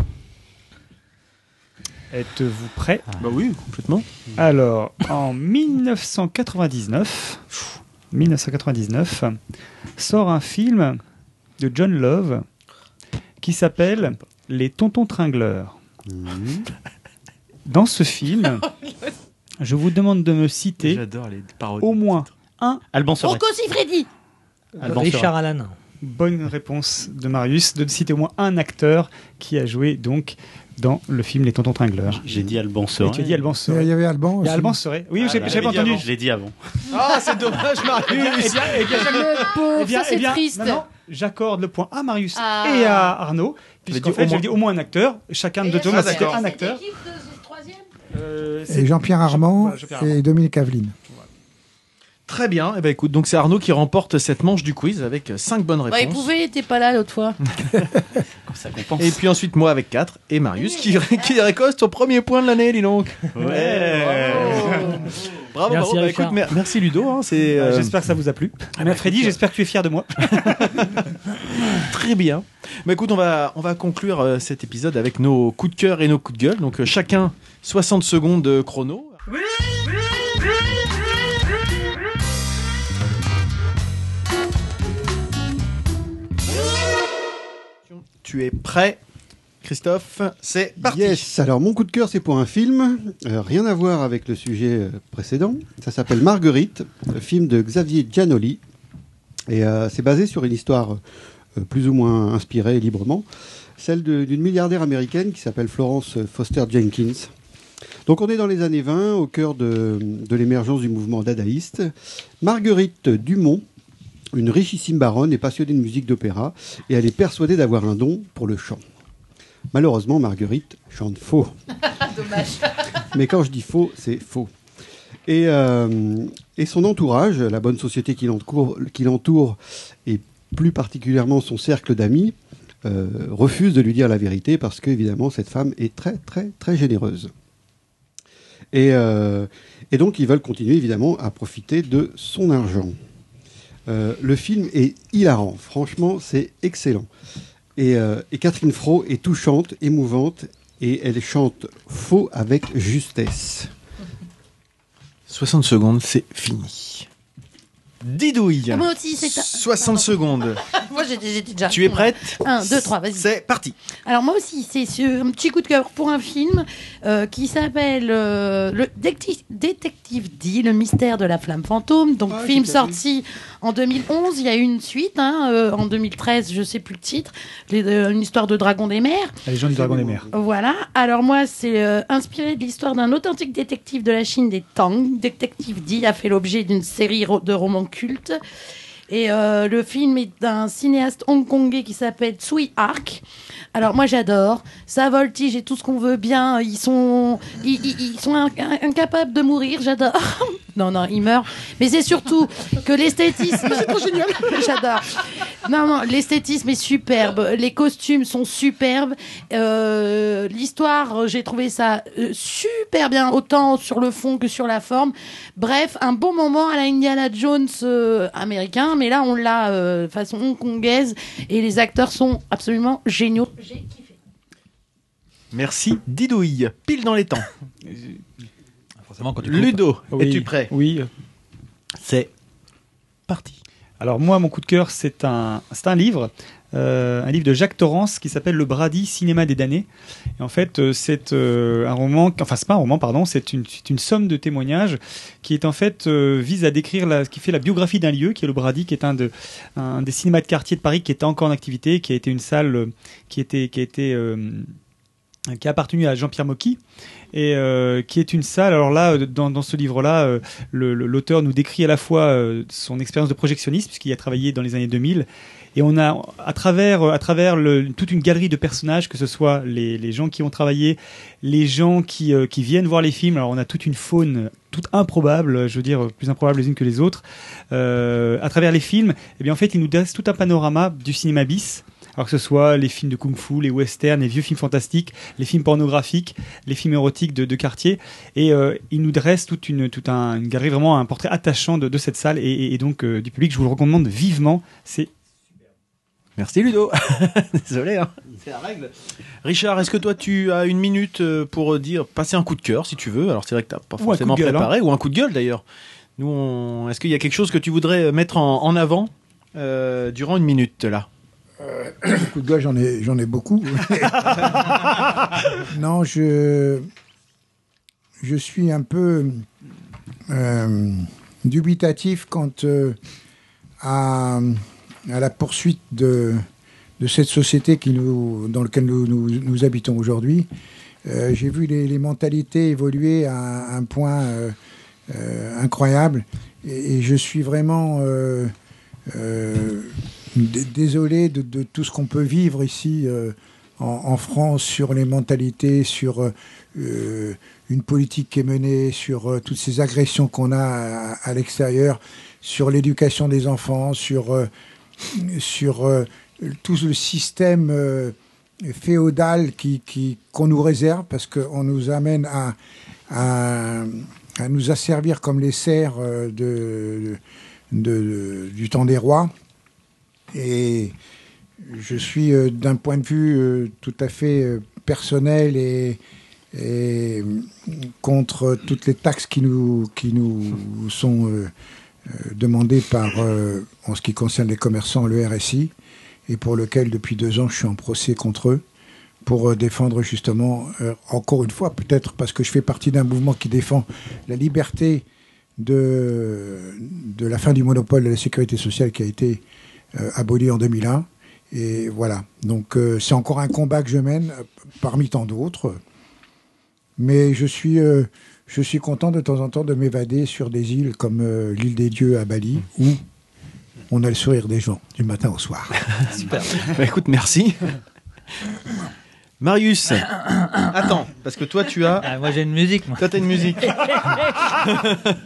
Êtes-vous prêt? Bah oui, complètement. Alors, en 1999, 1999, sort un film de John Love qui s'appelle Les Tontons Tringleurs. Dans ce film, je vous demande de me citer les au moins un Alban Sorel. Rocco Siffredi Alban Richard. Allan. Bonne réponse de Marius, de citer au moins un acteur qui a joué donc dans le film Les Tontons Tringleurs. J'ai dit Alban Et Sorel. tu as dit Alban Il Sorel. y avait Alban Il y a Alban. Oui, Ah, dit entendu. avant, Je l'ai dit avant. Ah, c'est dommage, Marius. Eh bien, c'est triste. non, non, j'accorde le point à Marius Ah. et à Arnaud, puisqu'en fait, au j'ai moins- dit au moins un acteur. Chacun de deux tomes d'accord. un acteur. Euh, Et Jean-Pierre Armand. et Dominique Aveline. Très bien. Eh ben écoute, donc c'est Arnaud qui remporte cette manche du quiz avec 5 bonnes Bah, il réponses. pouvait, t'es pas là l'autre fois. Ça compense. Et puis ensuite moi avec 4 et Marius qui, qui récolte son premier point de l'année, dis donc. Ouais. Bravo, Merci, bravo. Bah, Richard. écoute, mer- merci Ludo. hein, c'est Euh, euh, J'espère que ça vous a plu. Mais Freddy, j'espère que tu es fier de moi. très bien. Bah écoute, on va on va conclure euh, cet épisode avec nos coups de cœur et nos coups de gueule. Donc euh, chacun 60 secondes de chrono. Tu es prêt, Christophe? C'est parti. Yes, alors mon coup de cœur c'est pour un film, euh, rien à voir avec le sujet euh, précédent. Ça s'appelle Marguerite, film de Xavier Giannoli. Et euh, c'est basé sur une histoire plus ou moins inspirée librement, celle d'une milliardaire américaine qui s'appelle Florence Foster Jenkins. Donc on est dans les années 20, au cœur de l'émergence du mouvement dadaïste. Marguerite Dumont, une richissime baronne, est passionnée de musique d'opéra et elle est persuadée d'avoir un don pour le chant. Malheureusement, Marguerite chante faux. Dommage. Mais quand je dis faux, c'est faux. Et, euh, et son entourage, la bonne société qui l'entoure, et plus particulièrement son cercle d'amis, euh, refuse de lui dire la vérité parce qu'évidemment, cette femme est très, très, très généreuse. Et, euh, et donc, ils veulent continuer évidemment à profiter de son argent. Euh, le film est hilarant, franchement, c'est excellent. Et, euh, et Catherine Fro est touchante, émouvante et elle chante faux avec justesse. 60 secondes, c'est fini. Didouille. Ah, moi aussi, c'est. 60 secondes. moi, j'étais déjà. Tu es prête 1, 2, 3, vas-y. C'est parti. Alors moi aussi, c'est un petit coup de cœur pour un film euh, qui s'appelle euh, le Détective, Détective D, le mystère de la flamme fantôme. Donc Ah, film sorti en 2011. Il y a eu une suite hein, euh, en 2013, je sais plus le titre. Les- euh, une histoire de dragon des mers. La légende du dragon des mers. Voilà. Alors moi, c'est inspiré de l'histoire d'un authentique détective de la Chine des Tang. Détective D a fait l'objet d'une série de romans cultes. Et euh, le film est d'un cinéaste hongkongais qui s'appelle Tsui Hark. Alors moi j'adore. Ça voltige et tout ce qu'on veut bien. Ils sont, ils, sont in- in- incapables de mourir. J'adore. non non, ils meurent. Mais c'est surtout que l'esthétisme. c'est trop génial. j'adore. Non non, l'esthétisme est superbe. Les costumes sont superbes. Euh, L'histoire, j'ai trouvé ça euh, super bien, autant sur le fond que sur la forme. Bref, un bon moment à la Indiana Jones euh, américain, mais là on l'a euh, façon hongkongaise et les acteurs sont absolument géniaux. Merci Didouille. Pile dans les temps. Forcément, quand tu Ludo, Oui, es-tu prêt Oui. C'est parti. Alors moi, mon coup de cœur, c'est un, c'est un livre, euh, un livre de Jacques Torrance qui s'appelle Le Brady, Cinéma des damnés. Et en fait, euh, c'est euh, un roman, enfin c'est pas un roman, pardon, c'est une, somme de témoignages qui est en fait euh, vise à décrire la, qui fait la biographie d'un lieu, qui est le Brady, qui est un, de, un des cinémas de quartier de Paris qui était encore en activité, qui a été une salle euh, qui était, qui a été euh, qui a appartenu à Jean-Pierre Mocky et euh, qui est une salle. Alors là, euh, dans, ce livre-là, euh, l'auteur nous décrit à la fois son expérience de projectionniste, puisqu'il a travaillé dans les années 2000, et on a à travers, à travers toute une galerie de personnages, que ce soit les, gens qui ont travaillé, les gens qui, viennent voir les films. Alors on a toute une faune toute improbable, je veux dire plus improbable les unes que les autres. À travers les films, eh bien en fait, il nous dresse tout un panorama du cinéma bis. Alors que ce soit les films de kung-fu, les westerns, les vieux films fantastiques, les films pornographiques, les films érotiques de, de quartier, et euh, il nous dresse toute une, toute un, une galerie, vraiment un portrait attachant de, de cette salle et, donc euh, du public. Je vous le recommande vivement. C'est Merci Ludo. Désolé, hein. c'est la règle. Richard, est-ce que toi tu as une minute euh, pour dire passer un coup de cœur si tu veux? Alors c'est vrai que t'as pas forcément gueule, préparé ou un coup de gueule d'ailleurs. Nous, on- est-ce qu'il y a quelque chose que tu voudrais mettre en, en avant euh, durant une minute là? Coup de gueule, j'en ai, j'en ai beaucoup. non, je, je suis un peu euh, dubitatif quant euh, à, à la poursuite de, de cette société qui nous, dans laquelle nous, nous, nous habitons aujourd'hui. Euh, J'ai vu les, les mentalités évoluer à un point euh, euh, incroyable et, et je suis vraiment euh, euh, désolé de, tout ce qu'on peut vivre ici euh, en, France sur les mentalités, sur euh, une politique qui est menée, sur euh, toutes ces agressions qu'on a à, l'extérieur, sur l'éducation des enfants, sur, tout le système féodal qu'on nous réserve parce qu'on nous amène à, nous asservir comme les serfs du temps des rois. Et je suis euh, d'un point de vue euh, tout à fait euh, personnel et, contre toutes les taxes qui nous, qui nous sont demandées par, en ce qui concerne les commerçants, le RSI, et pour lequel depuis deux ans je suis en procès contre eux pour défendre justement, encore une fois, peut-être parce que je fais partie d'un mouvement qui défend la liberté de, de la fin du monopole de la sécurité sociale qui a été euh, aboli en 2001. Et voilà, donc euh, c'est encore un combat que je mène euh, parmi tant d'autres. Mais je suis, euh, je suis content de temps en temps de m'évader sur des îles comme euh, l'île des dieux à Bali, où on a le sourire des gens du matin au soir. Super. Bah, écoute, merci. Marius, attends, parce que toi tu as. Ah, moi j'ai une musique. Moi. Toi t'as une musique.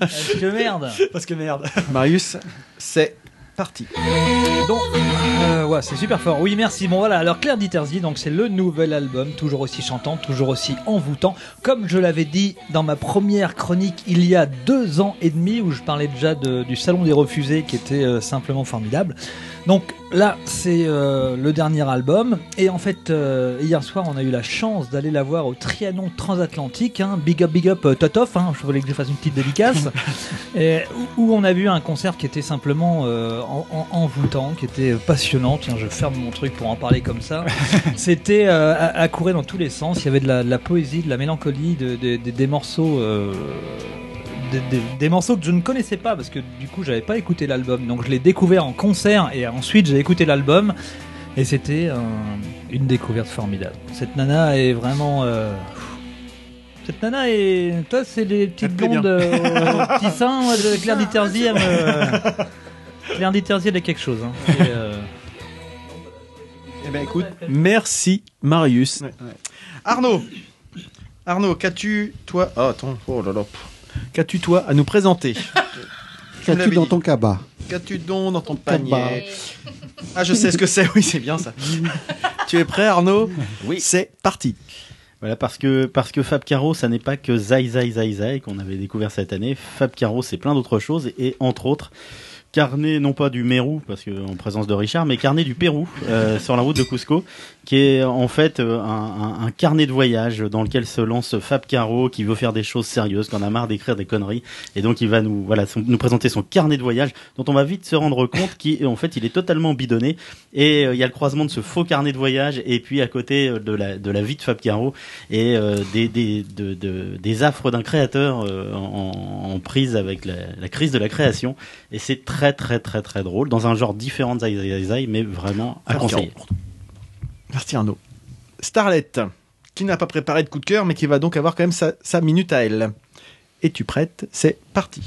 Parce que merde. Parce que merde. Marius, c'est parti. Euh, c'est super fort. Oui, merci. Bon, voilà. Alors, Claire Dietersy, donc c'est le nouvel album, toujours aussi chantant, toujours aussi envoûtant. Comme je l'avais dit dans ma première chronique il y a deux ans et demi, où je parlais déjà du Salon des Refusés, qui était euh, simplement formidable. Donc là, c'est euh, le dernier album. Et en fait, euh, hier soir, on a eu la chance d'aller la voir au Trianon Transatlantique. hein. Big up, big up, euh, Totof. hein. Je voulais que je fasse une petite dédicace. Et où, où on a vu un concert qui était simplement euh, en- en- envoûtant, qui était passionnant. Tiens, je ferme mon truc pour en parler comme ça. C'était à, à courir dans tous les sens. Il y avait de la, de la poésie, de la mélancolie, de- de- de- des morceaux. Euh, des, des- des morceaux que je ne connaissais pas parce que du coup j'avais pas écouté l'album. Donc je l'ai découvert en concert et ensuite j'ai écouté l'album. Et c'était un- une découverte formidable. Cette nana est vraiment euh, cette nana est toi c'est les petites blondes euh, aux petits seins moi, de Claire Diterzi elle me- Claire Diterzi elle est quelque chose hein. Et, euh, Eh ben écoute, merci Marius. Arnaud, Arnaud, qu'as-tu toi? Ah attends, oh là là. Qu'as-tu toi à nous présenter? Qu'as-tu dans ton cabas? Qu'as-tu donc dans ton Cabas. panier? Ah je sais ce que c'est, oui c'est bien ça. tu es prêt Arnaud? Oui. C'est parti. Voilà, parce que, parce que Fab Caro, ça n'est pas que Zai Zai Zai Zai qu'on avait découvert cette année. Fab Caro, c'est plein d'autres choses et entre autres, carnet non pas du Mérou, parce que en présence de Richard, mais carnet du Pérou, euh, sur la route de Cusco, qui est en fait euh, un, carnet de voyage dans lequel se lance Fab Caro, qui veut faire des choses sérieuses, qui en a marre d'écrire des conneries, et donc il va nous, voilà, nous présenter son carnet de voyage, dont on va vite se rendre compte qu'en fait il est totalement bidonné, et euh, il y a le croisement de ce faux carnet de voyage, et puis à côté de la, vie de Fab Caro, et des, des, de, de- des affres d'un créateur en, en prise avec la, la crise de la création, et c'est très très très très drôle, dans un genre différent de Zai Zai Zai mais vraiment à Fab conseiller. Merci Arnaud. Starlet, qui n'a pas préparé de coup de cœur, mais qui va donc avoir quand même sa, sa minute à elle. Es-tu prête? C'est parti.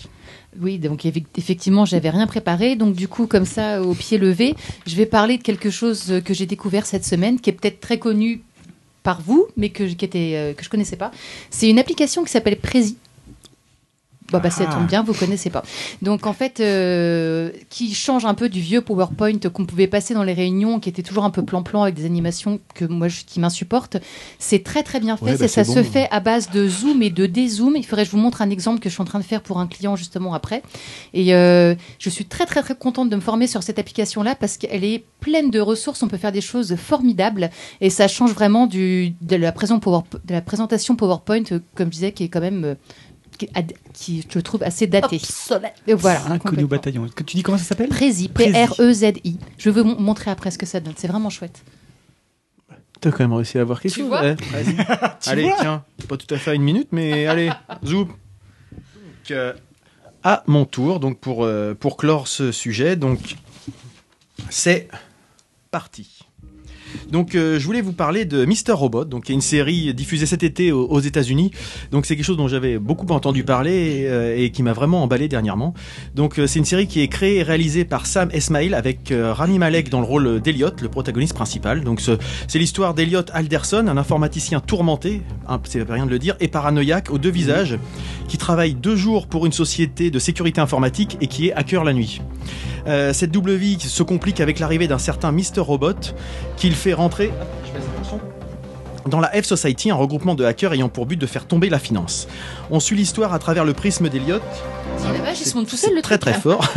Oui, donc eff- effectivement, j'avais rien préparé. Donc du coup, comme ça, au pied levé, je vais parler de quelque chose que j'ai découvert cette semaine, qui est peut-être très connu par vous, mais que, qui était, euh, que je connaissais pas. C'est une application qui s'appelle Prezi. Bah, bah, ça Ah. tombe bien, vous connaissez pas. Donc en fait, euh, qui change un peu du vieux PowerPoint qu'on pouvait passer dans les réunions, qui était toujours un peu plan-plan avec des animations que moi je- qui m'insupportent. C'est très très bien fait. Ouais, bah, ça se bon. fait à base de zoom et de dézoom. Il faudrait que je vous montre un exemple que je suis en train de faire pour un client justement après. Et euh, je suis très très très contente de me former sur cette application-là parce qu'elle est pleine de ressources. On peut faire des choses formidables et ça change vraiment du, de, la présent Power- de la présentation PowerPoint, euh, comme je disais, qui est quand même qui, qui, je trouve assez datée. Et voilà. Inconnu au bataillon. Que tu dis comment ça s'appelle? Prézi. P-R-E-Z-I. Je veux vous montrer après ce que ça donne. C'est vraiment chouette. T'as quand même réussi à avoir quelque Tu chose. vois. Tu allez, vois tiens, pas tout à fait à une minute, mais allez, zou. Donc, euh, à mon tour, donc pour, euh, pour clore ce sujet, donc c'est parti. Donc euh, je voulais vous parler de Mister Robot, donc une série diffusée cet été aux, États-Unis. Donc c'est quelque chose dont j'avais beaucoup entendu parler euh, et qui m'a vraiment emballé dernièrement. Donc euh, c'est une série qui est créée et réalisée par Sam Esmail avec euh, Rami Malek dans le rôle d'Eliot, le protagoniste principal. Donc ce- c'est l'histoire d'Eliot Alderson, un informaticien tourmenté, hein, c'est rien de le dire, et paranoïaque aux deux visages, qui travaille deux jours pour une société de sécurité informatique et qui est hacker la nuit. Euh, cette double vie se complique avec l'arrivée d'un certain Mister Robot qu'il rentrer je baisse son. Dans la F Society, un regroupement de hackers ayant pour but de faire tomber la finance. On suit l'histoire à travers le prisme d'Eliot. C'est la vache, ils se montent tout seuls le Très truc, très fort.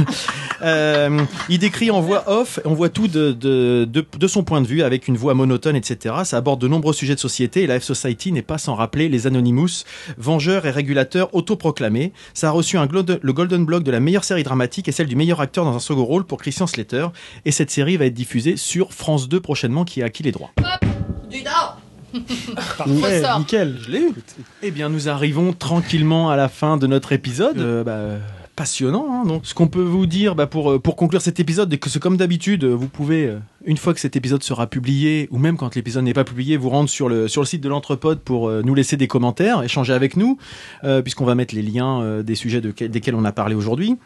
Euh, il décrit en voix off, on voit tout de, de, de, de son point de vue avec une voix monotone, etc. Ça aborde de nombreux sujets de société et la F Society n'est pas sans rappeler les Anonymous, vengeurs et régulateurs autoproclamés. Ça a reçu un le Golden Block de la meilleure série dramatique et celle du meilleur acteur dans un second rôle pour Christian Slater. Et cette série va être diffusée sur France 2 prochainement qui a acquis les droits. Du nord Parfait, nickel, je l'ai eu. Eh bien, nous arrivons tranquillement à la fin de notre épisode. Euh, bah, passionnant. hein. Donc, ce qu'on peut vous dire bah, pour, euh, pour conclure cet épisode, c'est que c'est comme d'habitude, euh, vous pouvez, euh, une fois que cet épisode sera publié, ou même quand l'épisode n'est pas publié, vous rendre sur le, sur le site de l'Entrepode pour euh, nous laisser des commentaires, échanger avec nous, euh, puisqu'on va mettre les liens euh, des sujets de, desquels on a parlé aujourd'hui.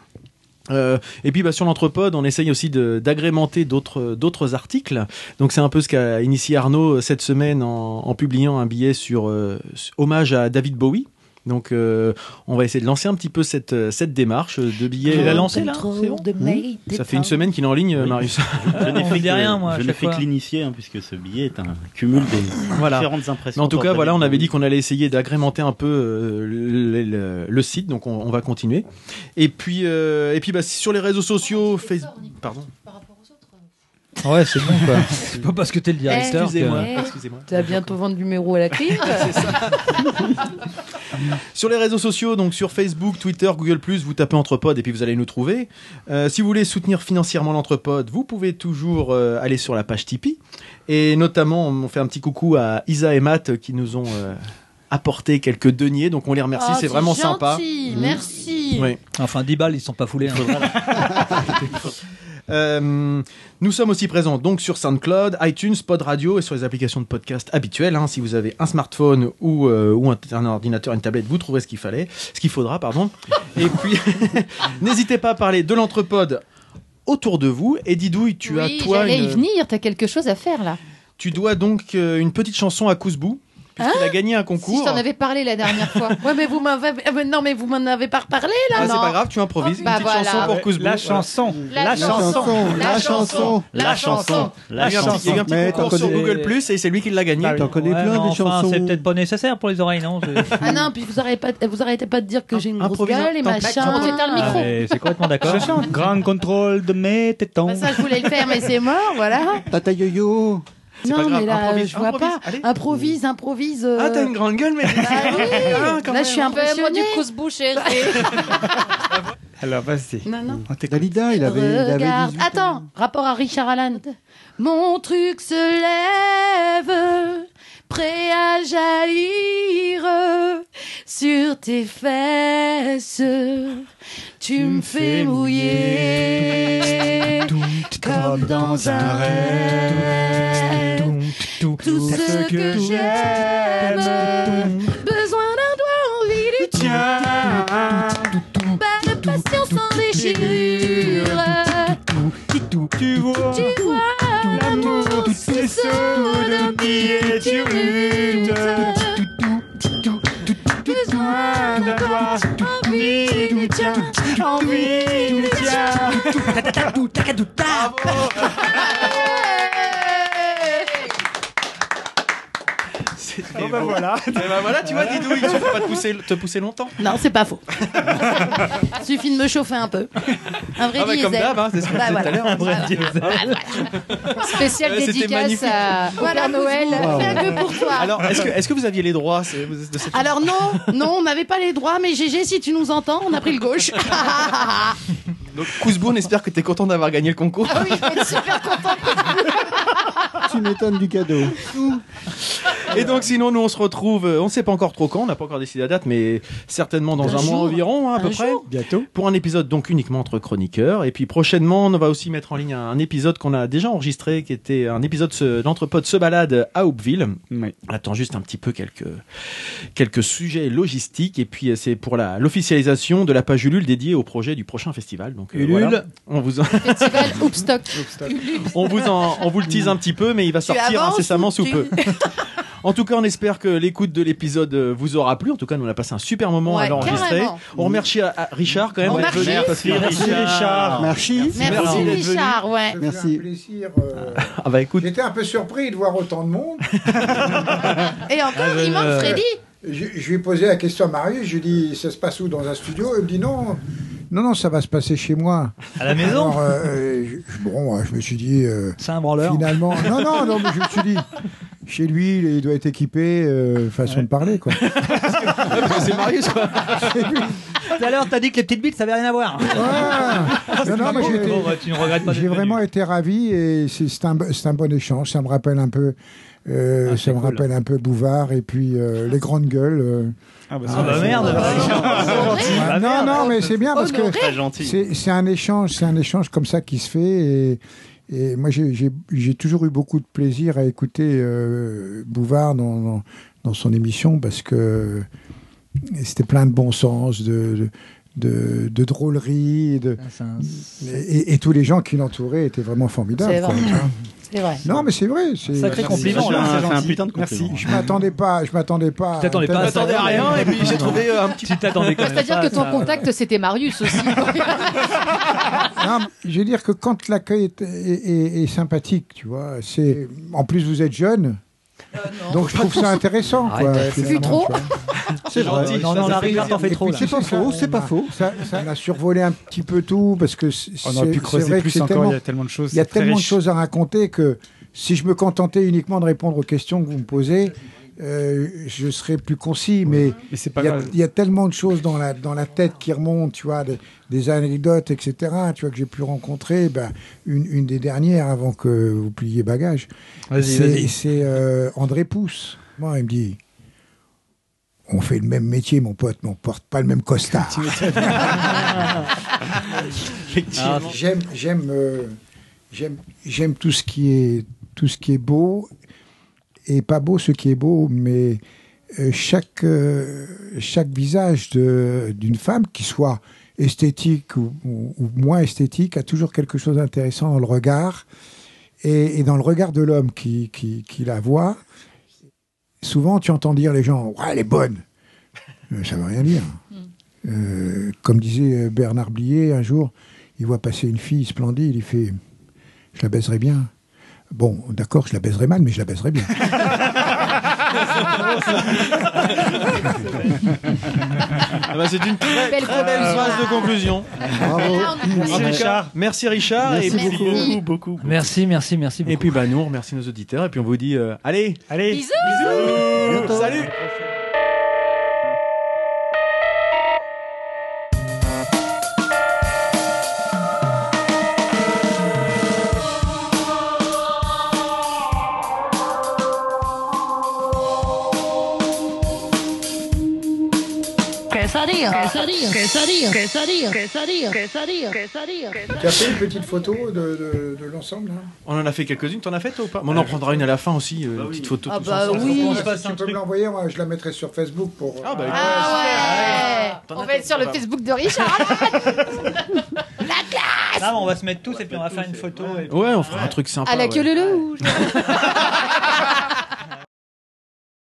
Euh, et puis bah, sur l'entrepode, on essaye aussi d'agrémenter d'autres articles. Donc c'est un peu ce qu'a initié Arnaud euh, cette semaine en, en publiant un billet sur euh, hommage à David Bowie. Donc euh, on va essayer de lancer un petit peu cette, euh, cette démarche de billets. Tu l'as lancé, là C'est bon Mmh. Ça fait une semaine qu'il est en ligne, euh, Oui. Marius. Je n'ai fait rien, moi, Je fait fois. que l'initier, hein, puisque ce billet est un cumul des Voilà. différentes impressions. Mais en tout cas, voilà, on avait dit qu'on allait essayer d'agrémenter un peu euh, le, le- le site, donc on, on va continuer. Et puis, euh, et puis bah, sur les réseaux sociaux, Facebook. Pardon. Ouais, c'est bon quoi. C'est pas parce que t'es le directeur. Excusez-moi, Eh, excusez-moi. Tu vas bientôt vendre du numéro à la clé. Sur les réseaux sociaux, donc sur Facebook, Twitter, Google+, vous tapez Entrepod et puis vous allez nous trouver. Euh, si vous voulez soutenir financièrement l'Entrepod, vous pouvez toujours euh, aller sur la page Tipeee. Et notamment, on fait un petit coucou à Isa et Matt qui nous ont euh, apporté quelques deniers. Donc on les remercie, Oh, c'est vraiment sympa. gentil. Merci. Oui. Enfin, 10 balles, ils sont pas foulés. hein. Euh, nous sommes aussi présents donc sur SoundCloud, iTunes, Pod Radio et sur les applications de podcast habituelles. hein. Si vous avez un smartphone ou, euh, ou un, un ordinateur, une tablette, vous trouverez ce qu'il fallait, ce qu'il faudra, pardon. et puis, n'hésitez pas à parler de l'entrepode autour de vous. Et Didouille, tu oui, as toi, j'allais y une- venir. T'as quelque chose à faire là. tu dois donc euh, une petite chanson à Kouzbou, puisqu'il a gagné un Si concours. je t'en avais parlé la dernière fois. Ouais, mais vous m'avez. euh, non, mais vous m'en avez pas reparlé là, Ah, c'est pas grave, tu improvises. Bah une petite voilà. chanson pour Kouzbou. La chanson. La chanson. La chanson. La chanson. Il y La a eu un petit- il y a eu un chanson. petit Mais concours sur connais- Google Plus et c'est lui qui l'a gagné. T'en connais Ouais, plein des enfin, chansons. c'est peut-être pas nécessaire pour les oreilles, non Ah non, puis vous arrêtez pas, vous arrêtez pas de dire que j'ai une grosse gueule et machin. Bah, tu t'éteins le micro. C'est complètement d'accord. Je chante. Grand contrôle de mes tétons. Bah, ça, je voulais le faire, mais c'est mort, voilà. Tata yo-yo. C'est pas Non, grave, mais là, improvise, je vois improvise, pas. allez. Improvise, improvise. euh. Ah, t'as une grande gueule, mais. Bah oui. Ah, quand Là, je suis même. Impressionnée. du cousbou, chérie. Alors, vas-y. Non, non. On t'écoute. Dalida, il avait, il avait Regarde. 18 ans. Attends, rapport à Richard Allan. Mon truc se lève, prêt à jaillir sur tes fesses. Tu me fais mouiller comme dans un rêve. Tout ce que j'aime, besoin d'un doigt, envie du tien. Déchirure. Tu vois, Tu vois, l'amour, de qui est tu Besoin d'un doigt, envie du tien, envie du tien. Bon bah voilà. Et bah voilà, tu vois, Didouille, tu peux pas te pousser, te pousser longtemps. Non, c'est pas faux. Suffit de me chauffer un peu. Un vrai Ah bah, comme diesel. d'hab, hein, c'est ce qu'on Bah, disait tout à l'heure, un vrai diesel. Voilà. Spécial Ouais, c'était dédicace magnifique. à, au Voilà, Père Noël. Fais un peu pour toi. Alors, est-ce que, est-ce que vous aviez les droits c'est- de cette Alors non, non, on n'avait pas les droits, mais GG, si tu nous entends, on a pris le gauche. Donc, Kouzbou, on espère que t'es content d'avoir gagné le concours. Ah oui, je suis super contente. Tu m'étonnes du cadeau. Et donc, sinon, nous, on se retrouve, euh, on ne sait pas encore trop quand, on n'a pas encore décidé la date, mais certainement dans Un un, mois environ, hein, à peu près. Bientôt. Pour un épisode donc uniquement entre chroniqueurs. Et puis prochainement, on va aussi mettre en ligne un, un épisode qu'on a déjà enregistré, qui était un épisode d'Entrepode se balade à Hoopville. Oui. On attend juste un petit peu quelques, quelques sujets logistiques. Et puis, euh, c'est pour la- l'officialisation de la page Ulule dédiée au projet du prochain festival. Donc, euh, Ulule. voilà. On vous en- Festival Hoopstock. on vous en, on vous le tease un petit peu, mais il va Tu sortir incessamment ou sous tu- peu. En tout cas, on espère que l'écoute de l'épisode euh, vous aura plu. En tout cas, nous on a passé un super moment à l'enregistrer. carrément. On remercie à, à Richard quand même On d'être remercie. venu parce que Merci Richard. Merci. Merci, Merci d'être venu. Richard, ouais. Merci. un plaisir. euh, Ah bah écoute, J'étais un peu surpris de voir autant de monde. Et encore, Ah, je- il manque Freddy. Je, je lui ai posé la question à Marius, je lui ai dit ça se passe où dans un studio? Il me dit non, non, non, ça va se passer chez moi. À la maison? Alors, euh, je, bon, euh, je me suis dit euh, C'est un branleur. finalement, non, non, non, mais je me suis dit chez lui, il doit être équipé, euh, façon de parler quoi. parce que c'est Marius quoi. Tout à l'heure, t'as dit que les petites bites, ça avait rien à voir. Ouais. Non, non, mais j'ai été- Bon, tu ne regrettes pas J'ai d'être vraiment été ravi et c'est c'est un, c'est un bon échange. Ça me rappelle un peu, euh, Ah, ça c'est me cool. rappelle un peu Bouvard et puis euh, les grandes gueules. euh. Ah bah, Ah bah merde. Ah, non, non, mais c'est bien parce que c'est un échange, c'est un échange comme ça qui se fait et, et moi j'ai- toujours eu beaucoup de plaisir à écouter euh, Bouvard dans, dans, dans son émission parce que c'était plein de bon sens, de, de, de, de drôlerie, de, Ah, et, et tous les gens qui l'entouraient étaient vraiment formidables. Vrai. C'est vrai. Non, mais c'est vrai. c'est- Sacré Merci. compliment, C'est là, un- c'est putain de Merci. compliment. Je m'attendais pas, je m'attendais pas. Tu t'attendais pas à rien et puis j'ai trouvé euh, un petit Tu t'attendais. C'est-à-dire que ton contact, c'était Marius aussi. Non, mais je veux dire que quand l'accueil est, est- est- est sympathique, tu vois, c'est. En plus, vous êtes jeune. Donc je trouve ça intéressant. Quoi, Plus trop. C'est gentil. Non, non, on arrive, t'en fais trop. C'est pas faux, c'est pas faux. Ça, a survolé un petit peu tout parce que c'est On aurait pu c'est creuser vrai que plus c'est encore, il y a tellement de choses, Il y a c'est tellement de choses à raconter que si je me contentais uniquement de répondre aux questions que vous me posez, euh, je serais plus concis. Mais, il y, a, y tellement de choses dans la, dans la tête qui remontent, tu vois, de- des anecdotes, etc., tu vois, que j'ai pu rencontrer. Ben, une, une des dernières avant que vous pliez bagage. C'est- euh, André Pousse. Moi, il me dit on fait le même métier, mon pote, mais on porte pas le même costard. Effectivement. J'aime, j'aime, euh, j'aime, j'aime tout ce qui est, tout ce qui est beau et pas beau ce qui est beau, mais euh, chaque, euh, chaque visage d'une femme, qui soit esthétique ou, ou- ou moins esthétique, a toujours quelque chose d'intéressant dans le regard et, et dans le regard de l'homme qui, qui, qui la voit. Souvent, tu entends dire les gens, ouais, elle est bonne. Ça veut rien dire. Euh, comme disait Bernard Blier, un jour, il voit passer une fille splendide, il fait Je la baiserai bien. Bon, d'accord, je la baiserai mal, mais je la baiserai bien. Ah bah, c'est une très, Belle très belle conclusion. phrase de conclusion. Bravo. Là, on a- Merci Richard. Merci Richard. Merci et beaucoup. Merci. beaucoup, beaucoup. Merci, merci, merci. Et puis bah nous on remercie nos auditeurs et puis on vous dit euh, allez Allez, Bisous. salut Tu as fait une petite photo de, de, de l'ensemble là On en a fait quelques-unes, t'en as fait toi ou pas? On en prendra une à la fin aussi, euh, une petite photo. Ah bah ensemble. oui. On se passe Si un tu peux truc. me l'envoyer, moi je la mettrai sur Facebook pour. Ah bah Ah ouais On va être sur le Facebook de Richard. Là, on va se mettre tous et puis on va faire une photo. et puis- Ouais, on fera un truc sympa. À la queue le loup.